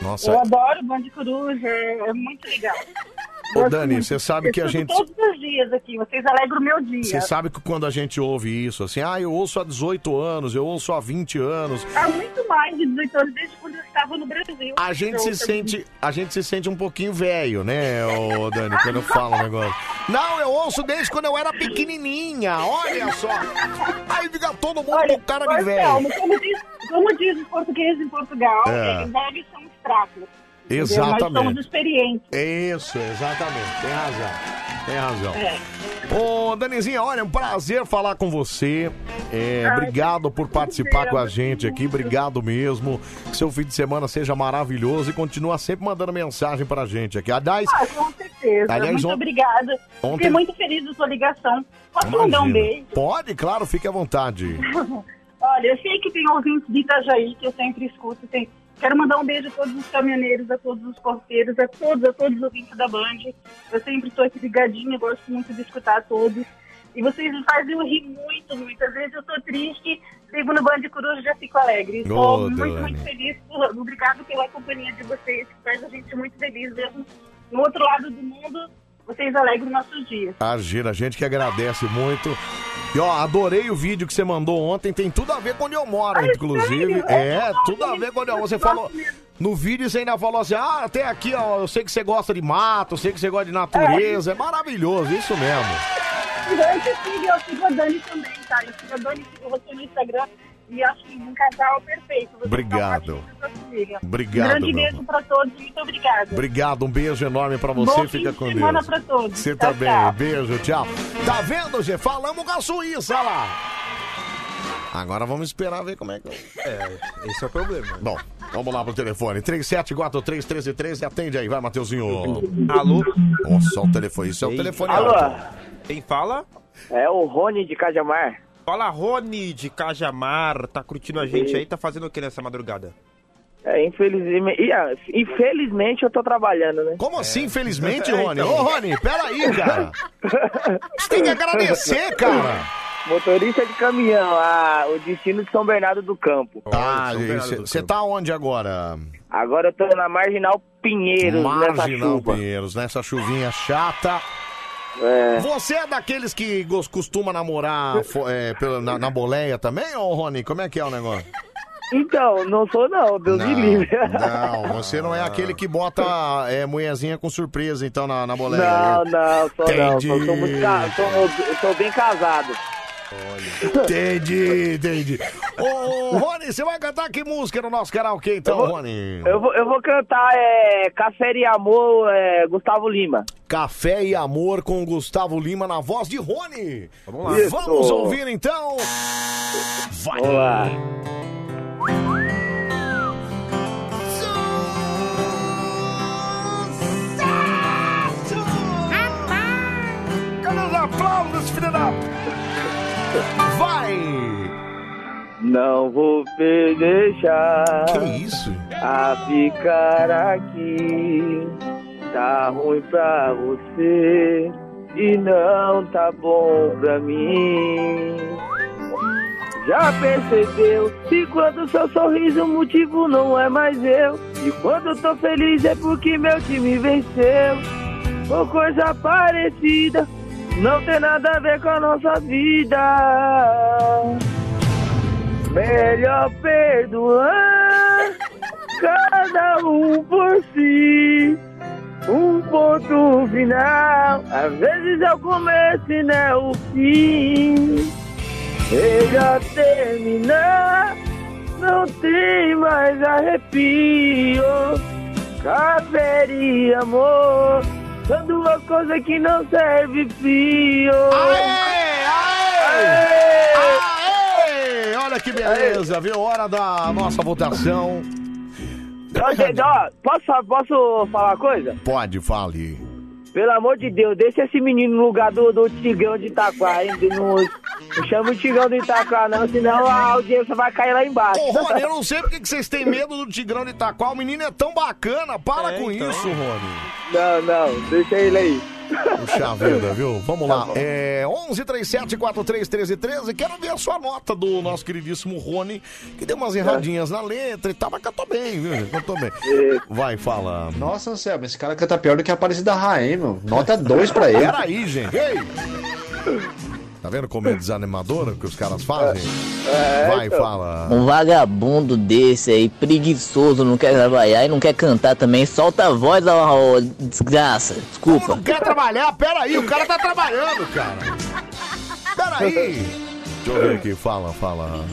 Speaker 2: Nossa,
Speaker 87: Eu adoro Band Coruja, é, é muito legal. <laughs>
Speaker 2: Ô, Dani, você sabe que a gente-
Speaker 87: todos os dias aqui, vocês alegram o meu dia.
Speaker 2: você sabe que quando a gente ouve isso, assim, ah, eu ouço há 18 anos, eu ouço há 20 anos,
Speaker 87: Há muito mais de 18 anos, desde quando eu estava no Brasil.
Speaker 2: a gente se sente, a gente se sente um pouquinho velho, né, ô, Dani, quando eu falo um negócio. Não, eu ouço desde quando eu era pequenininha, olha só. Aí fica todo mundo com cara de
Speaker 87: Marcelo,
Speaker 2: velho.
Speaker 87: como diz, como diz os portugueses em Portugal,
Speaker 2: É.
Speaker 87: é. velhos são os fracos. Entendeu? Nós somos
Speaker 2: Exatamente.
Speaker 87: experientes.
Speaker 2: Isso, exatamente. Tem razão. Tem razão.
Speaker 87: É.
Speaker 2: Ô, Danizinha, olha, é um prazer falar com você. É,
Speaker 87: Ai,
Speaker 2: obrigado por participar com a gente aqui. Obrigado mesmo. Que seu fim de semana seja maravilhoso e continua sempre mandando mensagem pra gente aqui. Aliás,
Speaker 87: Ah, com certeza.
Speaker 2: Aliás,
Speaker 87: muito
Speaker 2: on-
Speaker 87: obrigada.
Speaker 2: ontem-
Speaker 87: Fiquei muito feliz da sua ligação. Posso mandar um
Speaker 2: imagina.
Speaker 87: beijo?
Speaker 2: Pode, claro, fique à vontade. <laughs>
Speaker 87: Olha, eu sei que tem ouvintes de Itajaí que eu sempre escuto. Tem... Quero mandar um beijo a todos os caminhoneiros, a todos os porteiros, a todos, a todos os ouvintes da Band. Eu sempre estou aqui ligadinha, gosto muito de escutar todos. E vocês me fazem eu rir muito. Às vezes eu tô triste, ligo no Band Coruja e já fico alegre. Estou
Speaker 2: Ô,
Speaker 87: muito,
Speaker 2: Dani.
Speaker 87: muito feliz. por- Obrigado pela companhia de vocês, que faz a gente muito feliz. Mesmo no outro lado do mundo, vocês alegram nossos dias.
Speaker 2: Agir, a gente que agradece muito. E ó, adorei o vídeo que você mandou ontem, tem tudo a ver com onde eu moro, inclusive.
Speaker 87: sério?
Speaker 2: É, tudo a ver com onde eu moro. Você falou. No vídeo você ainda falou assim: ah, até aqui, ó, eu sei que você gosta de mato, eu sei que você gosta de natureza. É maravilhoso, isso mesmo.
Speaker 87: Eu te sigo, eu sigo a Dani também, tá? Eu sigo a Dani, sigo você no Instagram e acho que um casal perfeito. Vocês
Speaker 2: Obrigado. Obrigado,
Speaker 87: Um grande
Speaker 2: meu
Speaker 87: beijo pra todos, muito obrigada.
Speaker 2: Obrigado, um beijo enorme pra você,
Speaker 87: Bom
Speaker 2: fica
Speaker 87: fim
Speaker 2: com
Speaker 87: de semana
Speaker 2: Deus.
Speaker 87: pra todos.
Speaker 2: Você
Speaker 87: Tchau,
Speaker 2: também,
Speaker 87: tchau.
Speaker 2: beijo, tchau. Tá vendo, Gê? Falamos com a Suíça lá. Agora vamos esperar ver como é que.
Speaker 4: É, esse é o problema.
Speaker 2: Bom, vamos lá pro telefone. 37431313, atende aí, vai, Mateuzinho.
Speaker 4: Alô?
Speaker 2: Nossa, o telefone, isso é o telefone
Speaker 4: Alô?
Speaker 2: alto.
Speaker 4: Quem fala?
Speaker 88: É o Rony de Cajamar.
Speaker 4: Fala, Rony de Cajamar. Tá curtindo a gente aí? Tá fazendo o que nessa madrugada?
Speaker 88: É, infelizmente, ah, infelizmente eu tô trabalhando, né?
Speaker 2: Como assim, infelizmente,
Speaker 88: É,
Speaker 2: Rony?
Speaker 88: então.
Speaker 2: Ô, Rony, peraí, <laughs> cara. Você tem que agradecer, cara.
Speaker 88: Motorista de caminhão, ah, o destino de São Bernardo do Campo.
Speaker 2: Ah, você tá onde agora?
Speaker 88: Agora eu tô na Marginal Pinheiros, nessa
Speaker 2: Marginal
Speaker 88: chuva.
Speaker 2: Pinheiros, nessa chuvinha chata.
Speaker 88: É.
Speaker 2: Você é daqueles que gos- costuma namorar fo- é, pela- na, na boleia também, ô Rony? Como é que é o negócio?
Speaker 88: Então, não sou não, Deus me livre.
Speaker 2: Não, você não é aquele que bota é, mulherzinha com surpresa, então, na, na boleia.
Speaker 88: Não, não, sou não.
Speaker 2: Entendi.
Speaker 88: Sou, sou muito ca... sou, eu sou bem casado.
Speaker 2: Entendi, entendi. Ô, Rony, você vai cantar que música no nosso karaokê, então,
Speaker 88: Eu vou-
Speaker 2: Rony?
Speaker 88: Eu vou, eu vou cantar é, Café e Amor, é, Gustavo Lima.
Speaker 2: Café e Amor com Gustavo Lima na voz de Rony. Vamos
Speaker 88: lá. Isso.
Speaker 2: Vamos ouvir então. Vai.
Speaker 88: Vamos lá.
Speaker 2: Cadê os aplausos, filha da... Vai!
Speaker 88: Não vou deixar.
Speaker 2: Que isso?
Speaker 88: A ficar aqui. Tá ruim pra você e não tá bom pra mim. Já percebeu que quando seu sorriso o motivo não é mais eu? E quando eu tô feliz é porque meu time venceu. Ou coisa parecida, não tem nada a ver com a nossa vida. Melhor perdoar <laughs> cada um por si. Um ponto final, às vezes é o começo e não é o fim. Melhor terminar, não tem mais arrepio. Café e amor, são duas coisas que não serve fio.
Speaker 2: Aê! Aê! Aê! Olha que beleza, viu? Hora da nossa votação.
Speaker 88: Ô, gente, ó, posso, posso falar uma coisa?
Speaker 2: Pode, fale.
Speaker 88: Pelo amor de Deus, deixa esse menino no lugar do, do Tigrão de Itaquá, hein? Não, não chama o Tigrão de Itaquá, não, senão a audiência vai cair lá embaixo.
Speaker 2: Ô, Rony, eu não sei porque que vocês têm medo do Tigrão de Itaquá. O menino é tão bacana. Para
Speaker 88: É,
Speaker 2: com
Speaker 88: então.
Speaker 2: isso, Rony.
Speaker 88: Não, não, deixa ele aí.
Speaker 2: Puxa vida, viu? Vamos
Speaker 88: Tá
Speaker 2: lá. É 11 37 43 13 13. Quero ver a sua nota do nosso queridíssimo Rony, que deu umas erradinhas na letra e tal, mas cantou bem, viu? Cantou bem. <laughs> Vai, fala.
Speaker 78: Nossa, Anselmo, esse cara canta pior do que a Aparecida Rainha, meu. Nota 2 pra ele.
Speaker 2: Peraí, gente. Ei! Tá vendo como é desanimadora que os caras fazem?
Speaker 88: É,
Speaker 2: Vai,
Speaker 88: então.
Speaker 2: fala.
Speaker 80: Um vagabundo desse aí, preguiçoso, não quer trabalhar e não quer cantar também, solta a voz, ó, ó, desgraça. Desculpa.
Speaker 2: Quer trabalhar? Peraí, o cara tá trabalhando, cara. Peraí. Deixa eu ver aqui, fala, fala.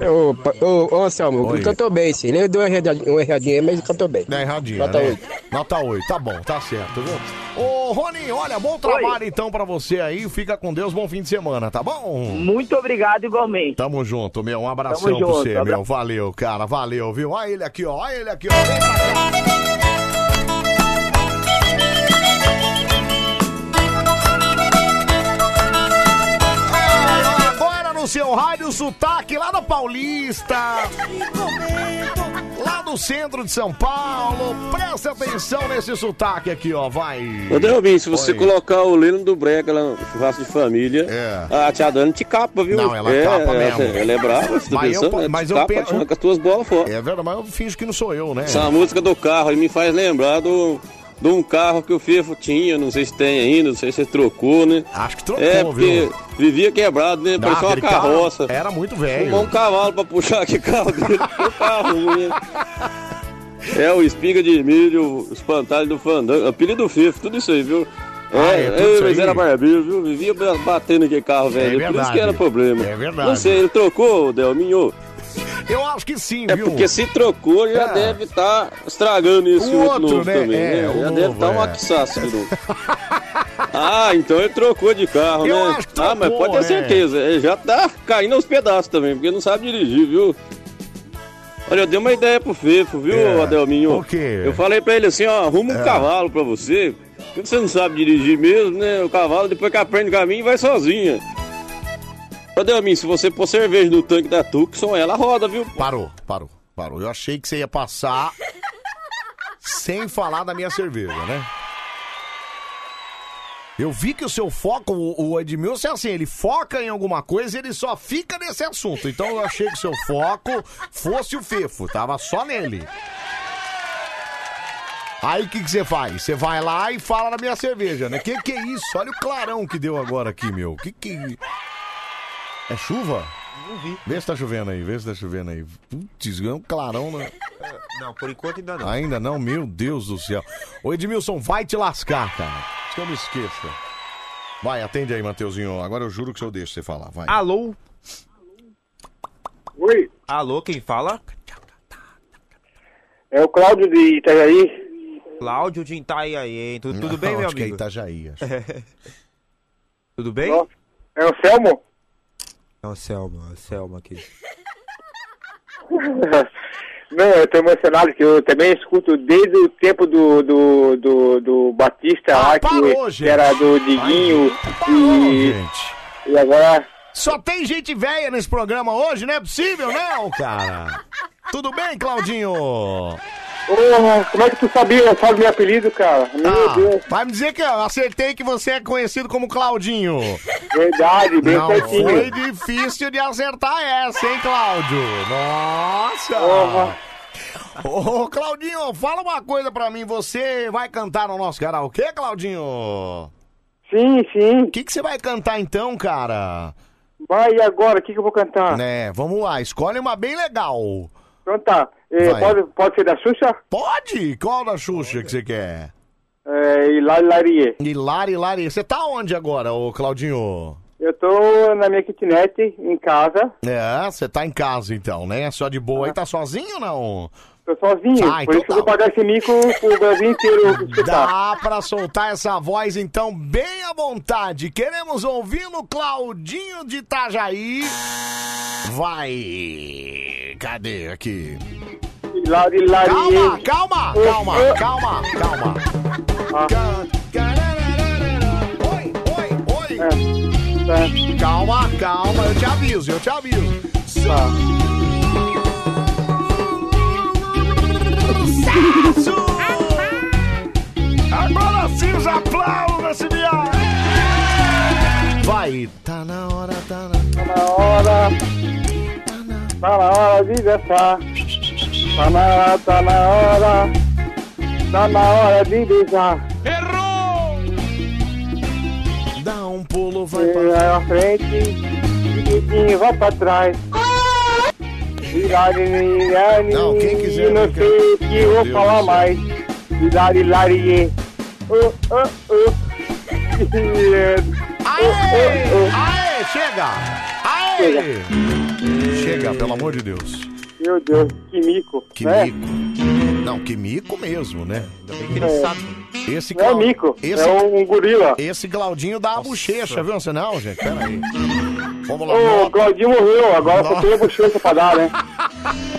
Speaker 89: Ô, ô, ô Anselmo,
Speaker 2: Oi.
Speaker 89: cantou bem, sim. Ele deu uma erradinha, mas cantou bem.
Speaker 2: Não é erradinha,
Speaker 89: Nota
Speaker 2: né?
Speaker 89: 8.
Speaker 2: Nota 8, tá bom, tá certo, viu? Ô, Rony, olha, bom trabalho então pra você aí. Fica com Deus, bom fim de semana, tá bom?
Speaker 88: Muito obrigado igualmente.
Speaker 2: Tamo junto, meu. Um abração
Speaker 88: Tamo
Speaker 2: pra
Speaker 88: junto,
Speaker 2: você,
Speaker 88: abra-
Speaker 2: meu. Valeu, cara, valeu, viu? Olha ele aqui, ó. Olha ele aqui, ó. Vem pra cá. No seu rádio sotaque lá da Paulista. Lá do centro de São Paulo. Presta atenção nesse sotaque aqui, ó. Vai.
Speaker 90: Ô, Delvin, se você
Speaker 2: Oi.
Speaker 90: colocar o Leno do Brega lá no churrasco de família, a tia Dani te capa, viu?
Speaker 2: É. Não, ela
Speaker 90: é,
Speaker 2: capa
Speaker 90: ela,
Speaker 2: mesmo.
Speaker 90: Ela é brava, você tá
Speaker 2: Mas eu
Speaker 90: pensando? Ela
Speaker 2: mas eu
Speaker 90: capa,
Speaker 2: penso-
Speaker 90: arranca as tuas bolas fora.
Speaker 2: É verdade, mas eu finjo que não sou eu, né?
Speaker 90: Essa música do carro aí me faz lembrar do, de um carro que o Fefo tinha, não sei se tem ainda, não sei se trocou, né?
Speaker 2: Acho que trocou,
Speaker 90: É, porque
Speaker 2: viu?
Speaker 90: vivia quebrado, né? Parecia uma carroça.
Speaker 2: Era muito velho.
Speaker 90: Fumou um cavalo pra puxar aquele carro dele. que carro né? <laughs> É, o espiga de milho, o espantalho do fandango, apelido do Fefo, tudo isso aí, viu? É,
Speaker 2: Ah, é
Speaker 90: eu,
Speaker 2: isso
Speaker 90: mas era barbeiro, viu? Vivia batendo aquele carro, velho. Por isso
Speaker 2: verdade.
Speaker 90: que era problema.
Speaker 2: É verdade.
Speaker 90: Não sei, ele trocou, Delminho?
Speaker 2: Eu acho que sim,
Speaker 90: É
Speaker 2: viu?
Speaker 90: porque se trocou, já
Speaker 2: É.
Speaker 90: deve estar estragando esse
Speaker 2: O
Speaker 90: outro, novo
Speaker 2: né?
Speaker 90: também,
Speaker 2: É,
Speaker 90: né? Já
Speaker 2: novo,
Speaker 90: deve estar um
Speaker 2: é.
Speaker 90: aquiçaço de novo. <laughs> ah, então ele trocou de carro,
Speaker 2: Eu
Speaker 90: né?
Speaker 2: que
Speaker 90: ah, mas
Speaker 2: trocou,
Speaker 90: pode ter
Speaker 2: é.
Speaker 90: certeza, ele já tá caindo aos pedaços também, porque não sabe dirigir, viu? Olha, eu dei uma ideia pro Fefo, viu,
Speaker 2: É.
Speaker 90: Adelminho?
Speaker 2: O quê?
Speaker 90: Eu falei pra ele assim, ó, arruma um
Speaker 2: É.
Speaker 90: cavalo pra você, porque você não sabe dirigir mesmo, né? O cavalo, depois que aprende o caminho, vai sozinha. Adelminho, se você pôr cerveja no tanque da Tucson, ela roda, viu?
Speaker 2: Parou, parou, parou. Eu achei que você ia passar sem falar da minha cerveja, né? Eu vi que o seu foco, o, Edmilson, é assim, ele foca em alguma coisa e ele só fica nesse assunto. Então eu achei que o seu foco fosse o Fefo, tava só nele. Aí o que que você faz? Você vai lá e fala da minha cerveja, né? Que que é isso? Olha o clarão que deu agora aqui, meu. Que que... É chuva?
Speaker 4: Não vi.
Speaker 2: Vê se tá chovendo aí, vê se tá chovendo aí. Putz, é um clarão, né?
Speaker 4: Não, por enquanto ainda não.
Speaker 2: Ainda não? Meu Deus do céu. Ô Edmilson, vai te lascar, cara. Se eu me esqueça. Vai, atende aí, Mateuzinho. Agora eu juro que eu deixo você falar. Vai.
Speaker 4: Alô?
Speaker 66: Oi,
Speaker 4: Alô, quem fala?
Speaker 66: é o Cláudio de Itajaí.
Speaker 4: Cláudio de Itaiaí, hein? Tudo, tudo bem, meu
Speaker 2: acho que é
Speaker 4: amigo?
Speaker 2: Itajaí, acho. <laughs>
Speaker 4: tudo bem?
Speaker 66: É o Selmo?
Speaker 4: É o Selma, é o Selma aqui. <laughs>
Speaker 66: Não, eu tô emocionado que eu também escuto desde o tempo do, do, do, do Batista lá, que,
Speaker 2: Ah, parou,
Speaker 66: que
Speaker 2: gente.
Speaker 66: era do Diguinho
Speaker 2: Parou,
Speaker 66: e,
Speaker 2: gente.
Speaker 66: e agora...
Speaker 2: Só tem gente velha nesse programa hoje, não é possível, não, cara? Tudo bem, Claudinho?
Speaker 66: Porra, como é que tu sabia? Sabe meu apelido, cara? Meu
Speaker 2: Ah,
Speaker 66: Deus.
Speaker 2: vai me dizer que eu acertei que você é conhecido como Claudinho.
Speaker 66: Verdade, bem
Speaker 2: Não
Speaker 66: certinho.
Speaker 2: foi difícil de acertar essa, hein, Cláudio? Nossa! Ô, Claudinho, fala uma coisa pra mim. Você vai cantar no nosso karaokê, Claudinho?
Speaker 66: Sim, sim.
Speaker 2: O que, que você vai cantar então, cara?
Speaker 66: Vai, e agora? O que, que eu vou cantar?
Speaker 2: Né, vamos lá, escolhe uma bem legal.
Speaker 66: Então tá. Eh,
Speaker 2: Vai.
Speaker 66: pode, pode ser da Xuxa?
Speaker 2: Pode? Qual da Xuxa que você quer?
Speaker 66: É, Hilari Larie.
Speaker 2: Hilari, Hilari. Você tá onde agora, ô Claudinho?
Speaker 22: Eu tô na minha kitnet, em casa.
Speaker 2: É, você tá em casa então, né? Só de boa. aí tá sozinho ou não?
Speaker 22: Tô sozinho,
Speaker 2: Ah,
Speaker 22: por
Speaker 2: então
Speaker 22: isso eu vou
Speaker 2: tá.
Speaker 22: pagar esse mico pro Brasil inteiro <laughs> escutar.
Speaker 2: Dá pra soltar essa voz então bem à vontade. Queremos ouvir no Claudinho de Itajaí. Vai. Cadê aqui?
Speaker 22: Hilari, hilari.
Speaker 2: Calma, calma, calma,
Speaker 22: oh.
Speaker 2: calma, calma. Oi, oi, oi.
Speaker 22: É,
Speaker 2: Calma, calma, eu te aviso, eu te aviso. Agora sim os aplausos nesse viagem! Vai, tá na hora, tá na...
Speaker 22: Tá na hora. Tá na hora de dançar. Tá na, tá na hora. Tá na hora de beijar.
Speaker 2: Dá um pulo, vai
Speaker 22: pra Vai pra frente. Direitinho, vai pra trás. Hilari,
Speaker 2: Não, quem quiser
Speaker 22: Não
Speaker 2: brincar.
Speaker 22: sei o que eu vou
Speaker 2: Deus
Speaker 22: falar mais. Hilari, hilari. Oh, oh, oh.
Speaker 2: Aê! Aê, chega! Aê! Chega, pelo amor de Deus.
Speaker 22: Meu Deus, que mico.
Speaker 2: Que
Speaker 22: né?
Speaker 2: mico. Não, que mico mesmo, né? Ainda bem
Speaker 22: que ele É. sabe.
Speaker 2: Esse
Speaker 22: Não é mico, é um gorila.
Speaker 2: Esse Claudinho dá a bochecha, viu? Você não, gente? Pera aí. Vamos lá.
Speaker 22: Ô, o Claudinho morreu, agora só tem a bochecha pra dar, né? <laughs>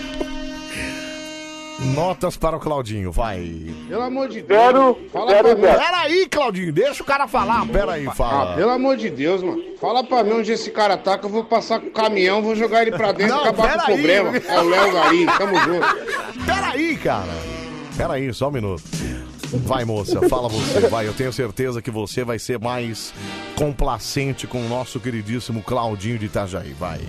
Speaker 2: Notas para o Claudinho, vai.
Speaker 91: Pelo amor de Deus.
Speaker 22: Zero,
Speaker 91: Fala
Speaker 22: zero,
Speaker 91: pra mim.
Speaker 22: zero.
Speaker 2: Pera aí, Claudinho, deixa o cara falar. Pera aí,
Speaker 91: Ah,
Speaker 2: fala.
Speaker 91: pelo amor de Deus, mano. Fala pra mim onde esse cara tá, que eu vou passar com o caminhão, vou jogar ele pra dentro
Speaker 2: Não,
Speaker 91: e acabar com o problema. É o Léo Gari, tamo junto.
Speaker 2: Pera aí, cara. Pera aí, só um minuto. Vai, moça, fala você. Vai, eu tenho certeza que você vai ser mais complacente com o nosso queridíssimo Claudinho de Itajaí. Vai.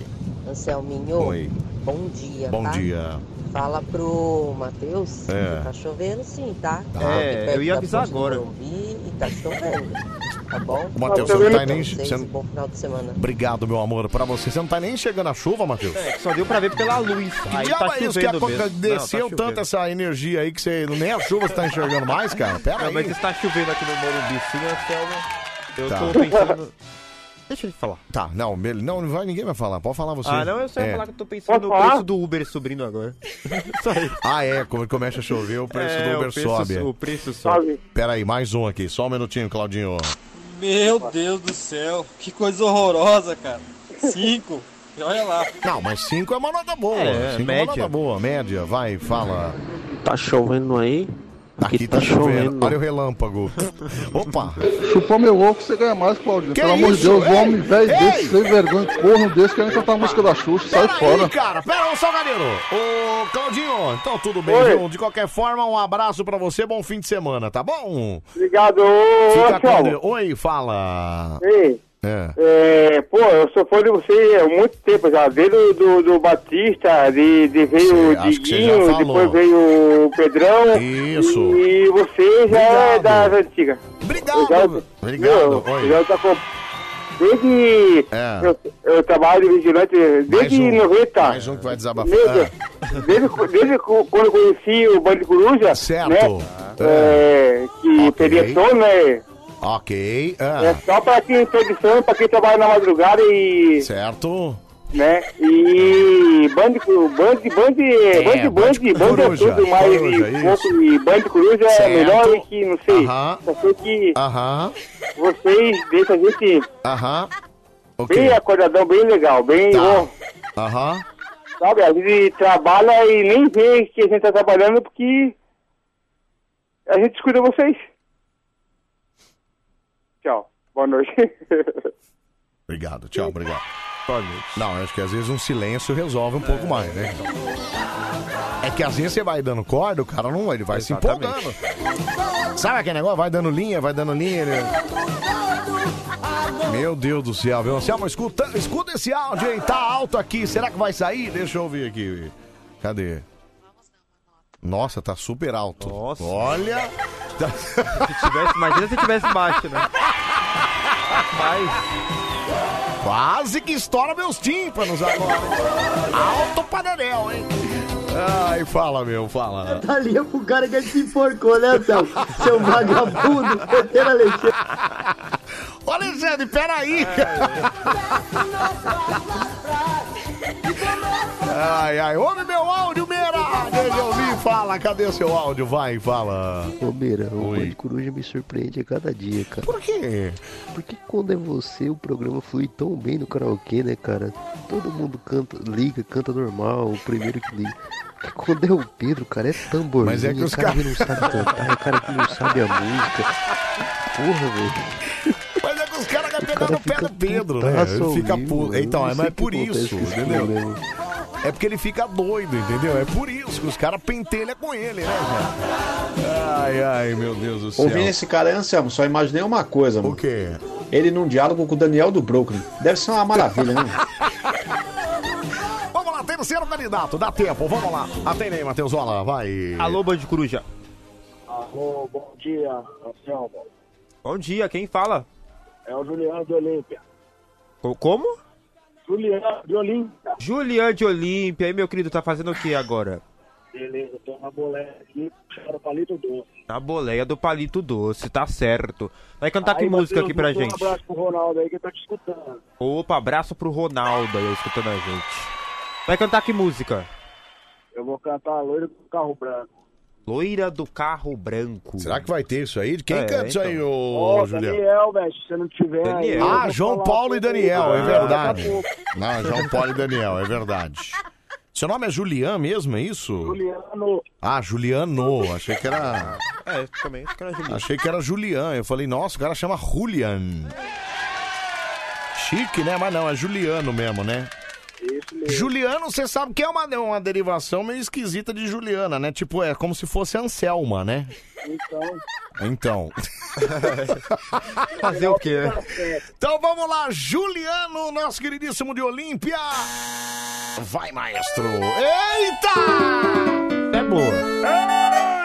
Speaker 92: Anselminho,
Speaker 2: Oi.
Speaker 92: bom dia.
Speaker 2: Bom
Speaker 92: tá?
Speaker 2: dia.
Speaker 92: Fala pro Matheus
Speaker 2: É.
Speaker 92: que tá chovendo sim, tá?
Speaker 4: É,
Speaker 92: Aqui perto
Speaker 4: eu ia avisar agora.
Speaker 92: Morumbi E tá chovendo, <laughs> tá bom?
Speaker 2: Ô, Matheus, você não tá nem-
Speaker 92: Vocês,
Speaker 2: você-
Speaker 92: um bom final de semana.
Speaker 2: Obrigado, meu amor, pra você. Você não tá nem chegando a chuva, Matheus?
Speaker 4: É, que só deu pra ver pela luz.
Speaker 2: Que
Speaker 4: Aí
Speaker 2: diabo
Speaker 4: tá
Speaker 2: é isso que
Speaker 4: chovendo
Speaker 2: a-
Speaker 4: mesmo.
Speaker 2: desceu
Speaker 4: Não, tá
Speaker 2: tanto essa energia aí que você nem a chuva você tá enxergando mais, cara? Pera
Speaker 4: Não,
Speaker 2: aí.
Speaker 4: mas está chovendo aqui no Morumbi, sim, Anselmo. Eu
Speaker 2: Tá.
Speaker 4: tô pensando... Deixa ele falar.
Speaker 2: Tá, não, ele- não, não vai, ninguém vai falar. Pode falar você.
Speaker 4: Ah, não, eu só ia
Speaker 2: É.
Speaker 4: falar que eu tô pensando no preço do Uber subindo agora. <laughs> Só isso.
Speaker 2: Ah, é, quando começa a chover, o preço
Speaker 4: É,
Speaker 2: do
Speaker 4: o
Speaker 2: Uber
Speaker 4: preço
Speaker 2: sobe.
Speaker 4: so- o preço sobe.
Speaker 2: Pera aí, mais um aqui, só um minutinho, Claudinho.
Speaker 18: Meu Deus do céu, que coisa horrorosa, cara. Cinco. E <laughs> olha lá.
Speaker 2: Não, mas cinco é uma nota boa.
Speaker 18: É,
Speaker 2: cinco é uma
Speaker 18: média.
Speaker 2: nota boa, média. Vai, fala.
Speaker 93: Tá chovendo aí?
Speaker 2: Aqui tá, chovendo. Olha o relâmpago. <laughs> Opa!
Speaker 94: Chupou meu louco, você ganha mais, Claudinho.
Speaker 2: Que
Speaker 94: Pelo amor de? Deus, um
Speaker 2: Ei,
Speaker 94: homem velho desse, sem vergonha, corno desse, querendo cantar a música da Xuxa, sai fora.
Speaker 2: Aí, cara, pera, ô Salgadeiro. Ô, Claudinho, então tudo bem,
Speaker 22: Oi.
Speaker 2: viu? De qualquer forma, um abraço pra você, bom fim de semana, tá bom?
Speaker 22: Obrigado,
Speaker 2: Fica. Deus. Oi, fala.
Speaker 22: Ei,
Speaker 2: É.
Speaker 22: é, pô, eu sou fã de você há muito tempo já. Veio do, do Batista, de, de veio o Diguinho, depois veio o Pedrão.
Speaker 2: Isso.
Speaker 22: E você já é
Speaker 2: Obrigado.
Speaker 22: das antigas.
Speaker 2: Obrigado.
Speaker 22: Eu já,
Speaker 2: Obrigado,
Speaker 22: Eu,
Speaker 2: oi.
Speaker 22: eu já tô com... Desde...
Speaker 2: É.
Speaker 22: Eu, eu trabalho de vigilante desde
Speaker 2: um.
Speaker 22: 90.
Speaker 2: Mais um que vai desabafar.
Speaker 22: Desde, desde, desde quando eu conheci o Bando de Coruja,
Speaker 2: Certo.
Speaker 22: né? É, que teria sono, né?
Speaker 2: Ok.
Speaker 22: É
Speaker 2: Ah,
Speaker 22: só pra quem tem de sono, pra quem trabalha na madrugada e...
Speaker 2: certo.
Speaker 22: Né? E Band, Band, Band, Band, Band, Band, Band é tudo, mas
Speaker 2: Coruja,
Speaker 22: e, Band Coruja é
Speaker 2: Certo.
Speaker 22: melhor e que, não sei,
Speaker 2: Aham.
Speaker 22: só sei que
Speaker 2: Aham.
Speaker 22: vocês deixam a gente
Speaker 2: Aham.
Speaker 22: bem acordadão, bem legal, bem
Speaker 2: Tá.
Speaker 22: bom.
Speaker 2: Aham.
Speaker 22: Sabe, a gente trabalha e nem vê que a gente tá trabalhando porque a gente escuta vocês. Boa noite. <laughs>
Speaker 2: Obrigado, tchau, obrigado. Não, acho que às vezes um silêncio resolve um pouco mais, né? É que às vezes você vai dando corda, o cara não, ele vai se empolgando. Sabe aquele negócio? Vai dando linha, vai dando linha. Ele... Meu Deus do céu, viu? Anselmo, escuta, escuta esse áudio aí, tá alto aqui. Será que vai sair? Deixa eu ouvir aqui. Cadê? Nossa, tá super alto.
Speaker 4: Nossa.
Speaker 2: Olha.
Speaker 4: Se tivesse, imagina se tivesse baixo, né? <laughs> Rapaz.
Speaker 2: Quase que estoura meus tímpanos agora. Alto panerel, hein? Vai, fala, meu, fala.
Speaker 95: Ali é pro cara que se enforcou, né, Anselmo? Seu vagabundo, Peteira Alexandre.
Speaker 2: Ô, Alexandre, peraí. Ai, ai, ouve meu áudio, Meira! Deixa eu ouvir, fala, cadê seu áudio? Vai, fala.
Speaker 96: Ô, Meira, o
Speaker 2: Oi.
Speaker 96: Band Coruja me surpreende a cada dia, cara.
Speaker 2: Por quê?
Speaker 96: Porque quando é você, o programa flui tão bem no karaokê, né, cara? Todo mundo canta, liga, canta normal, o primeiro que liga. Quando é o Pedro, cara, é tamborzinho,
Speaker 2: Mas é que os
Speaker 96: o cara que não sabe cantar, é o cara que não sabe a música. Porra, velho.
Speaker 2: Mas é que os caras querem pegar no pé do Pedro, né? Ele fica puto. Então, é, mas é por isso, entendeu?
Speaker 96: programa.
Speaker 2: É porque ele fica doido, entendeu? É por isso que os caras pentelham com ele, né, cara? Ai, ai, meu Deus do céu.
Speaker 78: Ouvindo esse cara aí, Anselmo, só imaginei uma coisa, mano.
Speaker 2: O quê?
Speaker 78: Ele num diálogo com o Daniel do Brooklyn. Deve ser uma maravilha, né? <laughs>
Speaker 2: Vamos lá, terceiro candidato, dá tempo, vamos lá. Atende aí, Matheusola, vai.
Speaker 4: Alô, Band Coruja.
Speaker 66: Alô, bom dia, Anselmo.
Speaker 4: Bom dia, quem fala?
Speaker 66: É o Juliano de Olímpia.
Speaker 4: Co- Como?
Speaker 66: Juliano de Olímpia.
Speaker 4: Julian de Olímpia. E meu querido, tá fazendo o que agora?
Speaker 66: Beleza, tô na boleia aqui, puxando palito doce.
Speaker 4: Na boleia do palito doce, tá certo. Vai cantar que
Speaker 66: Aí,
Speaker 4: música
Speaker 66: Matheus,
Speaker 4: aqui pra gente?
Speaker 66: Um abraço pro Ronaldo aí que tá te escutando.
Speaker 4: Opa, abraço pro Ronaldo aí escutando a gente. Vai cantar que música?
Speaker 66: Eu vou cantar a loira do carro branco.
Speaker 4: Loira do carro branco.
Speaker 2: Será que vai ter isso aí? Quem
Speaker 4: É,
Speaker 2: canta isso aí,
Speaker 4: então.
Speaker 2: ô
Speaker 66: Ô,
Speaker 2: Juliano?
Speaker 66: Daniel, velho, se você não tiver aí... eu
Speaker 2: Ah,
Speaker 66: vou
Speaker 2: João Paulo e Daniel, é verdade. Não, João <laughs> Paulo e Daniel, é verdade. Seu nome é Julian mesmo, é isso?
Speaker 66: Juliano.
Speaker 2: Ah, Juliano. Achei que era.
Speaker 4: É, também, acho que era Juliano.
Speaker 2: Achei que era Julian. Eu falei, nossa, o cara chama Julian. Chique, né? Mas não, é Juliano mesmo, né? Juliano, você sabe que é uma, uma derivação meio esquisita de Juliana, né? Tipo, é como se fosse Anselma, né?
Speaker 66: Então,
Speaker 2: Então. <laughs>
Speaker 4: Fazer o quê?
Speaker 2: Então vamos lá, Juliano, nosso queridíssimo de Olímpia. Vai, maestro. Eita!
Speaker 4: É boa.
Speaker 2: Eita,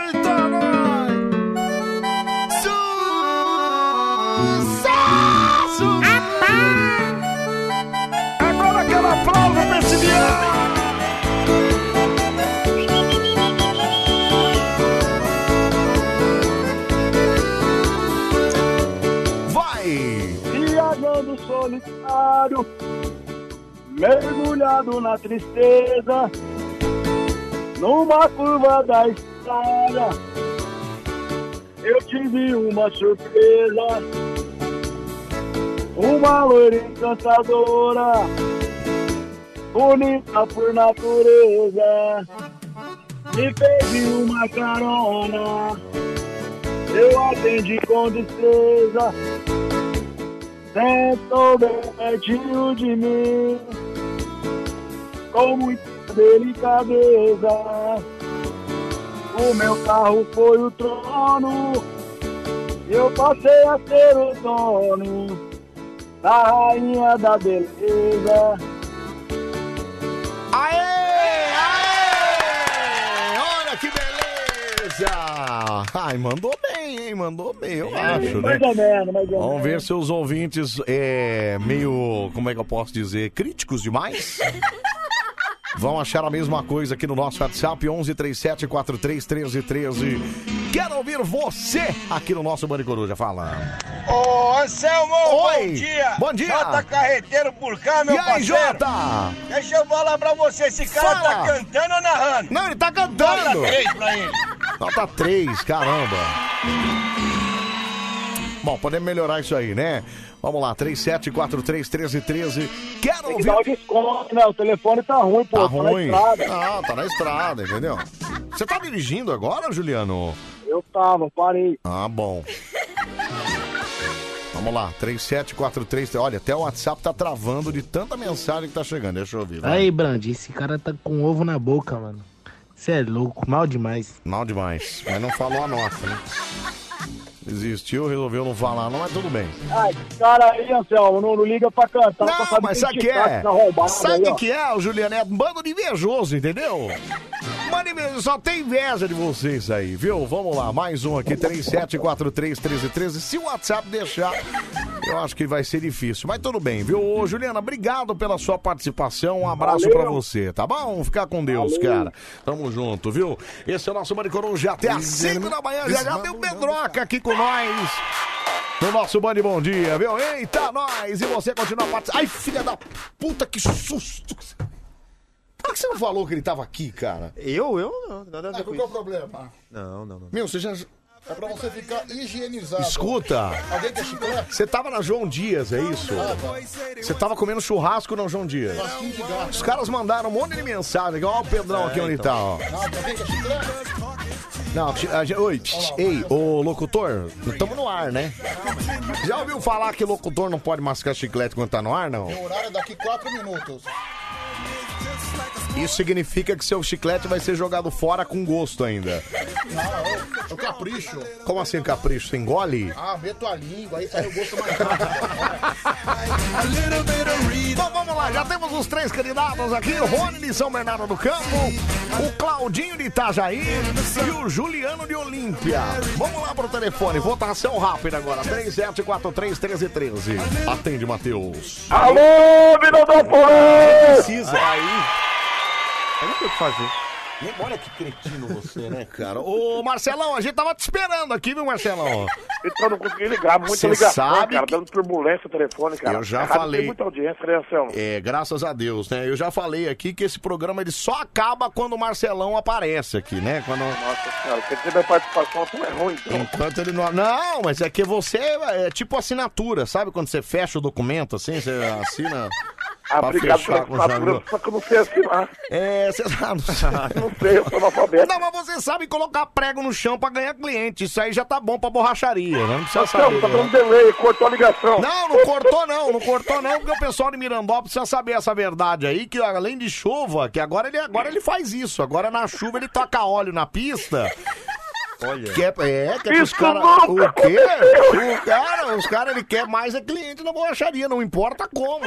Speaker 66: solitário, mergulhado na tristeza, numa curva da estrada, eu tive uma surpresa, uma loira encantadora, bonita por natureza, me pediu uma carona, eu atendi com destreza. Sentou bem pertinho de mim, com muita delicadeza. O meu carro foi o trono, eu passei a ser o dono da rainha da beleza.
Speaker 2: Aê! Aê! Olha que beleza! Ai, mandou bem, hein? Mandou bem, eu acho, né?
Speaker 66: Mais ou menos, mais ou
Speaker 2: Vamos
Speaker 66: menos.
Speaker 2: ver se os ouvintes é meio, como é que eu posso dizer, críticos demais? <laughs> Vão achar a mesma coisa aqui no nosso WhatsApp 11 37 43 13 13. Quero ouvir você aqui no nosso Bande Coruja. Fala.
Speaker 97: Ô, Anselmo,
Speaker 2: Oi.
Speaker 97: bom dia!
Speaker 2: Bom dia.
Speaker 97: Jota Carreteiro por cá, meu
Speaker 2: E aí,
Speaker 97: parceiro!
Speaker 2: Jota?
Speaker 97: Deixa eu falar pra você, esse cara
Speaker 2: Fala.
Speaker 97: tá cantando ou narrando?
Speaker 2: Não, ele tá cantando.
Speaker 97: Nota três pra ele.
Speaker 2: Nota 3, caramba. Bom, podemos melhorar isso aí, né? Vamos lá, 37431313. Quero
Speaker 66: Tem que
Speaker 2: ouvir.
Speaker 66: dar um desconto, né? O telefone tá ruim, pô.
Speaker 2: Tá
Speaker 66: na
Speaker 2: ruim?
Speaker 66: estrada.
Speaker 2: Ah, tá na estrada, entendeu? Você tá dirigindo agora, Juliano?
Speaker 66: Eu tava, parei.
Speaker 2: Ah, bom. Vamos lá, 3743. Olha, até o WhatsApp tá travando de tanta mensagem que tá chegando. Deixa eu ouvir. vai.
Speaker 98: Aí, Brandi, esse cara tá com ovo na boca, mano. Você é louco, mal demais.
Speaker 2: Mal demais. Mas não falou a nossa, né? Desistiu, resolveu não falar, não, mas tudo bem.
Speaker 66: Esse cara aí, Anselmo, não, não liga pra cantar. pra
Speaker 2: Não,
Speaker 66: saber
Speaker 2: mas sabe o que é? Sabe o que é, o Juliano? É bando de invejoso, entendeu? <laughs> Mano, invejoso, só tem inveja de vocês aí, viu? Vamos lá, mais um aqui, 37431313. Se o WhatsApp deixar, Eu acho que vai ser difícil, mas tudo bem, viu? Ô, Juliana, obrigado pela sua participação. Um abraço
Speaker 99: Valeu.
Speaker 2: pra você, tá bom? Ficar com Deus,
Speaker 99: Valeu.
Speaker 2: cara. Tamo junto, viu? Esse é o nosso Bande Coruja até às 5 da manhã. Já já tem o Pedroca aqui com nós. No nosso Band Bom Dia, viu? Eita, nós! E você continua participando. Ai, filha da puta, que susto! Por que você não falou que ele tava aqui, cara?
Speaker 4: Eu? Eu não, nada a ver
Speaker 91: Ah,
Speaker 4: com
Speaker 91: qual que é o
Speaker 4: isso.
Speaker 91: problema?
Speaker 4: Não, não, não.
Speaker 2: Meu, você já.
Speaker 91: É pra você ficar higienizado.
Speaker 2: Escuta.
Speaker 91: Alguém quer chiclete?
Speaker 2: Você tava na João Dias, é isso? Você tava comendo churrasco na João Dias.
Speaker 91: Pastinho de gato.
Speaker 2: Os caras mandaram um monte de mensagem. Olha o Pedrão aqui onde tá, ó.
Speaker 91: Nada, alguém quer chiclete?
Speaker 2: Não, ti- a gente- oi, tch, ei, ô locutor, estamos no ar, né? Já ouviu falar que locutor não pode mascar chiclete quando tá no ar, não?
Speaker 91: O horário é daqui 4 minutos.
Speaker 2: Isso significa que seu chiclete vai ser jogado fora com gosto ainda.
Speaker 91: Não, eu, eu capricho.
Speaker 2: Como assim capricho? Você engole?
Speaker 91: Ah, meto a língua, aí sai o gosto mais
Speaker 2: Bom, vamos lá, já temos os três candidatos aqui: o Rony de São Bernardo do Campo, o Claudinho de Itajaí e o Juliano de Olímpia. Vamos lá pro telefone, votação rápida agora: 37431313. Atende, Matheus.
Speaker 99: Alô, Vinodópolis!
Speaker 2: Precisa.
Speaker 4: Aí. Eu não tenho o que fazer.
Speaker 2: Olha que cretino você, né, <laughs> cara? Ô, Marcelão, a gente tava te esperando aqui, viu, Marcelão? <laughs>
Speaker 99: Então não consegui ligar, muita
Speaker 2: Cê
Speaker 99: ligação,
Speaker 2: sabe
Speaker 99: cara,
Speaker 2: que-
Speaker 99: dando turbulência o telefone, cara.
Speaker 2: Eu já
Speaker 99: A
Speaker 2: falei.
Speaker 99: Tem muita audiência, né, Anselmo?
Speaker 2: É, graças a Deus, né? Eu já falei aqui que esse programa ele só acaba quando o Marcelão aparece aqui, né? Quando...
Speaker 99: Nossa senhora, quer dizer, minha participação é ruim, então.
Speaker 2: Enquanto ele não. Não, mas é que você é tipo assinatura, sabe? Quando você fecha o documento assim, você assina.
Speaker 99: Ah,
Speaker 2: pra
Speaker 99: obrigado
Speaker 2: fechar
Speaker 99: pela
Speaker 2: com
Speaker 99: assinatura, só que eu não sei assinar.
Speaker 2: É, você não sabe. <laughs>
Speaker 99: Não sei, eu sou analfabeto.
Speaker 2: Não, mas você sabe colocar prego no chão pra ganhar cliente. Isso aí já tá bom pra borracharia, né? Não precisa
Speaker 99: Anselmo,
Speaker 2: saber.
Speaker 99: tá
Speaker 2: né?
Speaker 99: dando delay, cortou a ligação.
Speaker 2: Não, não cortou não, não cortou não, porque o pessoal de Mirandópolis precisa saber essa verdade aí, que além de chuva, que agora ele, agora ele faz isso, agora na chuva ele toca óleo na pista.
Speaker 4: Olha.
Speaker 2: Quer, é, quer que os
Speaker 99: Isso
Speaker 2: caras...
Speaker 99: nunca
Speaker 2: O quê?
Speaker 99: aconteceu.
Speaker 2: O cara, os caras, ele quer mais é cliente na borracharia, não importa como.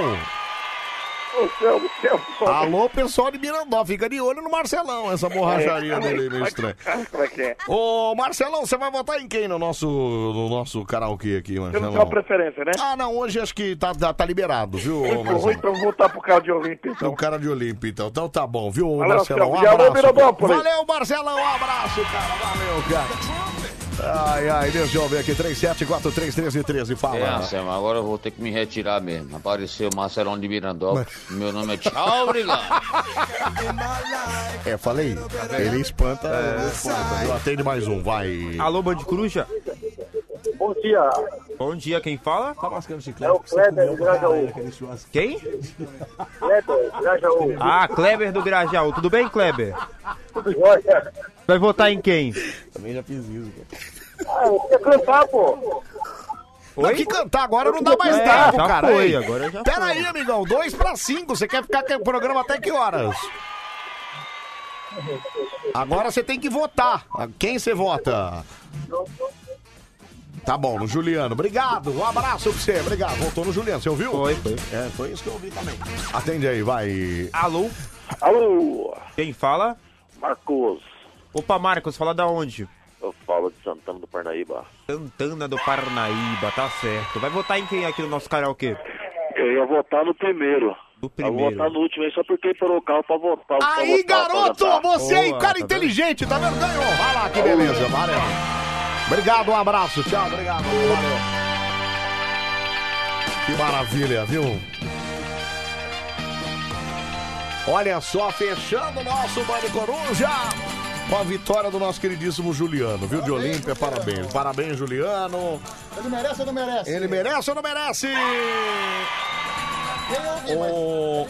Speaker 2: Alô, pessoal de Mirandó, fica de olho no Marcelão, essa borracharia
Speaker 99: É,
Speaker 2: dele meio <laughs>
Speaker 99: como é
Speaker 2: estranha.
Speaker 99: Como é que é?
Speaker 2: Ô, Marcelão, você vai votar em quem no nosso, no nosso karaokê aqui,
Speaker 99: Você não
Speaker 2: Marcelão?
Speaker 99: tem uma preferência, né?
Speaker 2: Ah, não, hoje acho que tá, tá, tá liberado, viu,
Speaker 99: Muito ruim,
Speaker 2: Marcelão?
Speaker 99: então vou voltar pro carro de Olímpia, então.
Speaker 2: O cara de Olímpia, então. Então tá bom, viu, Marcelão? Um abraço. Valeu, Marcelão, um abraço, cara. Valeu, cara. Ai, ai, deixa eu ver aqui, 37431313, fala.
Speaker 100: É, Anselmo, agora eu vou ter que me retirar mesmo. Apareceu o Marcelão de Mirandópolis. Meu nome é Tchau, obrigado.
Speaker 2: É, falei, ele espanta, espanta, viu? Atende mais um, vai.
Speaker 4: Alô, Band Coruja?
Speaker 88: Bom dia.
Speaker 4: Bom dia, quem fala?
Speaker 2: Tá mascando chiclete?
Speaker 88: É o Kleber do Grajaú.
Speaker 4: Quem?
Speaker 88: Kleber do Grajaú.
Speaker 4: Ah, Kleber do Grajaú. Tudo bem, Kleber?
Speaker 88: Tudo jóia.
Speaker 4: Vai votar em quem?
Speaker 2: Também já fiz isso, cara.
Speaker 88: Ah, eu queria cantar, pô.
Speaker 2: Oi? que cantar agora não dá mais
Speaker 4: É,
Speaker 2: tempo,
Speaker 4: já
Speaker 2: cara.
Speaker 4: foi, agora já
Speaker 2: Pera
Speaker 4: foi.
Speaker 2: aí, amigão, dois pra cinco. Você quer ficar com o programa até que horas? Agora você tem que votar. Quem você vota? Tá bom, no Juliano. Obrigado, um abraço pra você. Obrigado. Voltou no Juliano, você ouviu?
Speaker 4: Foi, foi.
Speaker 2: É, foi isso que eu ouvi também. Atende aí, vai.
Speaker 4: Alô?
Speaker 99: Alô?
Speaker 4: Quem fala?
Speaker 99: Marcos.
Speaker 4: Opa, Marcos, fala da onde?
Speaker 99: Eu falo de Santana do Parnaíba.
Speaker 4: Santana do Parnaíba, tá certo. Vai votar em quem aqui no nosso karaokê?
Speaker 99: Eu ia votar no primeiro.
Speaker 4: Do
Speaker 99: Eu vou
Speaker 4: primeiro.
Speaker 99: votar no último aí só porque parou o carro pra votar. pra
Speaker 2: Aí,
Speaker 99: votar, pra
Speaker 2: garoto,
Speaker 99: votar.
Speaker 2: você aí,
Speaker 4: Boa,
Speaker 2: cara
Speaker 4: tá
Speaker 2: inteligente, tá vendo? Ganhou. Vai lá, que beleza. Valeu. Obrigado, um abraço. Tchau, obrigado. Valeu. Que maravilha, viu? Olha só, fechando o nosso Bande Coruja com a vitória do nosso queridíssimo Juliano, viu? De Olímpia, parabéns. Parabéns, Juliano.
Speaker 91: Ele merece ou não merece?
Speaker 2: Ele merece ou não merece?
Speaker 91: Eu,
Speaker 2: Ô.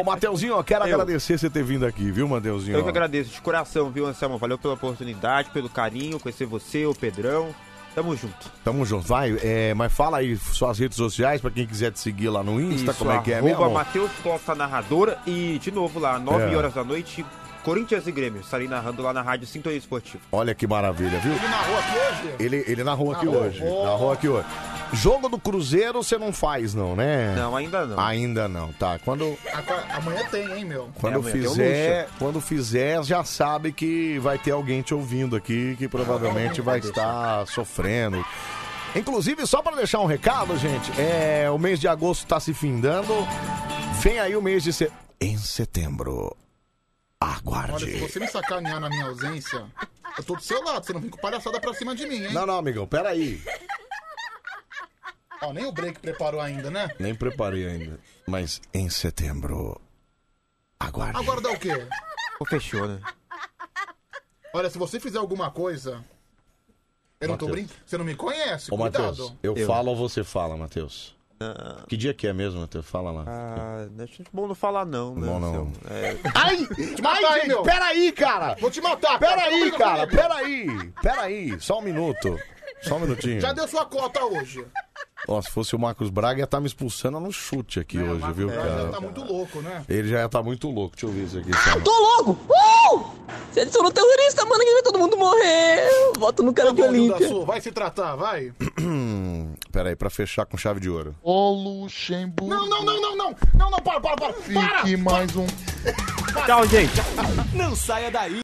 Speaker 2: Ô, Mateuzinho, eu quero
Speaker 4: Eu.
Speaker 2: agradecer você ter vindo aqui, viu, Mateuzinho?
Speaker 4: Eu que agradeço de coração, viu, Anselmo? Valeu pela oportunidade, pelo carinho, conhecer você, o Pedrão. Tamo junto.
Speaker 2: Tamo junto, vai. É, mas fala aí suas redes sociais pra quem quiser te seguir lá no Insta, como é que é mesmo?
Speaker 4: Matheus Costa Narradora e, de novo, lá, 9
Speaker 2: É.
Speaker 4: horas da noite, Corinthians e Grêmio. Estarei narrando lá na Rádio Sintonia Esportiva.
Speaker 2: Olha que maravilha, viu?
Speaker 91: Ele narrou aqui hoje?
Speaker 2: Ele, ele narrou aqui
Speaker 91: Narrou?
Speaker 2: hoje.
Speaker 91: Boa.
Speaker 2: Narrou aqui hoje. Jogo do Cruzeiro você não faz, não, né?
Speaker 4: Não, ainda não.
Speaker 2: Ainda não, tá. Quando,
Speaker 91: Agora, amanhã tem, hein, meu?
Speaker 2: quando
Speaker 4: É, amanhã tem o
Speaker 2: fizer, quando fizer, já sabe que vai ter alguém te ouvindo aqui que provavelmente vai estar sofrendo. Inclusive, só pra deixar um recado, gente, é, o mês de agosto tá se findando. Vem aí o mês de setembro. Em setembro.
Speaker 91: Olha, se
Speaker 2: Aguarde.
Speaker 91: você me sacanear na minha ausência, eu tô do seu lado. Você não vem com palhaçada pra cima de mim, hein?
Speaker 2: Não, não, amigão, peraí.
Speaker 91: Ó, nem o break preparou ainda, né?
Speaker 2: Nem preparei ainda. Mas em setembro. Aguarde.
Speaker 91: Aguardar o quê?
Speaker 4: Fechou, né?
Speaker 91: Olha, se você fizer alguma coisa. Eu não tô brincando. Você não me conhece?
Speaker 2: Ô, Matheus,
Speaker 91: Cuidado.
Speaker 2: eu, falo ou você fala, Matheus? Que dia que é mesmo, Matheus? Fala lá.
Speaker 4: Ah, acho bom não falar não, né?
Speaker 2: Bom, não.
Speaker 4: É-
Speaker 2: Ai!
Speaker 91: te matar,
Speaker 2: Ai,
Speaker 91: meu?
Speaker 2: peraí, cara!
Speaker 91: Vou te matar,
Speaker 2: Peraí, cara, peraí! Peraí, só um minuto. Só um minutinho.
Speaker 91: Já deu sua cota hoje.
Speaker 2: Ó, se fosse o Marcos Braga, ia estar me expulsando no chute aqui hoje, viu,
Speaker 91: Já
Speaker 2: cara?
Speaker 91: tá muito louco, né?
Speaker 2: Ele já ia estar muito louco. Deixa eu ver isso aqui.
Speaker 80: Ah, tô louco! Uh! Você adicionou terrorista, mano, que vai todo mundo morrer. Voto no cara de
Speaker 91: Tá Duda
Speaker 80: Olímpia.
Speaker 91: Vai se tratar, vai. <clears throat>
Speaker 2: Peraí, pra fechar com chave de ouro.
Speaker 83: Ô, Luxemburgo.
Speaker 91: Não, não, não, não, não. Não, não, para, para, para. Para!
Speaker 83: Fique mais um.
Speaker 4: Tchau, gente.
Speaker 101: Não saia daí.